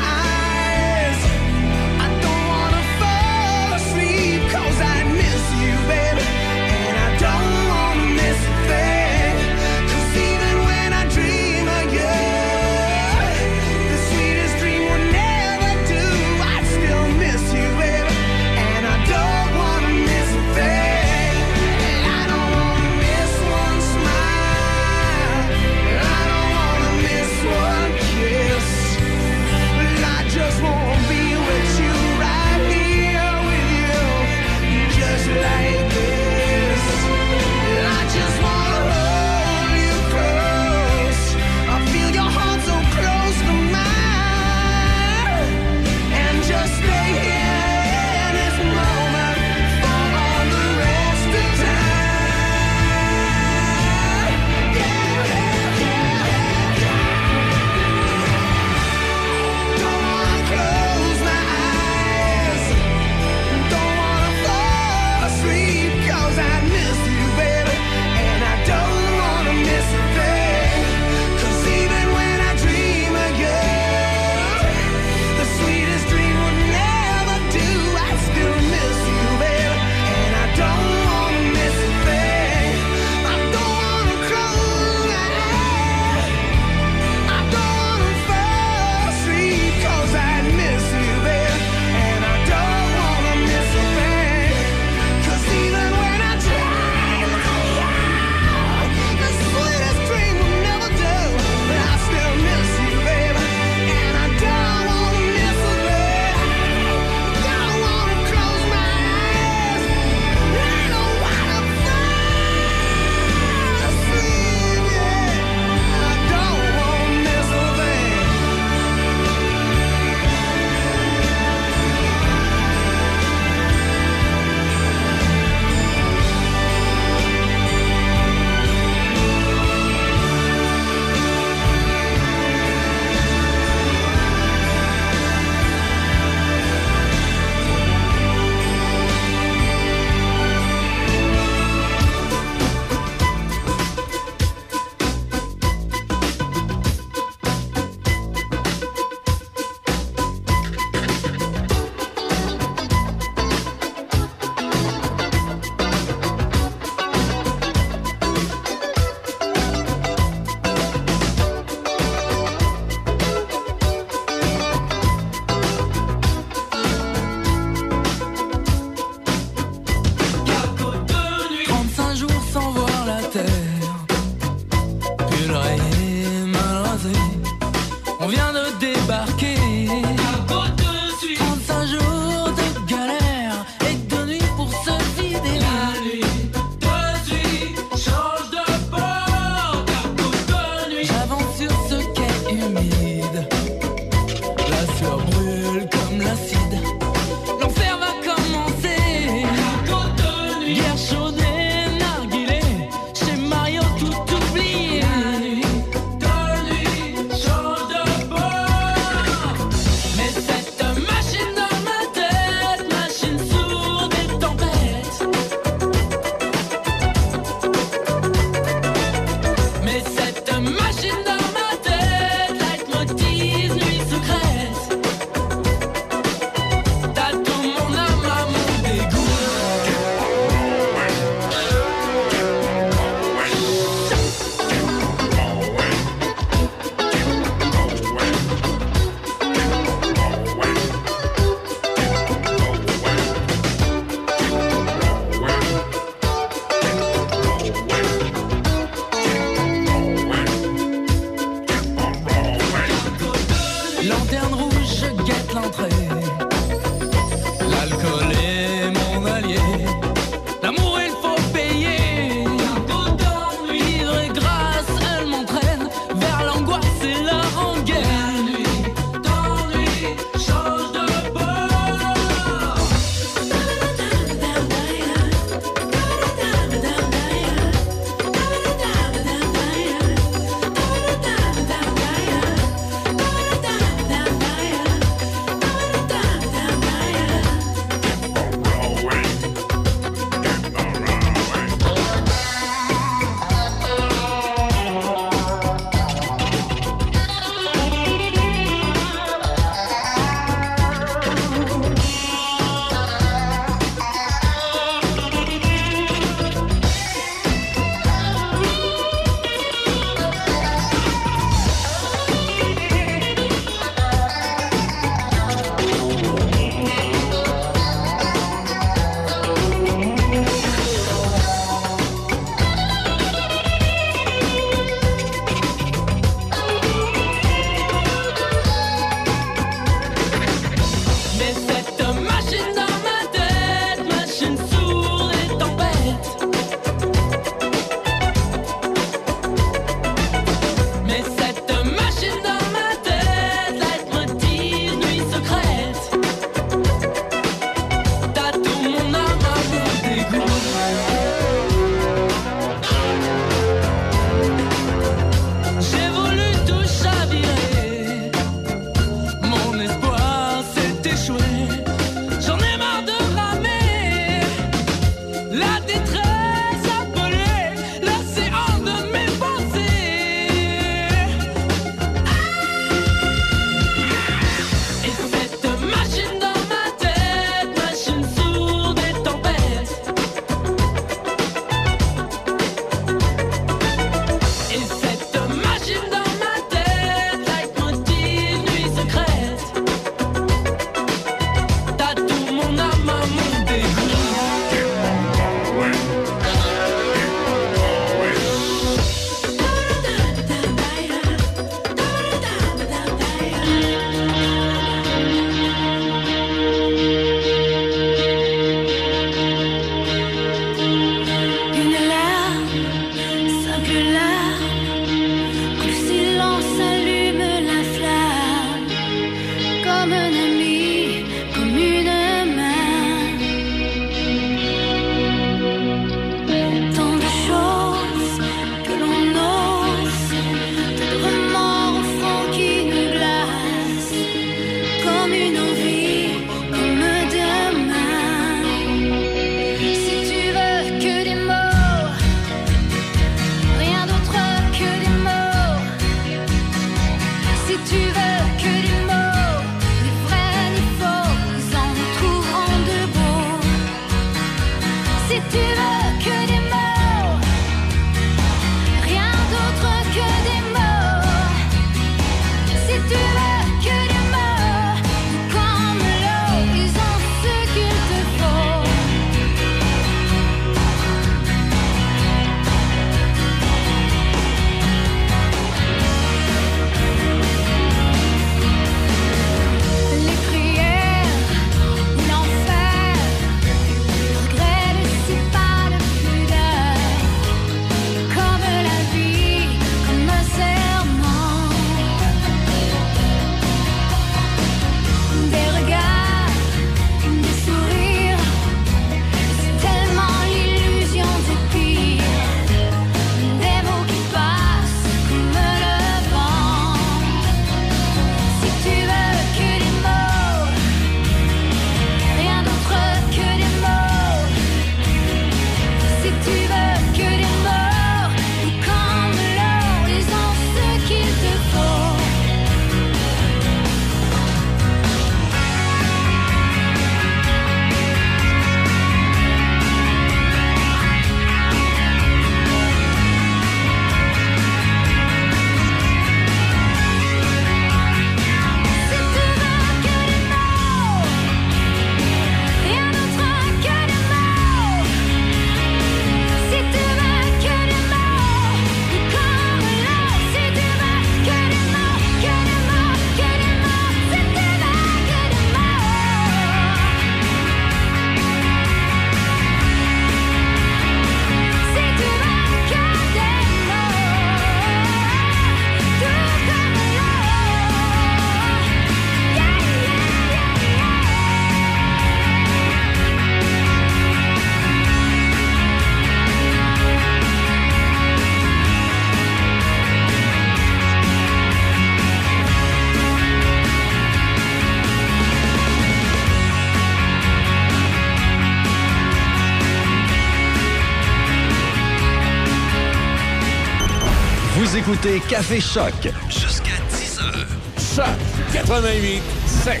écoutez Café Choc. Jusqu'à 10 heures. Choc 88 7.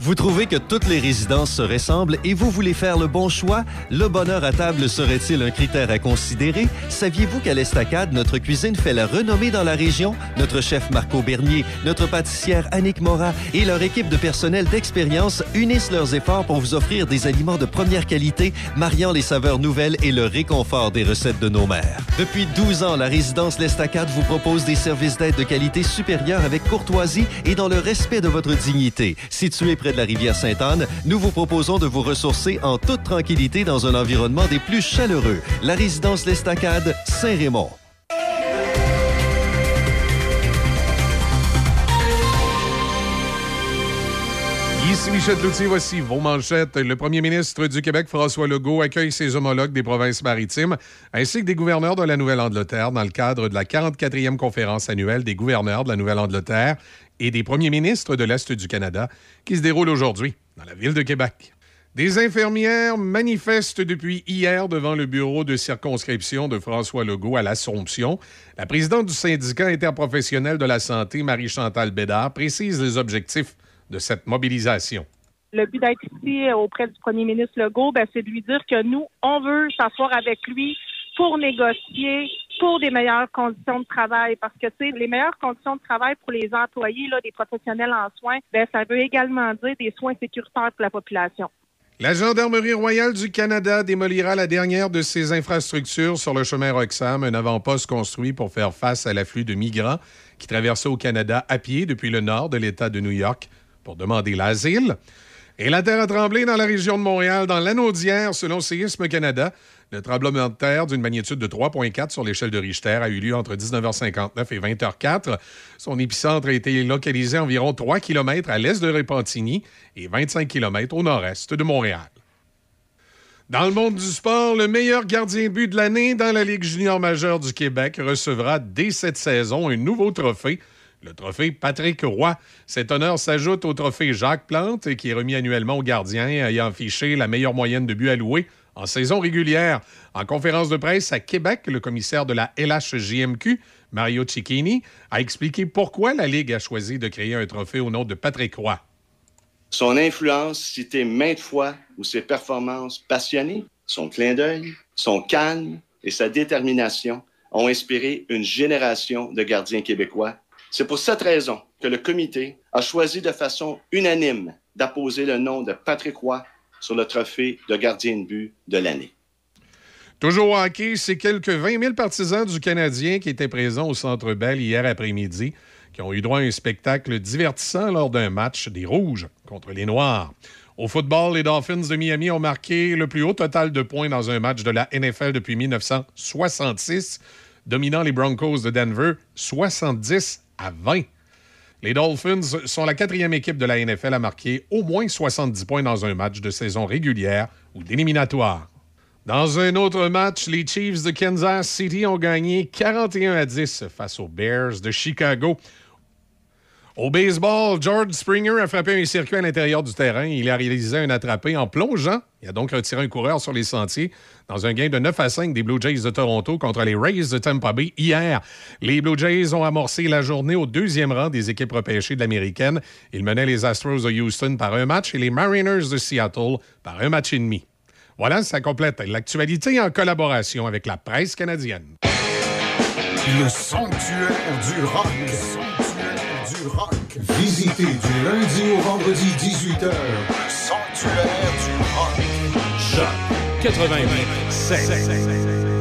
Vous trouvez que toutes les résidences se ressemblent et vous voulez faire le bon choix? Le bonheur à table serait-il un critère à considérer? Saviez-vous qu'à l'Estacade, notre cuisine fait la renommée dans la région? Notre chef Marco Bernier, notre pâtissière Annick Morat et leur équipe de personnel d'expérience unissent leurs efforts pour vous offrir des aliments de première qualité, mariant les saveurs nouvelles et le réconfort des recettes de nos mères. Depuis 12 ans, la résidence L'Estacade vous propose des services d'aide de qualité supérieure avec courtoisie et dans le respect de votre dignité. Situé près de la rivière Sainte-Anne, nous vous proposons de vous ressourcer en toute tranquillité dans un environnement des plus chaleureux. La résidence L'Estacade, Saint-Raymond. Ici Michel Cloutier, voici vos manchettes. Le premier ministre du Québec, François Legault, accueille ses homologues des provinces maritimes ainsi que des gouverneurs de la Nouvelle-Angleterre dans le cadre de la 44e conférence annuelle des gouverneurs de la Nouvelle-Angleterre et des premiers ministres de l'Est du Canada qui se déroule aujourd'hui dans la ville de Québec. Des infirmières manifestent depuis hier devant le bureau de circonscription de François Legault à l'Assomption. La présidente du syndicat interprofessionnel de la santé, Marie-Chantal Bédard, précise les objectifs de cette mobilisation? Le but d'être ici euh, auprès du premier ministre Legault, ben, c'est de lui dire que nous, on veut s'asseoir avec lui pour négocier pour des meilleures conditions de travail. Parce que, tu sais, les meilleures conditions de travail pour les employés, là, des professionnels en soins, ben, ça veut également dire des soins sécuritaires pour la population. La Gendarmerie royale du Canada démolira la dernière de ses infrastructures sur le chemin Roxham, un avant-poste construit pour faire face à l'afflux de migrants qui traversaient au Canada à pied depuis le nord de l'État de New York pour demander l'asile. Et la terre a tremblé dans la région de Montréal, dans l'anneau d'hier, selon Séisme Canada. Le tremblement de terre d'une magnitude de 3,4 sur l'échelle de Richter a eu lieu entre 19h59 et 20h04. Son épicentre a été localisé à environ 3 km à l'est de Repentigny et 25 km au nord-est de Montréal. Dans le monde du sport, le meilleur gardien de but de l'année dans la Ligue junior majeure du Québec recevra dès cette saison un nouveau trophée, le trophée Patrick Roy. Cet honneur s'ajoute au trophée Jacques Plante, qui est remis annuellement aux gardiens ayant affiché la meilleure moyenne de buts alloués en saison régulière. En conférence de presse à Québec, le commissaire de la LHJMQ, Mario Cicchini, a expliqué pourquoi la Ligue a choisi de créer un trophée au nom de Patrick Roy. Son influence citée maintes fois ou ses performances passionnées, son clin d'œil, son calme et sa détermination ont inspiré une génération de gardiens québécois. C'est pour cette raison que le comité a choisi de façon unanime d'apposer le nom de Patrick Roy sur le trophée de gardien de but de l'année. Toujours hockey, c'est quelques 20 000 partisans du Canadien qui étaient présents au Centre Bell hier après-midi, qui ont eu droit à un spectacle divertissant lors d'un match des Rouges contre les Noirs. Au football, les Dolphins de Miami ont marqué le plus haut total de points dans un match de la NFL depuis 1966, dominant les Broncos de Denver 70 à 20. Les Dolphins sont la quatrième équipe de la NFL à marquer au moins 70 points dans un match de saison régulière ou d'éliminatoire. Dans un autre match, les Chiefs de Kansas City ont gagné 41 à 10 face aux Bears de Chicago. Au baseball, George Springer a frappé un circuit à l'intérieur du terrain. Il a réalisé un attrapé en plongeant. Il a donc retiré un coureur sur les sentiers dans un gain de 9 à 5 des Blue Jays de Toronto contre les Rays de Tampa Bay hier. Les Blue Jays ont amorcé la journée au deuxième rang des équipes repêchées de l'américaine. Ils menaient les Astros de Houston par un match et les Mariners de Seattle par un match et demi. Voilà, ça complète l'actualité en collaboration avec la presse canadienne. Le sanctuaire du rock. Visitez du lundi au vendredi 18h. Le sanctuaire du rock. Choc 88 Choc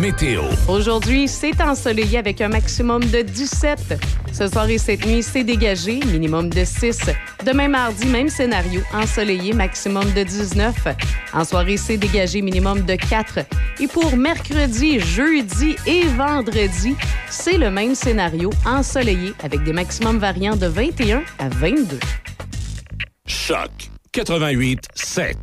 météo. Aujourd'hui, c'est ensoleillé avec un maximum de 17. Ce soir et cette nuit, c'est dégagé, minimum de 6. Demain mardi, même scénario, ensoleillé, maximum de 19. En soirée, c'est dégagé, minimum de 4. Et pour mercredi, jeudi et vendredi, c'est le même scénario, ensoleillé, avec des maximums variants de 21 à 22. Choc 88 7.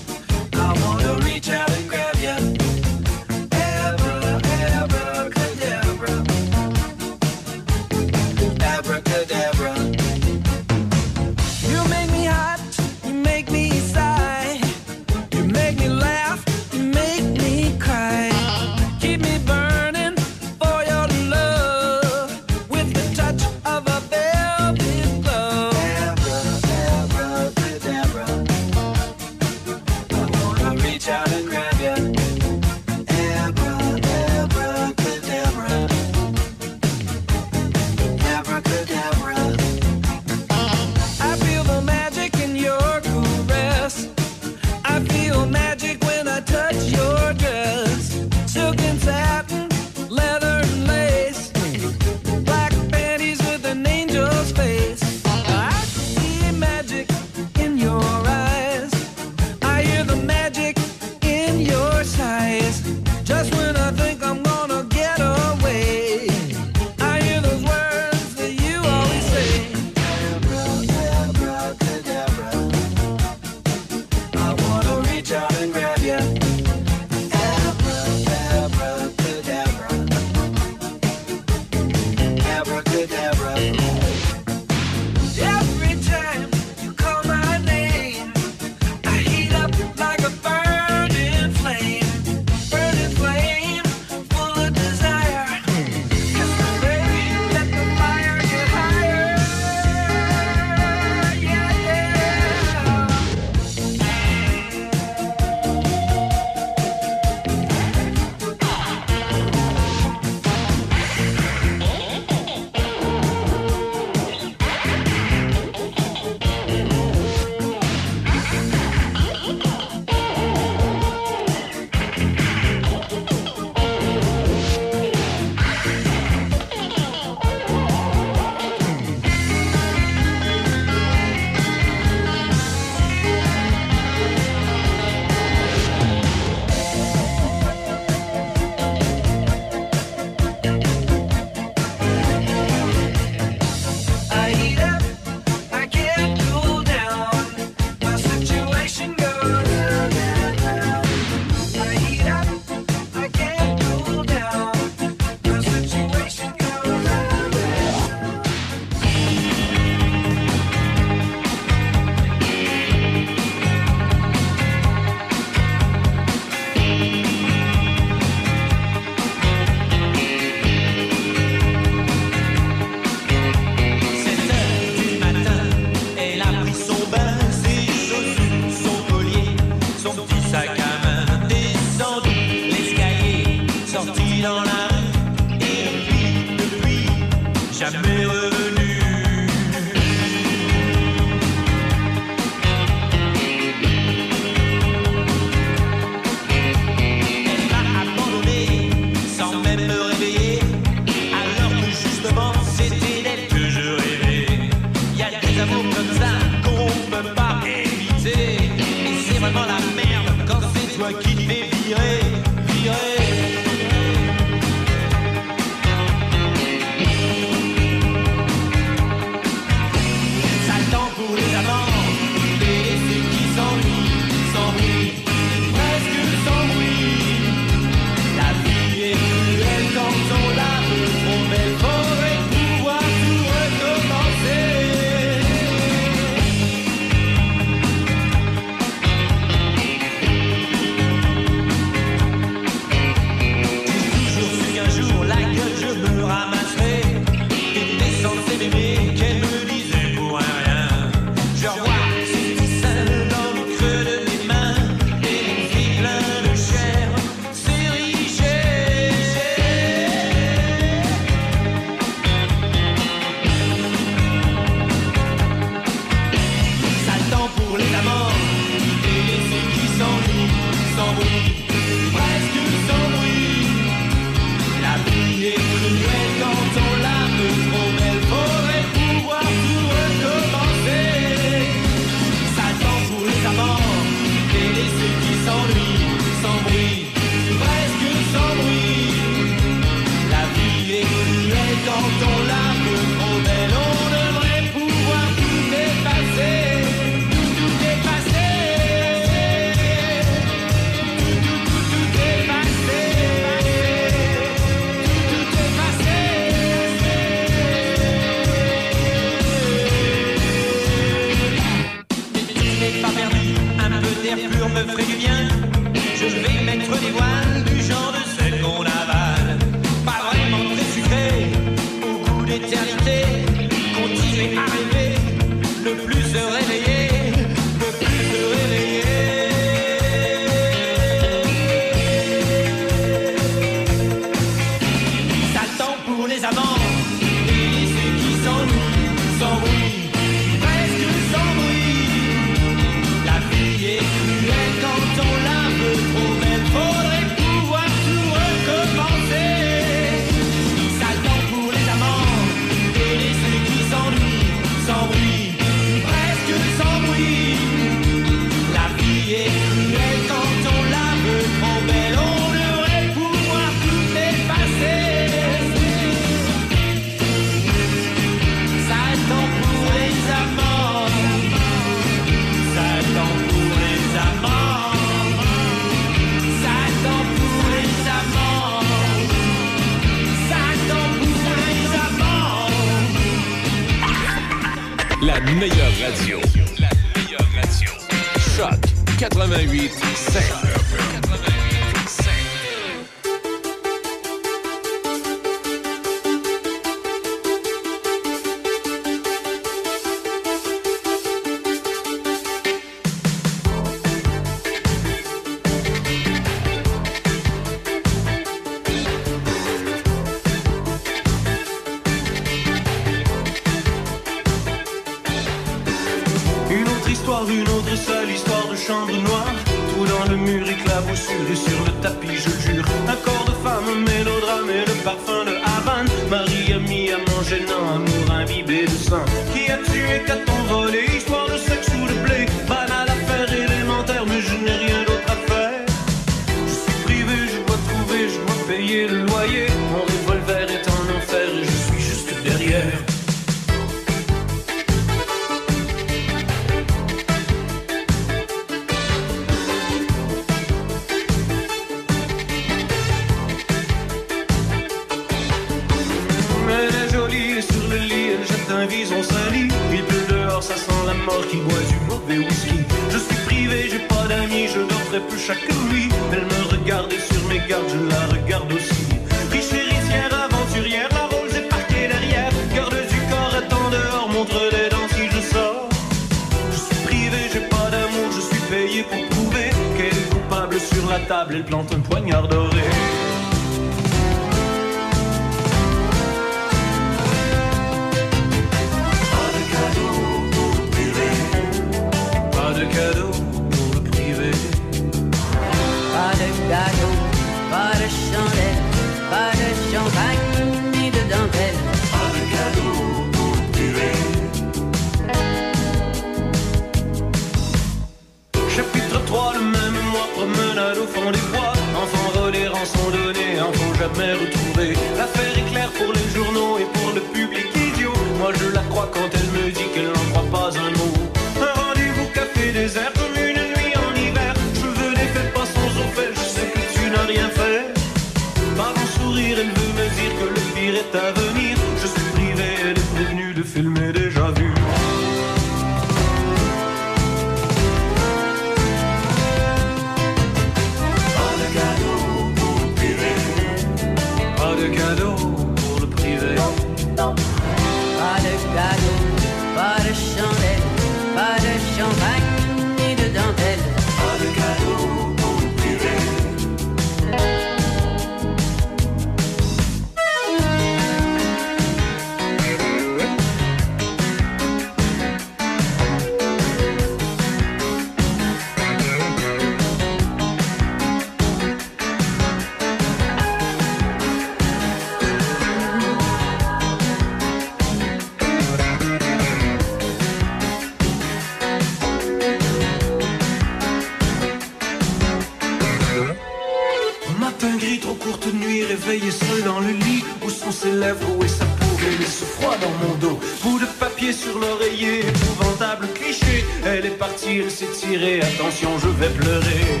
Attention je vais pleurer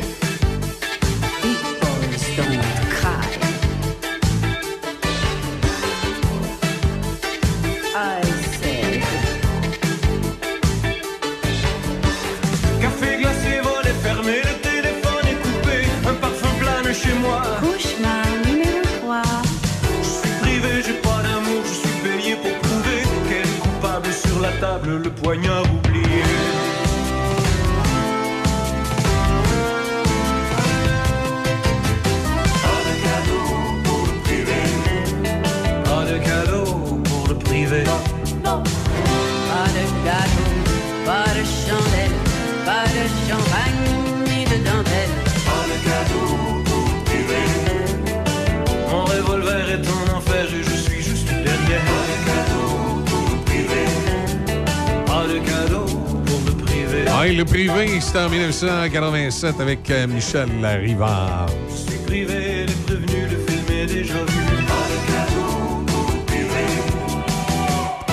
I said. Café glacé, volet fermé, le téléphone est coupé Un parfum plane chez moi Cauchemar numéro 3. Je suis privé, j'ai pas d'amour, je suis payé pour prouver Qu'elle est coupable sur la table, le poignard oublié le privé, c'était en 1987 avec euh, Michel Rivard. Je suis privé, est prévenue de filmer déjà vu. Pas de cadeau pour le privé.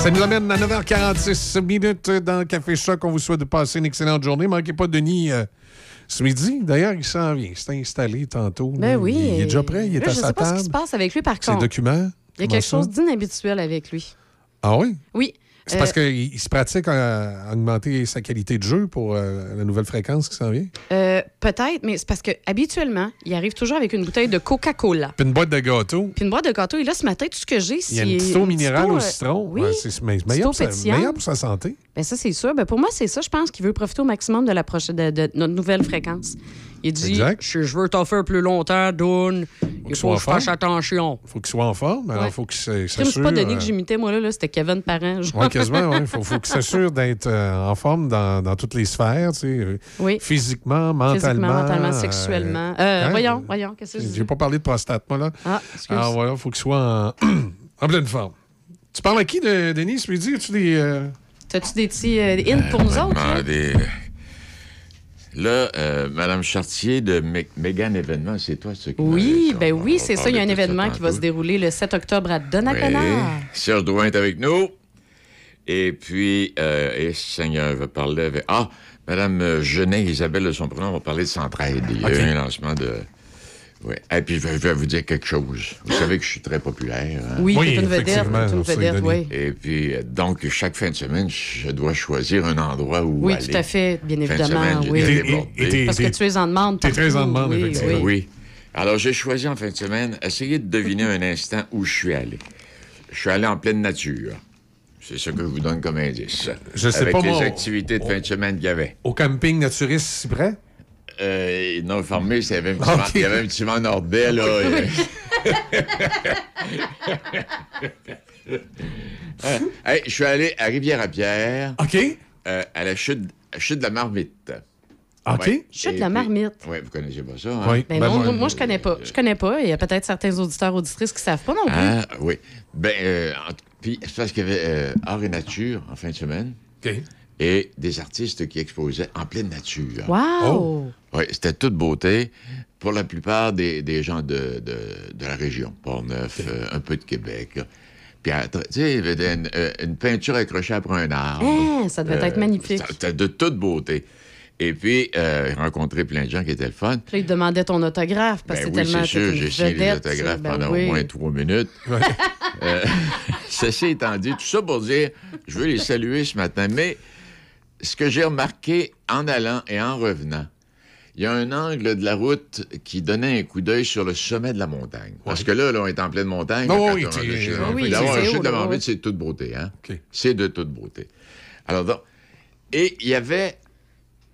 Ça nous amène à 9h46 minutes dans le Café Choc. On vous souhaite de passer une excellente journée. Manquez pas Denis euh, ce midi. D'ailleurs, il s'en vient. Il s'est installé tantôt. Ben oui. Il, il est déjà prêt. Il est Là, à je sa sais pas ce qui se passe avec lui, par Ses contre. documents. Il y a quelque ça? chose d'inhabituel avec lui. Ah oui? Oui. C'est parce qu'il il se pratique à, à augmenter sa qualité de jeu pour euh, la nouvelle fréquence qui s'en vient? euh, Peut-être, mais c'est parce que habituellement, il arrive toujours avec une bouteille de Coca-Cola. Puis une boîte de gâteaux. Puis une boîte de gâteau. Et là, ce matin, tout ce que j'ai, c'est. Il y a une petite eau minérale au euh, citron. Oui. Ouais, c'est meilleur, meilleur pour sa santé. Ben ça, c'est sûr. Ben pour moi, c'est ça. Je pense qu'il veut profiter au maximum de, la de notre nouvelle fréquence. Il dit je, je veux t'en faire plus longtemps, Dune. Il faut que je fasse attention. faut qu'il soit en forme. Alors, Ouais. il faut qu'il Crime, s'assure... C'est pas Denis euh, que j'imitais, moi, là, là, c'était Kevin Parent. Oui, quasiment. Il faut, faut qu'il s'assure d'être euh, en forme dans, dans toutes les sphères, tu sais, euh, Oui. physiquement, mentalement. Physiquement, mentalement, euh, sexuellement. Euh, hein? voyons, voyons, qu'est-ce que je dis? J'ai pas parlé de prostate, moi, là. Ah, excuse. Alors voilà, il faut qu'il soit en, en pleine forme. Tu parles à qui, de, Denis, ce midi? As-tu des... euh, T'as-tu des petits euh, hints pour nous autres? là? Là, euh, Madame Chartier de Mé- Mégan Événement, c'est toi ce qui Oui, ben oui, c'est ça. Il y a un événement qui va se dérouler le 7 octobre à Donnacona. Oui. Serge Drouin est avec nous. Et puis, euh, et Seigneur va parler avec. Ah, Madame Genet, Isabelle de son prénom, va parler de Centraide. Il y a eu un lancement de. Oui. Et puis, je vais, vous dire quelque chose. Vous savez que je suis très populaire. hein? Oui, Oui, une vedette, une vedette, oui. Et puis, euh, donc, chaque fin de semaine, je dois choisir un endroit où Oui, aller. tout à fait, bien Fin de évidemment. semaine, oui. Parce que tu es en demande. t'es très en demande, oui, effectivement. oui. Oui. Alors, j'ai choisi en fin de semaine, essayez de deviner un instant où je suis allé. Je suis allé en pleine nature. C'est ce que je vous donne comme indice. Je sais Avec pas, les moi, activités de fin de semaine qu'il y avait. Au camping naturiste si près? Euh, non, formé, il y avait un petit, Ok. vent- il y avait un petit nordais, là. Euh, hey, je suis allé à Rivière-à-Pierre. OK. à la chute, chute de la Marmite. OK. Chute de la marmite. Oui, vous connaissez pas ça, hein? Ben non, moi, moi, je connais pas. Je connais pas. Il y a peut-être certains auditeurs, auditrices qui savent pas non plus. Ah, oui. Ben, euh, puis c'est parce qu'il y avait euh, Art et Nature en fin de semaine. Et des artistes qui exposaient en pleine nature. Wow! Oui, c'était toute beauté. Pour la plupart des, des gens de, de, de la région, Port-Neuf, euh, un peu de Québec. là. Puis, tu sais, il y avait une, euh, une peinture accrochée après un arbre. Hein, ça devait être magnifique. C'était de toute beauté. Et puis, euh, j'ai rencontré plein de gens qui étaient le fun. Puis là, il demandait ton autographe parce Ben que oui, c'est tellement c'est sûr, j'ai signé les autographes ben pendant oui. au moins trois minutes. Euh, ceci étant dit, tout ça pour dire, je veux les saluer ce matin, mais ce que j'ai remarqué en allant et en revenant, il y a un angle de la route qui donnait un coup d'œil sur le sommet de la montagne. Parce que là, là, on est en pleine montagne. Oh, oui, on oui, oui, D'avoir c'est un chute de là, Marmite, ouais. c'est de toute beauté. Hein? C'est de toute beauté. Alors, donc, et il y avait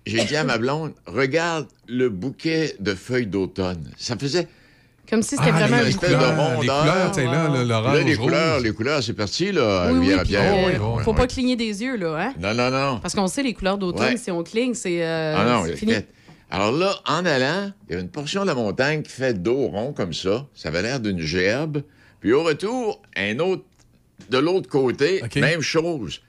j'ai dit à ma blonde, regarde le bouquet de feuilles d'automne. Ça faisait Comme si c'était Ah, vraiment une espèce de rondeur. les couleurs, t'es là, là, l'orange, Là, les rouge. couleurs, les couleurs, c'est parti, là, Oui, oui, euh, faut pas cligner des yeux, là, hein? Non, non, non. Parce qu'on sait, les couleurs d'automne, Ouais. si on cligne, c'est euh, Ah non, c'est fini. Alors là, en allant, il y avait une portion de la montagne qui fait dos rond comme ça. Ça avait l'air d'une gerbe. Puis au retour, un autre, de l'autre côté, même chose.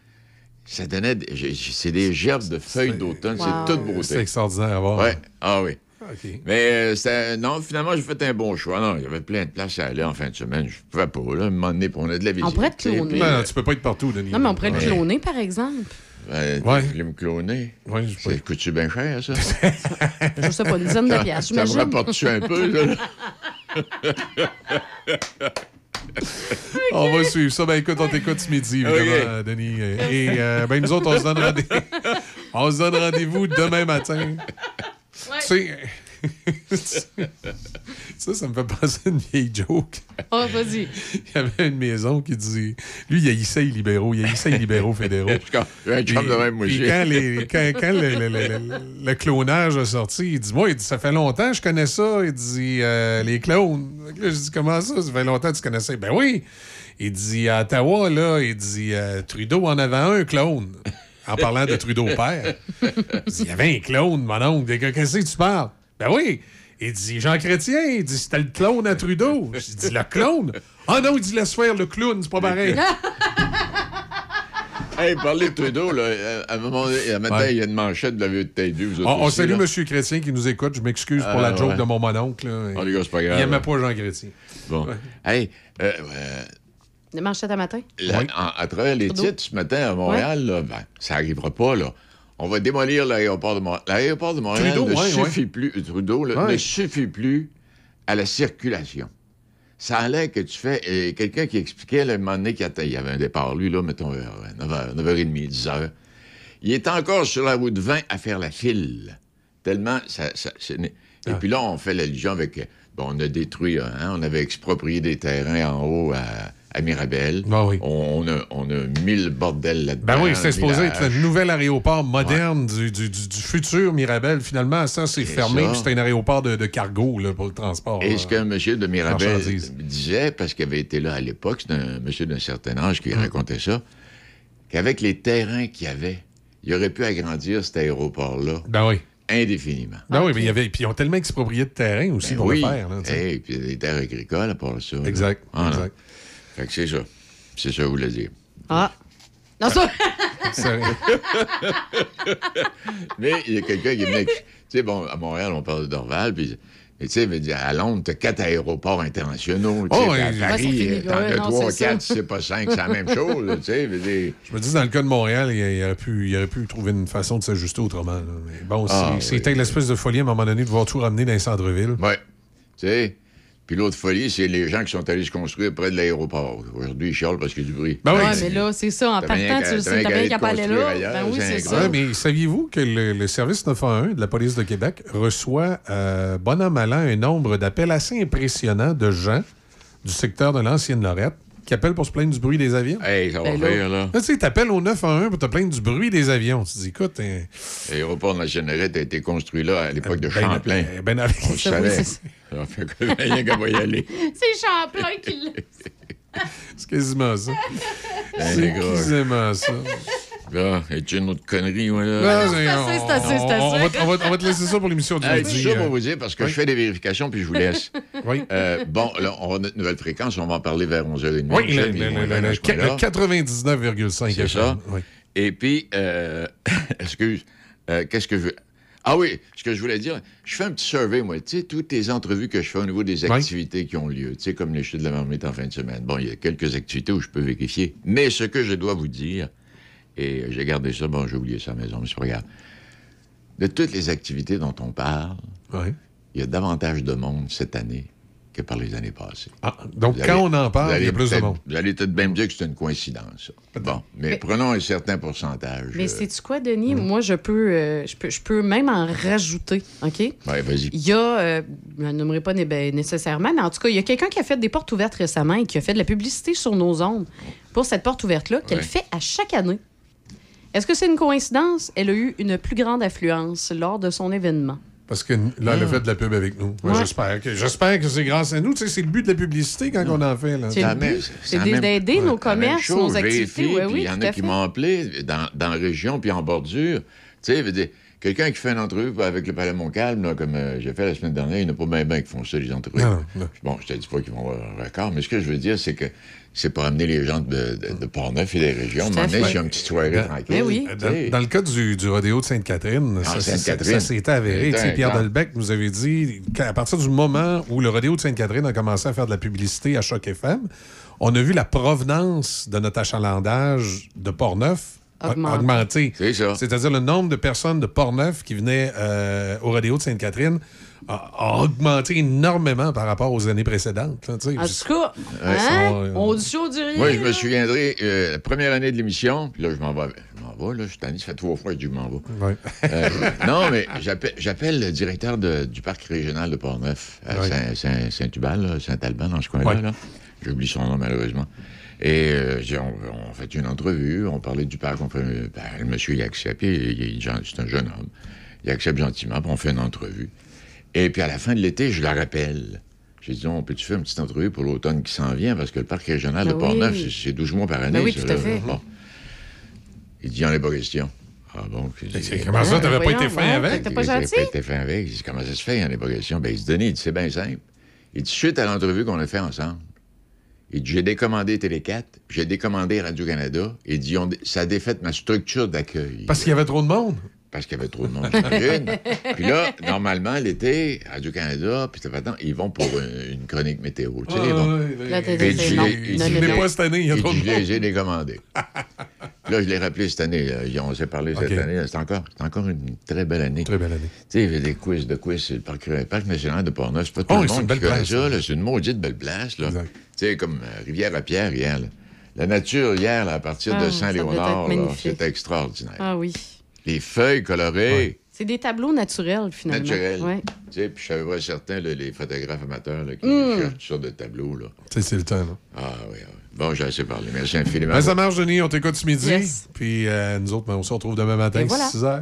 Ça donnait. C'est des gerbes de feuilles d'automne. Wow. C'est toute beauté. C'est extraordinaire à voir. Ouais. Ah oui. OK. Mais euh, non, finalement, j'ai fait un bon choix. Non, il y avait plein de places à aller en fin de semaine. Je pouvais pas, là, un moment donné, pour on a de la visite. pourrait te cloner. puis, Non, non, tu peux pas être partout, Denis. Non, mais on pourrait Ouais. cloner, par exemple. Ben, Ouais. Tu voulais me cloner? Oui, Ça coûte-tu bien cher, ça? Je sais pas, une dizaine de Ça- piastres, Ça me rapporte-tu un peu, là? On va suivre ça. Ben écoute, on t'écoute ce midi, évidemment, OK. Denis. Et euh, ben nous autres, on se donne rendez- on se donne rendez-vous demain matin. Tu sais, ça, ça me fait penser à une vieille joke. Oh, vas-y. Il y avait une maison qui dit. Lui, il haïssait les libéraux. Il haïssait les libéraux fédéraux. De même, moi Puis aussi. quand, les- quand- quand le, le- le- le- le clonage a sorti, il dit Moi, il dit, ça fait longtemps que je connais ça. Il dit euh, Les clones. Là, je dis Comment ça Ça fait longtemps que tu connais ça? Ben oui. Il dit À Ottawa, là, il dit euh, Trudeau en avait un clone. En parlant de Trudeau père. Il dit Il y avait un clone, mon oncle. Qu'est-ce que tu parles? Ben oui. Il dit Jean Chrétien, il dit C'était le clone à Trudeau. Je dis Le clone? Ah non, il dit Laisse faire le clown, c'est pas pareil. Hey, parlez de Trudeau, là. À un moment donné, un matin, Ouais. il y a une manchette, vous l'avez peut-être vu, vous autres On, on aussi, salue. M. Chrétien qui nous écoute. Je m'excuse pour Ah, la joke ouais. de mon mononcle. là. Oh, les gars, c'est pas grave, Il aimait là. pas Jean Chrétien. Bon. Ouais. Hey, euh, euh, Les manchettes à matin? la- en- à travers les Trudeau. titres ce matin à Montréal, là, ben, ça n'arrivera pas, là. On va démolir l'aéroport de Montréal. L'aéroport de Montréal Trudeau, ne ouais, suffit ouais. plus, Trudeau, là, Ouais. ne suffit plus à la circulation. Ça a l'air que tu fais. et Quelqu'un qui expliquait, là, un moment donné, qu'il y avait un départ, lui, là, mettons, vers 9h, 9h30, 10h. Il est encore sur la route 20 à faire la file. Tellement ça. né- Ah. Et puis là, on fait l'allusion avec. euh, Bon, on a détruit, hein, on avait exproprié des terrains en haut à, à Mirabel. on, on a, on a mis le bordel là-dedans. Ben oui, le supposé être le nouvel aéroport moderne du, du- du- du futur Mirabel. Finalement, ça, c'est fermé. puis C'était un aéroport de, de cargo là, pour le transport. Et ce qu'un monsieur de Mirabel disait, parce qu'il avait été là à l'époque, c'est un monsieur d'un certain âge qui Hum. racontait ça, qu'avec les terrains qu'il y avait, il aurait pu agrandir cet aéroport-là Ben oui. indéfiniment. Ben oui, mais il y avait, puis ils ont tellement exproprié de terrain aussi Ben pour oui. le faire. là. Et puis des terres agricoles à part ça. Exact, Ah, exact. Fait que c'est ça. C'est ça que je voulais dire. Ah. Non, ça... Mais il y a quelqu'un qui venait. Tu sais, bon, à Montréal, on parle de Dorval, puis. Mais tu sais, mais à Londres, t'as quatre aéroports internationaux. Tu sais, Oh, puis à. Paris, finit, t'en as trois, quatre, c'est pas cinq, c'est la même chose, là, tu sais. veux dire. Je me dis, dans le cas de Montréal, il, il aurait, pu, il aurait pu trouver une façon de s'ajuster autrement. là. Mais bon, Ah, c'est- c'était l'espèce de folie à un moment donné de voir tout ramener dans les centres-villes. Ouais. Tu sais. Puis l'autre folie, c'est les gens qui sont allés se construire près de l'aéroport. Aujourd'hui, ils chialent parce qu'il y a du bruit. Ben oui. ouais, mais là, c'est ça. En partant, tu le t'as sais, rien t'as qu'à bien aller qu'à te pas aller construire là. ailleurs, Ben oui, c'est ça. Ouais, mais saviez-vous que le, le service 911 de la police de Québec reçoit, euh, bon an, mal an, un nombre d'appels assez impressionnant de gens du secteur de l'ancienne Lorette qui appellent pour se plaindre du bruit des avions? Hey, ça va Ben faire, là. tu sais, t'appelles au 911 pour te plaindre du bruit des avions. Tu te dis, écoute, hein, L'aéroport de la Générette a été construit là à l'époque de Ben, Champlain. ben, ben, avec- On savait. c'est ça. Fait que rien qu'à y aller. C'est Champlain qui l'a. c'est quasiment ça. Ben, C'est quasiment ça. Là, et une autre connerie, moi, là? Non, c'est assez, c'est assez, c'est on, va, on va- on va te laisser ça pour l'émission lundi. tout ça euh. pour vous dire, parce que oui. je fais des vérifications, puis je vous laisse. Oui. Euh, bon, là, on a notre nouvelle fréquence, on va en parler vers 11h30. Oui, le, Michel, le- ils vont le- être là le- dans ce coin-là. le 99,5 C'est ça. Oui. Et puis, euh, excuse, euh, qu'est-ce que je veux... Ah oui, ce que je voulais dire, je fais un petit survey, moi. Tu sais, toutes les entrevues que je fais au niveau des Oui. activités qui ont lieu, tu sais, comme les chutes de la marmite en fin de semaine. Bon, il y a quelques activités où je peux vérifier. Mais ce que je dois vous dire, et j'ai gardé ça, bon, j'ai oublié ça à la maison, mais c'est pas grave. de toutes les activités dont on parle, il y a davantage de monde cette année que par les années passées. Ah, donc, quand on en parle, vous allez il y a plus de peut-être- monde. Vous allez peut-être bien me dire que c'est une coïncidence. Bon, mais, Mais- prenons un certain pourcentage. Mais euh, sais-tu quoi, Denis? Moi, je peux, euh, je peux, je peux même en rajouter, OK? ouais, vas-y. Il y a, euh, je ne nommerai pas né- ben, nécessairement, mais en tout cas, il y a quelqu'un qui a fait des portes ouvertes récemment et qui a fait de la publicité sur nos ondes pour cette porte ouverte-là, qu'elle Ouais. fait à chaque année. Est-ce que c'est une coïncidence? Elle a eu une plus grande affluence lors de son événement. Parce que là, elle a fait de la pub avec nous. Moi, Ouais. J'espère que, j'espère que c'est grâce à nous. Tu sais, c'est le but de la publicité quand on en fait. Là. C'est le but. C'est d'aider Ouais, nos même commerces, chose, nos activités. Oui, il y en a qui m'ont appelé dans, dans la région puis en bordure. Tu sais, quelqu'un qui fait une entrevue avec le Palais Montcalm, là, comme euh, j'ai fait la semaine dernière, il n'y en a pas bien ben qui font ça, les entrevues. Non, non. Bon, je te dis pas qu'ils vont avoir un record, mais ce que je veux dire, c'est que c'est pour amener les gens de, de, de Portneuf et des régions. Y a une petite soirée Dans- tranquille. tu Dans, le cas du, du rodéo de Sainte-Catherine, Ah, ça, s'était avéré. Pierre Delbecq nous avait dit qu'à partir du moment où le rodéo de Sainte-Catherine a commencé à faire de la publicité à Choc FM, on a vu la provenance de notre achalandage de Portneuf Augmenter. augmenter. C'est ça. C'est-à-dire le nombre de personnes de Portneuf qui venaient euh, au rodéo de Sainte-Catherine a, a augmenté énormément par rapport aux années précédentes. là, tu sais. En tout cas, Ouais, hein? sont- on dit ça, on dit rien. Moi, je me souviendrai, euh, la première année de l'émission, puis là, je m'en vais. Je m'en vais, là, je suis tanné, ça fait trois fois que je m'en vais. Ouais. Euh, non, mais j'appelle, le directeur de- du parc régional de Portneuf, à Ouais. Saint- Saint- Saint-Hubal, Saint-Alban, dans ce coin-là. Ouais. là. J'oublie son nom, malheureusement. Et euh, j'ai- on, on fait une entrevue, on parlait du parc, on fait, ben, le monsieur, il accepte, c'est un jeune homme. Il accepte gentiment, puis on fait une entrevue. Et puis à la fin de l'été, je la rappelle. J'ai dit, on peut-tu faire une petite entrevue pour l'automne qui s'en vient? Parce que le parc régional Ben de Portneuf, oui. c'est- c'est 12 mois par année. Ben oui, tout à fait. Bon. Il dit, il n'y en a pas question. Ah bon? J'ai dit, comment ça, t'avais pas été fin ouais, avec? t'étais pas gentil? pas été fin avec. J'ai dit, comment ça se fait, il n'y en a pas question? Ben, il se donnait, il dit, c'est bien simple. Il dit, suite à l'entrevue qu'on a fait ensemble, il dit, j'ai décommandé Télé 4, j'ai décommandé Radio-Canada. Il dit, on- ça a défait ma structure d'accueil. Parce qu'il y avait trop de monde. Parce qu'il y avait trop de monde, j'imagine. puis là, normalement, l'été, Radio-Canada, puis Tapatant, ils vont pour une, une chronique météo. Tu sais, Ah, ils vont- Mais non. pas cette année, il y a trop de je monde. les ai décommandés. Puis là, je l'ai rappelé cette année. là. On s'est parlé cette année. C'est encore, c'est encore une très belle année. Très belle année. Tu sais, il y avait des quiz de quiz. C'est le parc, le parc national de Portneuf. C'est pas tout Oh, le monde qui connaît ça. là. C'est une maudite belle place. Là. Exact. Tu sais, comme euh, Rivière-à-Pierre hier. là. La nature hier, là, à partir Ah, de ça devait Saint-Léonard, c'était extraordinaire. Ah oui. Les feuilles colorées. C'est des tableaux naturels, finalement. Naturelles. Ouais. Tu sais, puis je savais pas certains, là, les photographes amateurs là, qui Mm. cherchent toutes sortes de tableaux. Là. Tu sais, c'est le temps. Là. Ah oui, oui. Bon, j'ai assez parlé. Merci infiniment. Ben, ça marche, Denis. On t'écoute ce midi. Yes. Puis euh, nous autres, ben, on se retrouve demain matin, Et voilà. 6 heures.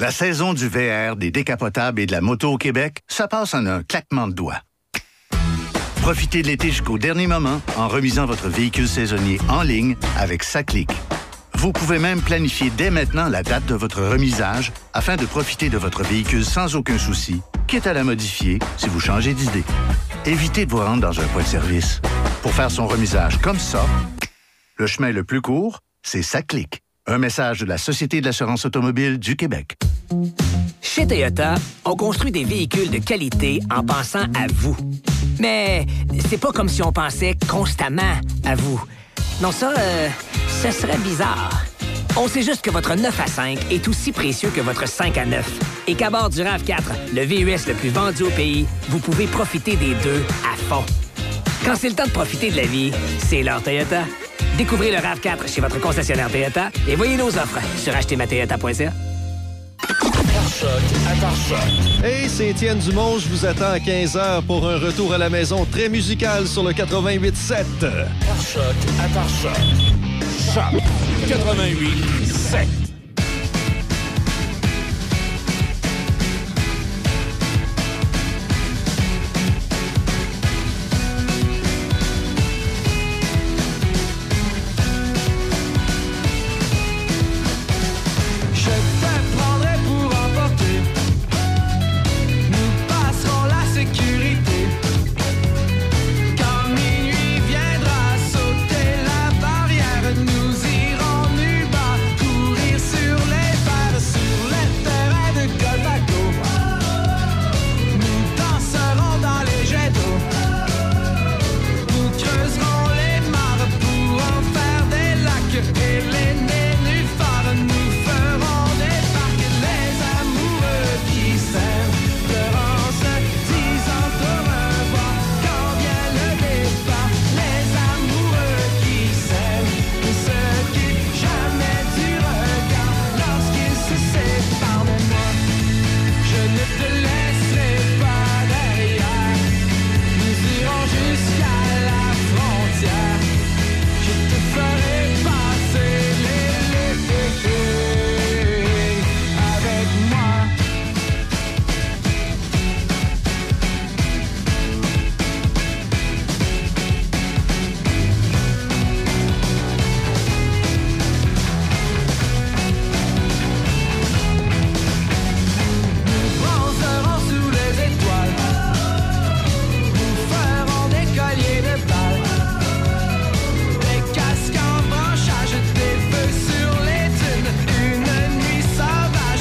La saison du VR, des décapotables et de la moto au Québec, ça passe en un claquement de doigts. Profitez de l'été jusqu'au dernier moment en remisant votre véhicule saisonnier en ligne avec Saclic. Vous pouvez même planifier dès maintenant la date de votre remisage afin de profiter de votre véhicule sans aucun souci, quitte à la modifier si vous changez d'idée. Évitez de vous rendre dans un point de service. Pour faire son remisage comme ça, le chemin le plus court, c'est Saclic. Un message de la Société de l'assurance automobile du Québec. Chez Toyota, on construit des véhicules de qualité en pensant à vous. Mais c'est pas comme si on pensait constamment à vous. Non, ça, euh, ce serait bizarre. On sait juste que votre 9 à 5 est aussi précieux que votre 5 à 9. Et qu'à bord du RAV4, le VUS le plus vendu au pays, vous pouvez profiter des deux à fond. Quand c'est le temps de profiter de la vie, c'est l'heure Toyota. Découvrez le RAV4 chez votre concessionnaire Toyota et voyez nos offres sur achetermatoyota.ca. Hey, c'est Étienne Dumont. Je vous attends à 15h pour un retour à la maison très musical sur le 88.7. Par choc, à par choc. Choc 88 7.